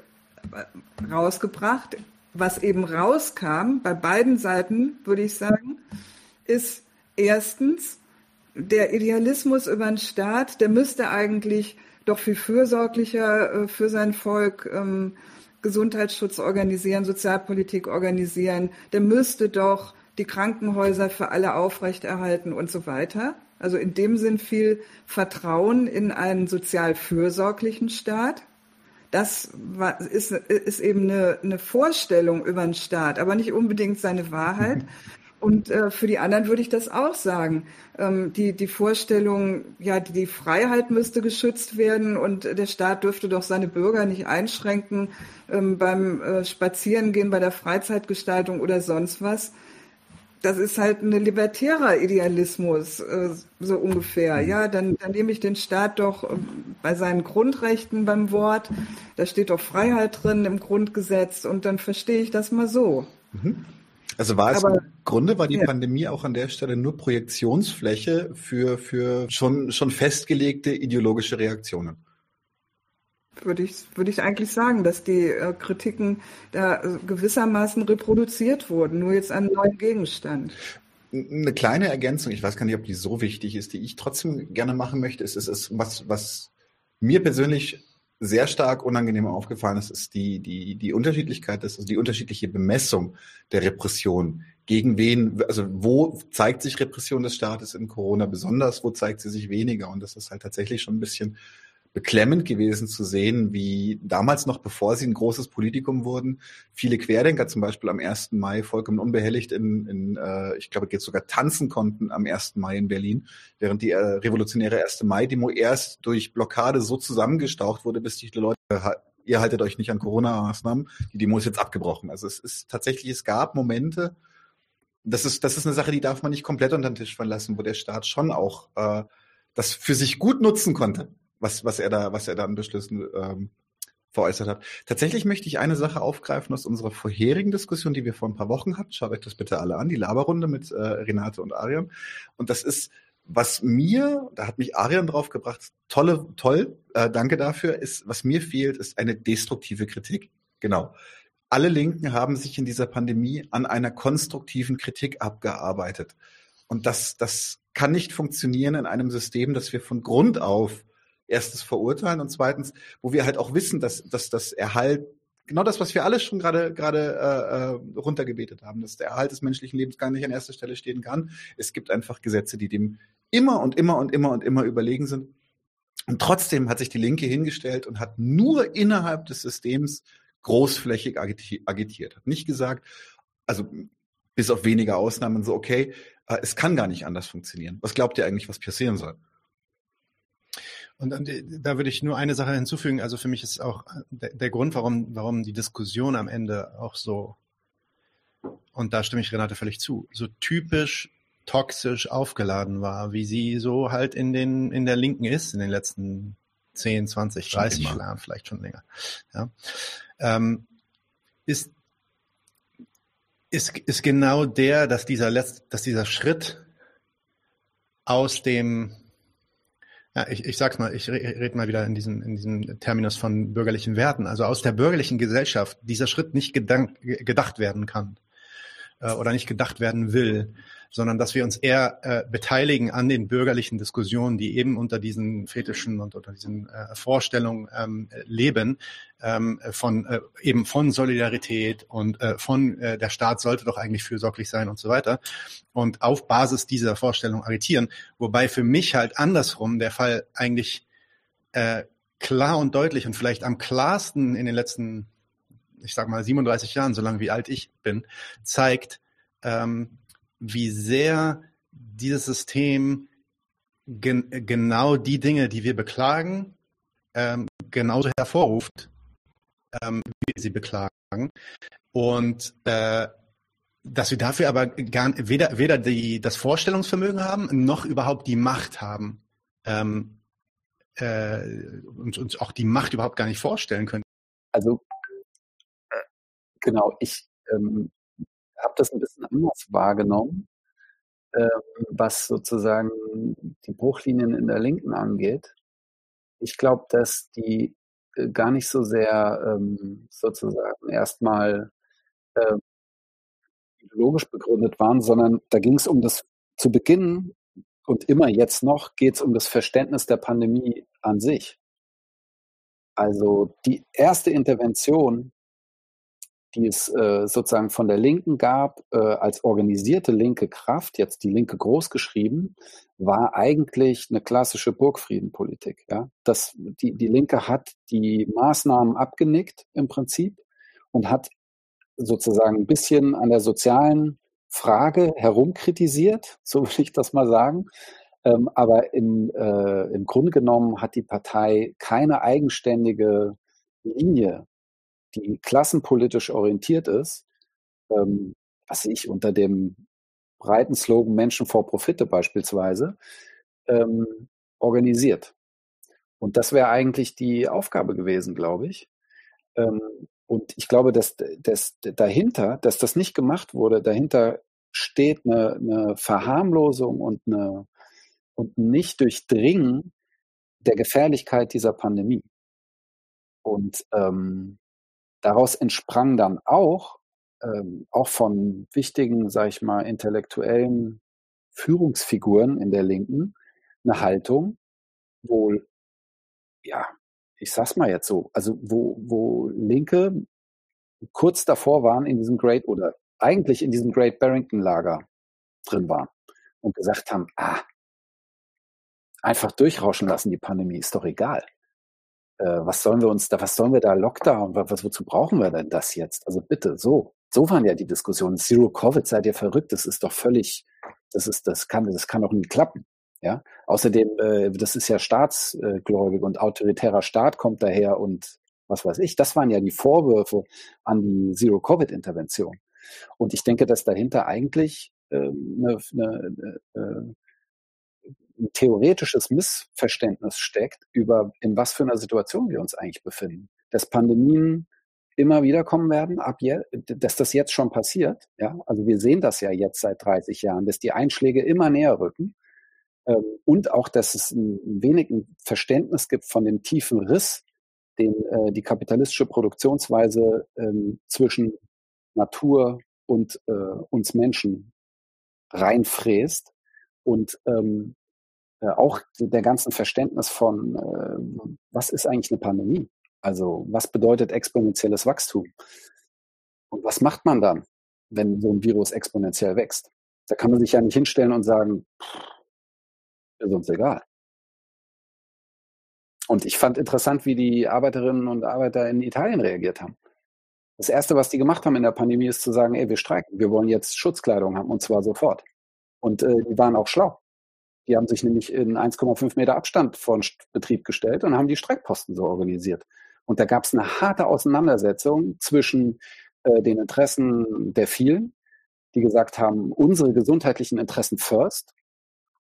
rausgebracht. Was eben rauskam bei beiden Seiten, würde ich sagen, ist erstens der Idealismus über den Staat, der müsste eigentlich doch viel fürsorglicher äh, für sein Volk ähm, Gesundheitsschutz organisieren, Sozialpolitik organisieren, der müsste doch die Krankenhäuser für alle aufrechterhalten und so weiter. Also in dem Sinn viel Vertrauen in einen sozial fürsorglichen Staat. Das ist, ist eben eine, eine Vorstellung über den Staat, aber nicht unbedingt seine Wahrheit. Mhm. Und äh, für die anderen würde ich das auch sagen. Ähm, die, die Vorstellung, ja, die, die Freiheit müsste geschützt werden und der Staat dürfte doch seine Bürger nicht einschränken ähm, beim äh, Spazierengehen, bei der Freizeitgestaltung oder sonst was. Das ist halt ein libertärer Idealismus, äh, so ungefähr. Mhm. Ja, dann, dann nehme ich den Staat doch äh, bei seinen Grundrechten beim Wort. Da steht doch Freiheit drin im Grundgesetz und dann verstehe ich das mal so. Mhm. Also war es Aber, im Grunde war die ja. Pandemie auch an der Stelle nur Projektionsfläche für, für schon, schon festgelegte ideologische Reaktionen. Würde ich, würde ich eigentlich sagen, dass die äh, Kritiken da äh, gewissermaßen reproduziert wurden, nur jetzt an neuen Gegenstand. Eine kleine Ergänzung, ich weiß gar nicht, ob die so wichtig ist, die ich trotzdem gerne machen möchte, ist, ist, ist was, was mir persönlich sehr stark unangenehm aufgefallen ist, ist die, die, die Unterschiedlichkeit, das, also die unterschiedliche Bemessung der Repression. Gegen wen, also wo zeigt sich Repression des Staates in Corona besonders, wo zeigt sie sich weniger? Und das ist halt tatsächlich schon ein bisschen beklemmend gewesen zu sehen, wie damals noch, bevor sie ein großes Politikum wurden, viele Querdenker zum Beispiel am 1. Mai vollkommen unbehelligt in, in äh, ich glaube, geht sogar tanzen konnten am 1. Mai in Berlin, während die äh, revolutionäre 1. Mai-Demo erst durch Blockade so zusammengestaucht wurde, bis die Leute, ihr haltet euch nicht an Corona-Maßnahmen, die Demo ist jetzt abgebrochen. Also es ist tatsächlich, es gab Momente, das ist, das ist eine Sache, die darf man nicht komplett unter den Tisch verlassen, wo der Staat schon auch äh, das für sich gut nutzen konnte was, was er da, was er da an Beschlüssen ähm, veräußert hat. Tatsächlich möchte ich eine Sache aufgreifen aus unserer vorherigen Diskussion, die wir vor ein paar Wochen hatten. Schaut euch das bitte alle an, die Laberrunde mit äh, Renate und Arian. Und das ist, was mir, da hat mich Arian draufgebracht, tolle, toll, äh, danke dafür, ist, was mir fehlt, ist eine destruktive Kritik. Genau. Alle Linken haben sich in dieser Pandemie an einer konstruktiven Kritik abgearbeitet. Und das, das kann nicht funktionieren in einem System, das wir von Grund auf erstens verurteilen und zweitens, wo wir halt auch wissen, dass, dass das Erhalt genau das, was wir alle schon gerade gerade äh, äh, runtergebetet haben, dass der Erhalt des menschlichen Lebens gar nicht an erster Stelle stehen kann. Es gibt einfach Gesetze, die dem immer und immer und immer und immer überlegen sind. Und trotzdem hat sich die Linke hingestellt und hat nur innerhalb des Systems großflächig agitiert. Hat nicht gesagt, also bis auf wenige Ausnahmen so, okay, äh, es kann gar nicht anders funktionieren. Was glaubt ihr eigentlich, was passieren soll? Und, und da würde ich nur eine Sache hinzufügen. Also für mich ist auch der, der Grund, warum, warum die Diskussion am Ende auch so, und da stimme ich Renate völlig zu, so typisch toxisch aufgeladen war, wie sie so halt in den, in der Linken ist, in den letzten 10, 20, 30 Jahren, vielleicht schon länger. Ja. Ähm, ist, ist, ist genau der, dass dieser letzt, dass dieser Schritt aus dem Ja, ich, ich sag's mal, ich rede mal wieder in diesem, in diesem Terminus von bürgerlichen Werten. Also aus der bürgerlichen Gesellschaft dieser Schritt nicht gedank, gedacht werden kann äh, oder nicht gedacht werden will, sondern dass wir uns eher äh, beteiligen an den bürgerlichen Diskussionen, die eben unter diesen Fetischen und unter diesen äh, Vorstellungen ähm, leben, ähm, von äh, eben von Solidarität und äh, von äh, der Staat sollte doch eigentlich fürsorglich sein und so weiter und auf Basis dieser Vorstellung agitieren, wobei für mich halt andersrum der Fall eigentlich äh, klar und deutlich und vielleicht am klarsten in den letzten, ich sag mal 37 Jahren, so lange wie alt ich bin, zeigt, ähm, wie sehr dieses System gen genau die Dinge, die wir beklagen, ähm, genauso hervorruft, ähm, wie wir sie beklagen. Und äh, dass wir dafür aber gar, weder, weder die, das Vorstellungsvermögen haben, noch überhaupt die Macht haben. Ähm, äh, und uns auch die Macht überhaupt gar nicht vorstellen können. Also genau, ich ähm, habe das ein bisschen anders wahrgenommen, ähm, was sozusagen die Bruchlinien in der Linken angeht. Ich glaube, dass die äh, gar nicht so sehr ähm, sozusagen erstmal äh, ideologisch begründet waren, sondern da ging es um das zu Beginn und immer jetzt noch geht es um das Verständnis der Pandemie an sich. Also die erste Intervention die es äh, sozusagen von der Linken gab, äh, als organisierte linke Kraft, jetzt die Linke groß geschrieben, war eigentlich eine klassische Burgfriedenpolitik. Ja? Das, die, die Linke hat die Maßnahmen abgenickt im Prinzip und hat sozusagen ein bisschen an der sozialen Frage herumkritisiert, so will ich das mal sagen. Ähm, aber im, äh, im Grunde genommen hat die Partei keine eigenständige Linie die klassenpolitisch orientiert ist, ähm, was ich unter dem breiten Slogan Menschen vor Profite beispielsweise, ähm, organisiert. Und das wäre eigentlich die Aufgabe gewesen, glaube ich. Ähm, und ich glaube, dass, dass dahinter, dass das nicht gemacht wurde, dahinter steht eine, eine Verharmlosung und, eine, und nicht Durchdringen der Gefährlichkeit dieser Pandemie. Und ähm, Daraus entsprang dann auch, ähm, auch von wichtigen, sag ich mal, intellektuellen Führungsfiguren in der Linken eine Haltung, wo, ja, ich sag's mal jetzt so, also wo, wo Linke kurz davor waren in diesem Great oder eigentlich in diesem Great Barrington Lager drin waren und gesagt haben, ah, einfach durchrauschen lassen, die Pandemie ist doch egal äh, was sollen wir uns da, was sollen wir da Lockdown, was, wozu brauchen wir denn das jetzt? Also bitte, so. So waren ja die Diskussionen. Zero Covid, seid ihr verrückt? Das ist doch völlig, das ist, das kann, das kann doch nie klappen. Ja. Außerdem, äh, das ist ja staatsgläubig und autoritärer Staat kommt daher und was weiß ich. Das waren ja die Vorwürfe an die Zero Covid Intervention. Und ich denke, dass dahinter eigentlich äh, eine, eine, äh, ein theoretisches Missverständnis steckt über in was für einer Situation wir uns eigentlich befinden. Dass Pandemien immer wieder kommen werden, ab je, dass das jetzt schon passiert. Ja, also wir sehen das ja jetzt seit 30 Jahren, dass die Einschläge immer näher rücken ähm, und auch, dass es ein wenig ein Verständnis gibt von dem tiefen Riss, den äh, die kapitalistische Produktionsweise ähm, zwischen Natur und äh, uns Menschen reinfräst und ähm, äh, auch der ganzen Verständnis von, äh, was ist eigentlich eine Pandemie? Also was bedeutet exponentielles Wachstum? Und was macht man dann, wenn so ein Virus exponentiell wächst? Da kann man sich ja nicht hinstellen und sagen, ist uns egal. Und ich fand interessant, wie die Arbeiterinnen und Arbeiter in Italien reagiert haben. Das Erste, was die gemacht haben in der Pandemie, ist zu sagen, ey, wir streiken, wir wollen jetzt Schutzkleidung haben und zwar sofort. Und äh, die waren auch schlau. Die haben sich nämlich in 1,5 Meter Abstand vor den Betrieb gestellt und haben die Streikposten so organisiert. Und da gab es eine harte Auseinandersetzung zwischen äh, den Interessen der vielen, die gesagt haben, unsere gesundheitlichen Interessen first,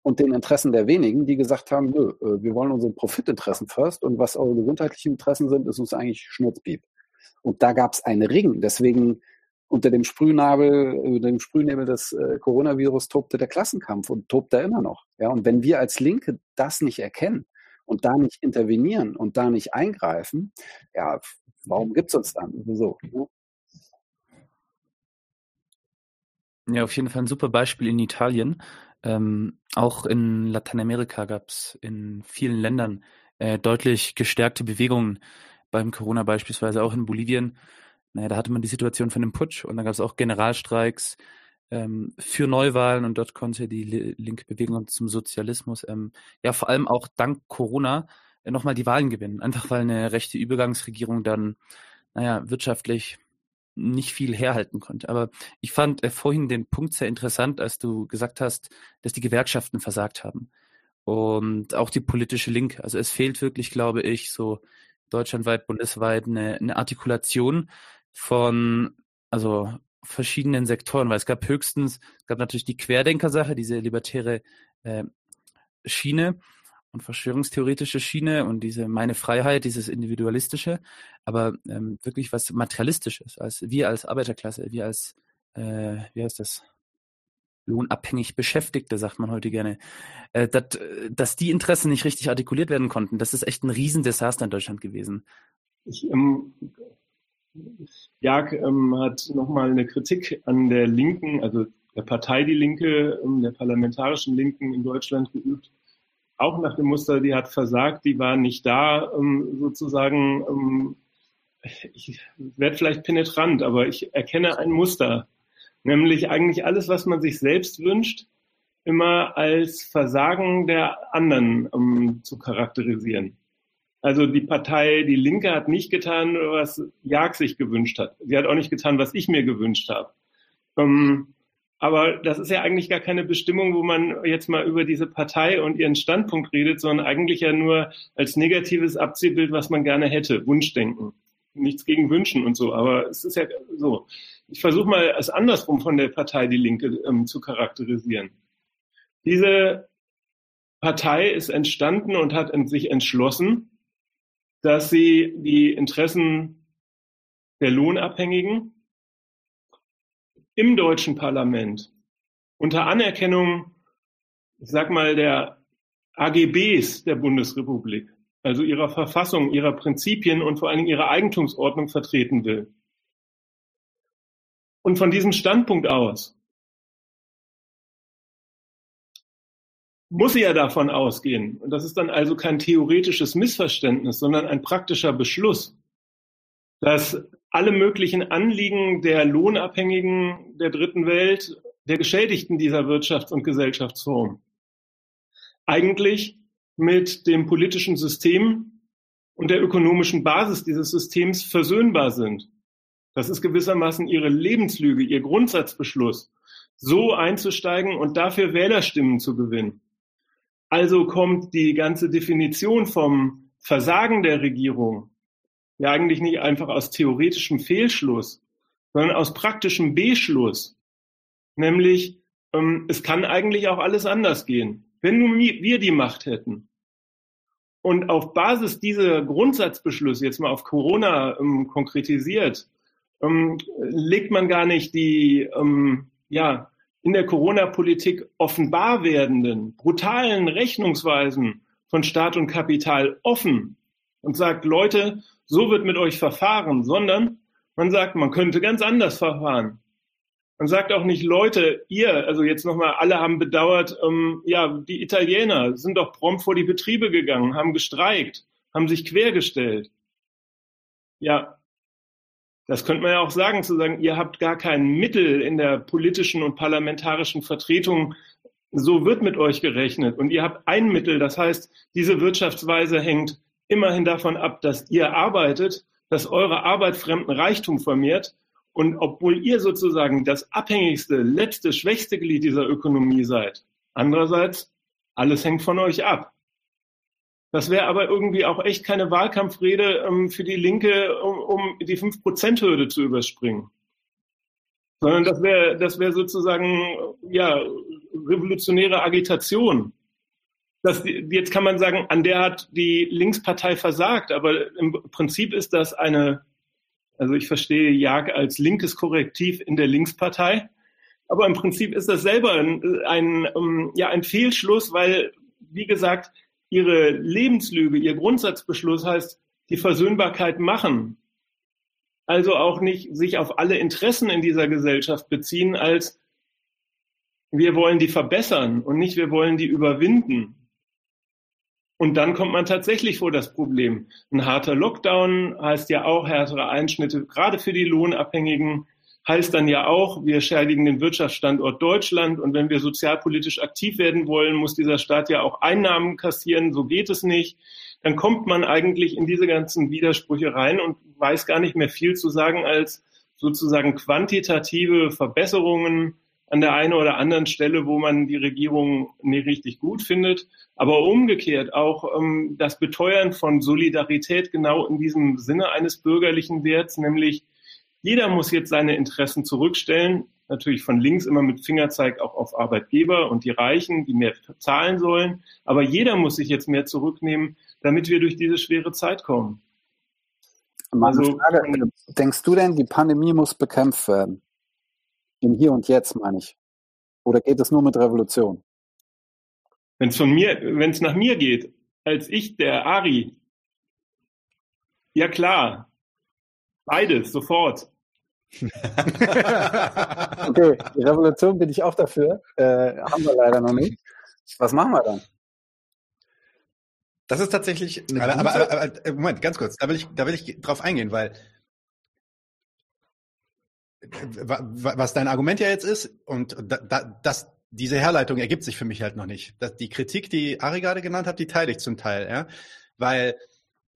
und den Interessen der wenigen, die gesagt haben, nö, äh, wir wollen unsere Profitinteressen first und was eure gesundheitlichen Interessen sind, ist uns eigentlich Schnurzpiep. Und da gab es einen Ring. Deswegen unter dem Sprühnabel, unter dem Sprühnebel des äh, Coronavirus tobte der Klassenkampf und tobt er immer noch. Ja, und wenn wir als Linke das nicht erkennen und da nicht intervenieren und da nicht eingreifen, ja, warum gibt es uns dann? Wieso? Ne? Ja, auf jeden Fall ein super Beispiel in Italien. Ähm, auch in Lateinamerika gab es in vielen Ländern äh, deutlich gestärkte Bewegungen beim Corona beispielsweise auch in Bolivien. Naja, da hatte man die Situation von dem Putsch und dann gab es auch Generalstreiks ähm, für Neuwahlen und dort konnte die linke Bewegung zum Sozialismus ähm, ja vor allem auch dank Corona äh, nochmal die Wahlen gewinnen. Einfach weil eine rechte Übergangsregierung dann, naja, wirtschaftlich nicht viel herhalten konnte. Aber ich fand äh, vorhin den Punkt sehr interessant, als du gesagt hast, dass die Gewerkschaften versagt haben. Und auch die politische Linke. Also es fehlt wirklich, glaube ich, so deutschlandweit, bundesweit eine, eine Artikulation von, also verschiedenen Sektoren, weil es gab höchstens, es gab natürlich die Querdenker-Sache, diese libertäre äh, Schiene, und verschwörungstheoretische Schiene und diese meine Freiheit, dieses individualistische, aber ähm, wirklich was materialistisches, als wir als Arbeiterklasse, wir als äh, wie heißt das lohnabhängig Beschäftigte, sagt man heute gerne, äh, dat, dass die Interessen nicht richtig artikuliert werden konnten, das ist echt ein Riesendesaster in Deutschland gewesen. Ich, ähm, Jag ähm, hat nochmal eine Kritik an der Linken, also der Partei Die Linke, ähm, der parlamentarischen Linken in Deutschland geübt, auch nach dem Muster, die hat versagt, die war nicht da, ähm, sozusagen, ähm, ich werde vielleicht penetrant, aber ich erkenne ein Muster, nämlich eigentlich alles, was man sich selbst wünscht, immer als Versagen der anderen ähm, zu charakterisieren. Also die Partei, die Linke hat nicht getan, was Jag sich gewünscht hat. Sie hat auch nicht getan, was ich mir gewünscht habe. Ähm, aber das ist ja eigentlich gar keine Bestimmung, wo man jetzt mal über diese Partei und ihren Standpunkt redet, sondern eigentlich ja nur als negatives Abziehbild, was man gerne hätte, Wunschdenken. Nichts gegen Wünschen und so, aber es ist ja so. Ich versuche mal es andersrum von der Partei Die Linke ähm, zu charakterisieren. Diese Partei ist entstanden und hat sich entschlossen, dass sie die Interessen der Lohnabhängigen im deutschen Parlament unter Anerkennung, ich sag mal, der AGBs der Bundesrepublik, also ihrer Verfassung, ihrer Prinzipien und vor allen Dingen ihrer Eigentumsordnung vertreten will. Und von diesem Standpunkt aus muss sie ja davon ausgehen, und das ist dann also kein theoretisches Missverständnis, sondern ein praktischer Beschluss, dass alle möglichen Anliegen der Lohnabhängigen der dritten Welt, der Geschädigten dieser Wirtschafts- und Gesellschaftsform eigentlich mit dem politischen System und der ökonomischen Basis dieses Systems versöhnbar sind. Das ist gewissermaßen ihre Lebenslüge, ihr Grundsatzbeschluss, so einzusteigen und dafür Wählerstimmen zu gewinnen. Also kommt die ganze Definition vom Versagen der Regierung ja eigentlich nicht einfach aus theoretischem Fehlschluss, sondern aus praktischem Beschluss. Nämlich, ähm, es kann eigentlich auch alles anders gehen, wenn nur wir die Macht hätten. Und auf Basis dieser Grundsatzbeschlüsse, jetzt mal auf Corona ähm, konkretisiert, ähm, legt man gar nicht die, ähm, ja, in der Corona-Politik offenbar werdenden, brutalen Rechnungsweisen von Staat und Kapital offen und sagt, Leute, so wird mit euch verfahren, sondern man sagt, man könnte ganz anders verfahren. Man sagt auch nicht, Leute, ihr, also jetzt nochmal, alle haben bedauert, ähm, ja, die Italiener sind doch prompt vor die Betriebe gegangen, haben gestreikt, haben sich quergestellt. Ja, das könnte man ja auch sagen, zu sagen, ihr habt gar kein Mittel in der politischen und parlamentarischen Vertretung. So wird mit euch gerechnet. Und ihr habt ein Mittel, das heißt, diese Wirtschaftsweise hängt immerhin davon ab, dass ihr arbeitet, dass eure Arbeit fremden Reichtum vermehrt. Und obwohl ihr sozusagen das abhängigste, letzte, schwächste Glied dieser Ökonomie seid, andererseits, alles hängt von euch ab. Das wäre aber irgendwie auch echt keine Wahlkampfrede ähm, für die Linke, um, um die 5%-Hürde zu überspringen. Sondern das wäre das wäre sozusagen ja revolutionäre Agitation das, jetzt kann man sagen, an der hat die Linkspartei versagt, aber im Prinzip ist das eine, also ich verstehe Jag als linkes Korrektiv in der Linkspartei, aber im Prinzip ist das selber ein, ein, ja, ein Fehlschluss, weil, wie gesagt, ihre Lebenslüge, ihr Grundsatzbeschluss heißt, die Versöhnbarkeit machen. Also auch nicht sich auf alle Interessen in dieser Gesellschaft beziehen, als wir wollen die verbessern und nicht wir wollen die überwinden. Und dann kommt man tatsächlich vor das Problem. Ein harter Lockdown heißt ja auch härtere Einschnitte, gerade für die Lohnabhängigen, heißt dann ja auch, wir schädigen den Wirtschaftsstandort Deutschland. Und wenn wir sozialpolitisch aktiv werden wollen, muss dieser Staat ja auch Einnahmen kassieren. So geht es nicht. Dann kommt man eigentlich in diese ganzen Widersprüche rein und weiß gar nicht mehr viel zu sagen als sozusagen quantitative Verbesserungen an der einen oder anderen Stelle, wo man die Regierung nicht richtig gut findet. Aber umgekehrt auch ähm, das Beteuern von Solidarität genau in diesem Sinne eines bürgerlichen Werts, nämlich jeder muss jetzt seine Interessen zurückstellen. Natürlich von links immer mit Fingerzeig auch auf Arbeitgeber und die Reichen, die mehr zahlen sollen. Aber jeder muss sich jetzt mehr zurücknehmen, damit wir durch diese schwere Zeit kommen. Also, Frage, denkst du denn, die Pandemie muss bekämpft werden? Im Hier und Jetzt meine ich. Oder geht es nur mit Revolution? Wenn es von mir, wenn es nach mir geht, als ich, der Ari, ja klar, beides, sofort. okay, die Revolution bin ich auch dafür. Äh, haben wir leider noch nicht. Was machen wir dann? Das ist tatsächlich. Aber, aber, aber, aber, äh, Moment, ganz kurz. Da will ich, da will ich drauf eingehen, weil was dein Argument ja jetzt ist, und da, da, das, diese Herleitung ergibt sich für mich halt noch nicht. Das, die Kritik, die Ari gerade genannt hat, die teile ich zum Teil, ja. Weil,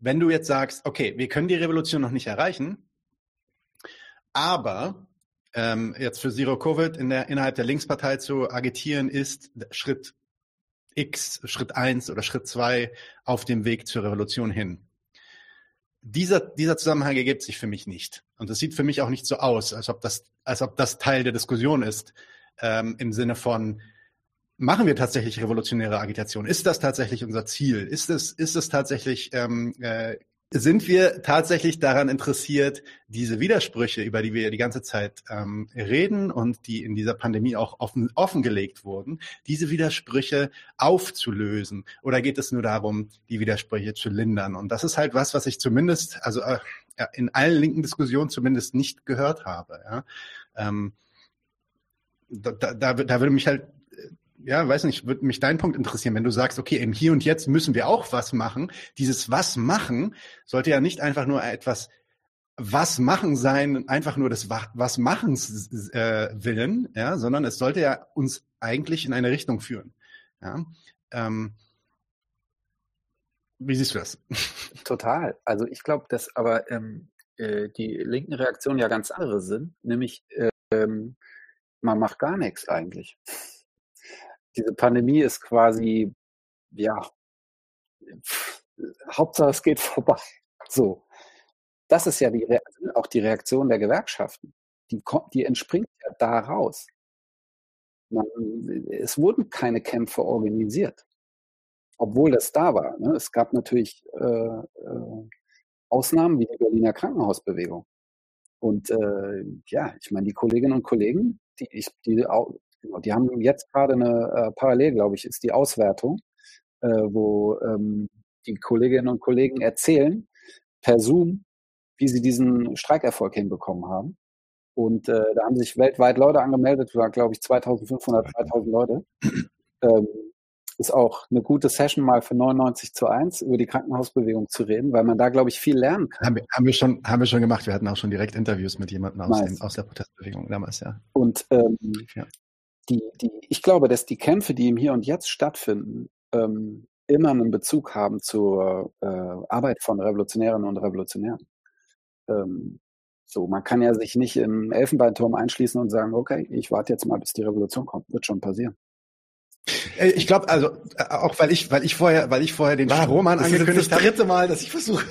wenn du jetzt sagst, okay, wir können die Revolution noch nicht erreichen, aber ähm, jetzt für Zero Covid in der, innerhalb der Linkspartei zu agitieren, ist Schritt X, Schritt eins oder Schritt zwei auf dem Weg zur Revolution hin dieser, dieser Zusammenhang ergibt sich für mich nicht. Und es sieht für mich auch nicht so aus, als ob das, als ob das Teil der Diskussion ist, ähm, im Sinne von, machen wir tatsächlich revolutionäre Agitation? Ist das tatsächlich unser Ziel? Ist es, ist es tatsächlich ähm, äh, sind wir tatsächlich daran interessiert, diese Widersprüche, über die wir die ganze Zeit ähm, reden und die in dieser Pandemie auch offen, offengelegt wurden, diese Widersprüche aufzulösen? Oder geht es nur darum, die Widersprüche zu lindern? Und das ist halt was, was ich zumindest, also äh, in allen linken Diskussionen zumindest nicht gehört habe. Ja? Ähm, da, da, da würde mich halt ja, weiß nicht, würde mich dein Punkt interessieren, wenn du sagst, okay, im Hier und Jetzt müssen wir auch was machen. Dieses Was machen sollte ja nicht einfach nur etwas was machen sein, einfach nur das was machens äh, willen, ja, sondern es sollte ja uns eigentlich in eine Richtung führen. Ja. Ähm, wie siehst du das? Total. Also ich glaube, dass aber ähm, äh, die linken Reaktionen ja ganz andere sind, nämlich ähm, man macht gar nichts eigentlich diese Pandemie ist quasi, ja, Hauptsache es geht vorbei. So. Das ist ja die, auch die Reaktion der Gewerkschaften. Die, die entspringt ja daraus. Man, es wurden keine Kämpfe organisiert, obwohl das da war. Ne? Es gab natürlich äh, äh, Ausnahmen wie die Berliner Krankenhausbewegung. Und äh, ja, ich meine, die Kolleginnen und Kollegen, die, ich, die Genau, die haben jetzt gerade eine, äh, parallel, glaube ich, ist die Auswertung, äh, wo ähm, die Kolleginnen und Kollegen erzählen per Zoom, wie sie diesen Streikerfolg hinbekommen haben. Und äh, da haben sich weltweit Leute angemeldet, war glaube ich 2500, 3000 Leute. Ähm, ist auch eine gute Session mal für 99 zu 1 über die Krankenhausbewegung zu reden, weil man da, glaube ich, viel lernen kann. Haben wir, haben wir, schon, haben wir schon gemacht. Wir hatten auch schon direkt Interviews mit jemandem aus, nice. aus der Protestbewegung damals, ja. Und ähm, ja die, die, ich glaube, dass die Kämpfe, die im Hier und Jetzt stattfinden, ähm, immer einen Bezug haben zur äh, Arbeit von Revolutionärinnen und Revolutionären. Ähm, so, man kann ja sich nicht im Elfenbeinturm einschließen und sagen, okay, ich warte jetzt mal, bis die Revolution kommt. Wird schon passieren. Äh, ich glaube, also äh, auch weil ich, weil ich vorher, weil ich vorher den Warum? Strohmann angekündigt habe. Das dritte Mal, dass ich versuche.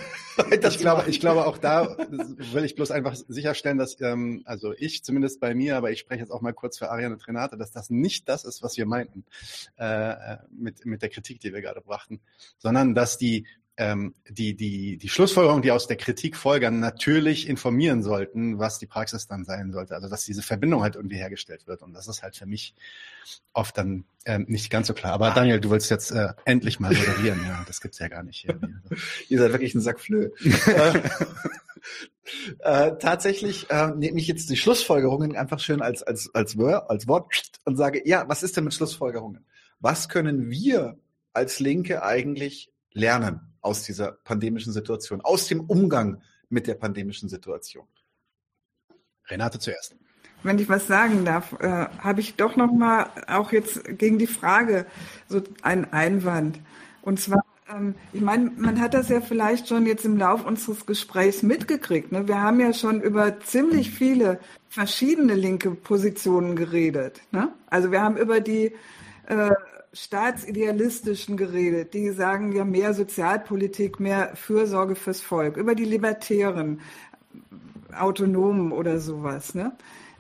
Ich glaube, ich glaube auch da will ich bloß einfach sicherstellen, dass ähm, also ich zumindest bei mir, aber ich spreche jetzt auch mal kurz für Ariane Trenate, dass das nicht das ist, was wir meinten äh, mit mit der Kritik, die wir gerade brachten, sondern dass die ähm, die, die, die Schlussfolgerungen, die aus der Kritik folgern, natürlich informieren sollten, was die Praxis dann sein sollte. Also dass diese Verbindung halt irgendwie hergestellt wird. Und das ist halt für mich oft dann ähm, nicht ganz so klar. Aber Daniel, du willst jetzt äh, endlich mal moderieren. Ja, das gibt's ja gar nicht. Hier. Ihr seid wirklich ein Sack Flöhe. äh, tatsächlich äh, nehme ich jetzt die Schlussfolgerungen einfach schön als, als, als, Word, als Wort und sage, ja, was ist denn mit Schlussfolgerungen? Was können wir als Linke eigentlich lernen aus dieser pandemischen Situation, aus dem Umgang mit der pandemischen Situation? Renate zuerst. Wenn ich was sagen darf, äh, habe ich doch noch mal auch jetzt gegen die Frage so einen Einwand. Und zwar, ähm, ich meine, man hat das ja vielleicht schon jetzt im Lauf unseres Gesprächs mitgekriegt. Ne? Wir haben ja schon über ziemlich viele verschiedene linke Positionen geredet. Ne? Also wir haben über die äh, Staatsidealistischen geredet, die sagen ja mehr Sozialpolitik, mehr Fürsorge fürs Volk, über die Libertären, Autonomen oder sowas. Ne?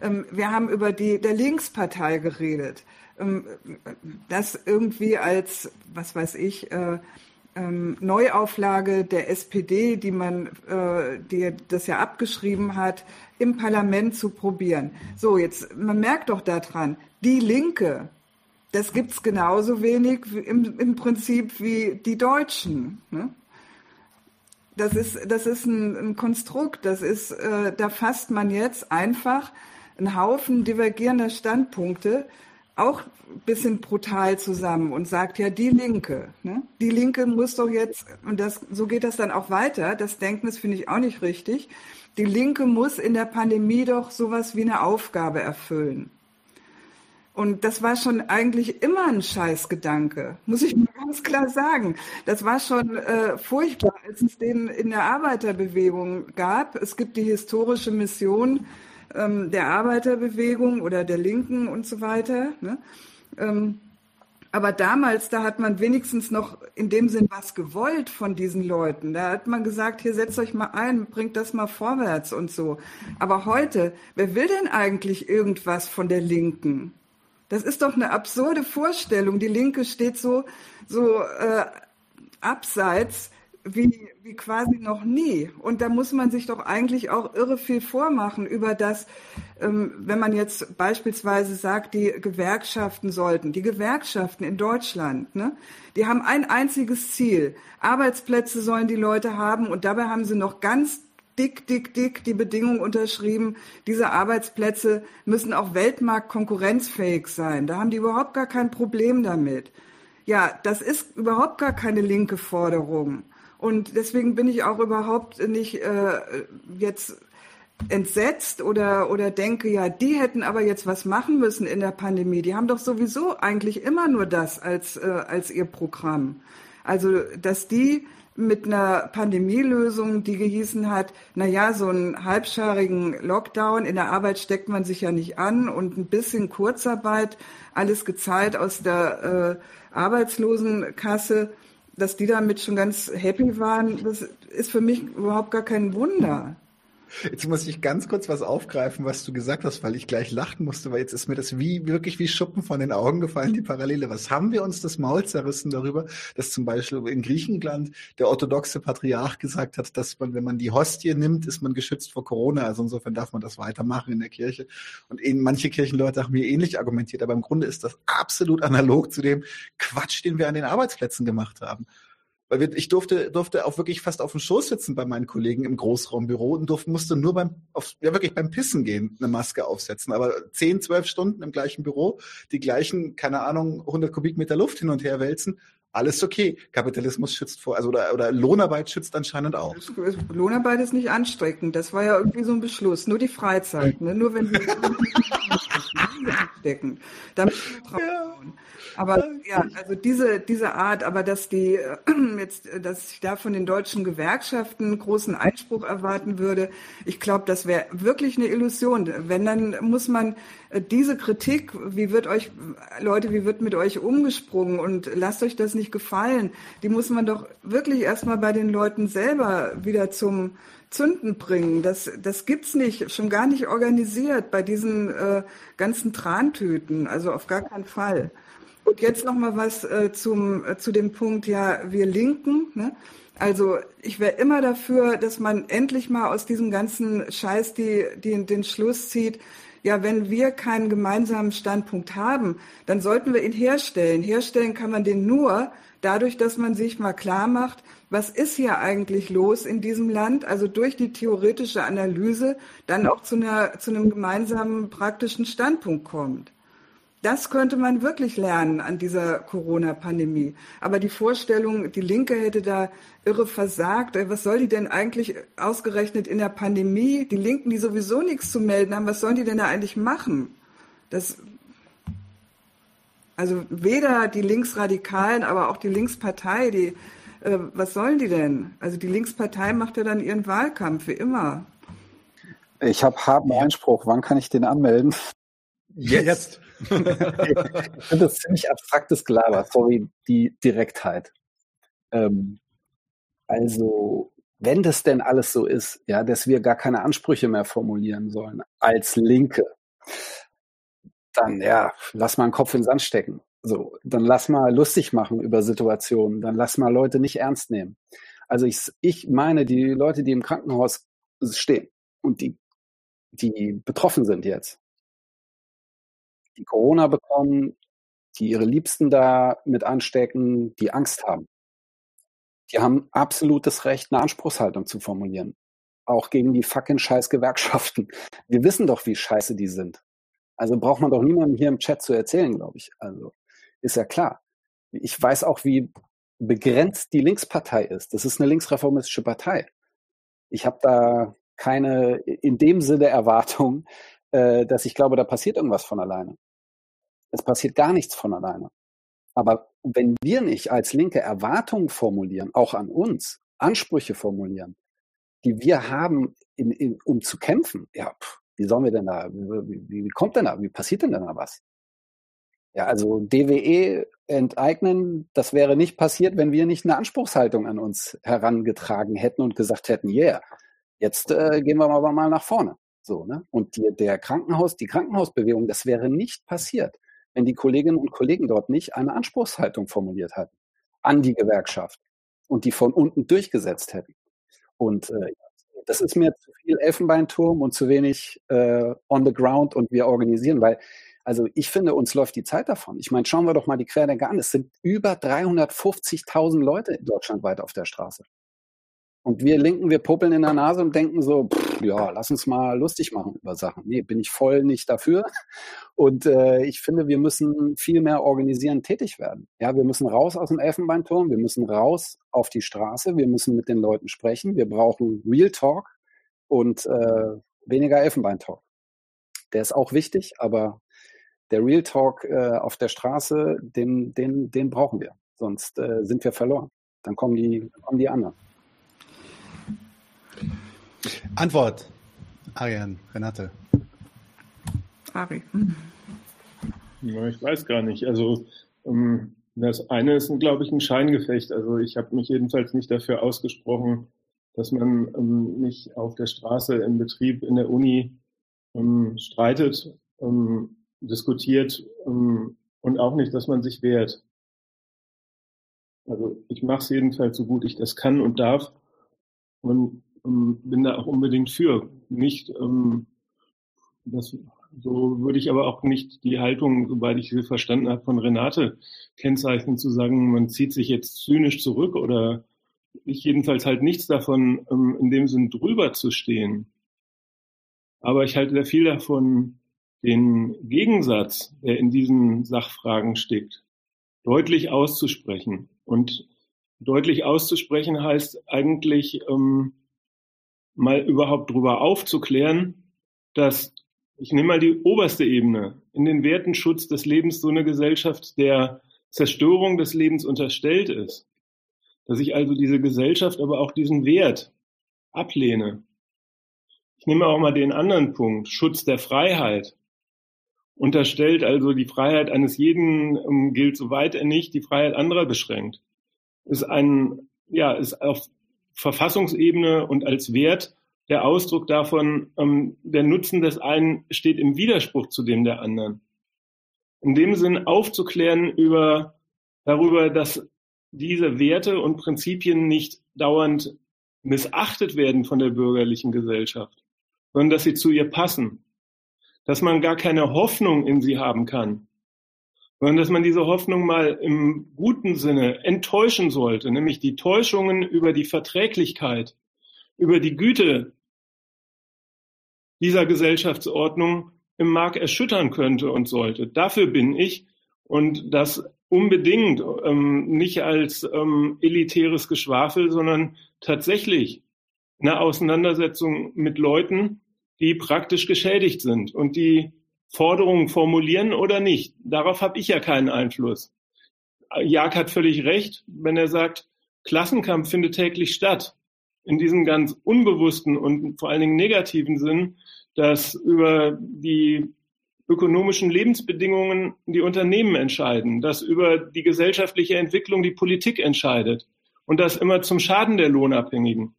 Ähm, wir haben über die der Linkspartei geredet, ähm, das irgendwie als, was weiß ich, äh, ähm, Neuauflage der SPD, die man, äh, die das ja abgeschrieben hat, im Parlament zu probieren. So, jetzt, man merkt doch daran, die Linke, das gibt's genauso wenig im, im Prinzip wie die Deutschen. Ne? Das ist, das ist ein, ein Konstrukt, das ist, äh, da fasst man jetzt einfach einen Haufen divergierender Standpunkte auch ein bisschen brutal zusammen und sagt ja die Linke, ne? die Linke muss doch jetzt und das so geht das dann auch weiter. Das Denken das finde ich auch nicht richtig. Die Linke muss in der Pandemie doch sowas wie eine Aufgabe erfüllen. Und das war schon eigentlich immer ein Scheißgedanke, muss ich mal ganz klar sagen. Das war schon äh, furchtbar, als es den in der Arbeiterbewegung gab. Es gibt die historische Mission ähm, der Arbeiterbewegung oder der Linken und so weiter. Ne? Ähm, aber damals, da hat man wenigstens noch in dem Sinn was gewollt von diesen Leuten. Da hat man gesagt, hier setzt euch mal ein, bringt das mal vorwärts und so. Aber heute, wer will denn eigentlich irgendwas von der Linken? Das ist doch eine absurde Vorstellung. Die Linke steht so, so äh, abseits wie, wie quasi noch nie. Und da muss man sich doch eigentlich auch irre viel vormachen über das, ähm, wenn man jetzt beispielsweise sagt, die Gewerkschaften sollten, die Gewerkschaften in Deutschland, ne, die haben ein einziges Ziel. Arbeitsplätze sollen die Leute haben und dabei haben sie noch ganz dick, dick, dick die Bedingung unterschrieben, diese Arbeitsplätze müssen auch weltmarktkonkurrenzfähig sein. Da haben die überhaupt gar kein Problem damit. Ja, das ist überhaupt gar keine linke Forderung. Und deswegen bin ich auch überhaupt nicht äh, jetzt entsetzt oder, oder denke, ja, die hätten aber jetzt was machen müssen in der Pandemie. Die haben doch sowieso eigentlich immer nur das als, äh, als ihr Programm. Also, dass die mit einer Pandemielösung, die gehießen hat, na ja, so einen halbscharigen Lockdown, in der Arbeit steckt man sich ja nicht an und ein bisschen Kurzarbeit, alles gezahlt aus der äh, Arbeitslosenkasse, dass die damit schon ganz happy waren, das ist für mich überhaupt gar kein Wunder. Jetzt muss ich ganz kurz was aufgreifen, was du gesagt hast, weil ich gleich lachen musste, weil jetzt ist mir das wie wirklich wie Schuppen von den Augen gefallen, die Parallele. Was haben wir uns das Maul zerrissen darüber, dass zum Beispiel in Griechenland der orthodoxe Patriarch gesagt hat, dass man, wenn man die Hostie nimmt, ist man geschützt vor Corona. Also insofern darf man das weitermachen in der Kirche. Und in manche Kirchenleute haben mir ähnlich argumentiert, aber im Grunde ist das absolut analog zu dem Quatsch, den wir an den Arbeitsplätzen gemacht haben. Weil wir, ich durfte, durfte auch wirklich fast auf dem Schoß sitzen bei meinen Kollegen im Großraumbüro und durfte, musste nur beim, auf, ja wirklich beim Pissen gehen, eine Maske aufsetzen. Aber zehn, zwölf Stunden im gleichen Büro, die gleichen, keine Ahnung, 100 Kubikmeter Luft hin und her wälzen, alles okay. Kapitalismus schützt vor, also oder, oder Lohnarbeit schützt anscheinend auch. Lohnarbeit ist nicht ansteckend. Das war ja irgendwie so ein Beschluss. Nur die Freizeit, ne? nur wenn wir stecken. Damit ja. Aber ja, also diese, diese Art, aber dass die äh, jetzt, dass ich da von den deutschen Gewerkschaften großen Einspruch erwarten würde, ich glaube, das wäre wirklich eine Illusion. Wenn, dann muss man äh, diese Kritik, wie wird euch, Leute, wie wird mit euch umgesprungen und lasst euch das nicht gefallen, die muss man doch wirklich erstmal bei den Leuten selber wieder zum Zünden bringen. Das, das gibt's nicht, schon gar nicht organisiert bei diesen äh, ganzen Trantüten, also auf gar keinen Fall. Und jetzt noch mal was äh, zum, äh, zu dem Punkt, ja, wir Linken. Ne? Also ich wäre immer dafür, dass man endlich mal aus diesem ganzen Scheiß die, die, den Schluss zieht, ja, wenn wir keinen gemeinsamen Standpunkt haben, dann sollten wir ihn herstellen. Herstellen kann man den nur dadurch, dass man sich mal klar macht, was ist hier eigentlich los in diesem Land, also durch die theoretische Analyse dann auch zu, einer, zu einem gemeinsamen praktischen Standpunkt kommt. Das könnte man wirklich lernen an dieser Corona-Pandemie. Aber die Vorstellung, die Linke hätte da irre versagt, äh, was soll die denn eigentlich ausgerechnet in der Pandemie? Die Linken, die sowieso nichts zu melden haben, was sollen die denn da eigentlich machen? Das, also weder die Linksradikalen, aber auch die Linkspartei, die, äh, was sollen die denn? Also die Linkspartei macht ja dann ihren Wahlkampf, wie immer. Ich habe harten Einspruch. Wann kann ich den anmelden? Jetzt ich finde das ziemlich abstraktes Gelaber, sorry, die Direktheit. Ähm, also, wenn das denn alles so ist, ja, dass wir gar keine Ansprüche mehr formulieren sollen als Linke, dann ja, lass mal einen Kopf in den Sand stecken. So, dann lass mal lustig machen über Situationen, dann lass mal Leute nicht ernst nehmen. Also ich, ich meine, die Leute, die im Krankenhaus stehen und die, die betroffen sind jetzt, die Corona bekommen, die ihre Liebsten da mit anstecken, die Angst haben. Die haben absolutes Recht, eine Anspruchshaltung zu formulieren. Auch gegen die fucking scheiß Gewerkschaften. Wir wissen doch, wie scheiße die sind. Also braucht man doch niemandem hier im Chat zu erzählen, glaube ich. Also ist ja klar. Ich weiß auch, wie begrenzt die Linkspartei ist. Das ist eine linksreformistische Partei. Ich habe da keine in dem Sinne Erwartung, äh, dass ich glaube, da passiert irgendwas von alleine. Es passiert gar nichts von alleine. Aber wenn wir nicht als Linke Erwartungen formulieren, auch an uns, Ansprüche formulieren, die wir haben, in, in, um zu kämpfen, ja, pff, wie sollen wir denn da, wie, wie, wie kommt denn da, wie passiert denn da was? Ja, also DWE enteignen, das wäre nicht passiert, wenn wir nicht eine Anspruchshaltung an uns herangetragen hätten und gesagt hätten, yeah, jetzt äh, gehen wir aber mal nach vorne. So, ne? Und die, der Krankenhaus, die Krankenhausbewegung, das wäre nicht passiert, wenn die Kolleginnen und Kollegen dort nicht eine Anspruchshaltung formuliert hatten an die Gewerkschaft und die von unten durchgesetzt hätten. Und äh, das ist mir zu viel Elfenbeinturm und zu wenig äh, on the ground und wir organisieren, weil also ich finde, uns läuft die Zeit davon. Ich meine, schauen wir doch mal die Querdenker an. Es sind über 350.000 Leute deutschlandweit auf der Straße. Und wir Linken, wir puppeln in der Nase und denken so, pff, ja, lass uns mal lustig machen über Sachen. Nee, bin ich voll nicht dafür. Und äh, ich finde, wir müssen viel mehr organisieren, tätig werden. Ja, wir müssen raus aus dem Elfenbeinturm, wir müssen raus auf die Straße, wir müssen mit den Leuten sprechen, wir brauchen Real Talk und äh, weniger Elfenbeintalk. Der ist auch wichtig, aber der Real Talk äh, auf der Straße, den, den, den brauchen wir. Sonst äh, sind wir verloren. Dann kommen die, kommen die anderen. Antwort. Arian, Renate. Ari. Ja, ich weiß gar nicht. Also ähm, das eine ist, glaube ich, ein Scheingefecht. Also ich habe mich jedenfalls nicht dafür ausgesprochen, dass man ähm, nicht auf der Straße, im Betrieb, in der Uni ähm, streitet, ähm, diskutiert ähm, und auch nicht, dass man sich wehrt. Also ich mache es jedenfalls so gut ich das kann und darf. Und ähm, bin da auch unbedingt für. Nicht, ähm, das, so würde ich aber auch nicht die Haltung, soweit ich sie verstanden habe, von Renate kennzeichnen, zu sagen, man zieht sich jetzt zynisch zurück oder ich jedenfalls halt nichts davon, ähm, in dem Sinn drüber zu stehen. Aber ich halte sehr viel davon, den Gegensatz, der in diesen Sachfragen steckt, deutlich auszusprechen. Und deutlich auszusprechen heißt eigentlich, ähm, mal überhaupt darüber aufzuklären, dass, ich nehme mal die oberste Ebene, in den Wertenschutz des Lebens so eine Gesellschaft der Zerstörung des Lebens unterstellt ist. Dass ich also diese Gesellschaft, aber auch diesen Wert ablehne. Ich nehme auch mal den anderen Punkt, Schutz der Freiheit. Unterstellt also die Freiheit eines jeden um, gilt, soweit er nicht die Freiheit anderer beschränkt. Ist ein, ja, ist auf Verfassungsebene und als Wert der Ausdruck davon, ähm, der Nutzen des einen steht im Widerspruch zu dem der anderen. in dem Sinn aufzuklären über, darüber, dass diese Werte und Prinzipien nicht dauernd missachtet werden von der bürgerlichen Gesellschaft, sondern dass sie zu ihr passen, dass man gar keine Hoffnung in sie haben kann, sondern dass man diese Hoffnung mal im guten Sinne enttäuschen sollte, nämlich die Täuschungen über die Verträglichkeit, über die Güte dieser Gesellschaftsordnung im Markt erschüttern könnte und sollte. Dafür bin ich und das unbedingt ähm, nicht als ähm, elitäres Geschwafel, sondern tatsächlich eine Auseinandersetzung mit Leuten, die praktisch geschädigt sind und die Forderungen formulieren oder nicht. Darauf habe ich ja keinen Einfluss. Jag hat völlig recht, wenn er sagt, Klassenkampf findet täglich statt. In diesem ganz unbewussten und vor allen Dingen negativen Sinn, dass über die ökonomischen Lebensbedingungen die Unternehmen entscheiden, dass über die gesellschaftliche Entwicklung die Politik entscheidet und das immer zum Schaden der Lohnabhängigen.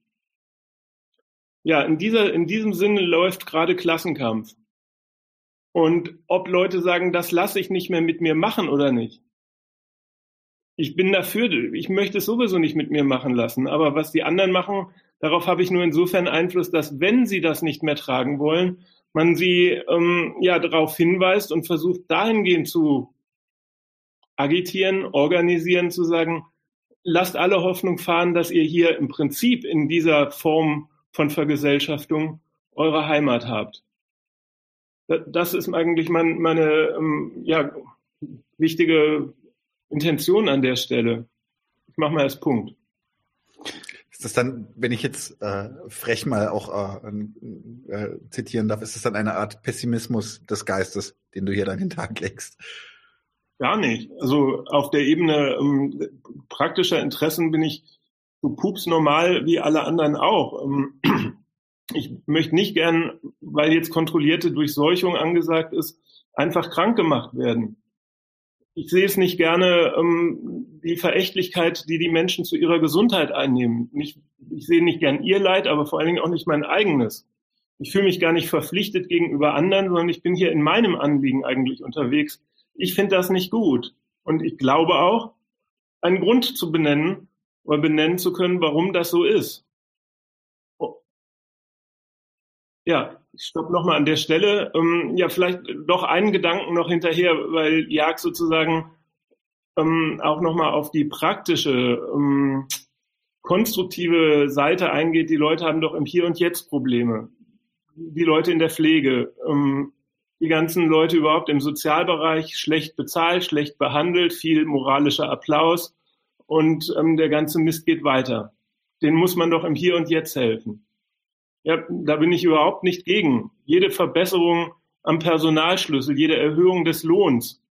Ja, in, dieser, in diesem Sinne läuft gerade Klassenkampf. Und ob Leute sagen, das lasse ich nicht mehr mit mir machen oder nicht. Ich bin dafür, ich möchte es sowieso nicht mit mir machen lassen. Aber was die anderen machen, darauf habe ich nur insofern Einfluss, dass wenn sie das nicht mehr tragen wollen, man sie ähm, ja darauf hinweist und versucht dahingehend zu agitieren, organisieren, zu sagen, lasst alle Hoffnung fahren, dass ihr hier im Prinzip in dieser Form von Vergesellschaftung eure Heimat habt. Das ist eigentlich mein, meine ähm, ja, wichtige Intention an der Stelle. Ich mache mal als Punkt. Ist das dann, wenn ich jetzt äh, frech mal auch äh, äh, zitieren darf, ist das dann eine Art Pessimismus des Geistes, den du hier dann in den Tag legst? Gar nicht. Also auf der Ebene ähm, praktischer Interessen bin ich so pups normal wie alle anderen auch. Ähm, ich möchte nicht gern, weil jetzt kontrollierte Durchseuchung angesagt ist, einfach krank gemacht werden ich sehe es nicht gerne, ähm, die Verächtlichkeit, die die Menschen zu ihrer Gesundheit einnehmen. Nicht, ich sehe nicht gern ihr Leid, aber vor allen Dingen auch nicht mein eigenes. Ich fühle mich gar nicht verpflichtet gegenüber anderen, sondern ich bin hier in meinem Anliegen eigentlich unterwegs. Ich finde das nicht gut. Und ich glaube auch, einen Grund zu benennen oder benennen zu können, warum das so ist. Ja, ich stoppe nochmal an der Stelle. Ähm, ja, vielleicht doch einen Gedanken noch hinterher, weil Jag sozusagen ähm, auch nochmal auf die praktische, ähm, konstruktive Seite eingeht. Die Leute haben doch im Hier und Jetzt Probleme. Die Leute in der Pflege, ähm, die ganzen Leute überhaupt im Sozialbereich schlecht bezahlt, schlecht behandelt, viel moralischer Applaus und ähm, der ganze Mist geht weiter. Den muss man doch im Hier und Jetzt helfen. Ja, da bin ich überhaupt nicht gegen. Jede Verbesserung am Personalschlüssel, jede Erhöhung des Lohns,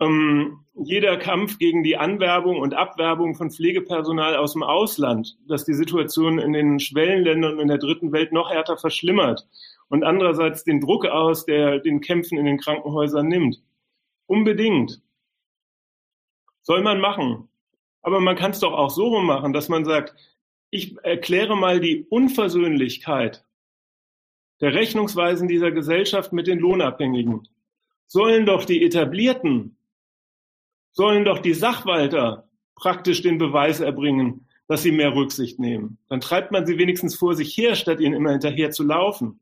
ähm, jeder Kampf gegen die Anwerbung und Abwerbung von Pflegepersonal aus dem Ausland, dass die Situation in den Schwellenländern und in der dritten Welt noch härter verschlimmert und andererseits den Druck aus, der den Kämpfen in den Krankenhäusern nimmt. Unbedingt. Soll man machen. Aber man kann es doch auch so rum machen, dass man sagt, ich erkläre mal die Unversöhnlichkeit der Rechnungsweisen dieser Gesellschaft mit den Lohnabhängigen. Sollen doch die Etablierten, sollen doch die Sachwalter praktisch den Beweis erbringen, dass sie mehr Rücksicht nehmen. Dann treibt man sie wenigstens vor sich her, statt ihnen immer hinterher zu laufen.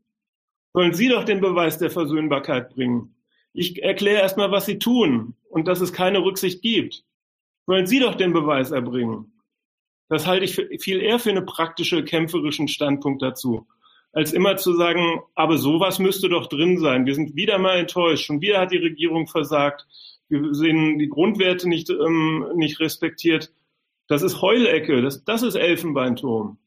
Sollen sie doch den Beweis der Versöhnbarkeit bringen. Ich erkläre erstmal, was sie tun und dass es keine Rücksicht gibt. Sollen sie doch den Beweis erbringen. Das halte ich für, viel eher für einen praktischen, kämpferischen Standpunkt dazu, als immer zu sagen, aber sowas müsste doch drin sein. Wir sind wieder mal enttäuscht. Schon wieder hat die Regierung versagt. Wir sehen die Grundwerte nicht, ähm, nicht respektiert. Das ist Heulecke. Das, das ist Elfenbeinturm.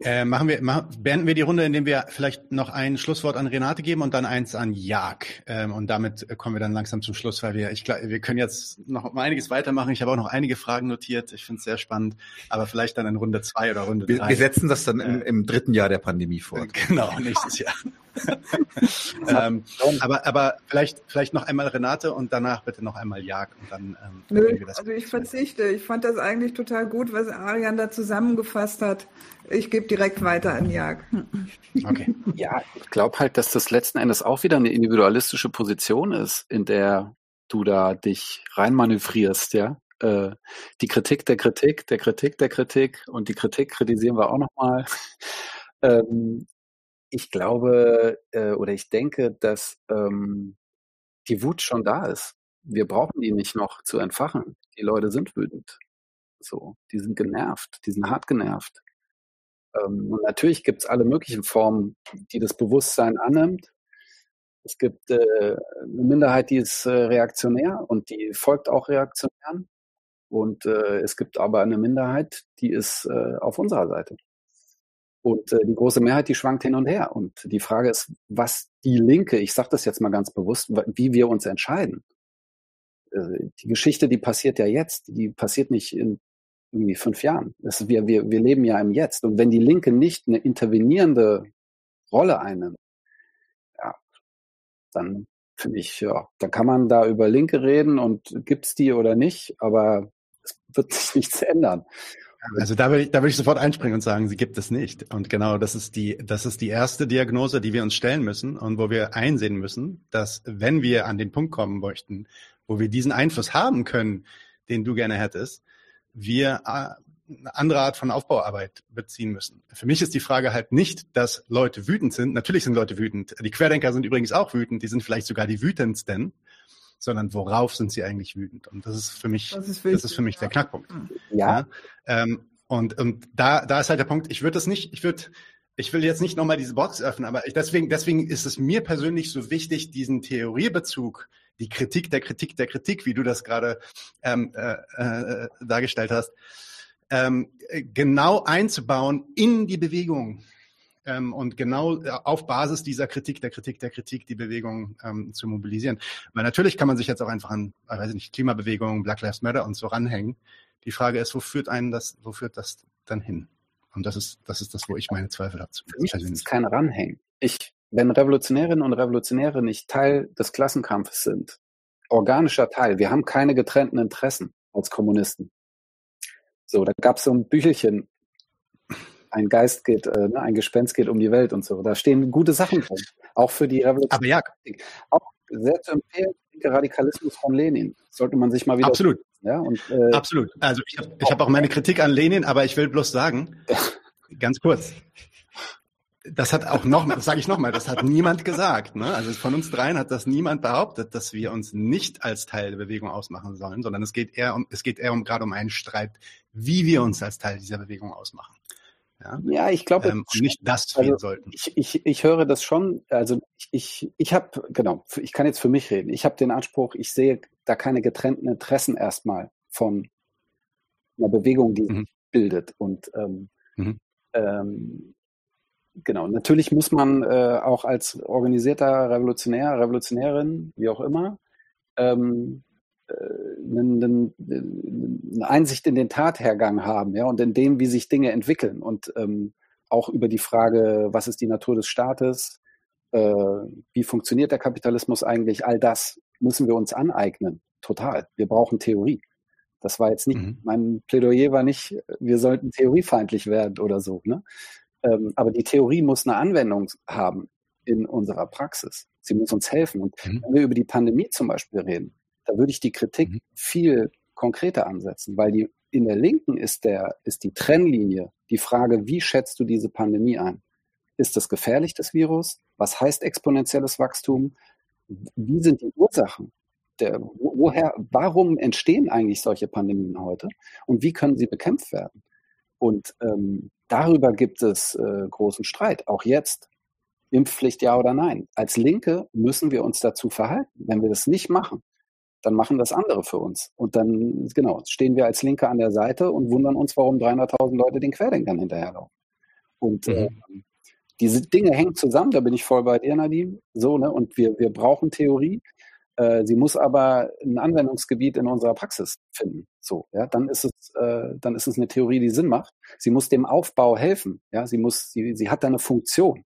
Äh, machen wir, machen, beenden wir die Runde, indem wir vielleicht noch ein Schlusswort an Renate geben und dann eins an Jag. Ähm, und damit kommen wir dann langsam zum Schluss, weil wir, ich glaube, wir können jetzt noch mal einiges weitermachen. Ich habe auch noch einige Fragen notiert. Ich finde es sehr spannend, aber vielleicht dann in Runde zwei oder Runde wir, drei. Wir setzen das dann im, im dritten Jahr der Pandemie vor. Genau, nächstes Jahr. ähm, aber, aber vielleicht, vielleicht noch einmal Renate und danach bitte noch einmal Jag und dann. Ähm, Nö, also ich verzichte. Ich fand das eigentlich total gut, was Arian da zusammengefasst hat. Ich gebe direkt weiter an Jag. Okay. Ja, ich glaube halt, dass das letzten Endes auch wieder eine individualistische Position ist, in der du da dich reinmanövrierst, ja. Äh, die Kritik der Kritik, der Kritik der Kritik und die Kritik kritisieren wir auch nochmal. ähm, ich glaube äh, oder ich denke, dass ähm, die Wut schon da ist. Wir brauchen die nicht noch zu entfachen. Die Leute sind wütend. So, die sind genervt, die sind hart genervt. Ähm, und natürlich gibt es alle möglichen Formen, die das Bewusstsein annimmt. Es gibt äh, eine Minderheit, die ist äh, reaktionär und die folgt auch Reaktionären. Und äh, es gibt aber eine Minderheit, die ist äh, auf unserer Seite. Und äh, die große Mehrheit, die schwankt hin und her. Und die Frage ist, was die Linke, ich sage das jetzt mal ganz bewusst, wie wir uns entscheiden. Äh, die Geschichte, die passiert ja jetzt, die passiert nicht in irgendwie fünf Jahren. Das, wir, wir, wir leben ja im Jetzt. Und wenn die Linke nicht eine intervenierende Rolle einnimmt, ja, dann finde ich, ja, da kann man da über Linke reden und gibt's die oder nicht, aber es wird sich nichts ändern. Also da will, ich, da will ich sofort einspringen und sagen, sie gibt es nicht. Und genau das ist die, das ist die erste Diagnose, die wir uns stellen müssen und wo wir einsehen müssen, dass wenn wir an den Punkt kommen möchten, wo wir diesen Einfluss haben können, den du gerne hättest, wir äh, eine andere Art von Aufbauarbeit beziehen müssen. Für mich ist die Frage halt nicht, dass Leute wütend sind. Natürlich sind Leute wütend. Die Querdenker sind übrigens auch wütend. Die sind vielleicht sogar die wütendsten sondern worauf sind sie eigentlich wütend? Und das ist für mich, das ist, wichtig, das ist für mich ja. der Knackpunkt. Ja. ja? Ähm, und, und da, da ist halt der Punkt, ich würde das nicht, ich würde, ich will jetzt nicht nochmal diese Box öffnen, aber ich, deswegen, deswegen ist es mir persönlich so wichtig, diesen Theoriebezug, die Kritik der Kritik der Kritik, wie du das gerade ähm, äh, äh, dargestellt hast, ähm, genau einzubauen in die Bewegung ähm, und genau äh, auf Basis dieser Kritik, der Kritik, der Kritik die Bewegung ähm, zu mobilisieren. Weil natürlich kann man sich jetzt auch einfach an, äh, weiß ich nicht, Klimabewegung, Black Lives Matter und so ranhängen. Die Frage ist, wo führt einen das, wo führt das dann hin? Und das ist, das ist das, wo ich meine Zweifel habe. Für mich ist es kein Ranhängen. Ich, wenn Revolutionärinnen und Revolutionäre nicht Teil des Klassenkampfes sind, organischer Teil, wir haben keine getrennten Interessen als Kommunisten. So, da gab es so ein Büchelchen, ein Geist geht, äh, ne, ein Gespenst geht um die Welt und so. Da stehen gute Sachen drin. Auch für die Revolution. Aber ja. Auch sehr zu empfehlen, der Radikalismus von Lenin. Sollte man sich mal wieder. Absolut. Ja, und, äh, Absolut. Also ich habe hab auch meine Kritik an Lenin, aber ich will bloß sagen, ganz kurz, das hat auch noch, das sage ich nochmal, das hat niemand gesagt. Ne? Also von uns dreien hat das niemand behauptet, dass wir uns nicht als Teil der Bewegung ausmachen sollen, sondern es geht eher um, es geht eher um gerade um einen Streit, wie wir uns als Teil dieser Bewegung ausmachen. Ja, ja ich glaube, ähm, nicht das also, sollten. Ich, ich, ich höre das schon. Also ich, ich, ich habe, genau, ich kann jetzt für mich reden. Ich habe den Anspruch, ich sehe da keine getrennten Interessen erstmal von einer Bewegung, die mhm. sich bildet. Und ähm, mhm. ähm, genau, natürlich muss man äh, auch als organisierter Revolutionär, Revolutionärin, wie auch immer, ähm, eine, eine Einsicht in den Tathergang haben, ja, und in dem, wie sich Dinge entwickeln und ähm, auch über die Frage, was ist die Natur des Staates, äh, wie funktioniert der Kapitalismus eigentlich, all das müssen wir uns aneignen, total. Wir brauchen Theorie. Das war jetzt nicht, mhm. mein Plädoyer war nicht, wir sollten theoriefeindlich werden oder so, ne? Ähm, aber die Theorie muss eine Anwendung haben in unserer Praxis. Sie muss uns helfen. Und mhm. wenn wir über die Pandemie zum Beispiel reden, da würde ich die Kritik mhm. viel konkreter ansetzen, weil die in der Linken ist der, ist die Trennlinie die Frage, wie schätzt du diese Pandemie ein? Ist das gefährlich, das Virus? Was heißt exponentielles Wachstum? Wie sind die Ursachen? Der, woher, warum entstehen eigentlich solche Pandemien heute? Und wie können sie bekämpft werden? Und ähm, darüber gibt es äh, großen Streit, auch jetzt. Impfpflicht ja oder nein. Als Linke müssen wir uns dazu verhalten. Wenn wir das nicht machen, dann machen das andere für uns. Und dann, genau, stehen wir als Linke an der Seite und wundern uns, warum 300.000 Leute den Querdenkern hinterherlaufen. Und mhm. äh, diese Dinge hängen zusammen, da bin ich voll bei dir, Nadine. So, ne? Und wir, wir brauchen Theorie. Äh, sie muss aber ein Anwendungsgebiet in unserer Praxis finden. So, ja, dann ist es, äh, dann ist es eine Theorie, die Sinn macht. Sie muss dem Aufbau helfen. Ja, sie muss, sie, sie hat da eine Funktion.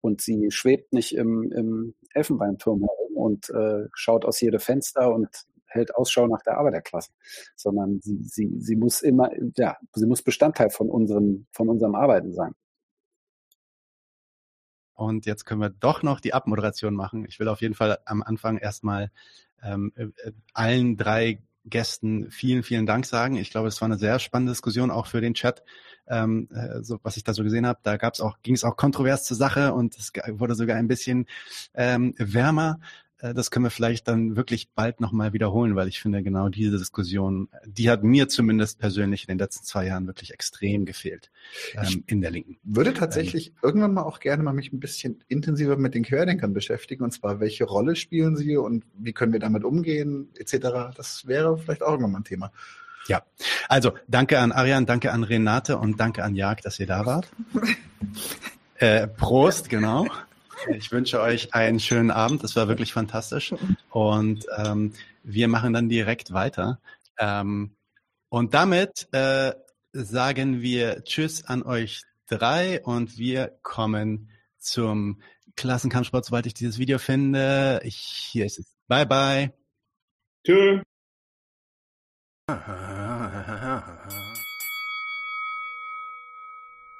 und sie schwebt nicht im, im Elfenbeinturm herum und äh, schaut aus jedem Fenster und hält Ausschau nach der Arbeiterklasse, sondern sie, sie, sie muss immer, ja, sie muss Bestandteil von unseren, von unserem Arbeiten sein. Und jetzt können wir doch noch die Abmoderation machen. Ich will auf jeden Fall am Anfang erstmal ähm, äh, allen drei Gästen vielen, vielen Dank sagen. Ich glaube, es war eine sehr spannende Diskussion auch für den Chat, ähm, äh, so, was ich da so gesehen habe. Da gab's auch, ging es auch kontrovers zur Sache und es wurde sogar ein bisschen ähm, wärmer. Äh, das können wir vielleicht dann wirklich bald nochmal wiederholen, weil ich finde, genau diese Diskussion, die hat mir zumindest persönlich in den letzten zwei Jahren wirklich extrem gefehlt ähm, in der Linken. Würde tatsächlich ähm, irgendwann mal auch gerne mal mich ein bisschen intensiver mit den Querdenkern beschäftigen, und zwar, welche Rolle spielen sie und wie können wir damit umgehen, etc. Das wäre vielleicht auch irgendwann mal ein Thema. Ja, also danke an Arian, danke an Renate und danke an Jag, dass ihr da wart. äh, Prost, genau. Ich wünsche euch einen schönen Abend. Das war wirklich fantastisch. Und ähm, wir machen dann direkt weiter. Ähm, und damit äh, sagen wir Tschüss an euch drei und wir kommen zum Klassenkampfsport, sobald ich dieses Video finde. Ich, hier ist es. Bye bye. Tschüss.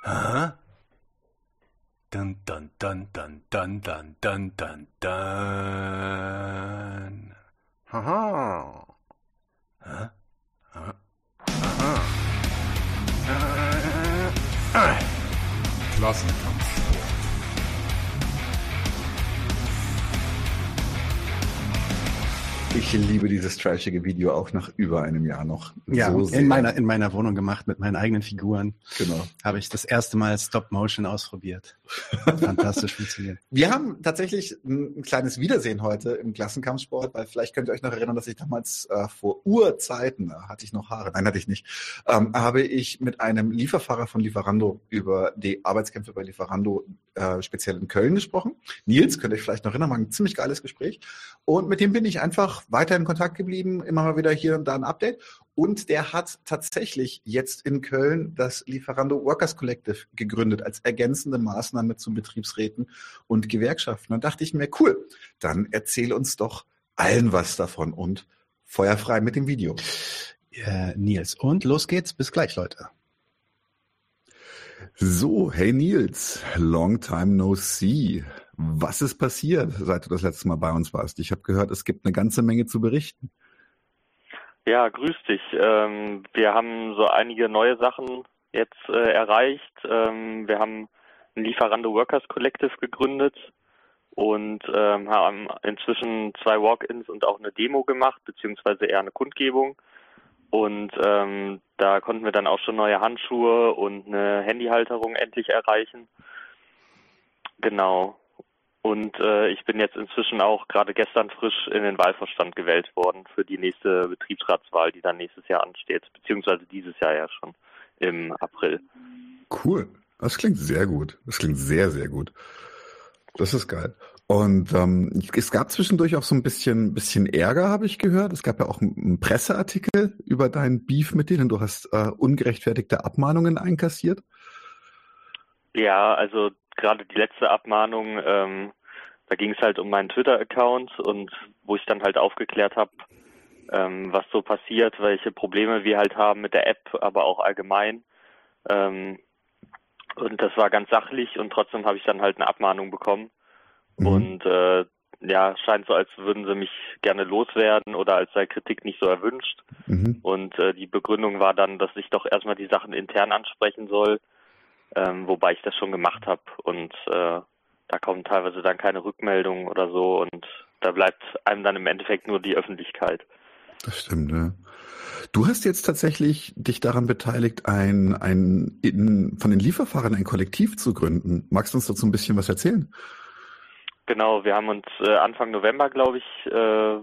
Huh? Dun dun dun dun dun dun dun dun dun. Haha. Huh? Huh? Uh-huh. Klassenkampfsport. Ich liebe dieses trashige Video auch nach über einem Jahr noch. Ja, so in meiner, in meiner Wohnung gemacht mit meinen eigenen Figuren. Genau. Habe ich das erste Mal Stop Motion ausprobiert. Fantastisch funktioniert. Wir haben tatsächlich ein, kleines Wiedersehen heute im Klassenkampfsport, weil vielleicht könnt ihr euch noch erinnern, dass ich damals äh, vor Urzeiten, da hatte ich noch Haare, nein, hatte ich nicht, ähm, habe ich mit einem Lieferfahrer von Lieferando über die Arbeitskämpfe bei Lieferando äh, speziell in Köln gesprochen. Nils, könnt ihr euch vielleicht noch erinnern, war ein ziemlich geiles Gespräch. Und mit dem bin ich einfach weiter in Kontakt geblieben, immer mal wieder hier und da ein Update. Und der hat tatsächlich jetzt in Köln das Lieferando Workers Collective gegründet als ergänzende Maßnahme zu Betriebsräten und Gewerkschaften. Dann dachte ich mir, cool, dann erzähl uns doch allen was davon und feuerfrei mit dem Video. Äh, Nils, und los geht's. Bis gleich, Leute. So, hey Nils, long time no see. Was ist passiert, seit du das letzte Mal bei uns warst? Ich habe gehört, es gibt eine ganze Menge zu berichten. Ja, grüß dich. Ähm, wir haben so einige neue Sachen jetzt äh, erreicht. Ähm, wir haben ein Lieferando Workers Collective gegründet und ähm, haben inzwischen zwei Walk-ins und auch eine Demo gemacht, beziehungsweise eher eine Kundgebung. Und ähm, da konnten wir dann auch schon neue Handschuhe und eine Handyhalterung endlich erreichen. Genau. Und äh, ich bin jetzt inzwischen auch gerade gestern frisch in den Wahlvorstand gewählt worden für die nächste Betriebsratswahl, die dann nächstes Jahr ansteht, beziehungsweise dieses Jahr ja schon im April. Cool. Das klingt sehr gut. Das klingt sehr, sehr gut. Das ist geil. Und ähm, es gab zwischendurch auch so ein bisschen, bisschen Ärger, habe ich gehört. Es gab ja auch einen Presseartikel über deinen Beef mit denen. Du hast äh, ungerechtfertigte Abmahnungen einkassiert. Ja, also gerade die letzte Abmahnung, ähm, da ging es halt um meinen Twitter-Account und wo ich dann halt aufgeklärt habe, ähm, was so passiert, welche Probleme wir halt haben mit der App, aber auch allgemein. Ähm, und das war ganz sachlich und trotzdem habe ich dann halt eine Abmahnung bekommen. Mhm. Und äh, ja, scheint so, als würden sie mich gerne loswerden oder als sei Kritik nicht so erwünscht. Mhm. Und äh, die Begründung war dann, dass ich doch erstmal die Sachen intern ansprechen soll ähm, wobei ich das schon gemacht habe und äh, da kommen teilweise dann keine Rückmeldungen oder so und da bleibt einem dann im Endeffekt nur die Öffentlichkeit. Das stimmt, ne? Du hast jetzt tatsächlich dich daran beteiligt, ein, ein in, von den Lieferfahrern ein Kollektiv zu gründen. Magst du uns dazu ein bisschen was erzählen? Genau, wir haben uns äh, Anfang November, glaube ich, äh,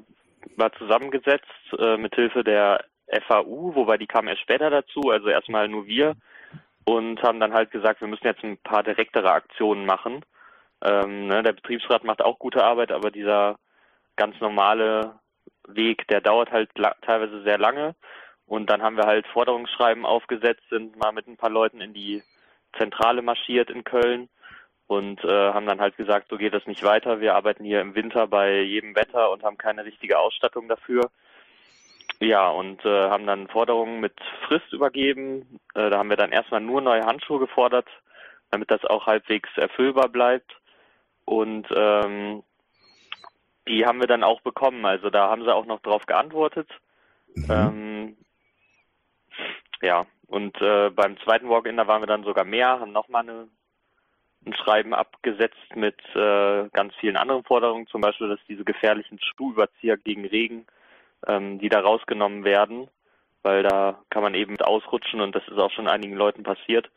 mal zusammengesetzt äh, mit Hilfe der FAU, wobei die kam erst später dazu, also erstmal nur wir und haben dann halt gesagt, wir müssen jetzt ein paar direktere Aktionen machen. Ähm, ne, der Betriebsrat macht auch gute Arbeit, aber dieser ganz normale Weg, der dauert halt teilweise sehr lange. Und dann haben wir halt Forderungsschreiben aufgesetzt, sind mal mit ein paar Leuten in die Zentrale marschiert in Köln und äh, haben dann halt gesagt, so geht das nicht weiter. Wir arbeiten hier im Winter bei jedem Wetter und haben keine richtige Ausstattung dafür. Ja, und äh, haben dann Forderungen mit Frist übergeben. Äh, da haben wir dann erstmal nur neue Handschuhe gefordert, damit das auch halbwegs erfüllbar bleibt. Und ähm, die haben wir dann auch bekommen. Also da haben sie auch noch drauf geantwortet. Mhm. Ähm, ja, und äh, beim zweiten Walk-In, da waren wir dann sogar mehr, haben nochmal eine, ein Schreiben abgesetzt mit äh, ganz vielen anderen Forderungen, zum Beispiel, dass diese gefährlichen Schuhüberzieher gegen Regen, ähm, die da rausgenommen werden, weil da kann man eben ausrutschen und das ist auch schon einigen Leuten passiert.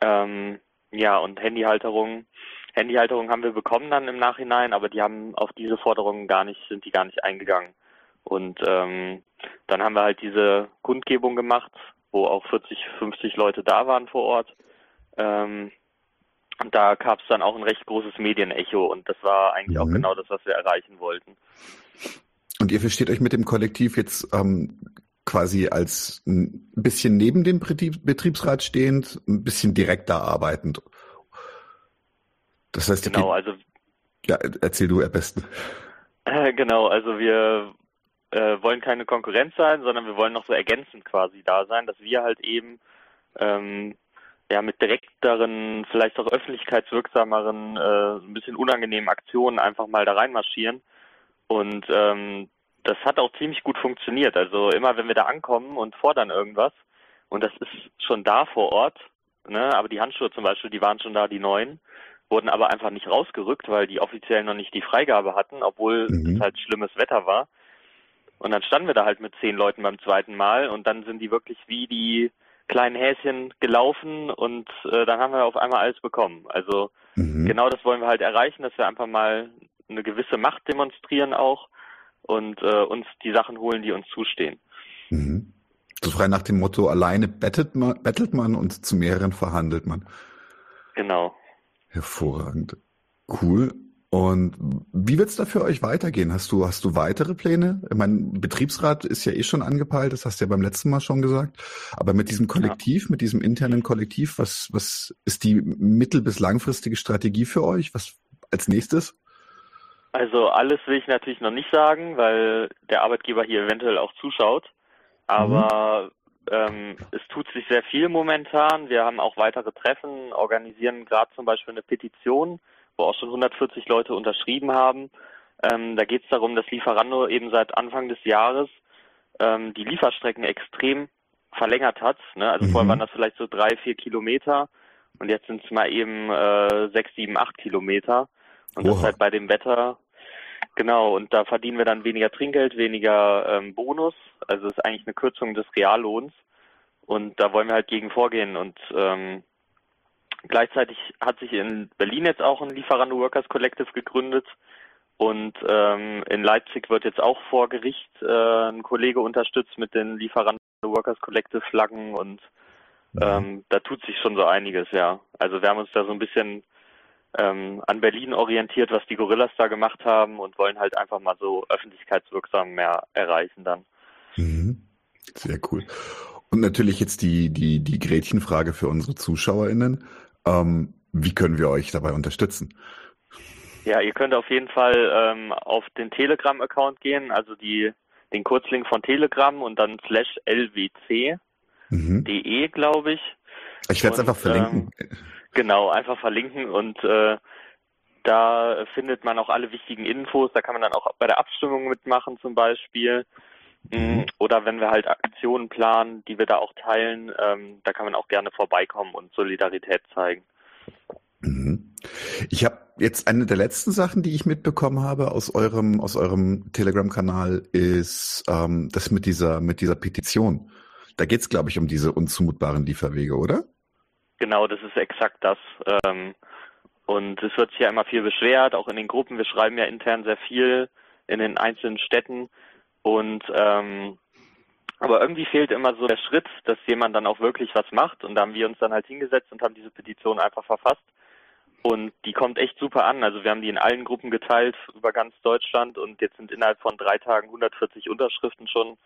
Ähm, ja, und Handyhalterungen. Handyhalterungen haben wir bekommen dann im Nachhinein, aber die haben auf diese Forderungen gar nicht, sind die gar nicht eingegangen. Und ähm, dann haben wir halt diese Kundgebung gemacht, wo auch 40, 50 Leute da waren vor Ort. Ähm, und da gab es dann auch ein recht großes Medienecho und das war eigentlich mhm. auch genau das, was wir erreichen wollten. Und ihr versteht euch mit dem Kollektiv jetzt ähm, quasi als ein bisschen neben dem Betriebsrat stehend, ein bisschen direkter arbeitend. Das heißt, genau, also ja, erzähl du am besten. Äh, genau, also wir äh, wollen keine Konkurrenz sein, sondern wir wollen noch so ergänzend quasi da sein, dass wir halt eben ähm, ja mit direkteren, vielleicht auch öffentlichkeitswirksameren, äh, ein bisschen unangenehmen Aktionen einfach mal da reinmarschieren. Und ähm, das hat auch ziemlich gut funktioniert. Also immer wenn wir da ankommen und fordern irgendwas, und das ist schon da vor Ort, ne, aber die Handschuhe zum Beispiel, die waren schon da, die neuen, wurden aber einfach nicht rausgerückt, weil die offiziell noch nicht die Freigabe hatten, obwohl mhm. es halt schlimmes Wetter war. Und dann standen wir da halt mit zehn Leuten beim zweiten Mal und dann sind die wirklich wie die kleinen Häschen gelaufen und äh, dann haben wir auf einmal alles bekommen. Also mhm. genau das wollen wir halt erreichen, dass wir einfach mal eine gewisse Macht demonstrieren auch und äh, uns die Sachen holen, die uns zustehen. Mhm. So frei nach dem Motto, alleine bettelt man, bettelt man und zu mehreren verhandelt man. Genau. Hervorragend. Cool. Und wie wird es da für euch weitergehen? Hast du, hast du weitere Pläne? Mein Betriebsrat ist ja eh schon angepeilt, das hast du ja beim letzten Mal schon gesagt. Aber mit diesem Kollektiv, ja. mit diesem internen Kollektiv, was, was ist die mittel- bis langfristige Strategie für euch? Was als nächstes? Also alles will ich natürlich noch nicht sagen, weil der Arbeitgeber hier eventuell auch zuschaut. Aber mhm. ähm, es tut sich sehr viel momentan. Wir haben auch weitere Treffen, organisieren gerade zum Beispiel eine Petition wo auch schon 140 Leute unterschrieben haben. Ähm, da geht es darum, dass Lieferando eben seit Anfang des Jahres ähm, die Lieferstrecken extrem verlängert hat. Ne? Also mhm. vorher waren das vielleicht so drei, vier Kilometer und jetzt sind es mal eben äh, sechs, sieben, acht Kilometer. Und Oha. das halt bei dem Wetter Genau, und da verdienen wir dann weniger Trinkgeld, weniger ähm, Bonus. Also es ist eigentlich eine Kürzung des Reallohns. Und da wollen wir halt gegen vorgehen. Und ähm, Gleichzeitig hat sich in Berlin jetzt auch ein Lieferando Workers Collective gegründet und ähm, in Leipzig wird jetzt auch vor Gericht äh, ein Kollege unterstützt mit den Lieferando Workers Collective Flaggen und mhm. ähm, da tut sich schon so einiges, ja. Also wir haben uns da so ein bisschen ähm, an Berlin orientiert, was die Gorillas da gemacht haben und wollen halt einfach mal so öffentlichkeitswirksam mehr erreichen dann. Mhm. Sehr cool. Und natürlich jetzt die, die, die Gretchenfrage für unsere ZuschauerInnen. Ähm, wie können wir euch dabei unterstützen? Ja, ihr könnt auf jeden Fall ähm, auf den Telegram-Account gehen, also die, den Kurzlink von Telegram und dann slash lwc.de, mhm. glaube ich. Ich werde es einfach verlinken. Ähm, genau, einfach verlinken und äh, da findet man auch alle wichtigen Infos. Da kann man dann auch bei der Abstimmung mitmachen zum Beispiel. Mhm. Oder wenn wir halt Aktionen planen, die wir da auch teilen, ähm, da kann man auch gerne vorbeikommen und Solidarität zeigen. Mhm. Ich habe jetzt eine der letzten Sachen, die ich mitbekommen habe aus eurem aus eurem Telegram-Kanal, ist ähm, das mit dieser mit dieser Petition. Da geht es, glaube ich, um diese unzumutbaren Lieferwege, oder? Genau, das ist exakt das. Ähm, und es wird sich ja immer viel beschwert, auch in den Gruppen. Wir schreiben ja intern sehr viel in den einzelnen Städten. Und ähm, aber irgendwie fehlt immer so der Schritt, dass jemand dann auch wirklich was macht. Und da haben wir uns dann halt hingesetzt und haben diese Petition einfach verfasst. Und die kommt echt super an. Also wir haben die in allen Gruppen geteilt über ganz Deutschland und jetzt sind innerhalb von drei Tagen 140 Unterschriften schon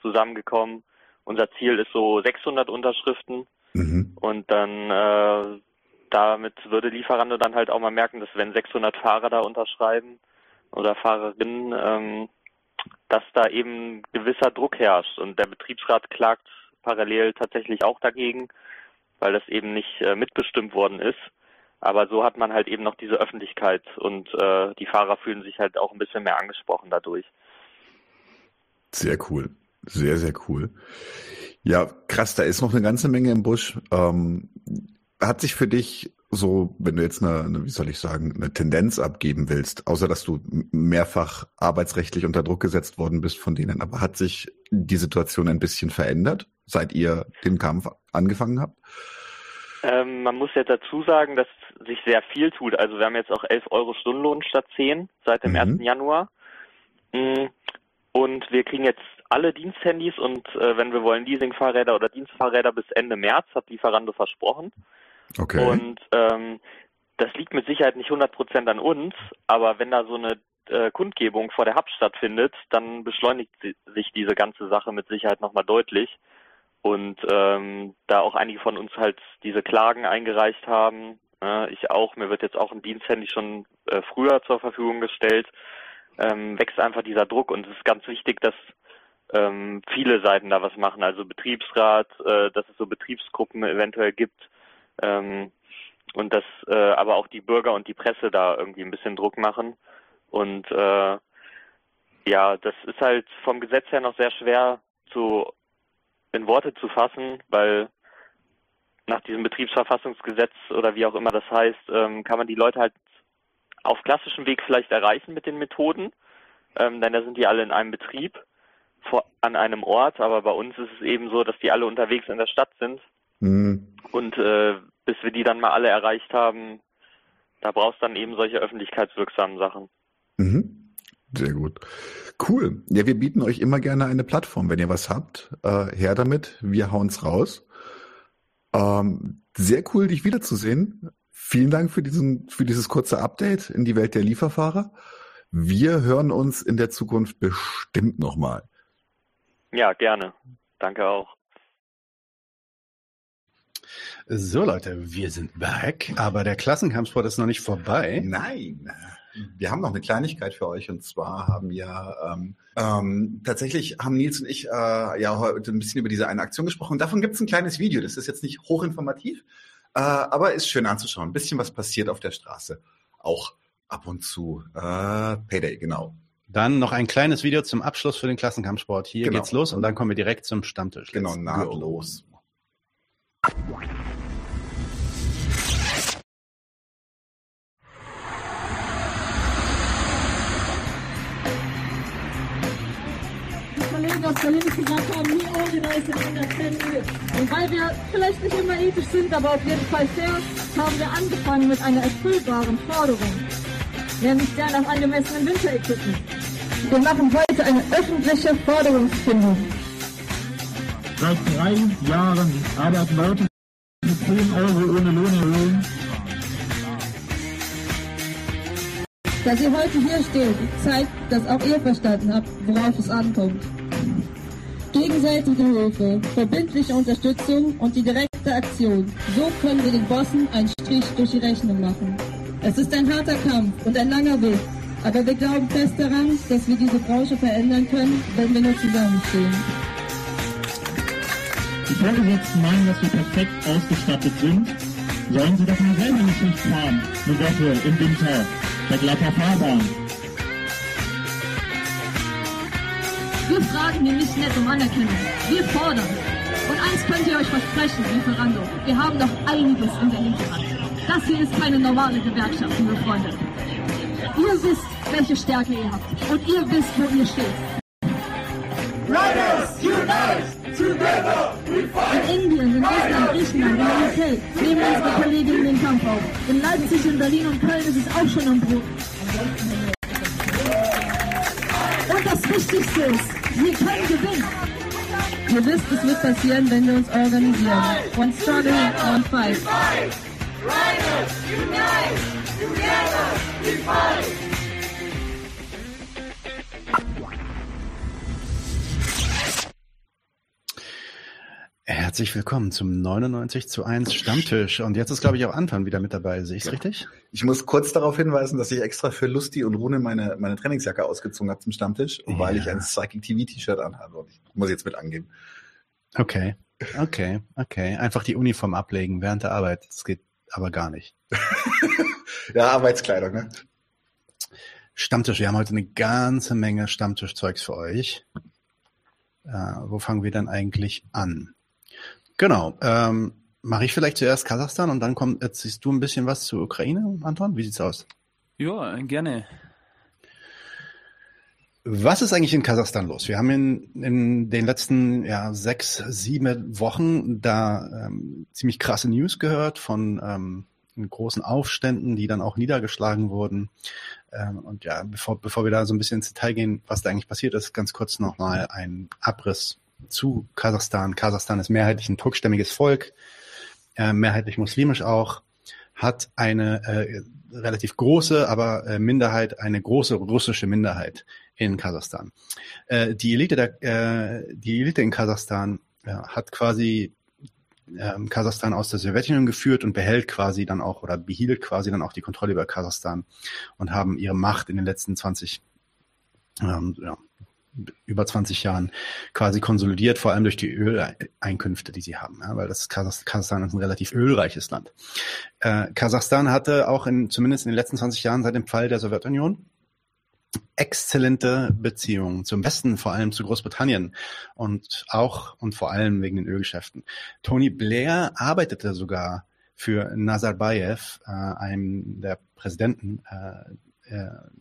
zusammengekommen. Unser Ziel ist so 600 Unterschriften. Mhm. Und dann äh, damit würde Lieferando dann halt auch mal merken, dass wenn 600 Fahrer da unterschreiben oder Fahrerinnen, ähm, dass da eben gewisser Druck herrscht. Und der Betriebsrat klagt parallel tatsächlich auch dagegen, weil das eben nicht äh, mitbestimmt worden ist. Aber so hat man halt eben noch diese Öffentlichkeit und äh, die Fahrer fühlen sich halt auch ein bisschen mehr angesprochen dadurch. Sehr cool. Sehr, sehr cool. Ja, krass, da ist noch eine ganze Menge im Busch. Ähm, hat sich für dich so, wenn du jetzt eine, eine, wie soll ich sagen, eine Tendenz abgeben willst, außer dass du mehrfach arbeitsrechtlich unter Druck gesetzt worden bist von denen, aber hat sich die Situation ein bisschen verändert, seit ihr den Kampf angefangen habt? Ähm, man muss ja dazu sagen, dass sich sehr viel tut. Also wir haben jetzt auch 11 Euro Stundenlohn statt 10 seit dem mhm. 1. Januar. Mm, und wir kriegen jetzt alle Diensthandys und äh, wenn wir wollen Leasingfahrräder oder Dienstfahrräder bis Ende März, hat Lieferando versprochen. Okay. Und ähm, das liegt mit Sicherheit nicht 100 Prozent an uns, aber wenn da so eine äh, Kundgebung vor der Hub stattfindet, dann beschleunigt sich diese ganze Sache mit Sicherheit nochmal deutlich. Und ähm, da auch einige von uns halt diese Klagen eingereicht haben, äh, ich auch, mir wird jetzt auch ein Diensthandy schon äh, früher zur Verfügung gestellt, ähm, wächst einfach dieser Druck und es ist ganz wichtig, dass ähm, viele Seiten da was machen, also Betriebsrat, äh, dass es so Betriebsgruppen eventuell gibt ähm, und dass äh, aber auch die Bürger und die Presse da irgendwie ein bisschen Druck machen. Und äh, ja, das ist halt vom Gesetz her noch sehr schwer zu in Worte zu fassen, weil nach diesem Betriebsverfassungsgesetz oder wie auch immer das heißt, ähm, kann man die Leute halt auf klassischem Weg vielleicht erreichen mit den Methoden, ähm, denn da sind die alle in einem Betrieb vor, an einem Ort, aber bei uns ist es eben so, dass die alle unterwegs in der Stadt sind mhm. und äh, bis wir die dann mal alle erreicht haben, da brauchst du dann eben solche öffentlichkeitswirksamen Sachen. Mhm. Sehr gut. Cool. Ja, wir bieten euch immer gerne eine Plattform. Wenn ihr was habt, äh, her damit. Wir hauen's raus. Ähm, sehr cool, dich wiederzusehen. Vielen Dank für diesen, für dieses kurze Update in die Welt der Lieferfahrer. Wir hören uns in der Zukunft bestimmt nochmal. Ja, gerne. Danke auch. So Leute, wir sind back, aber der Klassenkampfsport ist noch nicht vorbei. Nein wir haben noch eine Kleinigkeit für euch und zwar haben wir ähm, ähm, tatsächlich haben Nils und ich äh, ja heute ein bisschen über diese eine Aktion gesprochen. Davon gibt es ein kleines Video. Das ist jetzt nicht hochinformativ, äh, aber ist schön anzuschauen. Ein bisschen was passiert auf der Straße. Auch ab und zu. Äh, Payday, genau. Dann noch ein kleines Video zum Abschluss für den Klassenkampfsport. Hier genau. geht's los und dann kommen wir direkt zum Stammtisch. Genau, nahtlos. Go. Was Berlin gesagt haben, nie organized in under 10 years. Und weil wir vielleicht nicht immer ethisch sind, aber auf jeden Fall fair, haben wir angefangen mit einer erfüllbaren Forderung. Nämlich der nach angemessenen Winterequipment. Wir machen heute eine öffentliche Forderungsfindung. Seit drei Jahren arbeiten Leute mit 10 Euro ohne Lohnerhöhung Dass ihr heute hier steht, zeigt, dass auch ihr verstanden habt, worauf es ankommt. Gegenseitige Hilfe, verbindliche Unterstützung und die direkte Aktion. So können wir den Bossen einen Strich durch die Rechnung machen. Es ist ein harter Kampf und ein langer Weg, aber wir glauben fest daran, dass wir diese Branche verändern können, wenn wir nur zusammenstehen. Die Vorgesetzten meinen, dass wir perfekt ausgestattet sind. Sollen sie doch mal selber nicht fahren, eine Woche im Winter, bei glatter Fahrbahn. Wir fragen hier nicht nett um Anerkennung. Wir fordern. Und eins könnt ihr euch versprechen, Lieferando. Wir haben noch einiges in der Hinterhand. Das hier ist keine normale Gewerkschaft, liebe Freunde. Ihr wisst, welche Stärke ihr habt. Und ihr wisst, wo ihr steht. Riders, unite! In Indien, in Russland, Griechenland, in UK nehmen unsere Kolleginnen den Kampf auf. In Leipzig, in Berlin und Köln ist es auch schon am Brot. Und das Wichtigste ist, wir können gewinnen. Ihr wisst, es wird passieren, wenn wir uns organisieren. One struggle, one fight. Riders, unite! Together we fight! Herzlich willkommen zum 99 zu 1 Stammtisch. Und jetzt ist, glaube ich, auch Anton wieder mit dabei. Sehe ich es richtig? Ich muss kurz darauf hinweisen, dass ich extra für Lusti und Rune meine, meine Trainingsjacke ausgezogen habe zum Stammtisch, ja. weil ich ein Psychic TV T-Shirt anhabe. Und ich muss jetzt mit angeben. Okay, okay, okay. Einfach die Uniform ablegen während der Arbeit. Das geht aber gar nicht. ja, Arbeitskleidung, ne? Stammtisch. Wir haben heute eine ganze Menge Stammtischzeugs für euch. Äh, wo fangen wir dann eigentlich an? Genau. Ähm, Mache ich vielleicht zuerst Kasachstan und dann kommt, erzählst du ein bisschen was zur Ukraine, Anton? Wie sieht's aus? Ja, gerne. Was ist eigentlich in Kasachstan los? Wir haben in, in den letzten ja, sechs, sieben Wochen da ähm, ziemlich krasse News gehört von ähm, großen Aufständen, die dann auch niedergeschlagen wurden. Ähm, und ja, bevor, bevor wir da so ein bisschen ins Detail gehen, was da eigentlich passiert ist, ganz kurz nochmal ein Abriss zu Kasachstan. Kasachstan ist mehrheitlich ein turkstämmiges Volk, äh, mehrheitlich muslimisch auch, hat eine äh, relativ große, aber äh, Minderheit, eine große russische Minderheit in Kasachstan. Äh, die Elite der, äh, die Elite in Kasachstan äh, hat quasi ähm, Kasachstan aus der Sowjetunion geführt und behält quasi dann auch oder behielt quasi dann auch die Kontrolle über Kasachstan und haben ihre Macht in den letzten 20 ähm, ja, über 20 Jahren quasi konsolidiert, vor allem durch die Öleinkünfte, die sie haben, ja, weil das Kasachstan ist ein relativ ölreiches Land. Äh, Kasachstan hatte auch in, zumindest in den letzten 20 Jahren seit dem Fall der Sowjetunion exzellente Beziehungen zum Westen, vor allem zu Großbritannien und auch und vor allem wegen den Ölgeschäften. Tony Blair arbeitete sogar für Nazarbayev, äh, einem der Präsidenten äh,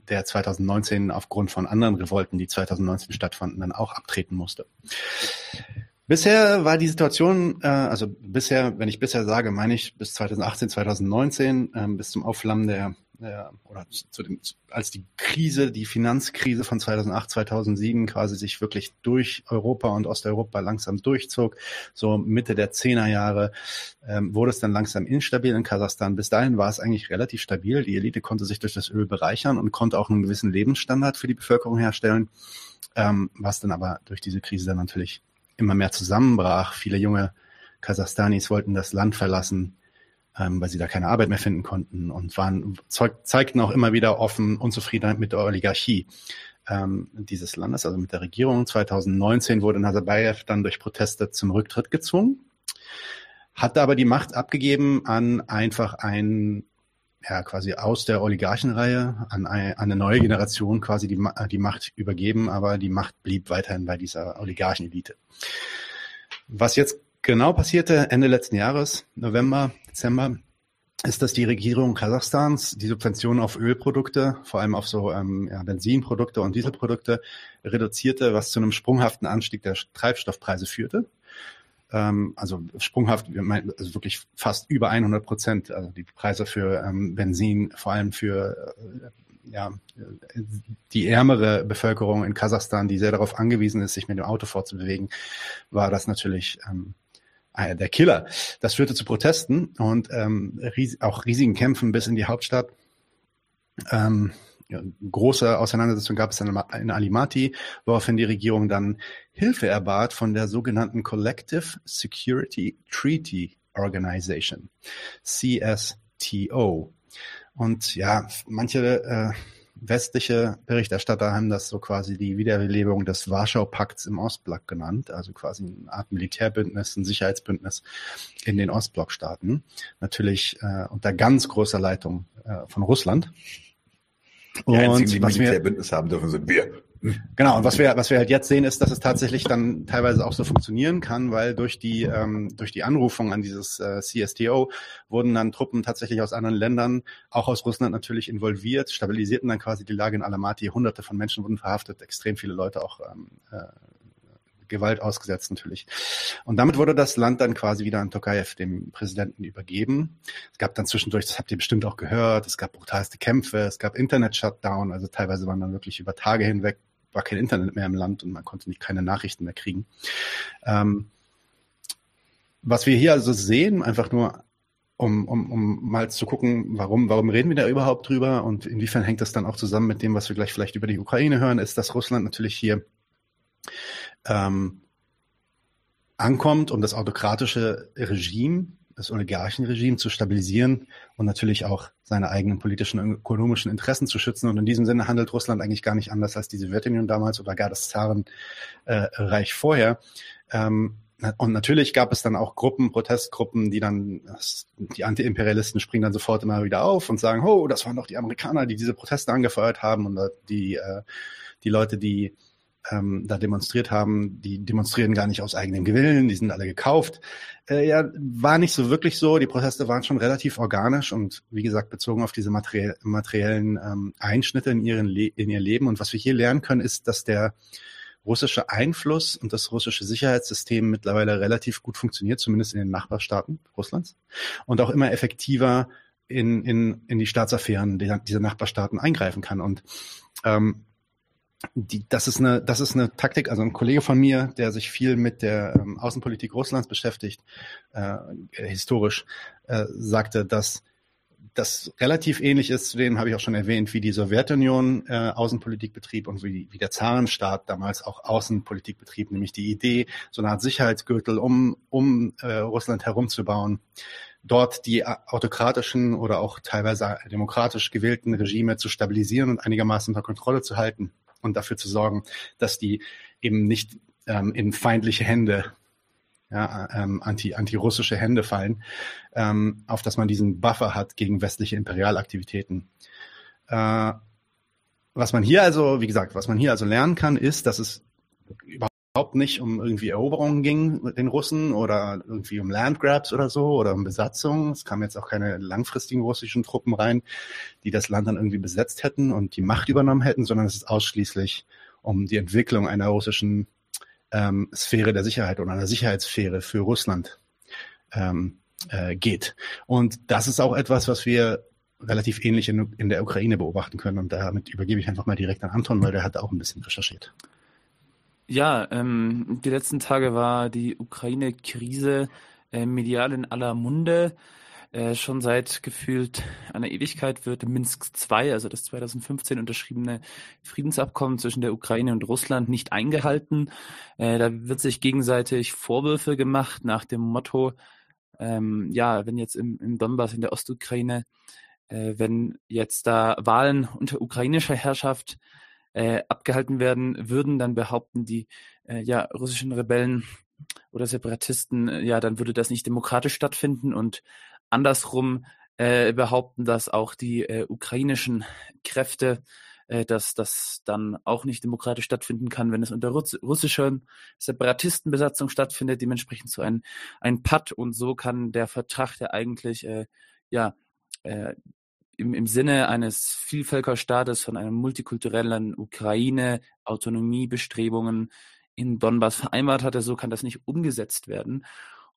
der 2019 aufgrund von anderen Revolten, die 2019 stattfanden, dann auch abtreten musste. Bisher war die Situation, äh, also bisher, wenn ich bisher sage, meine ich bis 2018, 2019, äh, bis zum Aufflammen der ja, oder zu dem, als die Krise, die Finanzkrise von 2008, 2007 quasi sich wirklich durch Europa und Osteuropa langsam durchzog, so Mitte der Zehnerjahre, ähm, wurde es dann langsam instabil in Kasachstan. Bis dahin war es eigentlich relativ stabil. Die Elite konnte sich durch das Öl bereichern und konnte auch einen gewissen Lebensstandard für die Bevölkerung herstellen, ähm, was dann aber durch diese Krise dann natürlich immer mehr zusammenbrach. Viele junge Kasachstanis wollten das Land verlassen, ähm, weil sie da keine Arbeit mehr finden konnten und waren zeig, zeigten auch immer wieder offen Unzufriedenheit mit der Oligarchie ähm, dieses Landes, also mit der Regierung. 2019 wurde Nazarbayev dann durch Proteste zum Rücktritt gezwungen, hatte aber die Macht abgegeben an einfach ein ja, quasi aus der Oligarchenreihe an eine, eine neue Generation quasi die, die Macht übergeben, aber die Macht blieb weiterhin bei dieser Oligarchenelite. Was jetzt genau passierte Ende letzten Jahres, November, Dezember, ist, dass die Regierung Kasachstans die Subventionen auf Ölprodukte, vor allem auf so ähm, ja, Benzinprodukte und Dieselprodukte, reduzierte, was zu einem sprunghaften Anstieg der Treibstoffpreise führte. Ähm, also sprunghaft, also wirklich fast über 100 Prozent. Also die Preise für ähm, Benzin, vor allem für äh, ja, die ärmere Bevölkerung in Kasachstan, die sehr darauf angewiesen ist, sich mit dem Auto fortzubewegen, war das natürlich ähm, der Killer. Das führte zu Protesten und ähm, ries auch riesigen Kämpfen bis in die Hauptstadt. Ähm, ja, große Auseinandersetzung gab es dann in Alimati, woraufhin die Regierung dann Hilfe erbat von der sogenannten Collective Security Treaty Organization, CSTO. Und ja, manche äh, westliche Berichterstatter haben das so quasi die Wiederbelebung des Warschau-Pakts im Ostblock genannt, also quasi eine Art Militärbündnis, ein Sicherheitsbündnis in den Ostblockstaaten. Natürlich äh, unter ganz großer Leitung äh, von Russland. Die einzigen, die Militärbündnis haben dürfen, sind wir. Genau, und was wir, was wir halt jetzt sehen, ist, dass es tatsächlich dann teilweise auch so funktionieren kann, weil durch die, ähm, durch die Anrufung an dieses äh, CSTO wurden dann Truppen tatsächlich aus anderen Ländern, auch aus Russland natürlich involviert, stabilisierten dann quasi die Lage in Alamati. Hunderte von Menschen wurden verhaftet, extrem viele Leute auch ähm, äh, Gewalt ausgesetzt natürlich. Und damit wurde das Land dann quasi wieder an Tokayev, dem Präsidenten, übergeben. Es gab dann zwischendurch, das habt ihr bestimmt auch gehört, es gab brutalste Kämpfe, es gab Internet-Shutdown, also teilweise waren dann wirklich über Tage hinweg war kein Internet mehr im Land und man konnte nicht keine Nachrichten mehr kriegen. Ähm, was wir hier also sehen, einfach nur um, um, um mal zu gucken, warum, warum reden wir da überhaupt drüber und inwiefern hängt das dann auch zusammen mit dem, was wir gleich vielleicht über die Ukraine hören, ist, dass Russland natürlich hier ähm, ankommt, um das autokratische Regime, das Oligarchenregime zu stabilisieren und natürlich auch seine eigenen politischen und ökonomischen Interessen zu schützen. Und in diesem Sinne handelt Russland eigentlich gar nicht anders als die Sowjetunion damals oder gar das Zarenreich vorher. Ähm, und natürlich gab es dann auch Gruppen, Protestgruppen, die dann, die Antiimperialisten springen dann sofort immer wieder auf und sagen, oh, das waren doch die Amerikaner, die diese Proteste angefeuert haben und die, äh, die Leute, die ähm, da demonstriert haben, die demonstrieren gar nicht aus eigenem Willen, die sind alle gekauft. Äh, ja, war nicht so wirklich so. Die Proteste waren schon relativ organisch und wie gesagt bezogen auf diese materiell, materiellen ähm, Einschnitte in, ihren in ihr Leben. Und was wir hier lernen können, ist, dass der russische Einfluss und das russische Sicherheitssystem mittlerweile relativ gut funktioniert, zumindest in den Nachbarstaaten Russlands, und auch immer effektiver in, in, in die Staatsaffären dieser Nachbarstaaten eingreifen kann. Und ähm, die, das ist eine, das ist eine Taktik. Also ein Kollege von mir, der sich viel mit der ähm, Außenpolitik Russlands beschäftigt, äh, historisch, äh, sagte, dass das relativ ähnlich ist zu denen, habe ich auch schon erwähnt, wie die Sowjetunion äh, Außenpolitik betrieb und wie, wie der Zarenstaat damals auch Außenpolitik betrieb, nämlich die Idee, so eine Art Sicherheitsgürtel um, um äh, Russland herumzubauen, dort die autokratischen oder auch teilweise demokratisch gewählten Regime zu stabilisieren und einigermaßen unter Kontrolle zu halten und dafür zu sorgen, dass die eben nicht ähm, in feindliche Hände ja, ähm, anti, anti-russische Hände fallen, ähm, auf dass man diesen Buffer hat gegen westliche Imperialaktivitäten. Äh, was man hier also, wie gesagt, was man hier also lernen kann, ist, dass es überhaupt nicht um irgendwie Eroberungen ging mit den Russen oder irgendwie um Landgrabs oder so oder um Besatzung. Es kamen jetzt auch keine langfristigen russischen Truppen rein, die das Land dann irgendwie besetzt hätten und die Macht übernommen hätten, sondern es ist ausschließlich um die Entwicklung einer russischen ähm, Sphäre der Sicherheit oder einer Sicherheitssphäre für Russland ähm, äh, geht. Und das ist auch etwas, was wir relativ ähnlich in, in der Ukraine beobachten können. Und damit übergebe ich einfach mal direkt an Anton, weil der hat auch ein bisschen recherchiert. Ja, ähm, die letzten Tage war die Ukraine-Krise äh, medial in aller Munde. Äh, schon seit gefühlt einer Ewigkeit wird Minsk II, also das 2015 unterschriebene Friedensabkommen zwischen der Ukraine und Russland, nicht eingehalten. Äh, da wird sich gegenseitig Vorwürfe gemacht nach dem Motto, ähm, ja, wenn jetzt im, im Donbass in der Ostukraine, äh, wenn jetzt da Wahlen unter ukrainischer Herrschaft äh, abgehalten werden würden, dann behaupten die äh, ja, russischen Rebellen oder Separatisten, äh, ja, dann würde das nicht demokratisch stattfinden. Und andersrum äh, behaupten, dass auch die äh, ukrainischen Kräfte, äh, dass das dann auch nicht demokratisch stattfinden kann, wenn es unter Russ russischer Separatistenbesatzung stattfindet, dementsprechend so ein, ein Patt. Und so kann der Vertrag, der eigentlich äh, ja äh, im, im Sinne eines Vielvölkerstaates von einer multikulturellen Ukraine Autonomiebestrebungen in Donbass vereinbart hatte, so kann das nicht umgesetzt werden.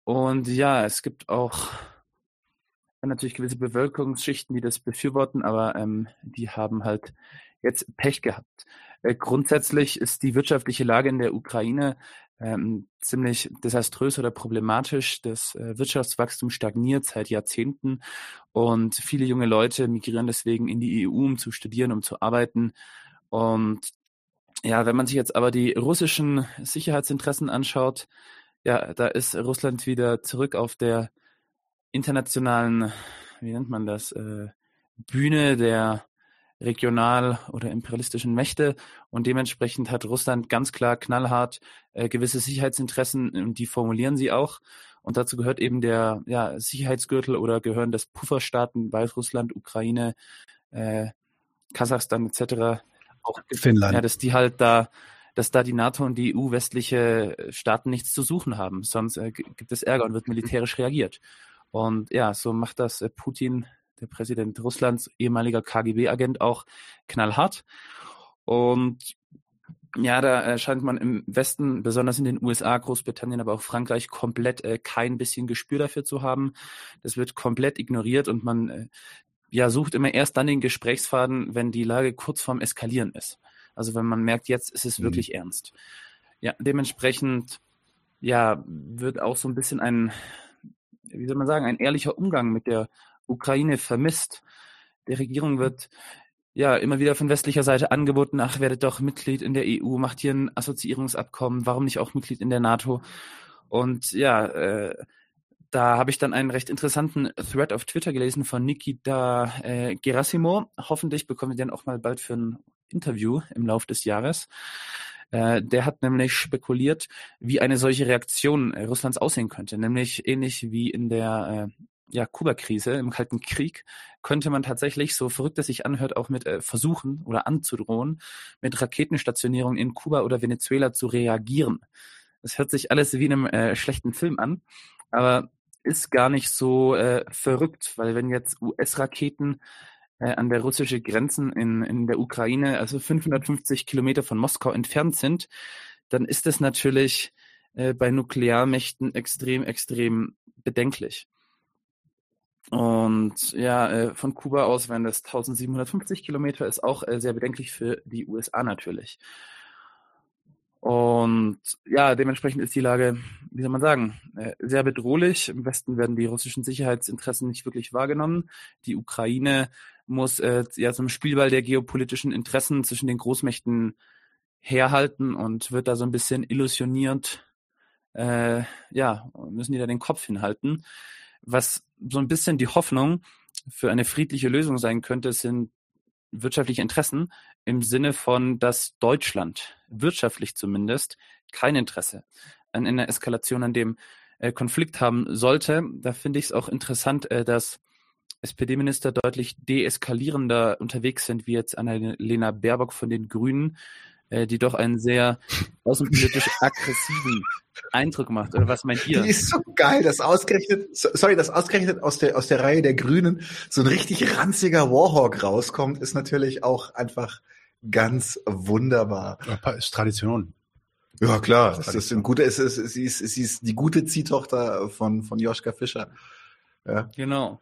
Und ja, es gibt auch natürlich gewisse Bevölkerungsschichten, die das befürworten, aber ähm, die haben halt jetzt Pech gehabt. Äh, grundsätzlich ist die wirtschaftliche Lage in der Ukraine ähm, ziemlich desaströs oder problematisch. Das äh, Wirtschaftswachstum stagniert seit Jahrzehnten und viele junge Leute migrieren deswegen in die EU, um zu studieren, um zu arbeiten. Und ja, wenn man sich jetzt aber die russischen Sicherheitsinteressen anschaut, ja, da ist Russland wieder zurück auf der internationalen, wie nennt man das, äh, Bühne der regional- oder imperialistischen Mächte und dementsprechend hat Russland ganz klar knallhart äh, gewisse Sicherheitsinteressen und die formulieren sie auch. Und dazu gehört eben der ja, Sicherheitsgürtel oder gehören das Pufferstaaten Weißrussland, Ukraine, äh, Kasachstan etc. Auch Finnland. Ja, dass die halt da, dass da die NATO und die EU westliche Staaten nichts zu suchen haben. Sonst äh, gibt es Ärger und wird militärisch reagiert. Und ja, so macht das äh, Putin der Präsident Russlands, ehemaliger KGB-Agent, auch knallhart. Und ja, da scheint man im Westen, besonders in den USA, Großbritannien, aber auch Frankreich, komplett äh, kein bisschen Gespür dafür zu haben. Das wird komplett ignoriert und man äh, ja sucht immer erst dann den Gesprächsfaden, wenn die Lage kurz vorm Eskalieren ist. Also wenn man merkt, jetzt ist es mhm. wirklich ernst. Ja, dementsprechend ja wird auch so ein bisschen ein, wie soll man sagen, ein ehrlicher Umgang mit der Ukraine vermisst. Der Regierung wird ja immer wieder von westlicher Seite angeboten, ach, werdet doch Mitglied in der EU, macht hier ein Assoziierungsabkommen, warum nicht auch Mitglied in der NATO? Und ja, äh, da habe ich dann einen recht interessanten Thread auf Twitter gelesen von Nikita äh, Gerasimo. Hoffentlich bekommen wir den auch mal bald für ein Interview im Lauf des Jahres. Äh, der hat nämlich spekuliert, wie eine solche Reaktion äh, Russlands aussehen könnte. Nämlich ähnlich wie in der äh, ja, Kuba-Krise, im Kalten Krieg, könnte man tatsächlich, so verrückt es sich anhört, auch mit äh, versuchen oder anzudrohen, mit Raketenstationierung in Kuba oder Venezuela zu reagieren. Das hört sich alles wie in einem äh, schlechten Film an, aber ist gar nicht so äh, verrückt, weil wenn jetzt US-Raketen äh, an der russischen Grenzen in, in der Ukraine, also 550 Kilometer von Moskau entfernt sind, dann ist es natürlich äh, bei Nuklearmächten extrem, extrem bedenklich. Und ja, äh, von Kuba aus wären das 1750 Kilometer, ist auch äh, sehr bedenklich für die USA natürlich. Und ja, dementsprechend ist die Lage, wie soll man sagen, äh, sehr bedrohlich. Im Westen werden die russischen Sicherheitsinteressen nicht wirklich wahrgenommen. Die Ukraine muss äh, ja zum Spielball der geopolitischen Interessen zwischen den Großmächten herhalten und wird da so ein bisschen illusioniert, äh, ja, müssen die da den Kopf hinhalten. Was so ein bisschen die Hoffnung für eine friedliche Lösung sein könnte, sind wirtschaftliche Interessen im Sinne von, dass Deutschland wirtschaftlich zumindest kein Interesse an einer Eskalation an dem äh, Konflikt haben sollte. Da finde ich es auch interessant, äh, dass SPD-Minister deutlich deeskalierender unterwegs sind, wie jetzt Annalena Baerbock von den Grünen, äh, die doch einen sehr außenpolitisch aggressiven Eindruck macht. Oder was meint ihr? Die ist so geil, dass ausgerechnet, sorry, dass ausgerechnet aus der, aus der Reihe der Grünen so ein richtig ranziger Warhawk rauskommt, ist natürlich auch einfach ganz wunderbar. Ist Tradition. Ja, klar. Das ist ein guter, es ist, sie ist, sie ist die gute Ziehtochter von, von Joschka Fischer. Ja. Genau.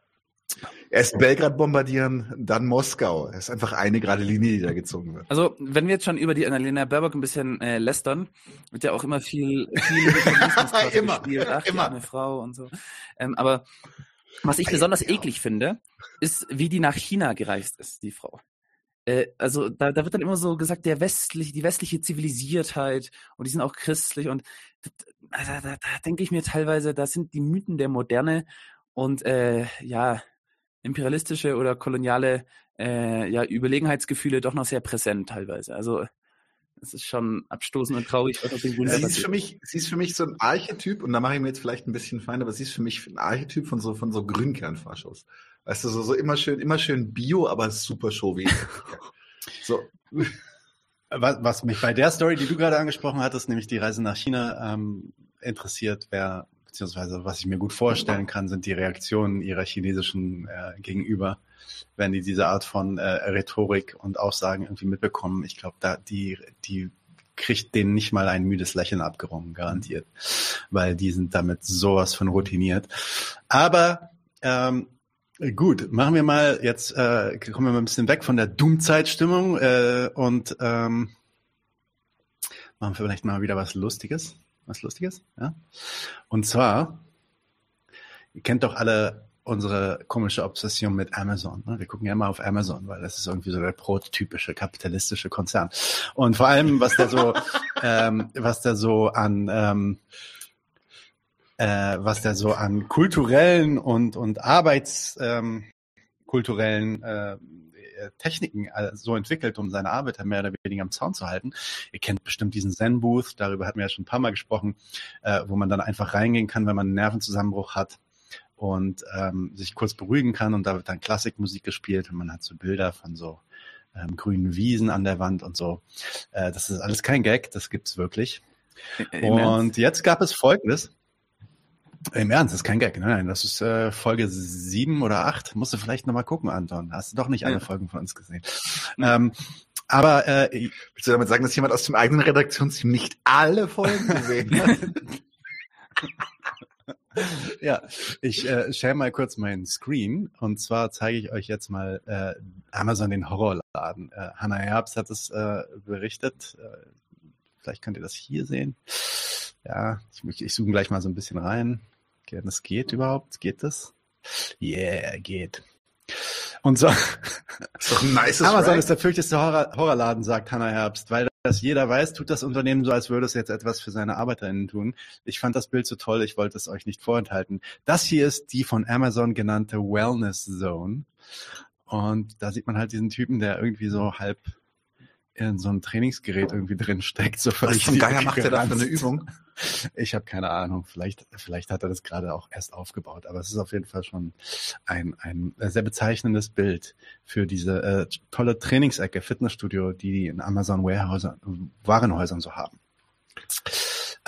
Erst Belgrad bombardieren, dann Moskau. Das ist einfach eine gerade Linie, die da gezogen wird. Also, wenn wir jetzt schon über die Annalena Baerbock ein bisschen äh, lästern, wird ja auch immer viel, viel immer, gespielt. Ach, immer. die arme Frau und so. Ähm, aber was ich besonders eklig finde, ist, wie die nach China gereist ist, die Frau. Äh, also da, da wird dann immer so gesagt, der westliche, die westliche Zivilisiertheit und die sind auch christlich und da, da, da, da denke ich mir teilweise, da sind die Mythen der Moderne und äh, ja, imperialistische oder koloniale äh, ja, Überlegenheitsgefühle doch noch sehr präsent teilweise. Also es ist schon abstoßend und traurig, was auf den sie ist für mich, Sie ist für mich so ein Archetyp, und da mache ich mir jetzt vielleicht ein bisschen fein, aber sie ist für mich ein Archetyp von so, von so Grünkernfaschos. Weißt du, so, so immer schön, immer schön Bio, aber super Show So. Was, was mich bei der Story, die du gerade angesprochen hattest, nämlich die Reise nach China, ähm, interessiert, wäre beziehungsweise was ich mir gut vorstellen kann, sind die Reaktionen ihrer chinesischen äh, gegenüber, wenn die diese Art von äh, Rhetorik und Aussagen irgendwie mitbekommen. Ich glaube, da die die kriegt denen nicht mal ein müdes Lächeln abgerungen, garantiert, weil die sind damit sowas von routiniert. Aber ähm, Gut, machen wir mal jetzt, äh, kommen wir mal ein bisschen weg von der Doom-Zeitstimmung äh, und ähm, machen wir vielleicht mal wieder was Lustiges was Lustiges. Ja? Und zwar, ihr kennt doch alle unsere komische Obsession mit Amazon. Ne? Wir gucken ja immer auf Amazon, weil das ist irgendwie so der prototypische kapitalistische Konzern. Und vor allem, was der so, ähm, was der so an ähm, äh, was der so an kulturellen und und arbeitskulturellen ähm, äh, äh, Techniken äh, so entwickelt, um seine Arbeiter mehr oder weniger am Zaun zu halten. Ihr kennt bestimmt diesen Zen-Booth, darüber hatten wir ja schon ein paar Mal gesprochen, äh, wo man dann einfach reingehen kann, wenn man einen Nervenzusammenbruch hat und ähm, sich kurz beruhigen kann und da wird dann Klassikmusik gespielt und man hat so Bilder von so ähm, grünen Wiesen an der Wand und so. Äh, das ist alles kein Gag, das gibt's wirklich. Und jetzt gab es Folgendes. Im Ernst, das ist kein Gag. Nein, nein, das ist äh, Folge sieben oder acht. Musst du vielleicht nochmal gucken, Anton. Hast du doch nicht alle ja. Folgen von uns gesehen. Ähm, aber äh, willst du damit sagen, dass jemand aus dem eigenen Redaktionsteam nicht alle Folgen gesehen hat? ja, ich äh, share mal kurz meinen Screen und zwar zeige ich euch jetzt mal äh, Amazon den Horrorladen. Äh, Hannah Herbst hat es äh, berichtet. Äh, vielleicht könnt ihr das hier sehen. Ja, ich, ich zoome gleich mal so ein bisschen rein. Okay, das geht überhaupt? Geht das? Yeah, geht. Und so. Ist doch ein nice Amazon ist der fürchteste Horror Horrorladen, sagt Hannah Herbst, weil dass jeder weiß, tut das Unternehmen so, als würde es jetzt etwas für seine ArbeiterInnen tun. Ich fand das Bild so toll, ich wollte es euch nicht vorenthalten. Das hier ist die von Amazon genannte Wellness Zone. Und da sieht man halt diesen Typen, der irgendwie so halb in so ein Trainingsgerät irgendwie drin steckt. So Was zum Geier macht er da für eine Übung? Ich habe keine Ahnung. Vielleicht, vielleicht hat er das gerade auch erst aufgebaut. Aber es ist auf jeden Fall schon ein, ein sehr bezeichnendes Bild für diese äh, tolle Trainingsecke, Fitnessstudio, die die in Amazon Warehouse, Warenhäusern so haben.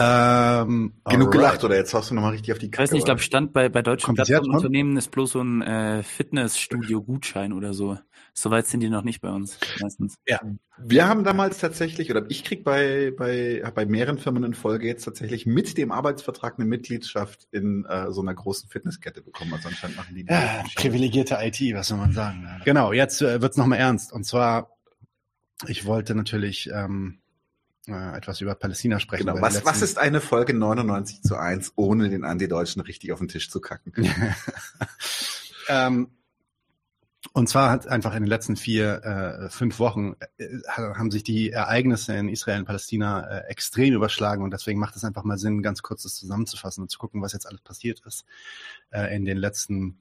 Ähm, Genug gelacht, oder jetzt hast du nochmal richtig auf die Ich weiß nicht, ich glaube, Stand bei, bei deutschen? Plattformunternehmen ist bloß so ein äh, Fitnessstudio-Gutschein oder so. Soweit sind die noch nicht bei uns, meistens. Ja. Wir haben damals tatsächlich, oder ich krieg bei, bei, bei mehreren Firmen in Folge jetzt tatsächlich mit dem Arbeitsvertrag eine Mitgliedschaft in äh, so einer großen Fitnesskette bekommen. Also anscheinend machen die Ja, privilegierte IT, was soll man sagen. Genau, jetzt äh, wird's nochmal ernst. Und zwar, ich wollte natürlich ähm, äh, etwas über Palästina sprechen. Genau. Was, was ist eine Folge 99 zu 1, ohne den Anti-Deutschen richtig auf den Tisch zu kacken? ähm, und zwar hat einfach in den letzten vier, äh, fünf Wochen äh, haben sich die Ereignisse in Israel und Palästina äh, extrem überschlagen und deswegen macht es einfach mal Sinn, ganz kurz das zusammenzufassen und zu gucken, was jetzt alles passiert ist äh, in den letzten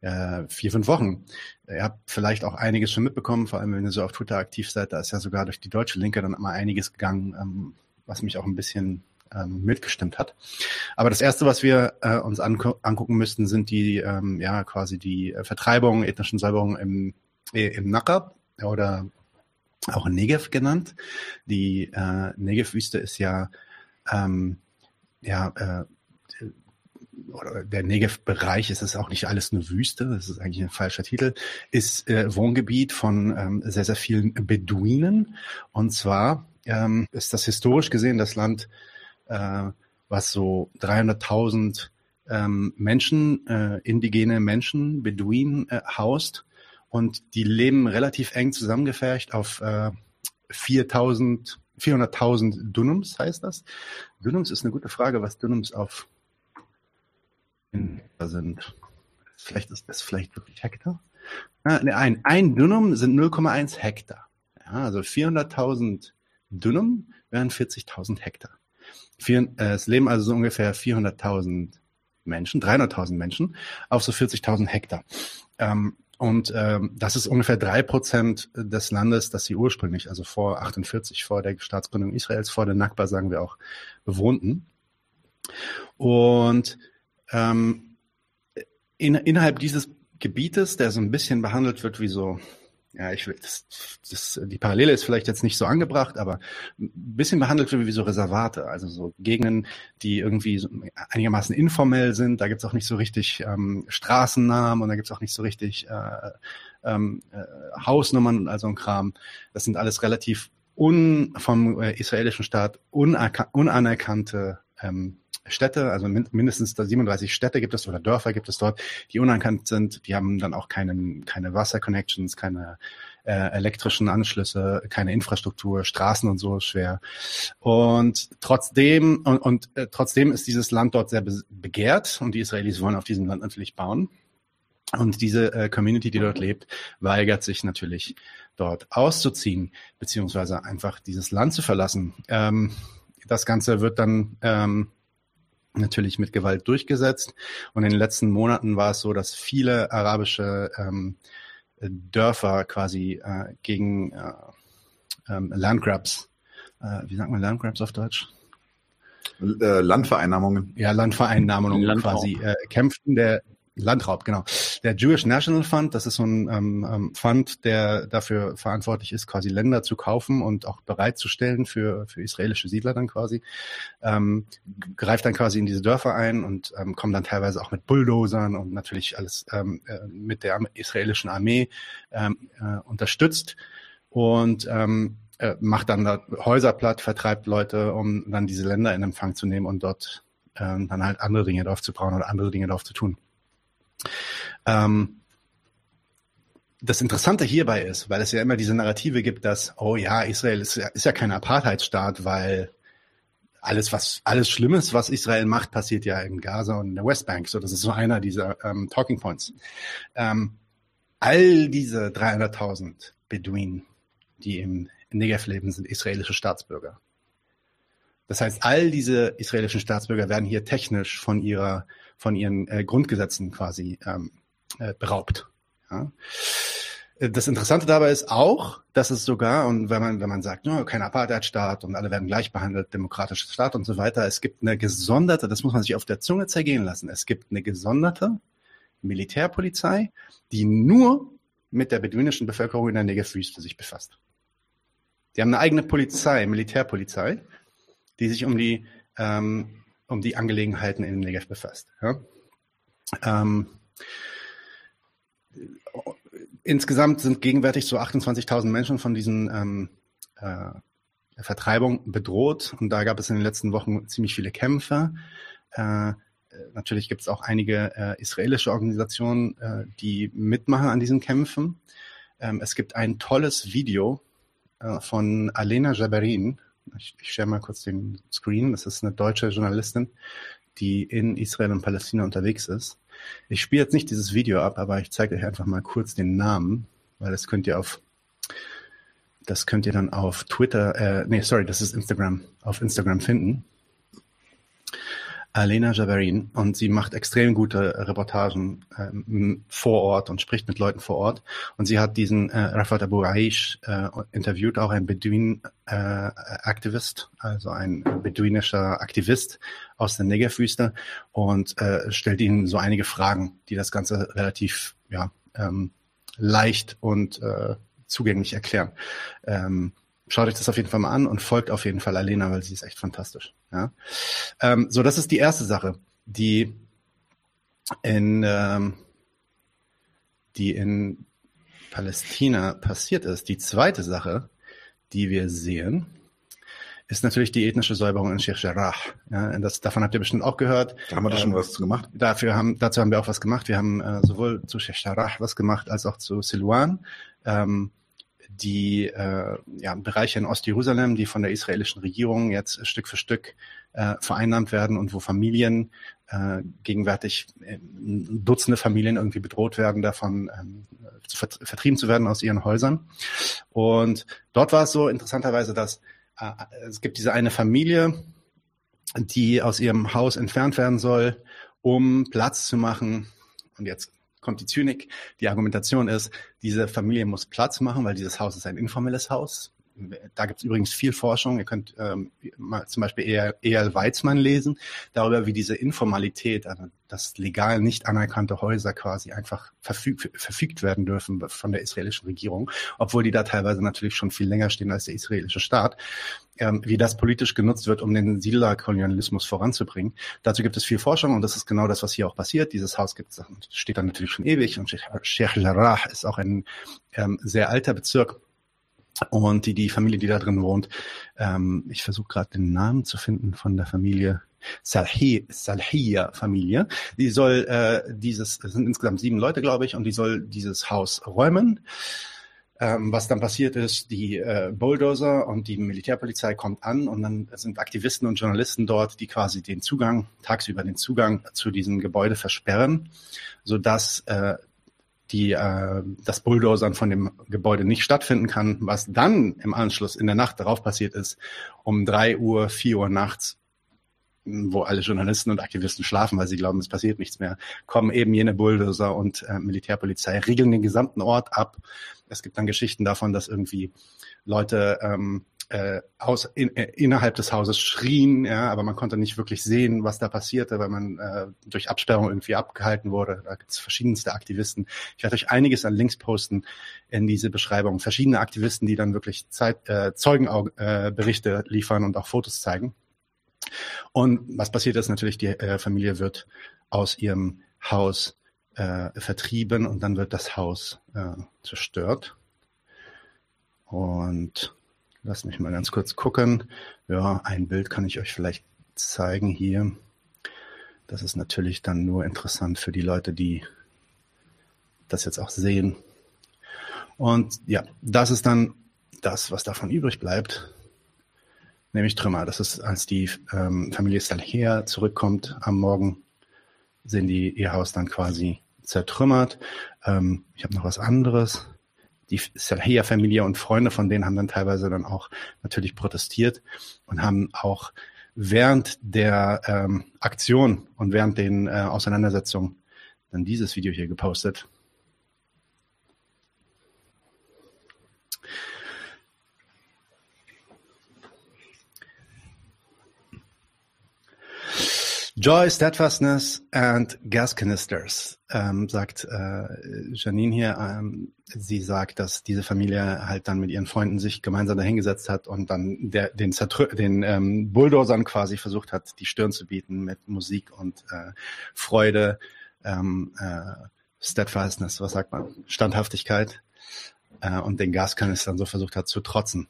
äh, vier, fünf Wochen. Ihr habt vielleicht auch einiges schon mitbekommen, vor allem wenn ihr so auf Twitter aktiv seid, da ist ja sogar durch die deutsche Linke dann mal einiges gegangen, ähm, was mich auch ein bisschen ähm, mitgestimmt hat. Aber das erste, was wir äh, uns angu angucken müssten, sind die ähm, ja quasi die äh, Vertreibung, ethnischen Säuberungen im, äh, im Naqab oder auch Negev genannt. Die äh, Negev-Wüste ist ja ähm, ja äh, oder der Negev-Bereich, es ist auch nicht alles eine Wüste, das ist eigentlich ein falscher Titel, ist äh, Wohngebiet von ähm, sehr, sehr vielen Beduinen. Und zwar ähm, ist das historisch gesehen das Land, äh, was so 300.000 ähm, Menschen, äh, indigene Menschen, Beduinen äh, haust. Und die leben relativ eng zusammengefärcht auf äh, 4.000, 400.000 Dunums heißt das. Dunums ist eine gute Frage, was Dunums auf sind. Vielleicht ist das vielleicht wirklich Hektar? Ah, ne, ein, ein Dunum sind 0,1 Hektar. Ja, also 400.000 Dunum wären 40.000 Hektar. Vier, äh, es leben also so ungefähr 400.000 Menschen, 300.000 Menschen auf so 40.000 Hektar. Ähm, und ähm, das ist ungefähr drei Prozent des Landes, das sie ursprünglich, also vor 48, vor der Staatsgründung Israels, vor der Nakba, sagen wir auch, bewohnten. Und ähm, in, innerhalb dieses Gebietes, der so ein bisschen behandelt wird wie so, ja, ich will, das, das, die Parallele ist vielleicht jetzt nicht so angebracht, aber ein bisschen behandelt wird wie so Reservate, also so Gegenden, die irgendwie einigermaßen informell sind. Da gibt's auch nicht so richtig ähm, Straßennamen und da gibt's auch nicht so richtig äh, ähm, äh, Hausnummern und all so ein Kram. Das sind alles relativ un, vom äh, israelischen Staat unanerkannte ähm, Städte, also min mindestens da 37 Städte gibt es oder Dörfer gibt es dort, die unerkannt sind. Die haben dann auch keinen, keine Wasserconnections, keine äh, elektrischen Anschlüsse, keine Infrastruktur, Straßen und so schwer. Und trotzdem und, und äh, trotzdem ist dieses Land dort sehr be begehrt und die Israelis wollen auf diesem Land natürlich bauen. Und diese äh, Community, die dort lebt, weigert sich natürlich dort auszuziehen, beziehungsweise einfach dieses Land zu verlassen. Ähm, das Ganze wird dann ähm, natürlich mit Gewalt durchgesetzt. Und in den letzten Monaten war es so, dass viele arabische ähm, Dörfer quasi äh, gegen äh, ähm, Landgrabs, äh, wie sagt man Landgrabs auf Deutsch? Äh, Landvereinnahmungen. Ja, Landvereinnahmungen Landraub. quasi äh, kämpften. Der Landraub, genau. Der Jewish National Fund, das ist so ein ähm, ähm, Fund, der dafür verantwortlich ist, quasi Länder zu kaufen und auch bereitzustellen für, für israelische Siedler dann quasi, ähm, greift dann quasi in diese Dörfer ein und ähm, kommt dann teilweise auch mit Bulldozern und natürlich alles ähm, äh, mit der israelischen Armee ähm, äh, unterstützt und ähm, äh, macht dann da Häuser platt, vertreibt Leute, um dann diese Länder in Empfang zu nehmen und dort ähm, dann halt andere Dinge drauf zu bauen oder andere Dinge drauf zu tun. Ähm, das Interessante hierbei ist, weil es ja immer diese Narrative gibt, dass, oh ja, Israel ist ja, ist ja kein Apartheidsstaat, weil alles, was, alles Schlimmes, was Israel macht, passiert ja in Gaza und in der Westbank. So, das ist so einer dieser ähm, Talking Points. Ähm, all diese 300.000 Beduinen, die im Negev leben, sind israelische Staatsbürger. Das heißt, all diese israelischen Staatsbürger werden hier technisch von ihrer, von ihren äh, Grundgesetzen quasi ähm, äh, beraubt. Ja? Das Interessante dabei ist auch, dass es sogar, und wenn man, wenn man sagt, no, kein Apartheidstaat und alle werden gleich behandelt, demokratischer Staat und so weiter, es gibt eine gesonderte, das muss man sich auf der Zunge zergehen lassen, es gibt eine gesonderte Militärpolizei, die nur mit der beduinischen Bevölkerung in der Negev-Wüste sich befasst. Die haben eine eigene Polizei, Militärpolizei, die sich um die, ähm, um die Angelegenheiten in Negev befasst. Ja? Ähm, insgesamt sind gegenwärtig so 28.000 Menschen von diesen ähm, äh, Vertreibung bedroht und da gab es in den letzten Wochen ziemlich viele Kämpfe. Äh, natürlich gibt es auch einige äh, israelische Organisationen, äh, die mitmachen an diesen Kämpfen. Ähm, es gibt ein tolles Video äh, von Alena Jaberin. Ich, ich share mal kurz den Screen. Das ist eine deutsche Journalistin, die in Israel und Palästina unterwegs ist. Ich spiele jetzt nicht dieses Video ab, aber ich zeige euch einfach mal kurz den Namen, weil das könnt ihr auf das könnt ihr dann auf Twitter, äh, nee, sorry, das ist Instagram, auf Instagram finden. Alena Javerin und sie macht extrem gute Reportagen ähm, vor Ort und spricht mit Leuten vor Ort. Und sie hat diesen äh, Rafat Abu Aish äh, interviewt, auch ein Beduin-Aktivist, äh, also ein beduinischer Aktivist aus der Negev-Wüste und äh, stellt ihnen so einige Fragen, die das Ganze relativ ja, ähm, leicht und äh, zugänglich erklären. Ähm, schaut euch das auf jeden Fall mal an und folgt auf jeden Fall Alena, weil sie ist echt fantastisch. Ja? Ähm, so, das ist die erste Sache, die in, ähm, die in Palästina passiert ist. Die zweite Sache, die wir sehen, ist natürlich die ethnische Säuberung in Sheikh Jarrah. Ja, das, davon habt ihr bestimmt auch gehört. Da haben wir da schon ähm, was gemacht. Dafür haben, dazu haben wir auch was gemacht. Wir haben äh, sowohl zu Sheikh Jarrah was gemacht als auch zu Silwan. Ähm, die äh, ja, Bereiche in Ostjerusalem, die von der israelischen Regierung jetzt Stück für Stück äh, vereinnahmt werden und wo Familien äh, gegenwärtig äh, Dutzende Familien irgendwie bedroht werden, davon ähm, vert vertrieben zu werden aus ihren Häusern. Und dort war es so interessanterweise, dass äh, es gibt diese eine Familie, die aus ihrem Haus entfernt werden soll, um Platz zu machen. Und jetzt kommt die Zynik. Die Argumentation ist, diese Familie muss Platz machen, weil dieses Haus ist ein informelles Haus. Da gibt es übrigens viel Forschung. Ihr könnt ähm, mal zum Beispiel E.L. Weizmann lesen, darüber, wie diese Informalität, also dass legal nicht anerkannte Häuser quasi einfach verfüg verfügt werden dürfen von der israelischen Regierung, obwohl die da teilweise natürlich schon viel länger stehen als der israelische Staat, ähm, wie das politisch genutzt wird, um den Siedlerkolonialismus voranzubringen. Dazu gibt es viel Forschung und das ist genau das, was hier auch passiert. Dieses Haus gibt, steht dann natürlich schon ewig und Sheikh Jarrah ist auch ein ähm, sehr alter Bezirk und die, die Familie, die da drin wohnt, ähm, ich versuche gerade den Namen zu finden von der Familie, Salhiya-Familie. Die soll äh, dieses, es sind insgesamt sieben Leute, glaube ich, und die soll dieses Haus räumen. Ähm, was dann passiert ist, die äh, Bulldozer und die Militärpolizei kommt an und dann sind Aktivisten und Journalisten dort, die quasi den Zugang, tagsüber den Zugang zu diesem Gebäude versperren, sodass äh, die äh, das Bulldozern von dem Gebäude nicht stattfinden kann. Was dann im Anschluss in der Nacht darauf passiert ist, um drei Uhr, vier Uhr nachts, wo alle Journalisten und Aktivisten schlafen, weil sie glauben, es passiert nichts mehr, kommen eben jene Bulldozer und äh, Militärpolizei, regeln den gesamten Ort ab. Es gibt dann Geschichten davon, dass irgendwie Leute ähm, äh, aus, in, äh, innerhalb des Hauses schrien, ja, aber man konnte nicht wirklich sehen, was da passierte, weil man äh, durch Absperrung irgendwie abgehalten wurde. Da gibt es verschiedenste Aktivisten. Ich werde euch einiges an Links posten in diese Beschreibung. Verschiedene Aktivisten, die dann wirklich Zeit, äh, Zeugenberichte äh, liefern und auch Fotos zeigen. Und was passiert ist natürlich, die äh, Familie wird aus ihrem Haus äh, vertrieben und dann wird das Haus äh, zerstört. Und Lass mich mal ganz kurz gucken. Ja, ein Bild kann ich euch vielleicht zeigen hier. Das ist natürlich dann nur interessant für die Leute, die das jetzt auch sehen. Und ja, das ist dann das, was davon übrig bleibt, nämlich Trümmer. Das ist, als die ähm, Familie Salher zurückkommt am Morgen, sehen die ihr Haus dann quasi zertrümmert. Ähm, ich habe noch was anderes die Sahia-Familie und Freunde von denen haben dann teilweise dann auch natürlich protestiert und haben auch während der ähm, Aktion und während den äh, Auseinandersetzungen dann dieses Video hier gepostet. Joy, Steadfastness and Gas Canisters, ähm, sagt äh, Janine hier. Ähm, sie sagt, dass diese Familie halt dann mit ihren Freunden sich gemeinsam dahingesetzt hat und dann der, den, Zertrü den ähm, Bulldozern quasi versucht hat, die Stirn zu bieten mit Musik und äh, Freude, ähm, äh, Steadfastness, was sagt man? Standhaftigkeit äh, und den Gaskanistern so versucht hat zu trotzen.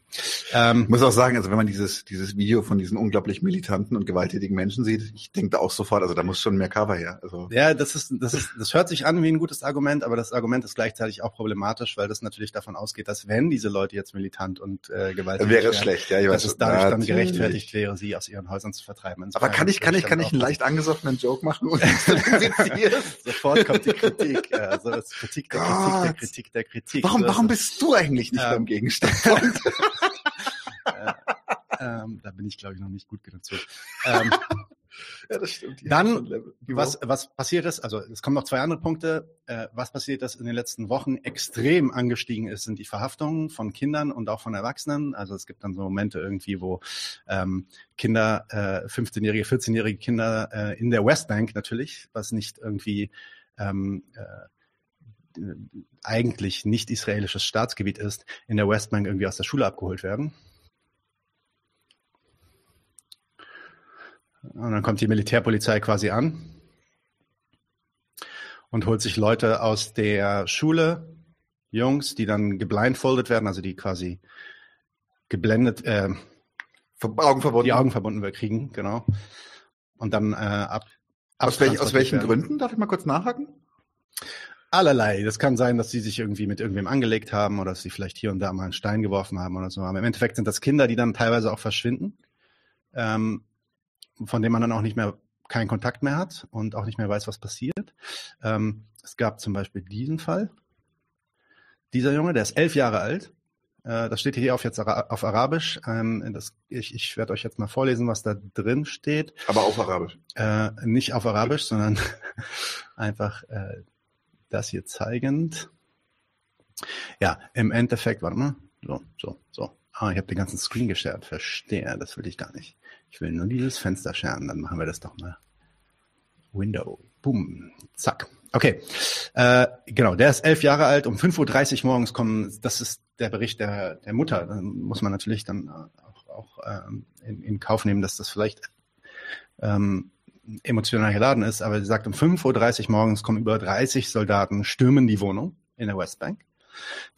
Ähm, ich muss auch sagen, also wenn man dieses, dieses Video von diesen unglaublich militanten und gewalttätigen Menschen sieht, ich denke da auch sofort, also da muss schon mehr Cover her. Also. Ja, das ist, das ist, das hört sich an wie ein gutes Argument, aber das Argument ist gleichzeitig auch problematisch, weil das natürlich davon ausgeht, dass wenn diese Leute jetzt militant und äh, gewalttätig wäre es schlecht, ja, ich dass weiß, es dadurch dann natürlich. gerechtfertigt wäre, sie aus ihren Häusern zu vertreiben. Aber Insofern kann ich, kann ich, kann dann ich einen leicht angesoffenen Joke machen? Und Sofort kommt die Kritik. äh, Also Kritik der Kritik der Gott. Kritik der Kritik. warum, warum ist es. Bist du eigentlich nicht Ähm, beim Gegenstand? Ähm, da bin ich, glaube ich, noch nicht gut genug zu. Ähm, ja, das stimmt. Dann, was, was passiert ist, also es kommen noch zwei andere Punkte. Äh, was passiert ist in den letzten Wochen extrem angestiegen ist, sind die Verhaftungen von Kindern und auch von Erwachsenen. Also es gibt dann so Momente irgendwie, wo ähm, Kinder, äh, 15-jährige, 14-jährige Kinder äh, in der Westbank natürlich, was nicht irgendwie ähm, äh, eigentlich nicht israelisches Staatsgebiet ist, in der Westbank irgendwie aus der Schule abgeholt werden. Und dann kommt die Militärpolizei quasi an und holt sich Leute aus der Schule, Jungs, die dann geblindfoldet werden, also die quasi geblendet, äh, Augen verbunden. die Augen verbunden wir kriegen, genau. Und dann äh, ab. Aus, welch, aus welchen werden. Gründen? Darf ich mal kurz nachhaken? Allerlei. Das kann sein, dass sie sich irgendwie mit irgendwem angelegt haben oder dass sie vielleicht hier und da mal einen Stein geworfen haben oder so. Aber im Endeffekt sind das Kinder, die dann teilweise auch verschwinden, ähm, von denen man dann auch nicht mehr keinen Kontakt mehr hat und auch nicht mehr weiß, was passiert. Ähm, es gab zum Beispiel diesen Fall. Dieser Junge, der ist elf Jahre alt. Äh, das steht hier auf jetzt Ara auf Arabisch. Ähm, das, ich ich werde euch jetzt mal vorlesen, was da drin steht. Aber auf Arabisch. Äh, nicht auf Arabisch, sondern einfach äh, das hier zeigend. Ja, im Endeffekt, warte mal. So, so, so. Ah, ich habe den ganzen Screen geshared. Verstehe, das will ich gar nicht. Ich will nur dieses Fenster sharen, dann machen wir das doch mal. Window. Boom. Zack. Okay. Äh, genau, der ist elf Jahre alt. Um 5.30 Uhr morgens kommen, das ist der Bericht der, der Mutter. Dann muss man natürlich dann äh, auch, auch ähm, in, in Kauf nehmen, dass das vielleicht ähm, emotional geladen ist, aber sie sagt, um 5.30 Uhr morgens kommen über 30 Soldaten, stürmen die Wohnung in der Westbank.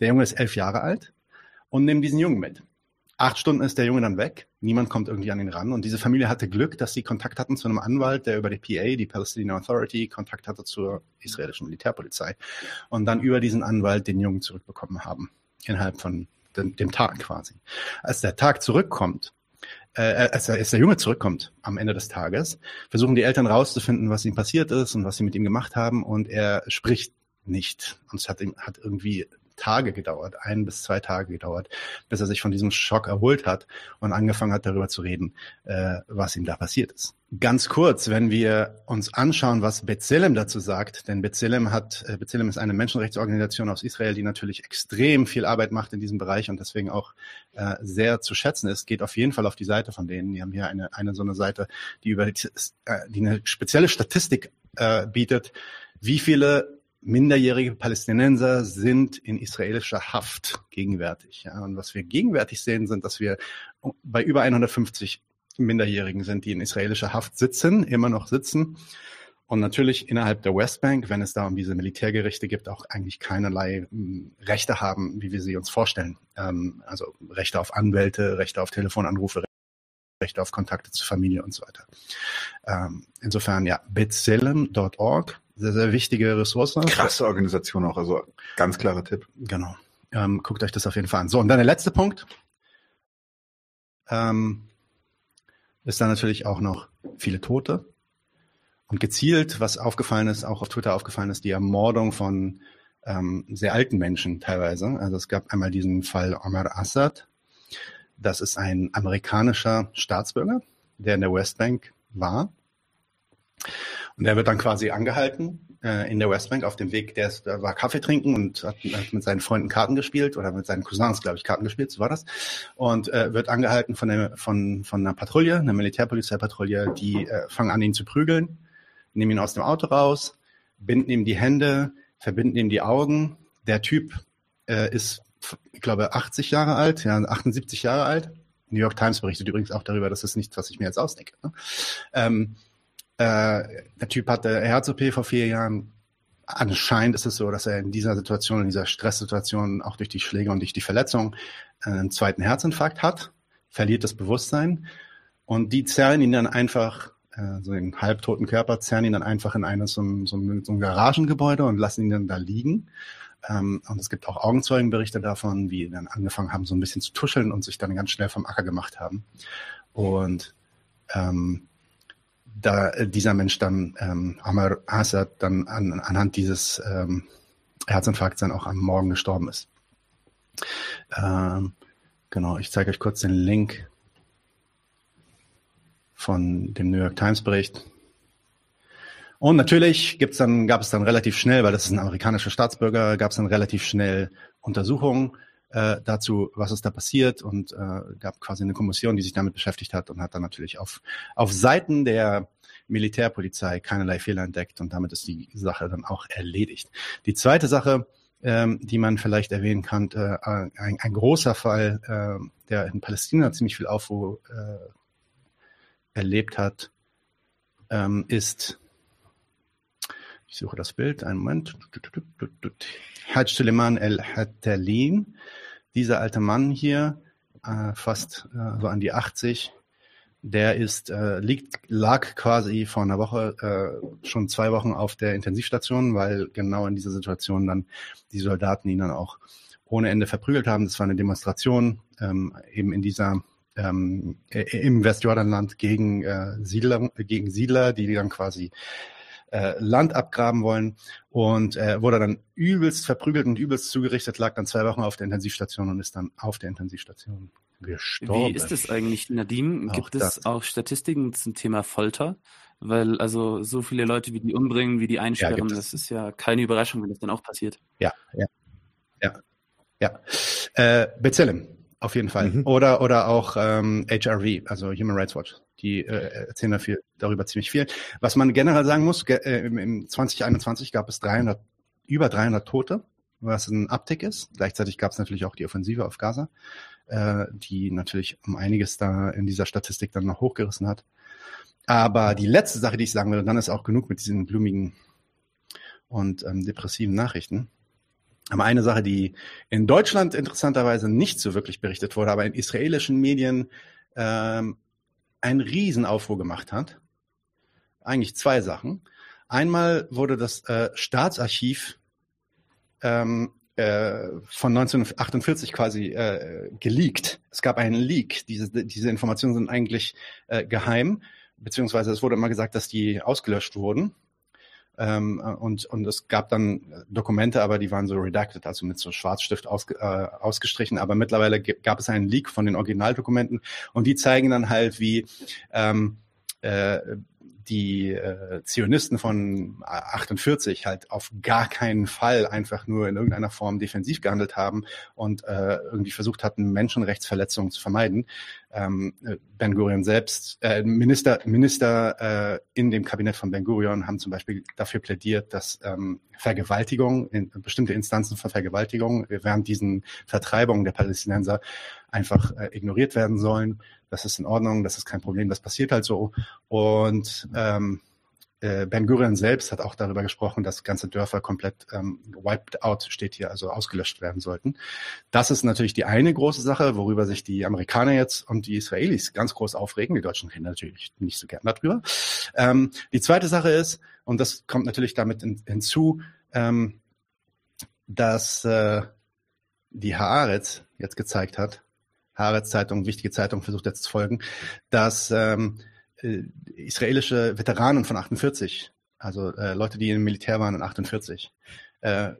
Der Junge ist elf Jahre alt und nehmen diesen Jungen mit. Acht Stunden ist der Junge dann weg. Niemand kommt irgendwie an ihn ran. Und diese Familie hatte Glück, dass sie Kontakt hatten zu einem Anwalt, der über die PA, die Palestinian Authority, Kontakt hatte zur israelischen Militärpolizei. Und dann über diesen Anwalt den Jungen zurückbekommen haben. Innerhalb von dem, dem Tag quasi. Als der Tag zurückkommt, äh, als, der, als der Junge zurückkommt am Ende des Tages, versuchen die Eltern rauszufinden, was ihm passiert ist und was sie mit ihm gemacht haben. Und er spricht nicht. Und es hat, hat irgendwie Tage gedauert, ein bis zwei Tage gedauert, bis er sich von diesem Schock erholt hat und angefangen hat, darüber zu reden, äh, was ihm da passiert ist. Ganz kurz, wenn wir uns anschauen, was B'Tselem dazu sagt, denn B'Tselem hat, äh, ist eine Menschenrechtsorganisation aus Israel, die natürlich extrem viel Arbeit macht in diesem Bereich und deswegen auch äh, sehr zu schätzen ist, geht auf jeden Fall auf die Seite von denen. Die haben hier eine, eine so eine Seite, die über die, äh, die eine spezielle Statistik äh, bietet, wie viele minderjährige Palästinenser sind in israelischer Haft gegenwärtig. Ja, und was wir gegenwärtig sehen, sind, dass wir bei über 150 Minderjährigen sind, die in israelischer Haft sitzen, immer noch sitzen. Und natürlich innerhalb der Westbank, wenn es da um diese Militärgerichte gibt, auch eigentlich keinerlei mh, Rechte haben, wie wir sie uns vorstellen. Ähm, also Rechte auf Anwälte, Rechte auf Telefonanrufe, Rechte auf Kontakte zur Familie und so weiter. Ähm, insofern, ja, bitselem.org, sehr, sehr wichtige Ressource. Krasse Organisation auch, also ganz klarer Tipp. Genau. Ähm, guckt euch das auf jeden Fall an. So, und dann der letzte Punkt. Ähm, ist dann natürlich auch noch viele Tote. Und gezielt, was aufgefallen ist, auch auf Twitter aufgefallen ist, die Ermordung von ähm, sehr alten Menschen teilweise. Also es gab einmal diesen Fall Omar Assad. Das ist ein amerikanischer Staatsbürger, der in der Westbank war. Und der wird dann quasi angehalten äh, in der Westbank auf dem Weg, der, ist, war Kaffee trinken und hat, hat mit seinen Freunden Karten gespielt oder mit seinen Cousins, glaube ich, Karten gespielt, so war das. Und äh, wird angehalten von, der, von, von einer Patrouille, einer Militärpolizeipatrouille, die äh, fangen an, ihn zu prügeln, nehmen ihn aus dem Auto raus, binden ihm die Hände, verbinden ihm die Augen. Der Typ äh, ist, ich glaube, 80 Jahre alt, ja, 78 Jahre alt. New York Times berichtet übrigens auch darüber, dass das nichts, was ich mir jetzt ausdenke. Ne? Ähm, äh, der Typ hatte Herz-OP vor vier Jahren. Anscheinend ist es so, dass er in dieser Situation, in dieser Stresssituation, auch durch die Schläge und durch die Verletzung, einen zweiten Herzinfarkt hat, verliert das Bewusstsein und die zerren ihn dann einfach, äh, so den halbtoten Körper, zerren ihn dann einfach in eines so so so ein Garagengebäude und lassen ihn dann da liegen. Ähm, und es gibt auch Augenzeugenberichte davon, wie dann angefangen haben, so ein bisschen zu tuscheln und sich dann ganz schnell vom Acker gemacht haben. Und ähm, da äh, dieser Mensch dann, ähm, Amar Assad, dann an, anhand dieses ähm, Herzinfarkts dann auch am Morgen gestorben ist. Ähm, genau, ich zeige euch kurz den Link von dem New York Times Bericht. Und natürlich gibt's dann, gab es dann relativ schnell, weil das ist ein amerikanischer Staatsbürger, gab es dann relativ schnell Untersuchungen äh, dazu, was ist da passiert und äh, gab quasi eine Kommission, die sich damit beschäftigt hat und hat dann natürlich auf, auf Seiten der Militärpolizei keinerlei Fehler entdeckt und damit ist die Sache dann auch erledigt. Die zweite Sache, ähm, die man vielleicht erwähnen kann, äh, ein, ein großer Fall, äh, der in Palästina ziemlich viel Aufruhr äh, erlebt hat, ähm, ist, ich suche das Bild, einen Moment, Hajj Suleiman el-Hatalin, dieser alte Mann hier, äh, fast äh, so an die 80, der ist, äh, liegt, lag quasi vor einer Woche, äh, schon zwei Wochen auf der Intensivstation, weil genau in dieser Situation dann die Soldaten ihn dann auch ohne Ende verprügelt haben. Das war eine Demonstration ähm, eben in dieser ähm, im Westjordanland gegen äh, Siedler, gegen Siedler, die dann quasi äh, Land abgraben wollen und äh, wurde dann übelst verprügelt und übelst zugerichtet, lag dann zwei Wochen auf der Intensivstation und ist dann auf der Intensivstation gestorben. Wie ist es eigentlich, Nadine? Auch Gibt es das. auch Statistiken zum Thema Folter? Weil also so viele Leute, wie die umbringen, wie die einsperren, es. das ist ja keine Überraschung, wenn das dann auch passiert. Ja, ja, ja, ja. Äh, B'Tselem, auf jeden Fall. Mhm. Oder, oder auch ähm, HRV, also Human Rights Watch. Die äh, erzählen dafür, darüber ziemlich viel. Was man generell sagen muss, ge äh, im, im 2021 gab es 300, über 300 Tote, was ein Uptick ist. Gleichzeitig gab es natürlich auch die Offensive auf Gaza, äh, die natürlich um einiges da in dieser Statistik dann noch hochgerissen hat. Aber die letzte Sache, die ich sagen will, und dann ist auch genug mit diesen blumigen und ähm, depressiven Nachrichten. Aber eine Sache, die in Deutschland interessanterweise nicht so wirklich berichtet wurde, aber in israelischen Medien ähm, einen Riesenaufruhr gemacht hat. Eigentlich zwei Sachen. Einmal wurde das äh, Staatsarchiv ähm, äh, von 1948 quasi äh, geleakt. Es gab einen Leak. Diese, diese Informationen sind eigentlich äh, geheim, beziehungsweise es wurde immer gesagt, dass die ausgelöscht wurden. Ähm, und, und es gab dann Dokumente, aber die waren so redacted, also mit so Schwarzstift ausge, äh, ausgestrichen. Aber mittlerweile gab es einen Leak von den Originaldokumenten und die zeigen dann halt, wie ähm, äh, die äh, Zionisten von 48 halt auf gar keinen Fall einfach nur in irgendeiner Form defensiv gehandelt haben und äh, irgendwie versucht hatten, Menschenrechtsverletzungen zu vermeiden. Ähm, äh, Ben Gurion selbst, äh, Minister, Minister äh, in dem Kabinett von Ben Gurion haben zum Beispiel dafür plädiert, dass ähm, Vergewaltigung, in, bestimmte Instanzen von Vergewaltigung während diesen Vertreibungen der Palästinenser einfach äh, ignoriert werden sollen. Das ist in Ordnung, das ist kein Problem, das passiert halt so. Und ähm, äh, Ben Gurion selbst hat auch darüber gesprochen, dass ganze Dörfer komplett ähm, wiped out steht hier, also ausgelöscht werden sollten. Das ist natürlich die eine große Sache, worüber sich die Amerikaner jetzt und die Israelis ganz groß aufregen. Die Deutschen reden natürlich nicht so gern darüber. Ähm, die zweite Sache ist, und das kommt natürlich damit in, hinzu, ähm, dass äh, die Haaretz jetzt gezeigt hat, Haaretz Zeitung, wichtige Zeitung, versucht jetzt zu folgen, dass ähm, äh, israelische Veteranen von 48, also äh, Leute, die im Militär waren in 48, äh,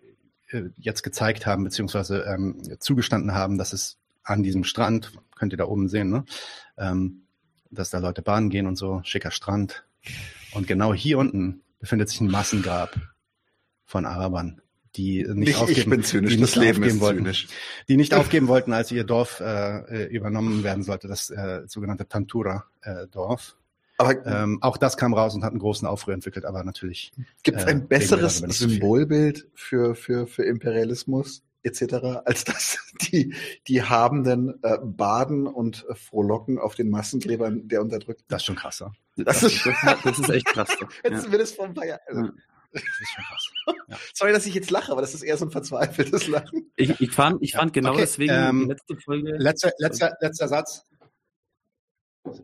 äh, jetzt gezeigt haben, beziehungsweise ähm, zugestanden haben, dass es an diesem Strand, könnt ihr da oben sehen, ne? ähm, dass da Leute baden gehen und so, schicker Strand. Und genau hier unten befindet sich ein Massengrab von Arabern, die nicht, Nicht, aufgeben, ich bin zynisch, die das nicht Leben aufgeben ist wollten, zynisch. die nicht aufgeben wollten, als ihr Dorf äh, äh, übernommen werden sollte, das äh, sogenannte Tantura-Dorf. Aber Ähm, auch das kam raus und hat einen großen Aufruhr entwickelt, aber natürlich. gibt es äh, ein wir besseres. Symbolbild für, für, für Imperialismus etc., als dass die, die Habenden äh, baden und äh, frohlocken auf den Massengräbern der Unterdrückten? Das ist schon krasser. Das ist, Das, das ist echt krass. jetzt Ja. wird es paar Jahren. Also, Ja. Das ist schon krass. Sorry, dass ich jetzt lache, aber das ist eher so ein verzweifeltes Lachen. Ich, ich fand, ich fand genau Okay, deswegen ähm, die letzte Folge. Letzter, letzter, letzter Satz.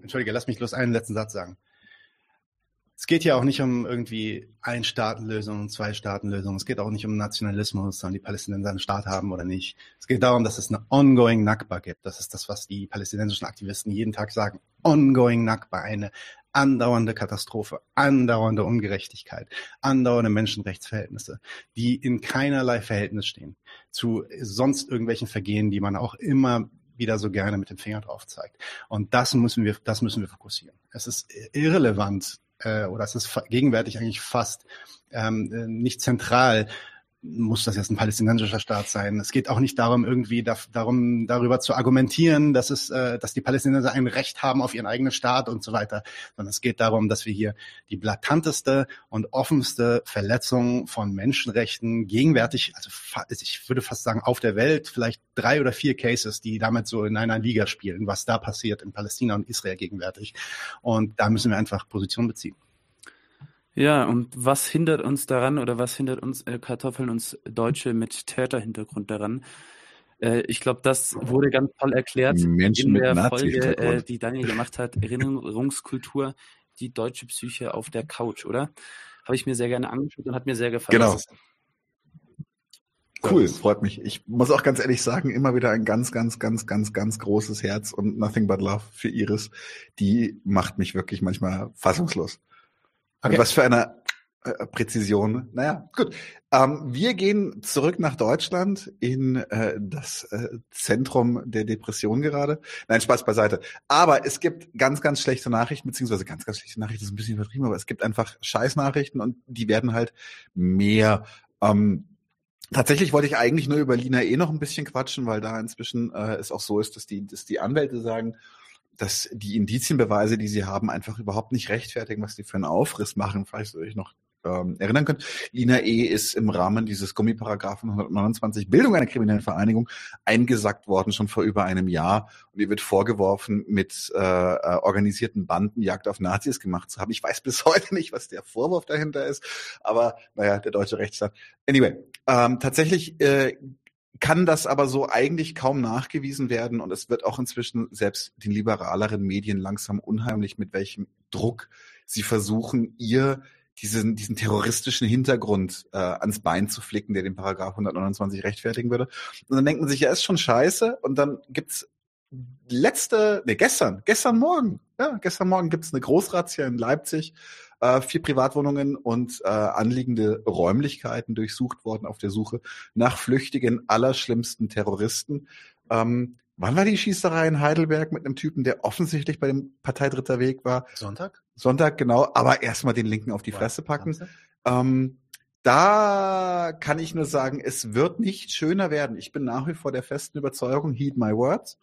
Entschuldige, lass mich bloß einen letzten Satz sagen. Es geht hier auch nicht um irgendwie Ein-Staaten-Lösung und Zwei-Staaten-Lösung. Es geht auch nicht um Nationalismus, sollen die Palästinenser einen Staat haben oder nicht. Es geht darum, dass es eine ongoing Nakba gibt. Das ist das, was die palästinensischen Aktivisten jeden Tag sagen. Ongoing Nakba, eine andauernde Katastrophe, andauernde Ungerechtigkeit, andauernde Menschenrechtsverhältnisse, die in keinerlei Verhältnis stehen zu sonst irgendwelchen Vergehen, die man auch immer wieder so gerne mit dem Finger drauf zeigt. Und das müssen wir, das müssen wir fokussieren. Es ist irrelevant äh, oder es ist gegenwärtig eigentlich fast ähm, äh, nicht zentral. Muss das jetzt ein palästinensischer Staat sein? Es geht auch nicht darum, irgendwie da, darum, darüber zu argumentieren, dass es, äh, dass die Palästinenser ein Recht haben auf ihren eigenen Staat und so weiter, sondern es geht darum, dass wir hier die blatanteste und offenste Verletzung von Menschenrechten gegenwärtig, also fa- ich würde fast sagen auf der Welt, vielleicht drei oder vier Cases, die damit so in einer Liga spielen, was da passiert in Palästina und Israel gegenwärtig. Und da müssen wir einfach Position beziehen. Ja, und was hindert uns daran oder was hindert uns äh, Kartoffeln, uns Deutsche mit Täterhintergrund daran? Äh, ich glaube, das wurde ganz toll erklärt Menschen in der Folge, äh, die Daniel gemacht hat, Erinnerungskultur, die deutsche Psyche auf der Couch, oder? Habe ich mir sehr gerne angeschaut und hat mir sehr gefallen. Genau. Das Cool, freut mich. Ich muss auch ganz ehrlich sagen, immer wieder ein ganz, ganz, ganz, ganz, ganz großes Herz und nothing but love für Iris. Die macht mich wirklich manchmal fassungslos. Okay. Und was für eine äh, Präzision. Naja, gut. Ähm, wir gehen zurück nach Deutschland in äh, das äh, Zentrum der Depression gerade. Nein, Spaß beiseite. Aber es gibt ganz, ganz schlechte Nachrichten, beziehungsweise ganz, ganz schlechte Nachrichten, das ist ein bisschen übertrieben, aber es gibt einfach Scheißnachrichten und die werden halt mehr. Ähm, Tatsächlich wollte ich eigentlich nur über Lina E noch ein bisschen quatschen, weil da inzwischen äh, es auch so ist, dass die, dass die Anwälte sagen, dass die Indizienbeweise, die sie haben, einfach überhaupt nicht rechtfertigen, was die für einen Aufriss machen. Vielleicht soll ich noch ähm, erinnern könnt. Lina E. ist im Rahmen dieses Gummiparagraphen 129 Bildung einer kriminellen Vereinigung eingesackt worden, schon vor über einem Jahr. Und ihr wird vorgeworfen, mit äh, äh, organisierten Banden Jagd auf Nazis gemacht zu haben. Ich weiß bis heute nicht, was der Vorwurf dahinter ist, aber naja, der deutsche Rechtsstaat. Anyway, ähm, tatsächlich äh, kann das aber so eigentlich kaum nachgewiesen werden und es wird auch inzwischen selbst den liberaleren Medien langsam unheimlich, mit welchem Druck sie versuchen, ihr diesen, diesen terroristischen Hintergrund äh, ans Bein zu flicken, der den Paragraph 129 rechtfertigen würde. Und dann denkt man sich, ja, ist schon scheiße. Und dann gibt's letzte, nee, gestern, gestern Morgen, ja, gestern Morgen gibt's eine Großrazzia in Leipzig, äh, vier Privatwohnungen und äh, anliegende Räumlichkeiten durchsucht worden auf der Suche nach flüchtigen, allerschlimmsten Terroristen. Ähm, wann war die Schießerei in Heidelberg mit einem Typen, der offensichtlich bei dem Partei Dritter Weg war? Sonntag? Sonntag, genau, aber erstmal den Linken auf die Fresse packen. Ähm, da kann ich nur sagen, es wird nicht schöner werden. Ich bin nach wie vor der festen Überzeugung, heed my words,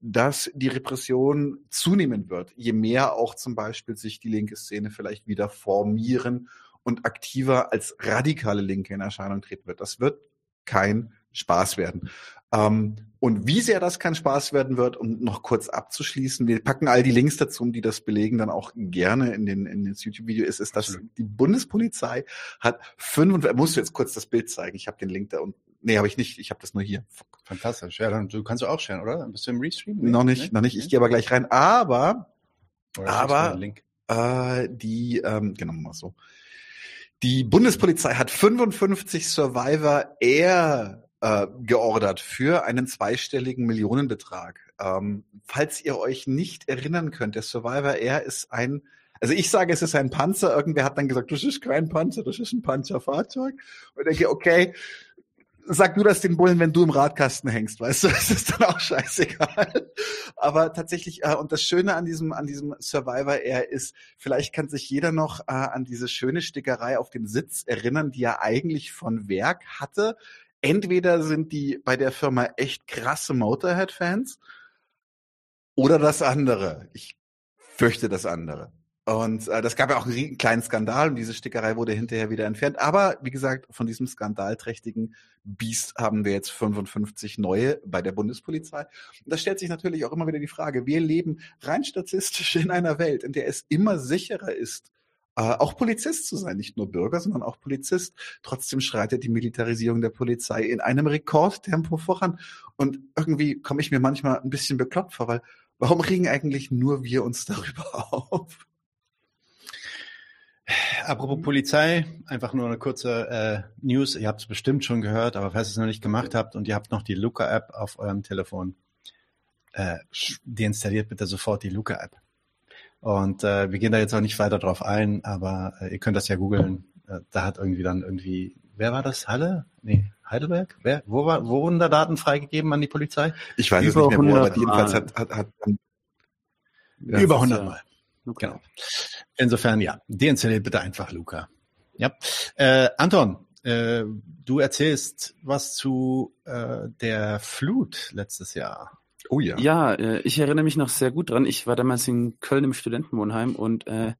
dass die Repression zunehmen wird, je mehr auch zum Beispiel sich die linke Szene vielleicht wieder formieren und aktiver als radikale Linke in Erscheinung treten wird. Das wird kein Spaß werden. Ähm, und wie sehr das kein Spaß werden wird, um noch kurz abzuschließen, wir packen all die Links dazu, um die das belegen, dann auch gerne in den in das YouTube-Video ist, ist, dass die Bundespolizei hat fünf, musst du jetzt kurz das Bild zeigen, ich habe den Link da und nee, habe ich nicht, ich habe das nur hier. Fantastisch. Ja, dann du kannst du auch scheren, oder? Bist du im Restream? noch nicht, noch nicht, ich gehe aber gleich rein, aber Oder mir aber äh, die, ähm, genau mal so. Die Bundespolizei hat 55 Survivor Air äh, geordert für einen zweistelligen Millionenbetrag. Ähm, falls ihr euch nicht erinnern könnt, der Survivor Air ist ein, also ich sage, es ist ein Panzer. Irgendwer hat dann gesagt, das ist kein Panzer, das ist ein Panzerfahrzeug. Und ich denke, okay, sag du das den Bullen, wenn du im Radkasten hängst, weißt du, das ist dann auch scheißegal. Aber tatsächlich, äh, und das Schöne an diesem, an diesem Survivor Air ist, vielleicht kann sich jeder noch äh, an diese schöne Stickerei auf dem Sitz erinnern, die er eigentlich von Werk hatte. Entweder sind die bei der Firma echt krasse Motorhead-Fans oder das andere. Ich fürchte das andere. Und äh, das gab ja auch einen kleinen Skandal und diese Stickerei wurde hinterher wieder entfernt. Aber wie gesagt, von diesem skandalträchtigen Biest haben wir jetzt 55 neue bei der Bundespolizei. Und da stellt sich natürlich auch immer wieder die Frage, wir leben rein statistisch in einer Welt, in der es immer sicherer ist, äh, auch Polizist zu sein, nicht nur Bürger, sondern auch Polizist. Trotzdem schreitet die Militarisierung der Polizei in einem Rekordtempo voran. Und irgendwie komme ich mir manchmal ein bisschen bekloppt vor, weil warum regen eigentlich nur wir uns darüber auf? Apropos Polizei, einfach nur eine kurze äh, News. Ihr habt es bestimmt schon gehört, aber falls ihr es noch nicht gemacht habt und ihr habt noch die Luca-App auf eurem Telefon, äh, deinstalliert bitte sofort die Luca-App. Und äh, wir gehen da jetzt auch nicht weiter drauf ein, aber äh, ihr könnt das ja googeln. Äh, da hat irgendwie dann irgendwie, wer war das? Halle? Nee, Heidelberg? Wer? Wo, war, wo wurden da Daten freigegeben an die Polizei? Ich weiß Über es nicht mehr, wo, aber jedenfalls hat, hat, hat ja, Über 100 Mal. Okay. Genau. Insofern ja, deinstalliert bitte einfach Luca. Ja. Äh, Anton, äh, du erzählst was zu äh, der Flut letztes Jahr. Oh ja. Ja, äh, ich erinnere mich noch sehr gut dran. Ich war damals in Köln im Studentenwohnheim und äh,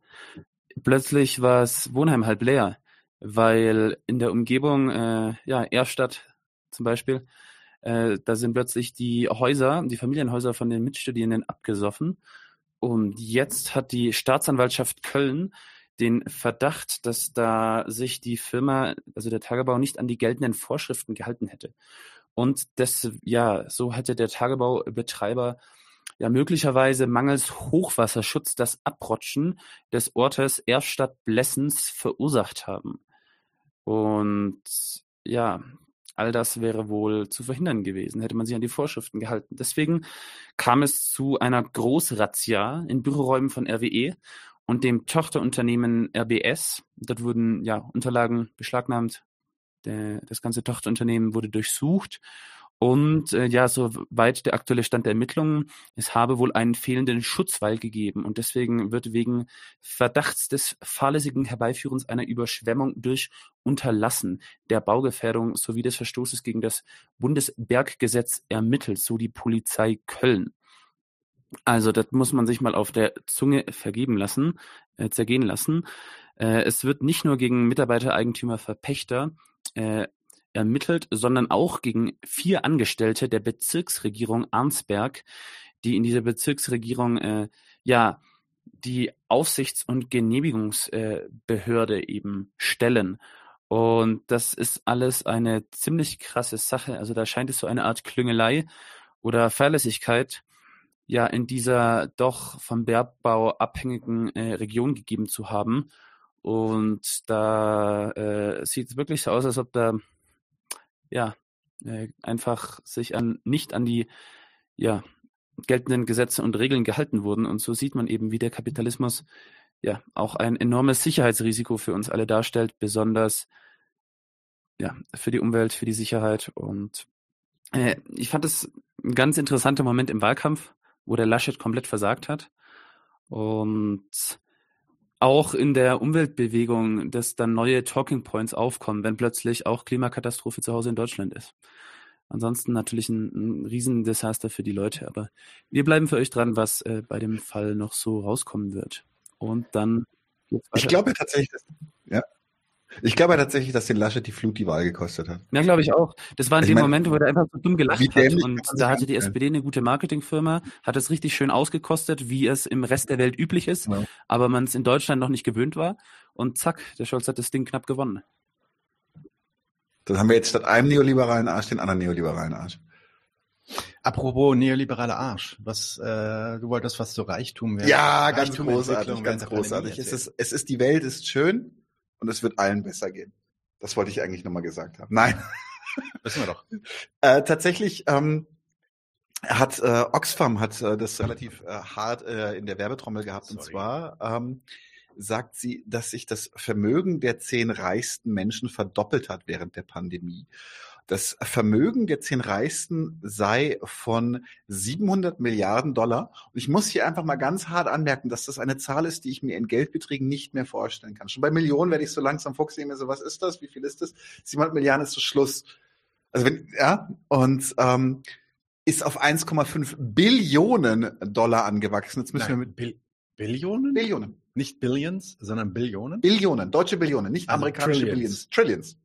plötzlich war das Wohnheim halb leer, weil in der Umgebung, äh, ja, Erstadt zum Beispiel, äh, da sind plötzlich die Häuser, die Familienhäuser von den Mitstudierenden abgesoffen und jetzt hat die Staatsanwaltschaft Köln den Verdacht, dass da sich die Firma, also der Tagebau, nicht an die geltenden Vorschriften gehalten hätte. Und das, ja, so hätte der Tagebaubetreiber ja möglicherweise mangels Hochwasserschutz das Abrutschen des Ortes Erfstadt-Blessens verursacht haben. Und ja, All das wäre wohl zu verhindern gewesen, hätte man sich an die Vorschriften gehalten. Deswegen kam es zu einer Großrazzia in Büroräumen von RWE und dem Tochterunternehmen RBS. Dort wurden ja Unterlagen beschlagnahmt. Der, das ganze Tochterunternehmen wurde durchsucht und äh, ja, soweit der aktuelle Stand der Ermittlungen, es habe wohl einen fehlenden Schutzwall gegeben und deswegen wird wegen Verdachts des fahrlässigen Herbeiführens einer Überschwemmung durch Unterlassen der Baugefährdung sowie des Verstoßes gegen das Bundesberggesetz ermittelt, so die Polizei Köln. Also das muss man sich mal auf der Zunge vergeben lassen, äh, zergehen lassen. Äh, es wird nicht nur gegen Mitarbeiter, Eigentümer, Verpächter äh, ermittelt, sondern auch gegen vier Angestellte der Bezirksregierung Arnsberg, die in dieser Bezirksregierung äh, ja die Aufsichts- und Genehmigungsbehörde äh, eben stellen. Und das ist alles eine ziemlich krasse Sache. Also da scheint es so eine Art Klüngelei oder Fahrlässigkeit ja in dieser doch vom Bergbau abhängigen äh, Region gegeben zu haben. Und da äh, sieht es wirklich so aus, als ob da ja, äh, einfach sich an nicht an die ja, geltenden Gesetze und Regeln gehalten wurden. Und so sieht man eben, wie der Kapitalismus ja auch ein enormes Sicherheitsrisiko für uns alle darstellt, besonders ja, für die Umwelt, für die Sicherheit. Und äh, ich fand es ein ganz interessanter Moment im Wahlkampf, wo der Laschet komplett versagt hat. Und auch in der Umweltbewegung, dass dann neue Talking Points aufkommen, wenn plötzlich auch Klimakatastrophe zu Hause in Deutschland ist. Ansonsten natürlich ein, ein Riesendesaster für die Leute, aber wir bleiben für euch dran, was äh, bei dem Fall noch so rauskommen wird. Und dann. Ich glaube tatsächlich, dass, ich glaube tatsächlich, dass den Laschet die Flut die Wahl gekostet hat. Ja, glaube ich auch. Das war in also dem Moment, wo er einfach so dumm gelacht hat. Und da hatte die SPD eine gute Marketingfirma, hat es richtig schön ausgekostet, wie es im Rest der Welt üblich ist, ja. aber man es in Deutschland noch nicht gewöhnt war. Und zack, der Scholz hat das Ding knapp gewonnen. Dann haben wir jetzt statt einem neoliberalen Arsch den anderen neoliberalen Arsch. Apropos neoliberaler Arsch, was äh, du wolltest was zu Reichtum werden. Ja, ganz Reichtum großartig, ganz großartig. Es ist, es ist die Welt ist schön und es wird allen besser gehen. Das wollte ich eigentlich nochmal gesagt haben. Nein. Wissen wir doch. äh, tatsächlich ähm, hat äh, Oxfam hat äh, das relativ äh, hart äh, in der Werbetrommel gehabt. Sorry. Und zwar ähm, sagt sie, dass sich das Vermögen der zehn reichsten Menschen verdoppelt hat während der Pandemie. Das Vermögen der zehn Reichsten sei von 700 Milliarden Dollar. Und ich muss hier einfach mal ganz hart anmerken, dass das eine Zahl ist, die ich mir in Geldbeträgen nicht mehr vorstellen kann. Schon bei Millionen werde ich so langsam Fuchs mir so, was ist das? Wie viel ist das? 700 Milliarden ist so Schluss. Also wenn, ja, und ähm, ist auf 1,5 Billionen Dollar angewachsen. Jetzt müssen Nein, wir mit Bil Billionen? Billionen. Nicht Billions, sondern Billionen? Billionen, deutsche Billionen, nicht Also amerikanische Trillions. Billions. Trillions.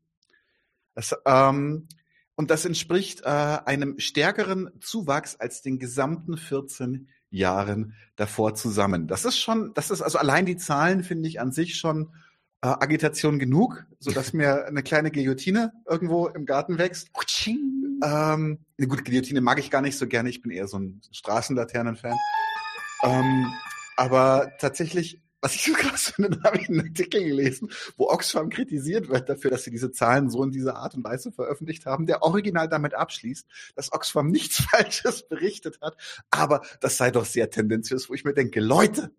Das, ähm, und das entspricht äh, einem stärkeren Zuwachs als den gesamten 14 Jahren davor zusammen. Das ist schon, das ist also allein die Zahlen finde ich an sich schon äh, Agitation genug, so dass mir eine kleine Guillotine irgendwo im Garten wächst. Ähm, eine gute Guillotine mag ich gar nicht so gerne. Ich bin eher so ein Straßenlaternen-Fan. Ähm, aber tatsächlich, was ich so krass finde, da habe ich einen Artikel gelesen, wo Oxfam kritisiert wird dafür, dass sie diese Zahlen so in dieser Art und Weise veröffentlicht haben, der original damit abschließt, dass Oxfam nichts Falsches berichtet hat, aber das sei doch sehr tendenziös, wo ich mir denke, Leute,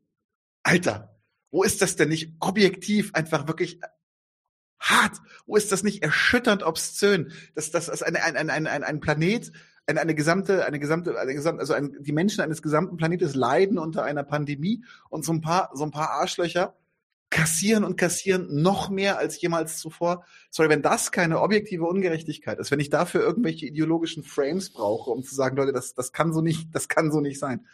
Alter, wo ist das denn nicht objektiv einfach wirklich hart? Wo ist das nicht erschütternd obszön? Dass das ein, ein, ein, ein, ein Planet, eine, eine gesamte, eine gesamte, eine gesamte, also ein, die Menschen eines gesamten Planetes leiden unter einer Pandemie und so ein paar, so ein paar Arschlöcher kassieren und kassieren noch mehr als jemals zuvor. Sorry, wenn das keine objektive Ungerechtigkeit ist, wenn ich dafür irgendwelche ideologischen Frames brauche, um zu sagen, Leute, das, das kann so nicht, das kann so nicht sein.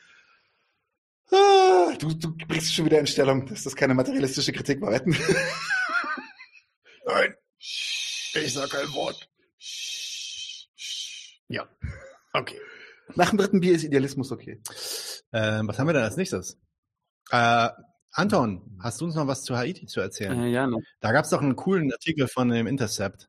Ah, Du, du bringst schon wieder in Stellung, dass das keine materialistische Kritik war. Wetten? Nein. Ich sag kein Wort. Ja. Okay. Nach dem dritten Bier ist Idealismus okay. Ähm, was haben wir denn als nächstes? Äh, Anton, hast du uns noch was zu Haiti zu erzählen? Äh, ja, noch. Da gab es doch einen coolen Artikel von dem Intercept.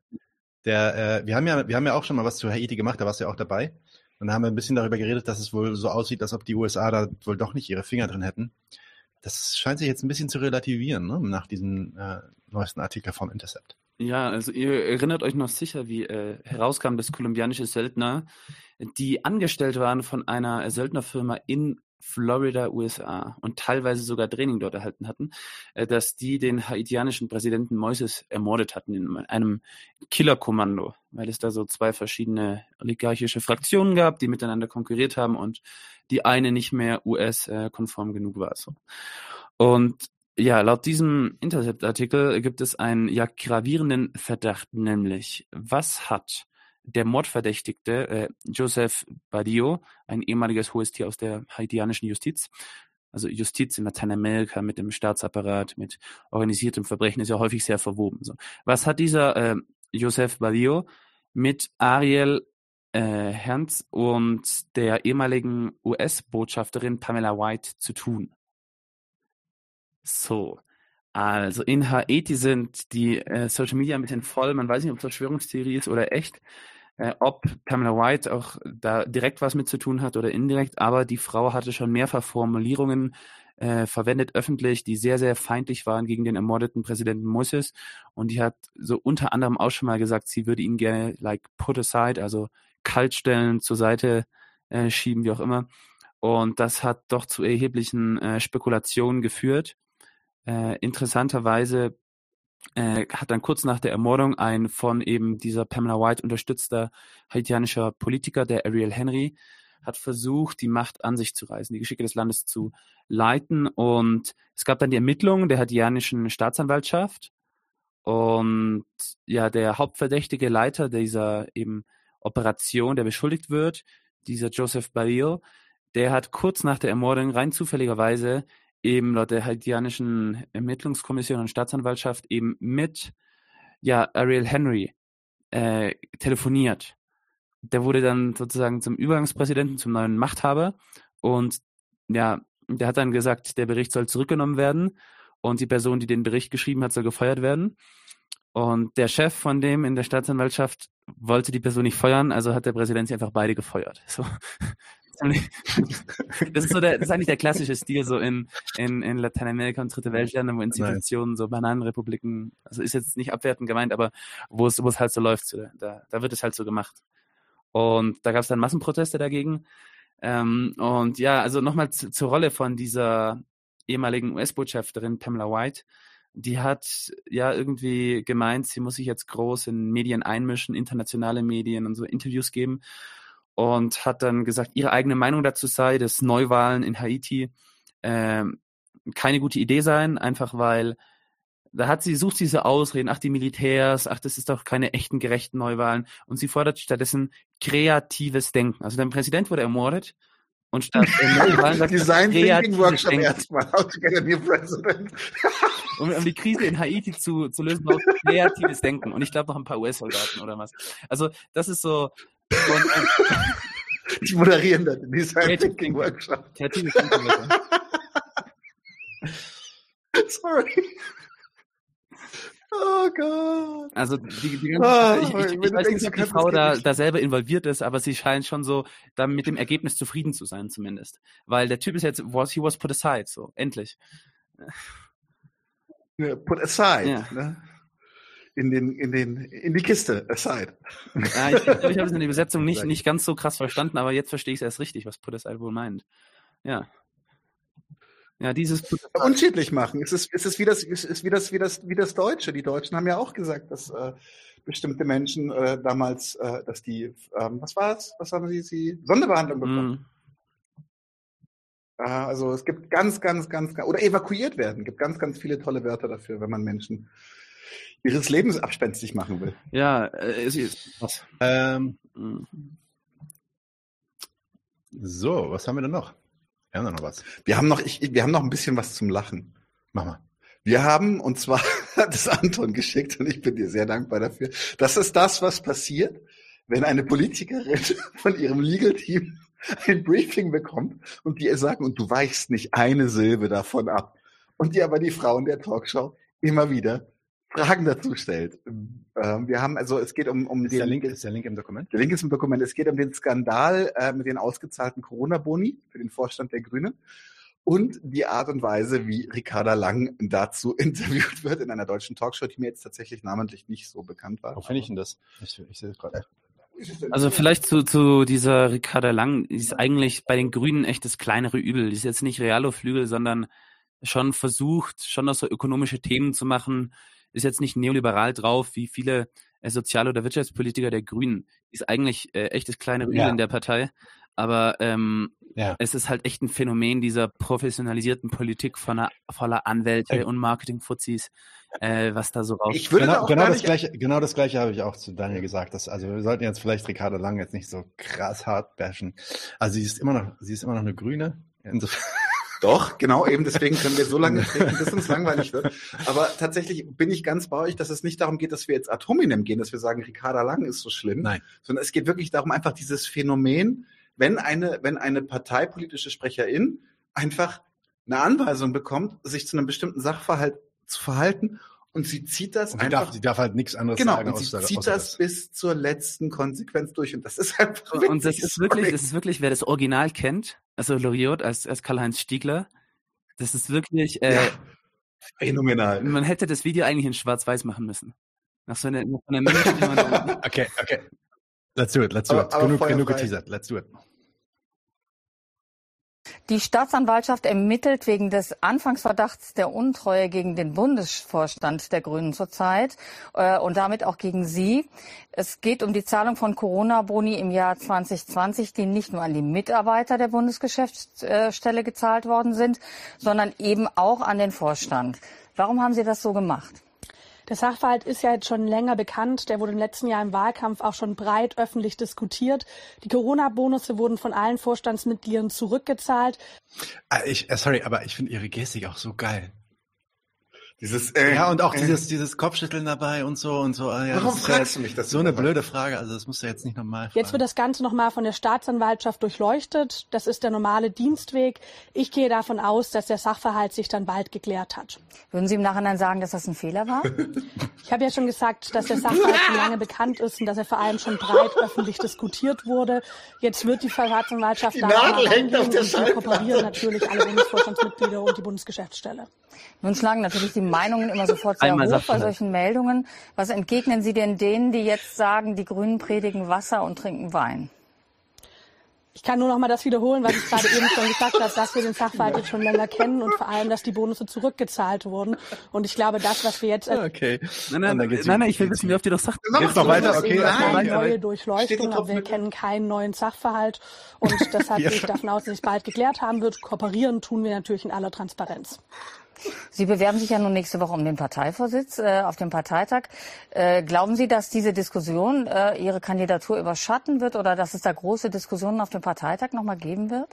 Der, äh, wir haben ja, wir haben ja auch schon mal was zu Haiti gemacht, da warst du ja auch dabei. Und da haben wir ein bisschen darüber geredet, dass es wohl so aussieht, als ob die USA da wohl doch nicht ihre Finger drin hätten. Das scheint sich jetzt ein bisschen zu relativieren, ne? nach diesem äh, neuesten Artikel vom Intercept. Ja, also ihr erinnert euch noch sicher, wie äh, herauskam, dass kolumbianische Söldner, die angestellt waren von einer Söldnerfirma in Florida, USA und teilweise sogar Training dort erhalten hatten, äh, dass die den haitianischen Präsidenten Moises ermordet hatten in einem Killerkommando, weil es da so zwei verschiedene oligarchische Fraktionen gab, die miteinander konkurriert haben und die eine nicht mehr US-konform genug war. So. Und ja, laut diesem Intercept-Artikel gibt es einen ja gravierenden Verdacht, nämlich was hat der Mordverdächtigte äh, Joseph Badio, ein ehemaliges hohes Tier aus der haitianischen Justiz, also Justiz in Lateinamerika mit dem Staatsapparat, mit organisiertem Verbrechen ist ja häufig sehr verwoben. So. Was hat dieser äh, Joseph Badio mit Ariel äh, Herz und der ehemaligen US-Botschafterin Pamela White zu tun? So, also in Haiti sind die äh, Social Media ein bisschen voll. Man weiß nicht, ob es Verschwörungstheorie ist oder echt. Äh, ob Pamela White auch da direkt was mit zu tun hat oder indirekt, aber die Frau hatte schon mehrfach Formulierungen äh, verwendet öffentlich, die sehr, sehr feindlich waren gegen den ermordeten Präsidenten Moses. Und die hat so unter anderem auch schon mal gesagt, sie würde ihn gerne like put aside, also kaltstellen, zur Seite äh, schieben, wie auch immer. Und das hat doch zu erheblichen äh, Spekulationen geführt. Äh, interessanterweise äh, hat dann kurz nach der Ermordung ein von eben dieser Pamela White unterstützter haitianischer Politiker, der Ariel Henry, hat versucht, die Macht an sich zu reißen, die Geschicke des Landes zu leiten. Und es gab dann die Ermittlungen der haitianischen Staatsanwaltschaft. Und ja, der hauptverdächtige Leiter dieser eben Operation, der beschuldigt wird, dieser Joseph Barrio, der hat kurz nach der Ermordung rein zufälligerweise eben laut der haitianischen Ermittlungskommission und Staatsanwaltschaft eben mit ja, Ariel Henry äh, telefoniert. Der wurde dann sozusagen zum Übergangspräsidenten, zum neuen Machthaber und ja, der hat dann gesagt, der Bericht soll zurückgenommen werden und die Person, die den Bericht geschrieben hat, soll gefeuert werden. Und der Chef von dem in der Staatsanwaltschaft wollte die Person nicht feuern, also hat der Präsident sie einfach beide gefeuert. So. Das ist so der, das ist eigentlich der klassische Stil so in, in, in Lateinamerika und dritte Weltländern, wo Institutionen, so Bananenrepubliken, also ist jetzt nicht abwertend gemeint, aber wo es, wo es halt so läuft, da, da wird es halt so gemacht. Und da gab es dann Massenproteste dagegen. Ähm, und ja, also nochmal zu, zur Rolle von dieser ehemaligen US-Botschafterin Pamela White. die hat ja irgendwie gemeint, sie muss sich jetzt groß in Medien einmischen, internationale Medien und so Interviews geben und hat dann gesagt, ihre eigene Meinung dazu sei, dass Neuwahlen in Haiti ähm, keine gute Idee seien, einfach weil da hat sie, sucht sie diese Ausreden, ach, die Militärs, ach, das ist doch keine echten gerechten Neuwahlen. Und sie fordert stattdessen kreatives Denken. Also der Präsident wurde ermordet und statt Neuwahlen sagt Design Thinking Workshop Denken. erstmal. How to get a new president. um, um die Krise in Haiti zu, zu lösen, braucht es kreatives Denken. Und ich glaube noch ein paar US-Soldaten oder was. Also das ist so, Die moderieren das. Design Creative Thinking. Workshop. Sorry. Oh Gott. Also die, die ganze Ah, ich, ich, ich weiß denkst, nicht, ob die Frau da, da selber involviert ist, aber sie scheint schon so da mit dem Ergebnis zufrieden zu sein zumindest. Weil der Typ ist jetzt, was, he was put aside, so, endlich. Ja, Put aside. Ja. Ne? In den, in den, in die Kiste. Aside. Ja, ich ich habe es in der Übersetzung nicht, nicht ganz so krass verstanden, aber jetzt verstehe ich es erst richtig, was put aside wohl meint. Ja. Ja, dieses. Unschädlich machen. Es ist, es ist wie das, es ist wie das, wie das, wie das Deutsche. Die Deutschen haben ja auch gesagt, dass äh, bestimmte Menschen äh, damals, äh, dass die, ähm, was war es? Was haben sie, sie Sonderbehandlung bekommen? Mm, also es gibt ganz, ganz, ganz, ganz, oder evakuiert werden. Es gibt ganz, ganz viele tolle Wörter dafür, wenn man Menschen ihres Lebens abspenstig machen will. ja, äh, es ist was. Ähm, Mm. so, was haben wir denn noch? Wir haben noch was. Wir haben noch, ich, wir haben noch ein bisschen was zum Lachen. Mach mal. Wir haben, und zwar hat es Anton geschickt, und ich bin dir sehr dankbar dafür. Das ist das, was passiert, wenn eine Politikerin von ihrem Legal-Team ein Briefing bekommt und die ihr sagen, und du weichst nicht eine Silbe davon ab. Und die aber die Frauen der Talkshow immer wieder Fragen dazu stellt. Ähm, wir haben, also es geht um, um Ist der, Link, ist der Link im Dokument? Der Link ist im Dokument. Es geht um den Skandal äh, mit den ausgezahlten Corona-Boni für den Vorstand der Grünen und die Art und Weise, wie Ricarda Lang dazu interviewt wird in einer deutschen Talkshow, die mir jetzt tatsächlich namentlich nicht so bekannt war. Wo finde ich denn das? Ich, ich sehe es gerade. Also vielleicht zu, zu dieser Ricarda Lang, die ist eigentlich bei den Grünen echt das kleinere Übel. Die ist jetzt nicht Realo-Flügel, sondern schon versucht, schon noch so ökonomische Themen zu machen, ist jetzt nicht neoliberal drauf, wie viele äh, Sozial- oder Wirtschaftspolitiker der Grünen. Die ist eigentlich äh, echt das kleine Übel Ja. in der Partei. Aber ähm, Ja. es ist halt echt ein Phänomen dieser professionalisierten Politik voller, voller Anwälte Ja. und Marketing-Fuzis, äh, was da so raus. Ich würde da Genau, auch genau, das gleiche, genau das gleiche habe ich auch zu Daniel gesagt. Dass, also wir sollten jetzt vielleicht Ricardo Lang jetzt nicht so krass hart bashen. Also sie ist immer noch, sie ist immer noch eine Grüne. Insofern, Doch, genau, eben deswegen können wir so lange sprechen, bis uns langweilig wird. Aber tatsächlich bin ich ganz bei euch, dass es nicht darum geht, dass wir jetzt ad hominem gehen, dass wir sagen, Ricarda Lang ist so schlimm, Nein. sondern es geht wirklich darum, einfach dieses Phänomen, wenn eine, wenn eine parteipolitische Sprecherin einfach eine Anweisung bekommt, sich zu einem bestimmten Sachverhalt zu verhalten und sie zieht das und einfach darf, die darf halt nichts anderes Genau, sagen. und sie außer- zieht außer das bis zur letzten Konsequenz durch und das ist einfach Und und das witzig, ist wirklich, das ist wirklich, wer das Original kennt, also Loriot als, als Karl-Heinz Stiegler, das ist wirklich, äh, Ja, phänomenal. man hätte das Video eigentlich in Schwarz-Weiß machen müssen. Nach so einer, nach so einer man, Okay, okay. Let's do it, let's do it. aber genug, genug geteasert. Let's do it. Die Staatsanwaltschaft ermittelt wegen des Anfangsverdachts der Untreue gegen den Bundesvorstand der Grünen zurzeit äh, und damit auch gegen Sie. Es geht um die Zahlung von Corona-Boni im Jahr 2020, die nicht nur an die Mitarbeiter der Bundesgeschäftsstelle gezahlt worden sind, sondern eben auch an den Vorstand. Warum haben Sie das so gemacht? Der Sachverhalt ist ja jetzt schon länger bekannt. Der wurde im letzten Jahr im Wahlkampf auch schon breit öffentlich diskutiert. Die Corona-Bonusse wurden von allen Vorstandsmitgliedern zurückgezahlt. Ah, Ich, äh, sorry, aber ich finde ihre Gestik auch so geil. Dieses, äh, Ja, und auch äh, dieses, dieses Kopfschütteln dabei und so und so. Ah, Ja, Warum das ist fragst ja du mich das So eine überhaupt? blöde Frage, also das musst du jetzt nicht nochmal fragen. Jetzt wird das Ganze nochmal von der Staatsanwaltschaft durchleuchtet. Das ist der normale Dienstweg. Ich gehe davon aus, dass der Sachverhalt sich dann bald geklärt hat. Würden Sie im Nachhinein sagen, dass das ein Fehler war? Ich habe ja schon gesagt, dass der Sachverhalt schon lange bekannt ist und dass er vor allem schon breit öffentlich diskutiert wurde. Jetzt wird die Staatsanwaltschaft Die Nadel hängt auf der kooperieren natürlich alle Bundesvorstandsmitglieder und die Bundesgeschäftsstelle. Nun schlagen natürlich die Meinungen immer sofort sehr Einmal hoch bei Sachverhalt. solchen Meldungen. Was entgegnen Sie denn denen, die jetzt sagen, die Grünen predigen Wasser und trinken Wein? Ich kann nur noch mal das wiederholen, was ich gerade eben schon gesagt habe, dass wir den Sachverhalt jetzt schon länger kennen und vor allem, dass die Bonusse zurückgezahlt wurden. Und ich glaube, das, was wir jetzt Okay. Nein, nein, nein, nein, ich will wissen, wie oft ihr das sagt. Geht's noch weiter? Okay, erstmal eine neue Durchleuchtung, die aber wir kennen keinen neuen Sachverhalt und deshalb Ja. gehe ich davon aus, dass sich bald geklärt haben wird. Kooperieren tun wir natürlich in aller Transparenz. Sie bewerben sich ja nun nächste Woche um den Parteivorsitz äh, auf dem Parteitag. Äh, glauben Sie, dass diese Diskussion äh, Ihre Kandidatur überschatten wird oder dass es da große Diskussionen auf dem Parteitag nochmal geben wird?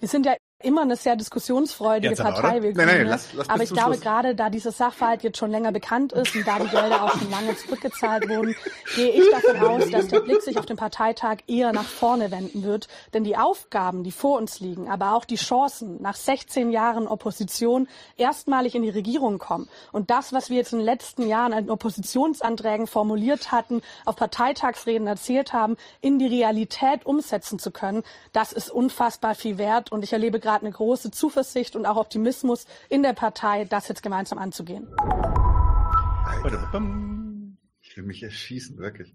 Wir sind ja immer eine sehr diskussionsfreudige Jetzt aber, Partei, wir Nein, nein, lass- lass aber ich glaube, Schluss. gerade da dieser Sachverhalt jetzt schon länger bekannt ist und da die Gelder auch schon lange zurückgezahlt wurden, gehe ich davon aus, dass der Blick sich auf den Parteitag eher nach vorne wenden wird. Denn die Aufgaben, die vor uns liegen, aber auch die Chancen, nach 16 Jahren Opposition erstmalig in die Regierung kommen und das, was wir jetzt in den letzten Jahren an Oppositionsanträgen formuliert hatten, auf Parteitagsreden erzählt haben, in die Realität umsetzen zu können, das ist unfassbar viel wert. Und ich erlebe gerade eine große Zuversicht und auch Optimismus in der Partei, das jetzt gemeinsam anzugehen. Ich will mich erschießen, wirklich.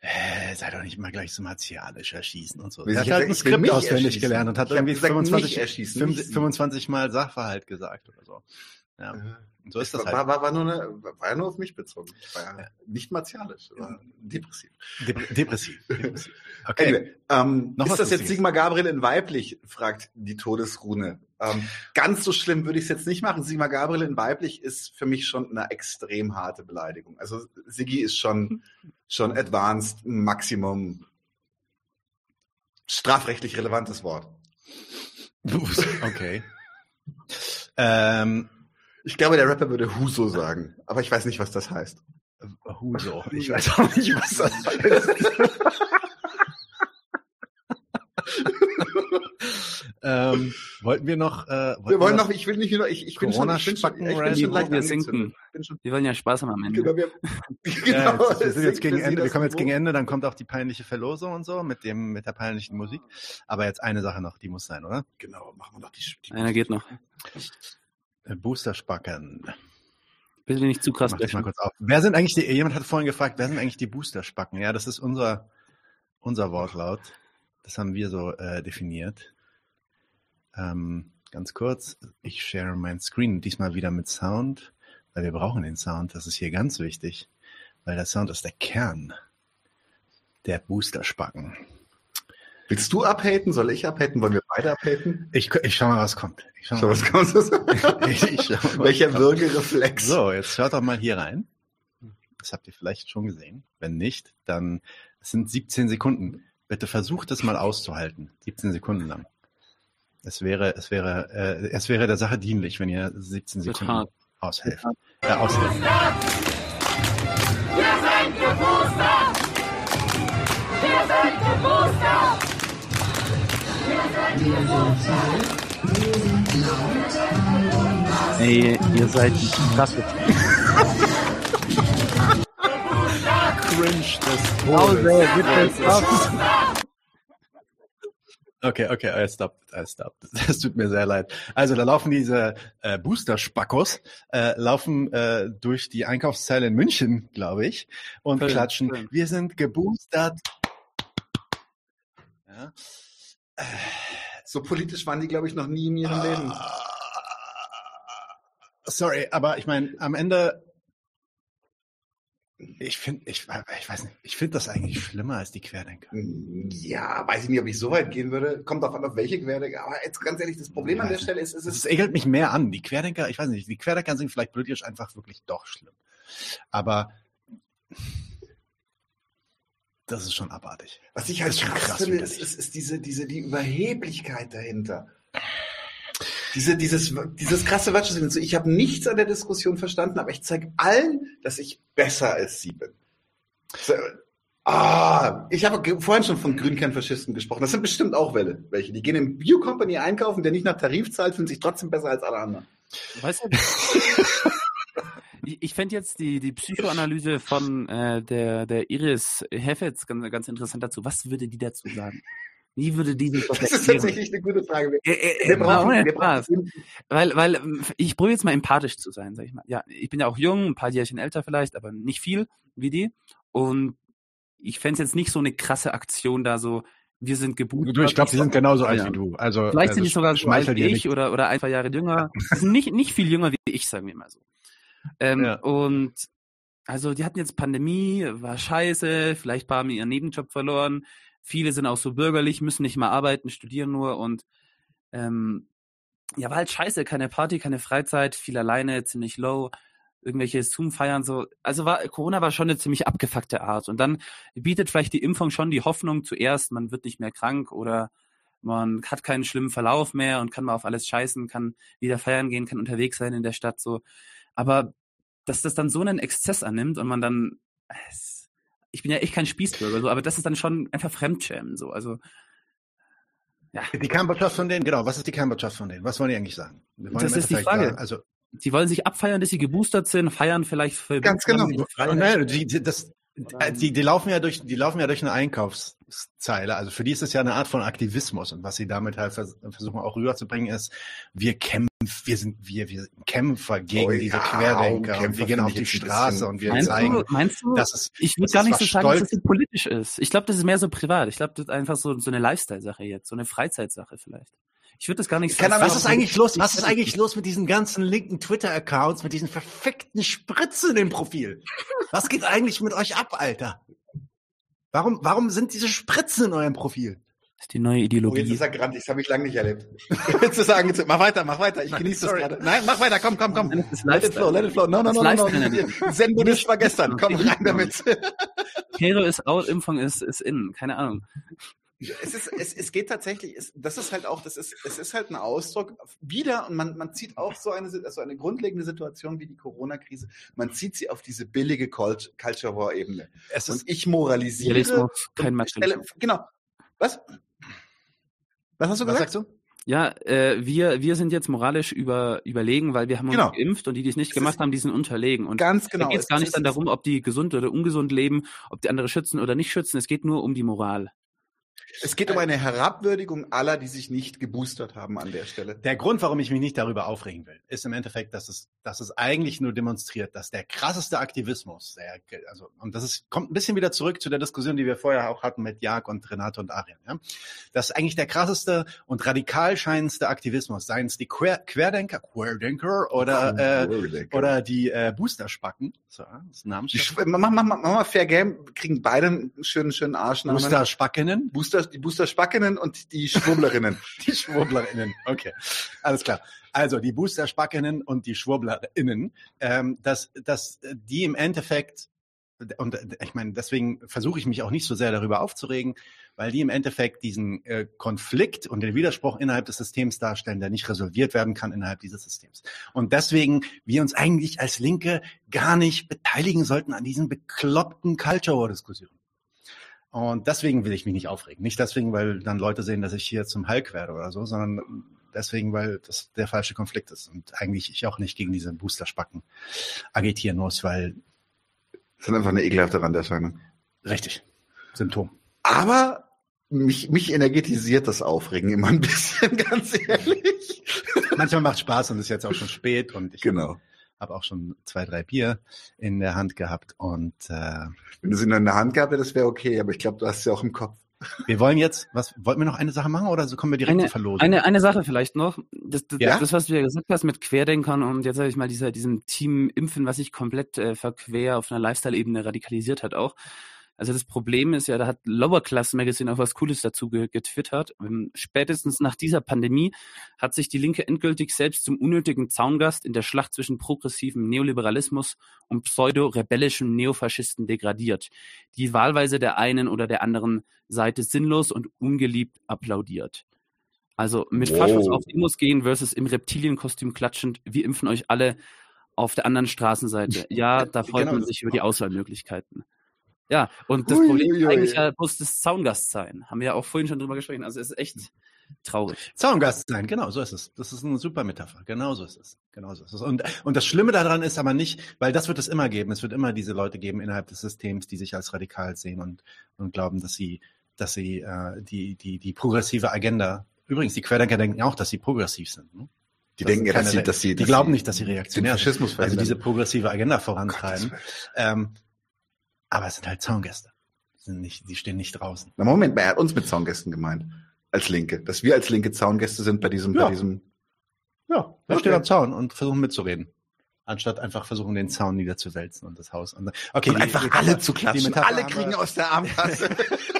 Äh, sei doch nicht immer gleich so martialisch erschießen und so. Ich Er hat halt ein Skript auswendig erschießen. gelernt und hat Ich irgendwie gesagt, 25, nicht erschießen, fünf- nicht sie. 25 Mal Sachverhalt gesagt oder so. Ja. So ist das war, halt. war, war, nur eine, war ja nur auf mich bezogen. Ich war ja nicht martialisch, war depressiv. Dep- Depressiv. Depressiv. Okay. Anyway, ähm, Noch ist das jetzt. Sigmar Gabriel in weiblich, fragt die Todesrune. Ähm, ganz so schlimm würde ich es jetzt nicht machen. Sigmar Gabriel in weiblich ist für mich schon eine extrem harte Beleidigung. Also Siggi ist schon, schon advanced, Maximum, strafrechtlich relevantes Wort. Okay. Ähm, Ich glaube, der Rapper würde Huso sagen, aber ich weiß nicht, was das heißt. Huso. Ich weiß auch nicht, was das heißt. ähm, wollten wir noch, äh, wollten Wir wollen noch, ich will nicht nur, ich, ich bin schon, ich bin schon, ich bin schon leicht wir angezündet. sinken. Ich bin schon, Wir wollen ja Spaß haben am Ende. genau, wir, Ja, genau, jetzt, wir sind jetzt gegen Ende, wir kommen jetzt gegen Ende, dann kommt auch die peinliche Verlosung und so mit dem, mit der peinlichen Musik. Aber jetzt eine Sache noch, die muss sein, oder? Genau, machen wir noch die, die Einer geht noch. Äh, Booster-Spacken. Bitte nicht zu krass Mach mal kurz auf. Wer sind eigentlich die, jemand hat vorhin gefragt, wer sind eigentlich die Booster-Spacken? Ja, das ist unser, unser Wortlaut. Das haben wir so äh, definiert. Ähm, ganz kurz, ich share mein Screen, diesmal wieder mit Sound, weil wir brauchen den Sound. Das ist hier ganz wichtig, weil der Sound ist der Kern der Booster-Spacken. Willst du abhaten? Soll ich abhaten? Wollen wir beide abhaten? Ich, ich schau mal, was kommt. Ich schau So, mal, was kommt das? ich, ich schau mal, Welcher. Würgereflex? So, jetzt schaut doch mal hier rein. Das habt ihr vielleicht schon gesehen. Wenn nicht, dann es sind 17 Sekunden. Bitte versucht es mal auszuhalten. 17 Sekunden lang. Es wäre, es wäre, äh, es wäre der Sache dienlich, wenn ihr 17 Wird Sekunden aushelft. Äh, aushelft. Wir sind geboostert! Wir sind geboostert! Ey, ihr seid krasse. Cringe des Pause, bitte, stopp. Okay, okay, I stop, I stop. Das tut mir sehr leid. Also da laufen diese äh, Booster-Spackos, äh, laufen äh, durch die Einkaufszeile in München, glaube ich, und Schön, klatschen, schön. wir sind geboostert. Ja. So politisch waren die, glaube ich, noch nie in ihrem Leben. Sorry, aber ich meine, am Ende, ich finde, ich, ich weiß nicht, ich finde das eigentlich schlimmer als die Querdenker. Ja, weiß ich nicht, ob ich so weit gehen würde. Kommt auf an, auf welche Querdenker. Aber jetzt ganz ehrlich, das Problem an der Stelle ist, es Es ekelt mich mehr an. Die Querdenker, ich weiß nicht, die Querdenker sind vielleicht politisch einfach wirklich doch schlimm. Aber das ist schon abartig. was ich halt Das krass, krass finde, ist, ist, ist diese, diese, die Überheblichkeit dahinter. Diese, dieses, dieses krasse Watschsinn. So, ich habe nichts an der Diskussion verstanden, aber ich zeige allen, dass ich besser als sie bin. So, ah, ich habe vorhin schon von Grünkernfaschisten gesprochen. Das sind bestimmt auch Welle, welche. Die gehen im Bio-Company einkaufen, der nicht nach Tarif zahlt, fühlen sich trotzdem besser als alle anderen. Weißt du? Ich, ich fände jetzt die, die Psychoanalyse von äh, der, der Iris Heffetz ganz, ganz interessant dazu. Was würde die dazu sagen? Wie würde die sich das Das ist tatsächlich eine gute Frage. Wir, Äh, äh, wir mal brauchen, ohne wir brauchen Weil, weil ähm, ich probiere jetzt mal empathisch zu sein, sag ich mal. Ja, ich bin ja auch jung, ein paar Jährchen älter vielleicht, aber nicht viel wie die. Und ich fände es jetzt nicht so eine krasse Aktion, da so wir sind geboostert. Du, ich glaube, die sind genauso alt wie feiern. du. Also Vielleicht also sind die sogar so alt wie ich nicht. oder, oder ein paar Jahre jünger. Die sind nicht, nicht viel jünger wie ich, sagen wir mal so. Ähm, Ja. Und also die hatten jetzt Pandemie, war scheiße, vielleicht paar haben ihren Nebenjob verloren. Viele sind auch so bürgerlich, müssen nicht mal arbeiten, studieren nur und ähm, ja, war halt scheiße, keine Party, keine Freizeit, viel alleine, ziemlich low, irgendwelche Zoom-Feiern so. Also war Corona war schon eine ziemlich abgefuckte Art. Und dann bietet vielleicht die Impfung schon die Hoffnung zuerst, man wird nicht mehr krank oder man hat keinen schlimmen Verlauf mehr und kann mal auf alles scheißen, kann wieder feiern gehen, kann unterwegs sein in der Stadt so. Aber dass das dann so einen Exzess annimmt und man dann, ich bin ja echt kein Spießbürger, so, aber das ist dann schon einfach Fremdschämen, so. Also Die Kernbotschaft von denen, genau, was ist die Kernbotschaft von denen? Was wollen die eigentlich sagen? Das ist die Frage. Sagen, also die wollen sich abfeiern, dass sie geboostert sind, feiern vielleicht für Ganz genau. Und, ne, die, das, die, die laufen ja durch, die laufen ja durch eine Einkaufszeile. Also für die ist es ja eine Art von Aktivismus. Und was sie damit halt vers versuchen auch rüberzubringen ist, wir kämpfen, wir sind, wir, wir sind Kämpfer gegen Oh diese ja, Querdenker. Und wir gehen auf die Straße und wir Meinst zeigen, du, meinst du, dass es, ich würde das gar ist nicht so sagen, dass Stolz- es so politisch ist. Ich glaube, das ist mehr so privat. Ich glaube, das ist einfach so, so eine Lifestyle-Sache jetzt, so eine Freizeitsache vielleicht. Ich würde das gar nicht Ahnung, was ist eigentlich los? Was ist eigentlich los mit diesen ganzen linken Twitter-Accounts, mit diesen verfickten Spritzen im Profil? Was geht eigentlich mit euch ab, Alter? Warum, warum sind diese Spritzen in eurem Profil? Das ist die neue Oh, Ideologie. jetzt ist er grantig, das habe ich lange nicht erlebt. Jetzt ist er angezogen. Mach weiter, mach weiter. Ich genieße das sorry. gerade. Nein, mach weiter, komm, komm, komm. Nein, das Let it flow, let it flow. No, no, Das no, no, Lifestyle. no. Zen-Buddhist war gestern. Komm, rein damit. Kero ist out, Impfung ist, ist in. Keine Ahnung. Es ist, es, es geht tatsächlich, es, das ist halt auch, das ist, es ist halt ein Ausdruck wieder und man, man zieht auch so eine, also eine grundlegende Situation wie die Corona-Krise, man zieht sie auf diese billige Cult Culture War Ebene. Es Und ich moralisiere. Realismus, kein Materialismus. genau. Was? Was hast du Was gesagt? sagst du? Ja, äh, wir, wir sind jetzt moralisch über, überlegen, weil wir haben uns Genau. geimpft und die, die es nicht Es gemacht haben, die sind unterlegen. Und Ganz genau. da geht es gar nicht dann darum, ob die gesund oder ungesund leben, ob die andere schützen oder nicht schützen. Es geht nur um die Moral. Es geht um eine Herabwürdigung aller, die sich nicht geboostert haben an der Stelle. Der Grund, warum ich mich nicht darüber aufregen will, ist im Endeffekt, dass es, dass es eigentlich nur demonstriert, dass der krasseste Aktivismus, der, also, und das ist, kommt ein bisschen wieder zurück zu der Diskussion, die wir vorher auch hatten mit Jag und Renate und Arjen, ja. Das ist eigentlich der krasseste und radikal scheinendste Aktivismus, seien es die Quer, Querdenker, Querdenker oder, äh, oder die äh, Boosterspacken. So, das Sch- mach, mach, mach, mach mal Fair Game, kriegen beide einen schönen, schönen Arschnamen. Boosterspackenen. Booster, die Booster-Spackinnen und die Schwurblerinnen. Die SchwurblerInnen, okay. Alles klar. Also die Booster-Spackinnen und die SchwurblerInnen, ähm, dass, dass die im Endeffekt, und ich meine, deswegen versuche ich mich auch nicht so sehr darüber aufzuregen, weil die im Endeffekt diesen äh, Konflikt und den Widerspruch innerhalb des Systems darstellen, der nicht resolviert werden kann innerhalb dieses Systems. Und deswegen wir uns eigentlich als Linke gar nicht beteiligen sollten an diesen bekloppten Culture War-Diskussionen. Und deswegen will ich mich nicht aufregen. Nicht deswegen, weil dann Leute sehen, dass ich hier zum Hulk werde oder so, sondern deswegen, weil das der falsche Konflikt ist und eigentlich ich auch nicht gegen diese Boosterspacken agitieren muss, weil Das ist einfach eine ekelhafte Randerscheinung. richtig Symptom. Aber mich, mich energetisiert das Aufregen immer ein bisschen, ganz ehrlich. Manchmal macht Spaß und es ist jetzt auch schon spät und ich Genau. Habe auch schon zwei, drei Bier in der Hand gehabt und äh, Wenn du sie nur in der Hand gehabt hättest, wäre okay, aber ich glaube, du hast sie auch im Kopf. wir wollen jetzt, was wollten wir noch eine Sache machen oder so kommen wir direkt Eine, zur Verlosung? eine, eine Sache vielleicht noch. Das, das, Ja? das, was du ja gesagt hast mit Querdenkern und jetzt sage ich mal dieser, diesem Team Impfen, was sich komplett äh, verquer auf einer Lifestyle-Ebene radikalisiert hat auch. Also das Problem ist ja, da hat Lower Class Magazine auch was Cooles dazu ge getwittert. Ähm, Spätestens nach dieser Pandemie hat sich die Linke endgültig selbst zum unnötigen Zaungast in der Schlacht zwischen progressivem Neoliberalismus und pseudo-rebellischem Neofaschisten degradiert, die wahlweise der einen oder der anderen Seite sinnlos und ungeliebt applaudiert. Also mit Wow. Faschos auf Demos gehen versus im Reptilienkostüm klatschend, wir impfen euch alle auf der anderen Straßenseite. Ja, da freut Genau man sich über die Auswahlmöglichkeiten. Ja, und das Ui, Problem ui, ist ui. eigentlich ja bloß das Zaungast sein. Haben wir ja auch vorhin schon drüber gesprochen. Also es ist echt traurig. Zaungast sein, genau, so ist es. Das ist eine super Metapher. Genau so ist es. Genau so ist es. Und, und das Schlimme daran ist aber nicht, weil das wird es immer geben. Es wird immer diese Leute geben innerhalb des Systems, die sich als radikal sehen und, und glauben, dass sie, dass sie äh, die, die, die progressive Agenda, übrigens, die Querdenker denken auch, dass sie progressiv sind. Ne? Die Das denken ja, dass sie, dass sie, die dass glauben sie nicht, dass sie den reaktionär sind. Also diese progressive Agenda Gottes vorantreiben. Ähm, aber es sind halt Zaungäste. Sind nicht, die stehen nicht draußen. Na Moment, er hat uns mit Zaungästen gemeint. Als Linke. Dass wir als linke Zaungäste sind bei diesem, Ja. bei diesem. Ja, wir Okay. stehen am Zaun und versuchen mitzureden. Anstatt einfach versuchen, den Zaun niederzuwälzen und das Haus. Und, okay, und die- einfach die alle zu klatschen. Alle kriegen aus der Armkasse.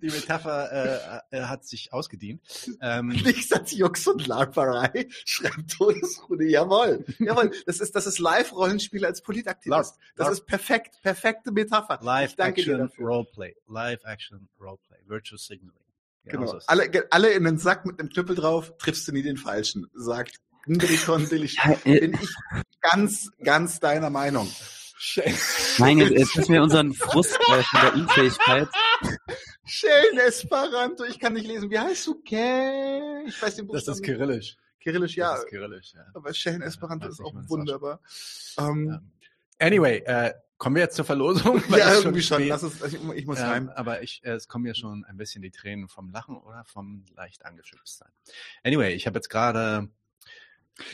Die Metapher äh, äh, hat sich ausgedient. Ähm, Nichts als Jux und Laberei. Schreibt Todesrune. Jawohl. Jawohl. Das ist, das ist Live-Rollenspiel als Politaktivist. Das ist perfekt. Perfekte Metapher. Live Ich danke dir Action dafür. Roleplay. Live Action Roleplay. Virtual Signaling. Genau. so es. alle, alle in den Sack mit einem Knüppel drauf, triffst du nie den Falschen. Sagt Ngriton Dillich. Bin ich ganz, ganz deiner Meinung. Nein, jetzt, müssen wir unseren Frust äh, von der Unfähigkeit. Schön Esperanto. Ich kann nicht lesen. Wie heißt du? Ke ich weiß den Das Buchstaben ist nicht. Kyrillisch. Kyrillisch, ja. Das ist Kyrillisch, ja. Aber Schön Esperanto weiß ist auch es wunderbar. Ähm, Anyway, äh, kommen wir jetzt zur Verlosung? Weil ja, es irgendwie schon. Lass uns, ich, ich muss Ähm, heim. aber ich, äh, es kommen ja schon ein bisschen die Tränen vom Lachen oder vom leicht angeschützt sein. Anyway, ich habe jetzt gerade,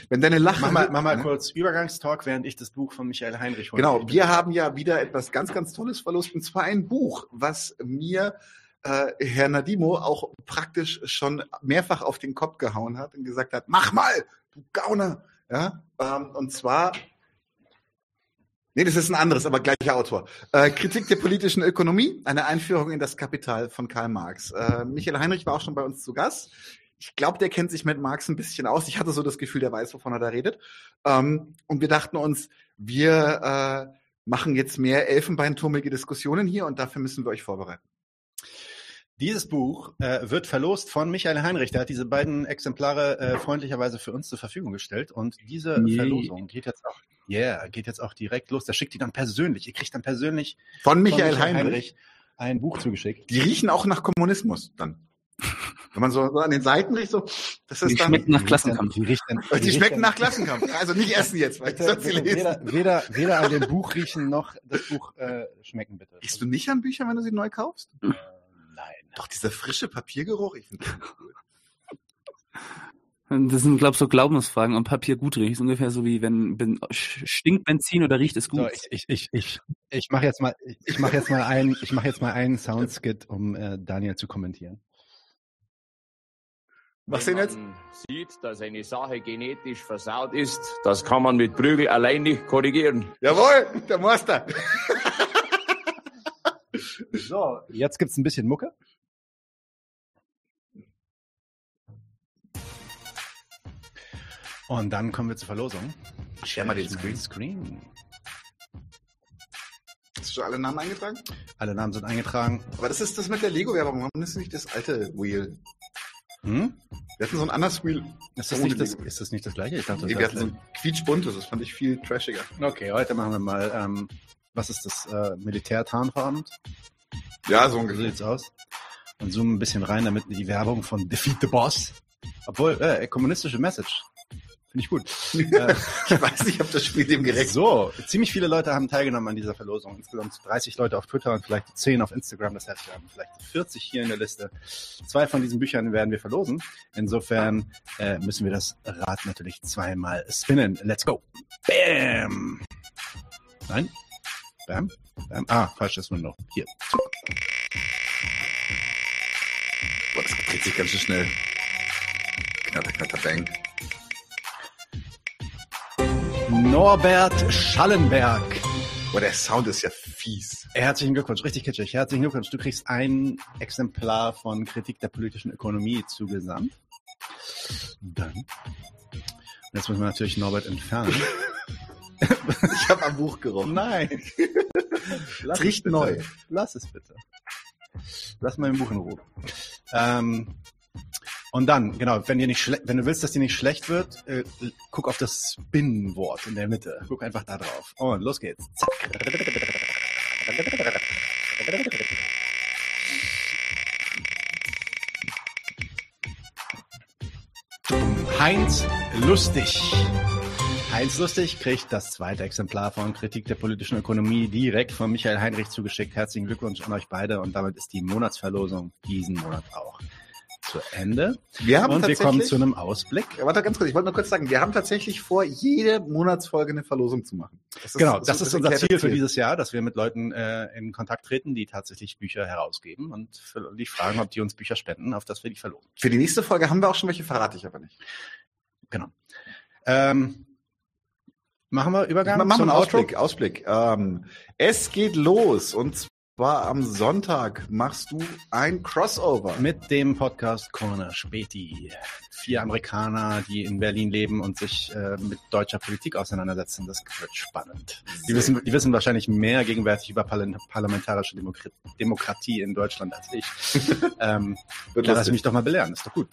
Wenn deine Lache. mach mal, mach mal kurz Übergangstalk, während ich das Buch von Michael Heinrich hole. Genau, wir haben ja wieder etwas ganz, ganz Tolles verlost, und zwar ein Buch, was mir äh, Herr Nadimo auch praktisch schon mehrfach auf den Kopf gehauen hat und gesagt hat, mach mal, du Gauner. Ja, ähm, und zwar, nee, das ist ein anderes, aber gleicher Autor. Äh, Kritik der politischen Ökonomie, eine Einführung in das Kapital von Karl Marx. Äh, Michael Heinrich war auch schon bei uns zu Gast. Ich glaube, der kennt sich mit Marx ein bisschen aus. Ich hatte so das Gefühl, der weiß, wovon er da redet. Ähm, und wir dachten uns, wir äh, machen jetzt mehr elfenbeinturmige Diskussionen hier und dafür müssen wir euch vorbereiten. Dieses Buch äh, wird verlost von Michael Heinrich. Der hat diese beiden Exemplare äh, freundlicherweise für uns zur Verfügung gestellt. Und diese Yay. Verlosung geht jetzt auch, yeah, geht jetzt auch direkt los. Der schickt die dann persönlich. Ihr kriegt dann persönlich Von von Michael, Heinrich. ein Buch zugeschickt. Die riechen auch nach Kommunismus dann. Wenn man so, so an den Seiten riecht, so, das ist Die dann. schmecken nach Die Klassenkampf. Die, riecht dann, die schmecken nach Klassenkampf. Also nicht essen jetzt, weil ich Bitte, sonst lesen. weder, weder, weder an dem Buch riechen noch das Buch äh, schmecken, bitte. Riechst du nicht an Büchern, wenn du sie neu kaufst? Nein. Doch, dieser frische Papiergeruch, ich finde das gut. Das sind, glaube ich, so Glaubensfragen, ob Papier gut riecht. Ist ungefähr so wie wenn, wenn stinkt Benzin oder riecht es gut. So, ich, ich, ich, ich, ich mache jetzt mal, ich, mache jetzt mal ein, ich mache jetzt mal einen Soundskit, um äh, Daniel zu kommentieren. Was denn jetzt? man sieht, dass eine Sache genetisch versaut ist, das kann man mit Prügel allein nicht korrigieren. Jawohl, der Meister. So, jetzt gibt's ein bisschen Mucke. Und dann kommen wir zur Verlosung. Share mal den Screen. Screen. Hast du schon alle Namen eingetragen? Alle Namen sind eingetragen. Aber das ist das mit der Lego-Werbung. Warum ist nicht das alte Wheel? Hm? Wir hatten so ein anderes Wheel. Ist das, nicht das, ist das nicht das gleiche? Ich dachte, das Nee, wir hatten so ein quietschbuntes. Das fand ich viel trashiger. Okay, heute machen wir mal, ähm, was ist das, äh, Militärtarnfarben? Ja, so So ungefähr. sieht's aus. Und zoomen ein bisschen rein, damit die Werbung von Defeat the Boss. Obwohl, äh, kommunistische Message. Finde ich gut. äh, Ich weiß nicht, ob das Spiel dem gerecht so, ziemlich viele Leute haben teilgenommen an dieser Verlosung. Insgesamt 30 Leute auf Twitter und vielleicht 10 auf Instagram. Das heißt, wir haben vielleicht 40 hier in der Liste. Zwei von diesen Büchern werden wir verlosen. Insofern äh, müssen wir das Rad natürlich zweimal spinnen. Let's go. Bam. Nein? Bam? Bam. Ah, falsches Window. Hier. Boah, das dreht sich ganz schön schnell. Knatter, knatter, bang. Norbert Schallenberg. Boah, der Sound ist ja fies. Herzlichen Glückwunsch, richtig kitschig. Herzlichen Glückwunsch. Du kriegst ein Exemplar von Kritik der politischen Ökonomie zugesandt. Dann. Und jetzt müssen wir natürlich Norbert entfernen. Ich habe am Buch gerochen. Nein. Lass bitte. neu. Lass es bitte. Lass mein Buch in Ruhe. Ähm, und dann, genau, wenn dir nicht wenn du willst, dass dir nicht schlecht wird, äh, guck auf das Spin-Wort in der Mitte. Guck einfach da drauf. Und los geht's. Zack. Heinz Lustig. Heinz Lustig kriegt das zweite Exemplar von Kritik der politischen Ökonomie direkt von Michael Heinrich zugeschickt. Herzlichen Glückwunsch an euch beide und damit ist die Monatsverlosung diesen Monat auch zu Ende. Wir haben und wir kommen zu einem Ausblick. Ja, warte ganz kurz, ich wollte nur kurz sagen, wir haben tatsächlich vor, jede Monatsfolge eine Verlosung zu machen. Das genau, so das ein ist unser Ziel für dieses Jahr, dass wir mit Leuten äh, in Kontakt treten, die tatsächlich Bücher herausgeben und für die fragen, ob die uns Bücher spenden, auf das wir die verlosen. Für die nächste Folge haben wir auch schon welche, verrate ich aber nicht. Genau. Ähm, machen wir Übergang Machen wir zum einen? Ausblick. Ausblick. Ähm, es geht los und zwar am Sonntag machst du ein Crossover. Mit dem Podcast Corner Späti. Vier Amerikaner, die in Berlin leben und sich äh, mit deutscher Politik auseinandersetzen. Das wird spannend. Die wissen, die wissen wahrscheinlich mehr gegenwärtig über Parla parlamentarische Demokratie, in Deutschland als ich. ähm, da lass mich doch mal belehren, ist doch gut.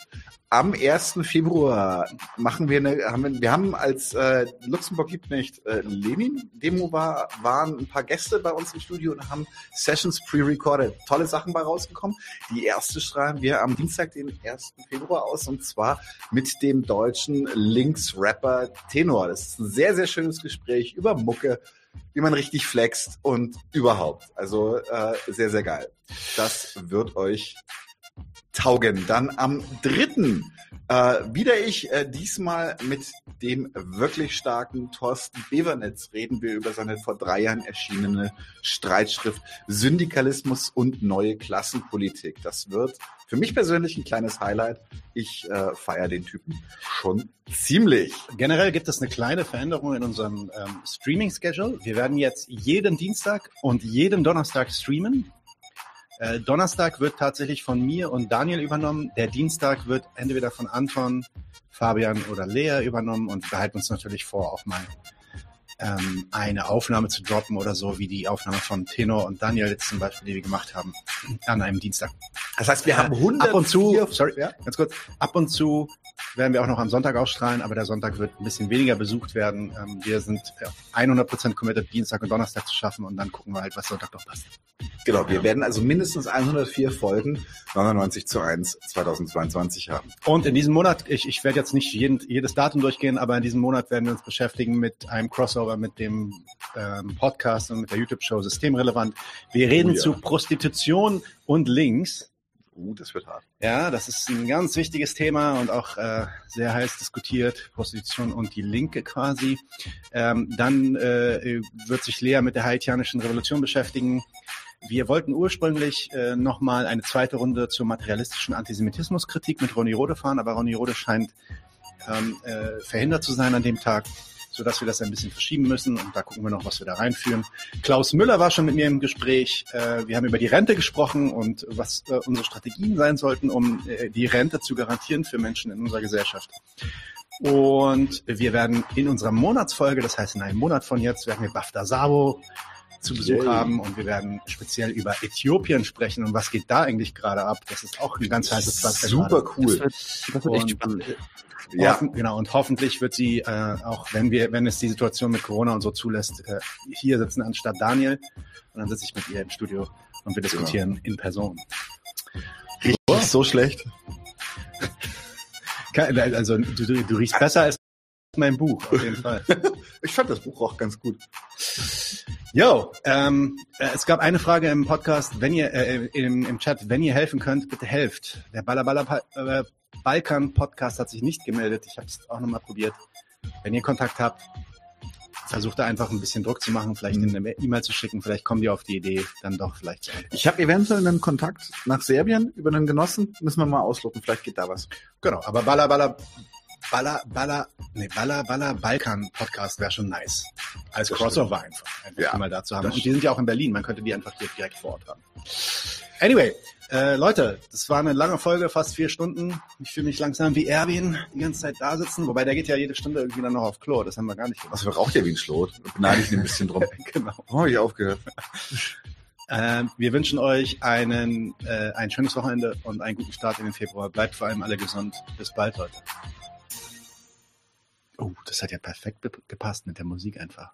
Am 1. Februar machen wir eine, haben wir, wir haben als äh, Luxemburg gibt nicht äh, Lenin Demo war, waren ein paar Gäste bei uns im Studio und haben Sessions pre-recorded. Tolle Sachen bei rausgekommen. Die erste strahlen wir am Dienstag, den 1. Februar aus und zwar mit dem deutschen Links-Rapper Tenor. Das ist ein sehr, sehr schönes Gespräch über Mucke, wie man richtig flext und überhaupt. Also äh, sehr, sehr geil. Das wird euch taugen. Dann am dritten äh, wieder ich, äh, diesmal mit dem wirklich starken Thorsten Bevernetz reden wir über seine vor drei Jahren erschienene Streitschrift Syndikalismus und neue Klassenpolitik. Das wird für mich persönlich ein kleines Highlight. Ich äh, feiere den Typen schon ziemlich. Generell gibt es eine kleine Veränderung in unserem ähm, Streaming-Schedule. Wir werden jetzt jeden Dienstag und jeden Donnerstag streamen. Äh, Donnerstag wird tatsächlich von mir und Daniel übernommen. Der Dienstag wird entweder von Anton, Fabian oder Lea übernommen und wir behalten uns natürlich vor, auch mal ähm, eine Aufnahme zu droppen oder so, wie die Aufnahme von Tenor und Daniel jetzt zum Beispiel, die wir gemacht haben, an einem Dienstag. Das heißt, wir haben Äh, 104 Ab und zu, sorry, ganz kurz, ab und zu werden wir auch noch am Sonntag ausstrahlen, aber der Sonntag wird ein bisschen weniger besucht werden. Ähm, wir sind ja, 100% committed, Dienstag und Donnerstag zu schaffen und dann gucken wir halt, was Sonntag noch passt. Genau, wir werden also mindestens 104 Folgen 99 zu 1 2022 haben. Und in diesem Monat, ich, ich werde jetzt nicht jeden, jedes Datum durchgehen, aber in diesem Monat werden wir uns beschäftigen mit einem Crossover mit dem ähm, Podcast und mit der YouTube-Show Systemrelevant. Wir reden Oh ja. zu Prostitution und Links. Uh, das wird hart. Ja, das ist ein ganz wichtiges Thema und auch äh, sehr heiß diskutiert. Prostitution und die Linke quasi. Ähm, dann äh, wird sich Lea mit der haitianischen Revolution beschäftigen. Wir wollten ursprünglich äh, nochmal eine zweite Runde zur materialistischen Antisemitismuskritik mit Ronny Rode fahren, aber Ronny Rode scheint ähm, äh, verhindert zu sein an dem Tag, sodass wir das ein bisschen verschieben müssen und da gucken wir noch, was wir da reinführen. Klaus Müller war schon mit mir im Gespräch. Äh, wir haben über die Rente gesprochen und was äh, unsere Strategien sein sollten, um äh, die Rente zu garantieren für Menschen in unserer Gesellschaft. Und wir werden in unserer Monatsfolge, das heißt in einem Monat von jetzt, werden wir Bafta Sabo zu Besuch Yay. haben und wir werden speziell über Äthiopien sprechen und was geht da eigentlich gerade ab. Das ist auch ein ganz heißes Pflaster Super gerade. cool. Das wird, das wird echt spannend. Ja. Hoffen, genau, und hoffentlich wird sie, äh, auch wenn wir, wenn es die Situation mit Corona und so zulässt, äh, hier sitzen anstatt Daniel. Und dann sitze ich mit ihr im Studio und wir diskutieren in Person. Richtig so schlecht. Also du, du, du riechst besser als mein Buch, auf jeden Fall. Ich fand das Buch auch ganz gut. Yo, ähm, äh, es gab eine Frage im Podcast, wenn ihr äh, im, im Chat, wenn ihr helfen könnt, bitte helft. Der Ballerballer äh, Balkan Podcast hat sich nicht gemeldet. Ich habe es auch nochmal probiert. Wenn ihr Kontakt habt, versucht da einfach ein bisschen Druck zu machen, vielleicht eine E-Mail zu schicken, vielleicht kommen die auf die Idee, dann doch vielleicht. Ich habe eventuell einen Kontakt nach Serbien über einen Genossen. Müssen wir mal ausloten. Vielleicht geht da was. Genau, aber Baller Baller Baller Baller nee Baller Baller Balkan Podcast wäre schon nice als Das Crossover einfach, einfach Ja, mal da zu haben. Und die sind ja auch in Berlin, man könnte die einfach hier direkt vor Ort haben. Anyway, äh, Leute, das war eine lange Folge, fast vier Stunden. Ich fühle mich langsam wie Erwin die ganze Zeit da sitzen, wobei der geht ja jede Stunde irgendwie dann noch auf Klo, das haben wir gar nicht gemacht. Also raucht ja wie ein Schlot. Beneide ich ihn ein bisschen drum. genau. Oh, hab ich aufgehört. Ähm, wir wünschen euch einen, äh, ein schönes Wochenende und einen guten Start in den Februar. Bleibt vor allem alle gesund. Bis bald, Leute. Oh, das hat ja perfekt gepasst mit der Musik einfach.